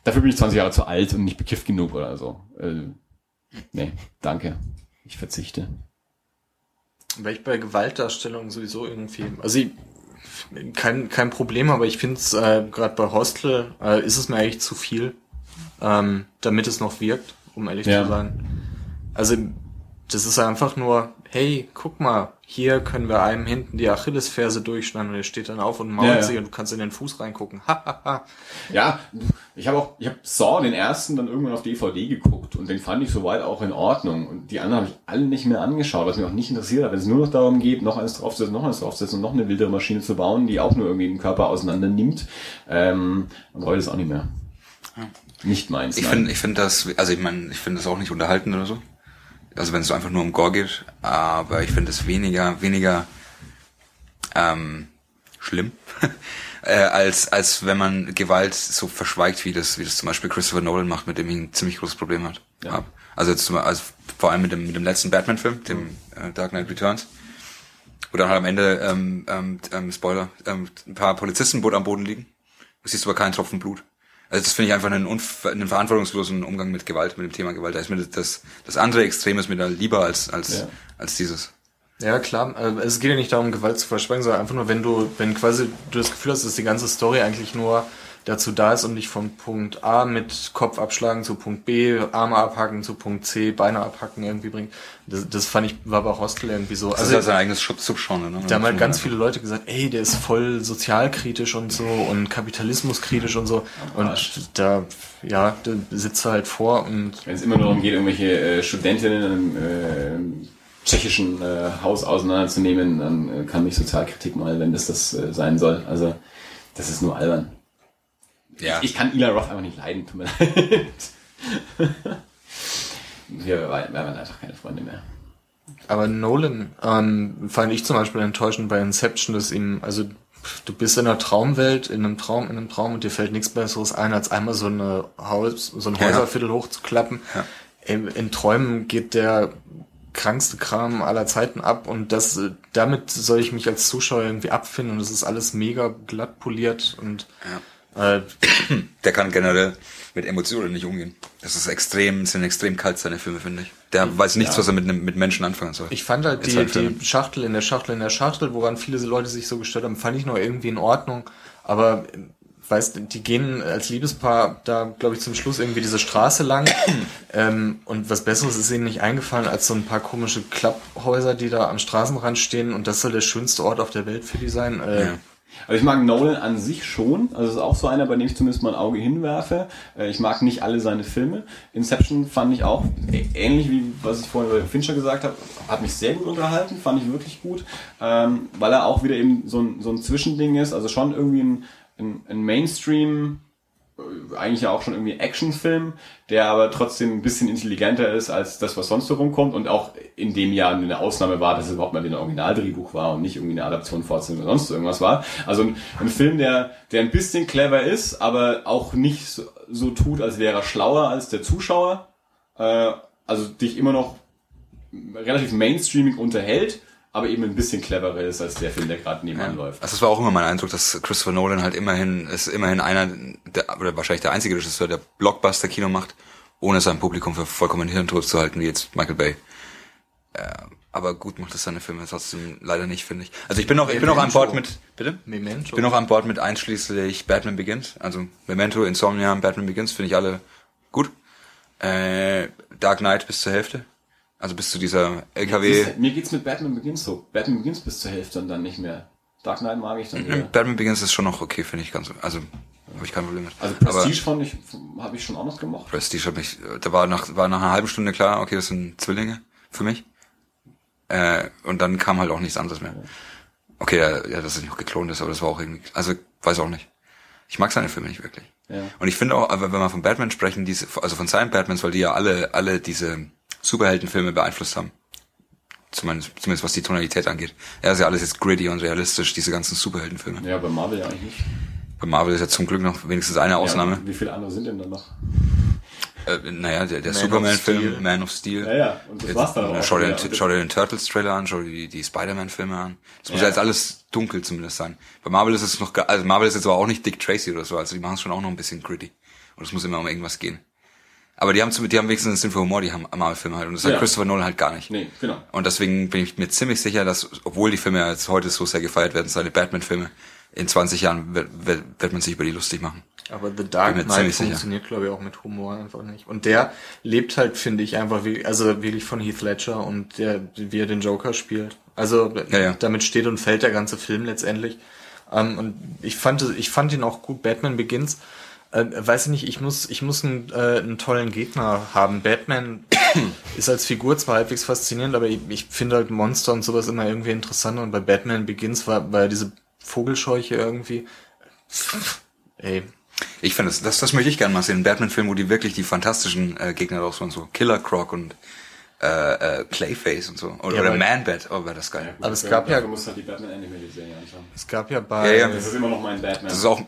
dafür bin ich 20 Jahre zu alt und nicht bekifft genug oder so. Äh, nee, danke. Ich verzichte. Weil ich bei Gewaltdarstellung sowieso irgendwie, also ich, kein, kein Problem, aber ich finde es äh, gerade bei Hostel äh, ist es mir eigentlich zu viel, ähm, damit es noch wirkt, um ehrlich Ja. zu sein. Also das ist einfach nur, hey, guck mal, hier können wir einem hinten die Achillesferse durchschneiden und er steht dann auf und mault Ja, ja. sich und du kannst in den Fuß reingucken. Ha, ha, ha. Ja, ich habe auch, ich habe Saw den ersten dann irgendwann auf DVD geguckt und den fand ich soweit auch in Ordnung. Und die anderen habe ich alle nicht mehr angeschaut, was mich auch nicht interessiert hat. Wenn es nur noch darum geht, noch eins draufzusetzen, noch eins draufzusetzen und noch eine wildere Maschine zu bauen, die auch nur irgendwie den Körper auseinander nimmt. Ähm, und heute ist auch nicht mehr. Nicht meins. Ich finde, ich finde das, also ich meine, ich finde das auch nicht unterhaltend oder so. Also wenn es so einfach nur um Gore geht, aber ich finde es weniger, weniger ähm, schlimm, äh, als als wenn man Gewalt so verschweigt, wie das, wie das zum Beispiel Christopher Nolan macht, mit dem ich ein ziemlich großes Problem hat. Ja. Also jetzt also vor allem mit dem mit dem letzten Batman-Film, dem äh, Dark Knight Returns, wo dann halt am Ende ähm, ähm, ähm, Spoiler, ähm, ein paar Polizisten am Boden liegen. Du siehst aber keinen Tropfen Blut. Also das finde ich einfach einen, einen verantwortungslosen Umgang mit Gewalt, mit dem Thema Gewalt. Da ist mir das- das, andere Extrem ist mir da lieber als, als, Ja. als dieses. Ja, klar. äh, Es geht ja nicht darum, Gewalt zu verschweigen, sondern einfach nur, wenn du, wenn quasi du das Gefühl hast, dass die ganze Story eigentlich nur dazu da ist, um dich von Punkt A mit Kopf abschlagen zu Punkt B, Arme abhacken zu Punkt C, Beine abhacken irgendwie bringt. Das, das fand ich, war bei Hostel irgendwie so. Das Also ist halt sein eigenes Subgenre. Ne? da haben halt ganz viele Leute gesagt, ey, der ist voll sozialkritisch und so und kapitalismuskritisch und so. Und da, ja, da sitzt er halt vor und Wenn es immer nur darum geht, irgendwelche äh, Studentinnen in einem äh, tschechischen äh, Haus auseinanderzunehmen, dann äh, kann mich Sozialkritik mal, wenn das das äh, sein soll. Also das ist nur albern. Ja. Ich kann Eli Roth einfach nicht leiden, tut mir leid. Wir waren waren einfach keine Freunde mehr. Aber Nolan ähm, fand ich zum Beispiel enttäuschend bei Inception, dass ihm, also du bist in einer Traumwelt, in einem Traum, in einem Traum und dir fällt nichts Besseres ein, als einmal so eine Haus, so ein Ja. Häuserviertel hochzuklappen. Ja. In, in Träumen geht der krankste Kram aller Zeiten ab und das, damit soll ich mich als Zuschauer irgendwie abfinden und es ist alles mega glatt poliert und äh, Der kann generell mit Emotionen nicht umgehen. Das ist extrem, sind extrem kalt seine Filme, finde ich. Der weiß nichts, was er mit, mit Menschen anfangen soll. Ich fand halt die, die Schachtel in der Schachtel in der Schachtel, woran viele Leute sich so gestört haben, fand ich noch irgendwie in Ordnung. Aber äh, weißt, die gehen als Liebespaar da, glaube ich, zum Schluss irgendwie diese Straße lang. ähm, und was Besseres ist ihnen nicht eingefallen als so ein paar komische Klapphäuser, die da am Straßenrand stehen. Und das soll der schönste Ort auf der Welt für die sein. Äh, Ja. Also ich mag Nolan an sich schon. Also es ist auch so einer, bei dem ich zumindest mal ein Auge hinwerfe. Äh, Ich mag nicht alle seine Filme. Inception fand ich auch ähnlich wie was ich vorhin über Fincher gesagt habe. Hat mich sehr gut unterhalten, fand ich wirklich gut, ähm, weil er auch wieder eben so ein, so ein Zwischending ist. Also schon irgendwie ein, ein, ein Mainstream eigentlich ja auch schon irgendwie Actionfilm, der aber trotzdem ein bisschen intelligenter ist als das, was sonst so rumkommt und auch in dem Jahr eine Ausnahme war, dass es überhaupt mal ein Originaldrehbuch war und nicht irgendwie eine Adaption, Fortsetzung oder sonst irgendwas war. Also ein, ein Film, der, der ein bisschen clever ist, aber auch nicht so, so tut, als wäre er schlauer als der Zuschauer. Äh, also dich immer noch relativ mainstreaming unterhält, aber eben ein bisschen cleverer ist als der Film, der gerade nebenan läuft. Also es war auch immer mein Eindruck, dass Christopher Nolan halt immerhin, ist immerhin einer, der, oder wahrscheinlich der einzige Regisseur, der Blockbuster-Kino macht, ohne sein Publikum für vollkommen hirntot zu halten, wie jetzt Michael Bay. Äh, aber gut macht es seine Filme trotzdem leider nicht, finde ich. Also ich bin auch, ich bin auch an Bord mit, bitte? Memento. Ich bin auch an Bord mit einschließlich Batman Begins. Also Memento, Insomnia, Batman Begins finde ich alle gut. Äh, Dark Knight bis zur Hälfte. Also bis zu dieser LKW. Mir geht's mit Batman Begins so. Batman Begins bis zur Hälfte und dann nicht mehr. Dark Knight mag ich dann wieder. Batman Begins ist schon noch okay, finde ich ganz. Also habe ich kein Problem mit. Also Aber Prestige fand ich, habe ich schon auch noch gemocht. Prestige hat mich, da war nach, war nach einer halben Stunde klar, okay, das sind Zwillinge für mich. Äh, und dann kam halt auch nichts anderes mehr. Okay, ja, ja, dass es nicht geklont ist, aber das war auch irgendwie, also weiß auch nicht. Ich mag seine Filme nicht wirklich. Ja. Und ich finde auch, aber wenn wir von Batman sprechen, diese, also von seinen Batmans, weil die ja alle, alle diese Superheldenfilme beeinflusst haben. Zumindest, zumindest was die Tonalität angeht. Er ist ja alles jetzt gritty und realistisch, diese ganzen Superheldenfilme. Ja, bei Marvel ja eigentlich nicht. Bei Marvel ist ja zum Glück noch wenigstens eine Ausnahme. Ja, wie viele andere sind denn da noch? Äh, naja, der, der Superman-Film. Man of Steel. Ja, ja, und das war's dann auch. Schau dir, Ja, den, schau dir den Turtles-Trailer an, schau dir die, die Spider-Man-Filme an. Das muss Ja. ja jetzt alles dunkel zumindest sein. Bei Marvel ist es noch, also Marvel ist jetzt aber auch nicht Dick Tracy oder so, also die machen es schon auch noch ein bisschen gritty. Und es muss immer um irgendwas gehen. Aber die haben, zum- die haben wenigstens einen Sinn für Humor, die haben Marvel-Filme halt. Und das hat Ja. Christopher Nolan halt gar nicht. Nee, genau. Und deswegen bin ich mir ziemlich sicher, dass, obwohl die Filme jetzt heute so sehr gefeiert werden, seine Batman-Filme, in 20 Jahren wird, wird, wird man sich über die lustig machen. Aber The Dark Knight funktioniert, glaube ich, auch mit Humor einfach nicht. Und der lebt halt, finde ich, einfach wie, also wirklich von Heath Ledger und der, wie er den Joker spielt. Also Ja, ja. damit steht und fällt der ganze Film letztendlich. Ähm, und ich fand, es- ich fand ihn auch gut. Batman Begins. Äh, weiß ich nicht, ich muss, ich muss einen, äh, einen tollen Gegner haben. Batman ist als Figur zwar halbwegs faszinierend, aber ich, ich finde halt Monster und sowas immer irgendwie interessanter. Und bei Batman Begins war, war diese Vogelscheuche irgendwie. Ey, Ich finde, das, das, das möchte ich gerne mal sehen. Ein Batman-Film, wo die wirklich die fantastischen äh, Gegner draus waren, so Killer Croc und äh, äh, Clayface und so. Oder, Ja, oder Man-Bat, oh, wäre das geil. Aber es gab ja- Du musst halt die Batman Animated Serie anschauen. Es gab ja bei Ja, ja. Das ist immer noch mein Batman. Das ist auch,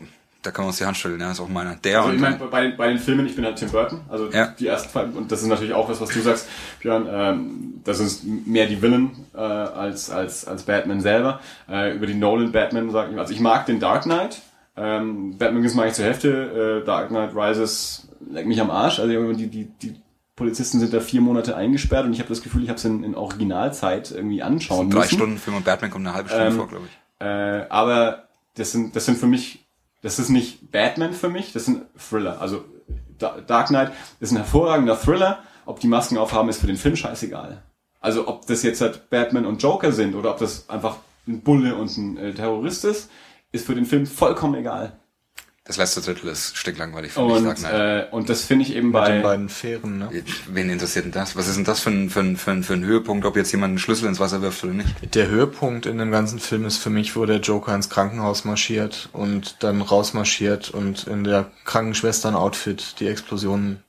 da kann man uns die Hand schütteln, ja, das ist auch meiner. Der Also ich meine, bei, den- bei den Filmen, ich bin halt Tim Burton, also Ja. die ersten zwei, und das ist natürlich auch was, was du sagst, Björn, ähm, das ist mehr die Villain äh, als, als, als Batman selber. Äh, über die Nolan Batman sag ich, also ich mag den Dark Knight, ähm, Batman Begins mag ich zur Hälfte, äh, Dark Knight Rises leck mich am Arsch, also die, die, die Polizisten sind da vier Monate eingesperrt und ich habe das Gefühl, ich habe es in, in Originalzeit irgendwie anschauen drei müssen. Stunden Film und Batman kommt eine halbe Stunde Ähm, vor, glaube ich. Äh, aber das sind, das sind für mich, das ist nicht Batman für mich, das sind Thriller. Also Da- Dark Knight ist ein hervorragender Thriller. Ob die Masken aufhaben, ist für den Film scheißegal. Also ob das jetzt halt Batman und Joker sind oder ob das einfach ein Bulle und ein äh, Terrorist ist, ist für den Film vollkommen egal. Das letzte Drittel ist stinklangweilig für mich, Und, Knight. äh, und das finde ich eben mit den bei, beiden Fähren, ne? Wen interessiert denn das? Was ist denn das für ein, für ein, für ein, für ein Höhepunkt, ob jetzt jemand einen Schlüssel ins Wasser wirft oder nicht? Der Höhepunkt in dem ganzen Film ist für mich, wo der Joker ins Krankenhaus marschiert und dann rausmarschiert und in der Krankenschwestern-Outfit die Explosionen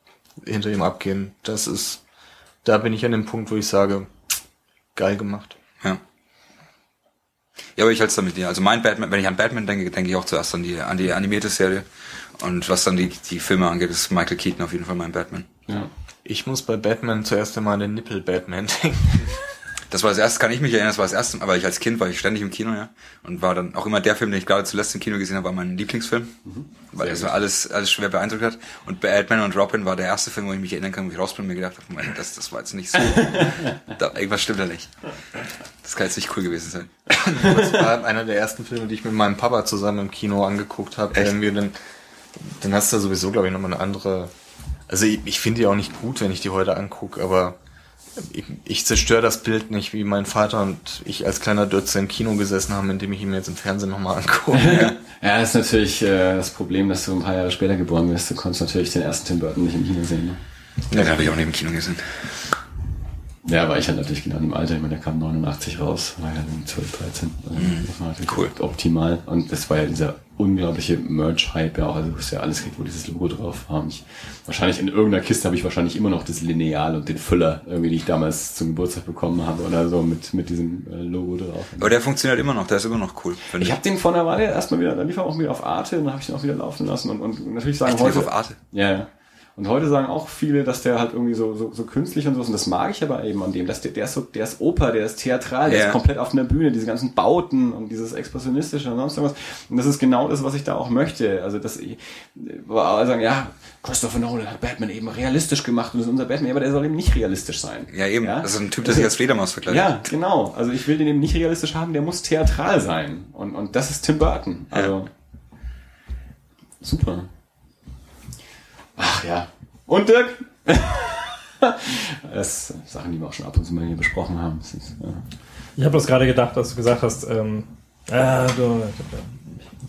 hinter ihm abgehen. Das ist, da bin ich an dem Punkt, wo ich sage, geil gemacht. Ja. Aber ich halte es damit dir. Also mein Batman, wenn ich an Batman denke, denke ich auch zuerst an die, an die animierte Serie. Und was dann die, die Filme angeht, ist Michael Keaton auf jeden Fall mein Batman. ja. Ich muss bei Batman zuerst einmal an den Nippel-Batman denken. Das war das erste, kann ich mich erinnern, das war das erste, aber ich als Kind war ich ständig im Kino, ja. Und war dann auch immer der Film, den ich gerade zuletzt im Kino gesehen habe, war mein Lieblingsfilm. Weil es gut. alles, alles schwer beeindruckt hat. Und Batman und Robin war der erste Film, wo ich mich erinnern kann, wo ich raus bin und mir gedacht habe, Moment, das, das war jetzt nicht so. da, irgendwas stimmt da nicht. Das kann jetzt nicht cool gewesen sein. Das war einer der ersten Filme, die ich mit meinem Papa zusammen im Kino angeguckt habe. Echt? Irgendwie dann, dann hast du sowieso, glaube ich, nochmal eine andere. Also ich, ich finde die auch nicht gut, wenn ich die heute angucke, aber ich, zerstöre das Bild nicht, wie mein Vater und ich als kleiner Dötze im Kino gesessen haben, indem ich ihn mir jetzt im Fernsehen nochmal angucke. ja, das ist natürlich äh, das Problem, dass du ein paar Jahre später geboren bist. Du konntest natürlich den ersten Tim Burton nicht im Kino sehen. Ne? Den habe ich auch nicht im Kino gesehen. Ja, war ich halt natürlich genau im Alter. Ich meine, der kam 89 raus, war ja dann 12, 13. Also das war natürlich Cool. optimal. Und das war ja dieser unglaubliche Merch-Hype ja auch. Also du hast ja alles gekriegt, wo dieses Logo drauf war. Ich, wahrscheinlich in irgendeiner Kiste habe ich wahrscheinlich immer noch das Lineal und den Füller, irgendwie, die ich damals zum Geburtstag bekommen habe oder so mit, mit diesem äh, Logo drauf. Aber der funktioniert immer noch, der ist immer noch cool. finde Ich habe den vor einer Weile erstmal wieder, dann lief er auch wieder auf Arte und dann habe ich den auch wieder laufen lassen und, und natürlich sagen Echt, heute. auf Arte? Ja, ja. Und heute sagen auch viele, dass der halt irgendwie so, so, so künstlich und so ist. Und das mag ich aber eben an dem. Dass der, der ist so, der ist Oper, der ist theatral, der Ja. ist komplett auf einer Bühne, diese ganzen Bauten und dieses Expressionistische und sonst irgendwas. Und das ist genau das, was ich da auch möchte. Also, dass ich, alle sagen, ja, Christopher Nolan hat Batman eben realistisch gemacht und das ist unser Batman, aber der soll eben nicht realistisch sein. Ja, eben. Das ist ein Typ, der sich als Fledermaus verkleidet. Ja, genau. Also ich will den eben nicht realistisch haben, der muss theatral sein. Und, und das ist Tim Burton. Also super. Ach ja. Und Dirk? das sind Sachen, die wir auch schon ab und zu mal hier besprochen haben. Ist, äh, Ich habe das gerade gedacht, dass du gesagt hast, ähm, äh, du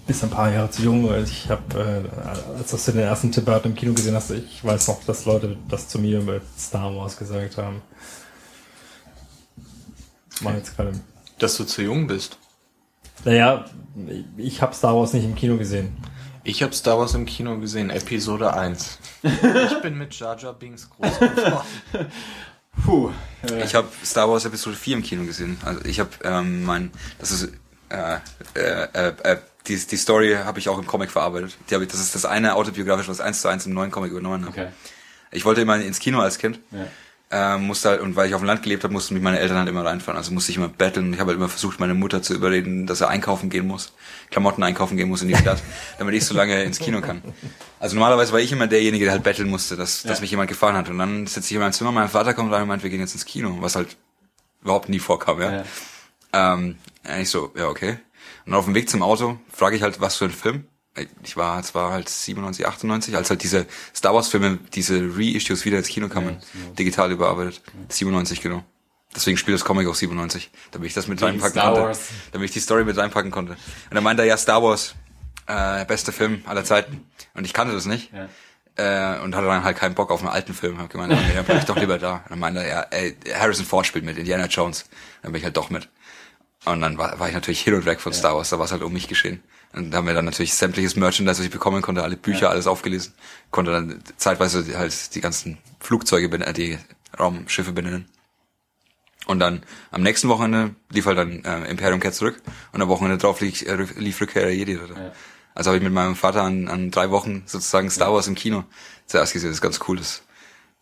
bist ein paar Jahre zu jung. weil Ich habe, äh, als du den ersten Burton im Kino gesehen hast, ich weiß noch, dass Leute das zu mir über Star Wars gesagt haben. War jetzt gerade. Dass du zu jung bist. Naja, ich habe Star Wars nicht im Kino gesehen. Ich habe Star Wars im Kino gesehen, Episode 1. Ich bin mit Jar Jar Binks groß geworden. puh. Äh, Ich habe Star Wars Episode 4 im Kino gesehen. Also ich habe ähm, mein, das ist äh, äh, äh, äh, die, die Story habe ich auch im Comic verarbeitet. Die hab ich, das ist das eine autobiografische, was eins zu eins im neuen Comic übernommen habe. okay. Ich wollte immer ins Kino als Kind. Ja. Ähm, musste halt, und weil ich auf dem Land gelebt habe, mussten mich meine Eltern halt immer reinfahren. Also musste ich immer betteln. Ich habe halt immer versucht, meine Mutter zu überreden, dass er einkaufen gehen muss, Klamotten einkaufen gehen muss in die Stadt, damit ich so lange ins Kino kann. Also normalerweise war ich immer derjenige, der halt betteln musste, dass, dass Ja. mich jemand gefahren hat. Und dann sitze ich in meinem Zimmer, mein Vater kommt rein und meint, wir gehen jetzt ins Kino, was halt überhaupt nie vorkam, ja. Ja. Ähm, ich so, ja, okay. Und auf dem Weg zum Auto frage ich halt, was für ein Film. Ich war, es war halt 97, 98, als halt diese Star Wars Filme, diese Reissues wieder ins Kino kamen, digital überarbeitet. 97, genau. Deswegen spielt das Comic auch 97, damit ich das mit Wegen reinpacken Star konnte. Wars. Damit ich die Story mit reinpacken konnte. Und dann meinte er, ja, Star Wars, äh, bester Film aller Zeiten. Und ich kannte das nicht. Ja. Äh, und hatte dann halt keinen Bock auf einen alten Film. Hab gemeint, dann bleib ich doch lieber da. Und dann meinte er, ja, ey, Harrison Ford spielt mit, Indiana Jones. Dann bin ich halt doch mit. Und dann war, war ich natürlich hin und weg von Star Wars, da war es halt um mich geschehen. Und da haben wir dann natürlich sämtliches Merchandise, was ich bekommen konnte, alle Bücher, alles aufgelesen. Konnte dann zeitweise halt die ganzen Flugzeuge, äh, die Raumschiffe benennen. Und dann am nächsten Wochenende lief halt dann äh, Imperium kehrt zurück und am Wochenende drauf lief, äh, lief Rückkehr der Jedi. Oder? Ja. Also habe ich mit meinem Vater an, an drei Wochen sozusagen Star Wars im Kino zuerst gesehen. Das ist ganz cool, das,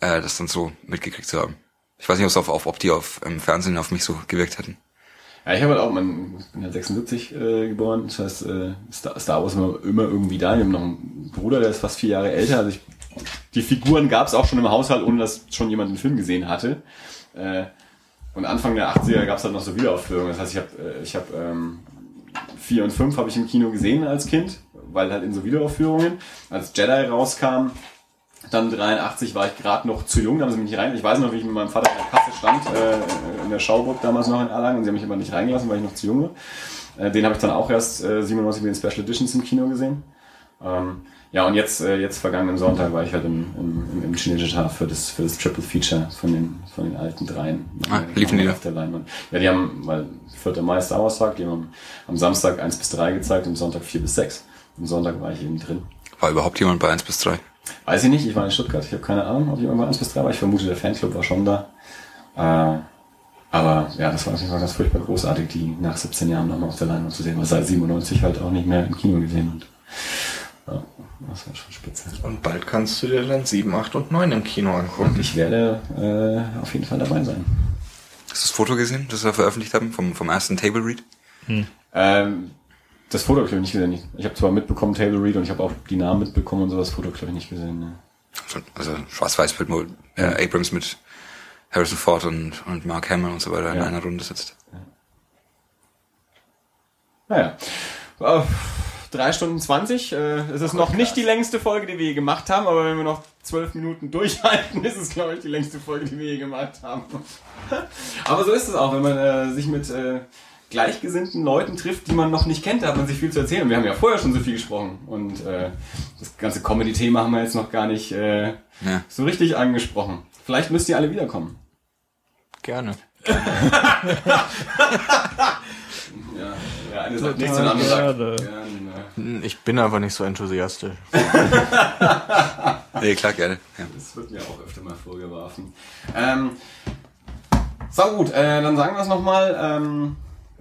äh, das dann so mitgekriegt zu haben. Ich weiß nicht, ob's auf, auf, ob die auf im Fernsehen auf mich so gewirkt hätten. Ja, ich habe halt auch, mein, ich bin ja 76 äh, geboren, das heißt, äh, Star, Wars immer, immer irgendwie da. Wir haben noch einen Bruder, der ist fast vier Jahre älter. Also ich, die Figuren gab es auch schon im Haushalt, ohne dass schon jemand den Film gesehen hatte. Äh, und Anfang der 80er gab es halt noch so Wiederaufführungen. Das heißt, ich habe äh, ich hab, ähm, vier und fünf habe ich im Kino gesehen als Kind, weil halt in so Wiederaufführungen. Als Jedi rauskam, dann 83 war ich gerade noch zu jung, da haben sie mich nicht rein. Ich weiß noch, wie ich mit meinem Vater in der Kasse stand, äh, in der Schauburg damals noch in Erlangen, und sie haben mich aber nicht reingelassen, weil ich noch zu jung war. Äh, den habe ich dann auch erst äh, 97 mit den Special Editions im Kino gesehen. Ähm, ja, und jetzt, äh, jetzt vergangenen Sonntag war ich halt im, im, im, Cinecittà für das, für das Triple Feature von den, von den alten dreien. Ah, liefen die auf der Leinwand. Ja, die haben, weil 4. Mai Star Wars Tag, die haben am, am Samstag 1 bis 3 gezeigt, am Sonntag 4 bis 6. Am Sonntag war ich eben drin. War überhaupt jemand bei 1 bis 3? Weiß ich nicht, ich war in Stuttgart. Ich habe keine Ahnung, ob ich irgendwann 1 bis 3 war. Ich vermute, der Fanclub war schon da. Äh, aber ja, das war auf jeden Fall ganz furchtbar großartig, die nach 17 Jahren nochmal auf der Leinwand zu sehen. Was seit 97 halt auch nicht mehr im Kino gesehen und ja, das war schon spitze. Und bald kannst du dir dann 7, 8 und 9 im Kino angucken. Ich werde äh, auf jeden Fall dabei sein. Hast du das Foto gesehen, das wir veröffentlicht haben vom, vom ersten Table Read? Ähm, das Foto habe ich ich, nicht gesehen. Ich habe zwar mitbekommen Table Read und ich habe auch die Namen mitbekommen und so, das Foto glaube ich nicht gesehen. Ne. Also Schwarz-Weiß-Bild, äh, Abrams mit Harrison Ford und, und Mark Hamill und so weiter in Ja. einer Runde sitzt. Naja. Äh, drei Stunden 20. Äh, es ist noch nicht die längste Folge, die wir je gemacht haben, aber wenn wir noch zwölf Minuten durchhalten, ist es, glaube ich, die längste Folge, die wir je gemacht haben. aber so ist es auch, wenn man äh, sich mit äh, gleichgesinnten Leuten trifft, die man noch nicht kennt, da hat man sich viel zu erzählen. Und wir haben ja vorher schon so viel gesprochen. Und äh, das ganze Comedy-Thema haben wir jetzt noch gar nicht äh, Ja. so richtig angesprochen. Vielleicht müsst ihr alle wiederkommen. Gerne. Ja, ja eine sagt nichts und andere sagt. gerne. gerne. Ich bin aber nicht so enthusiastisch. Nee, klar, gerne. Ja. Das wird mir auch öfter mal vorgeworfen. Ähm, so gut, äh, dann sagen wir es nochmal. Ähm,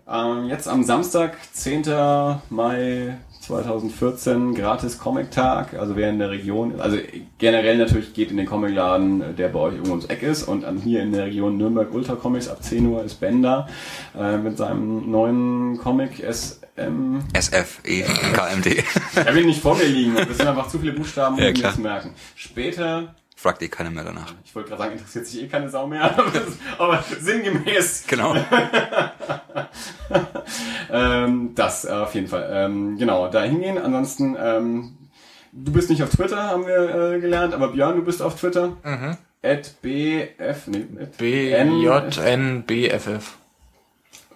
ähm, jetzt am Samstag, 10. Mai 2014 gratis Comic-Tag, also wer in der Region, also generell natürlich geht in den Comicladen, der bei euch irgendwo ums Eck ist und hier in der Region Nürnberg Ultra Comics ab 10 Uhr ist Bender äh, mit seinem neuen Comic SM. SF, E, KMD. Er will nicht vor mir liegen, das sind einfach zu viele Buchstaben, um Ja, klar. zu merken. Später Fragt eh keiner mehr danach. ich wollte gerade sagen, interessiert sich eh keine Sau mehr, aber, sinngemäß Genau. ähm, das äh, auf jeden Fall. Ähm, genau, da hingehen. Ansonsten, ähm, du bist nicht auf Twitter, haben wir äh, gelernt, aber Björn, du bist auf Twitter. Mhm. At BF, nee, at BJNBFF.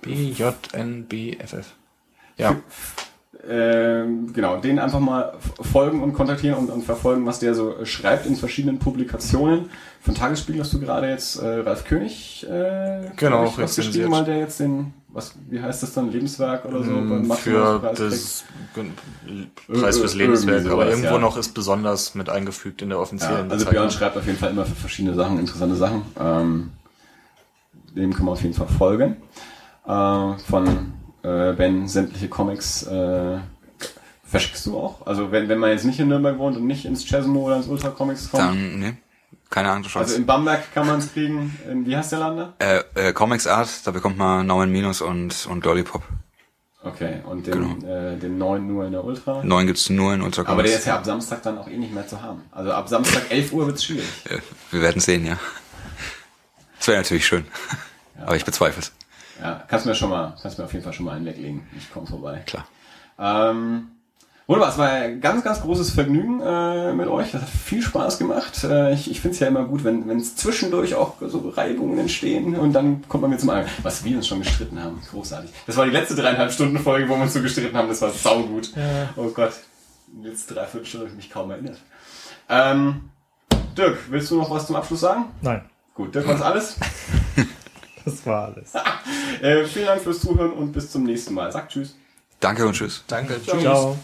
BJNBFF. Ja. Ähm, genau, den einfach mal folgen und kontaktieren und, und verfolgen, was der so äh, schreibt in verschiedenen Publikationen. Von Tagesspiegel hast du gerade jetzt äh, Ralf König äh, Genau, ich, was rezensiert. weil der jetzt den, was, wie heißt das dann, Lebenswerk oder so beim Mm, Für kriegt. das Preis fürs Lebenswerk, irgendwie aber sowas, irgendwo ja. noch ist besonders mit eingefügt in der Ja, offiziellen also Bezeichnung. Björn schreibt auf jeden Fall immer für verschiedene Sachen interessante Sachen. Ähm, dem kann man auf jeden Fall folgen. Äh, von äh, Ben sämtliche Comics äh, verschickst du auch? Also wenn, wenn man jetzt nicht in Nürnberg wohnt und nicht ins Chesmo oder ins Ultra Comics kommt. Dann, ne, keine andere Chance. also in Bamberg kann man es kriegen. In, wie heißt der Lander? äh, äh, Comics Art, da bekommt man Naumen Minus und, und Lollipop. Okay, und den, äh, den neuen nur in der Ultra. Neun gibt's nur in Ultra Aber Comics. der ist ja ab Samstag dann auch eh nicht mehr zu haben. Also ab Samstag 11 Uhr wird's schwierig. Wir werden sehen, ja. Das wäre natürlich schön. Aber ich bezweifle es. Ja, kannst mir schon mal, kannst mir auf jeden Fall schon mal einen weglegen. Ich komme vorbei. Klar. Ähm, wunderbar, es war ein ganz, ganz großes Vergnügen äh, mit euch. Das hat viel Spaß gemacht. Äh, ich ich finde es ja immer gut, wenn wenn es zwischendurch auch so Reibungen entstehen und dann kommt man mir zum Eigen. Was wir uns schon gestritten haben. Großartig. Das war die letzte dreieinhalb Stunden Folge, wo wir uns so gestritten haben. Das war saugut. Oh Gott. Jetzt dreiviertel Stunde hab ich mich kaum erinnert. Ähm, Dirk, willst du noch was zum Abschluss sagen? Nein, Gut, Dirk, war's alles. das war alles. Äh, vielen Dank fürs Zuhören und bis zum nächsten Mal. Sagt Tschüss. Danke und tschüss. Danke. Ciao. Ciao.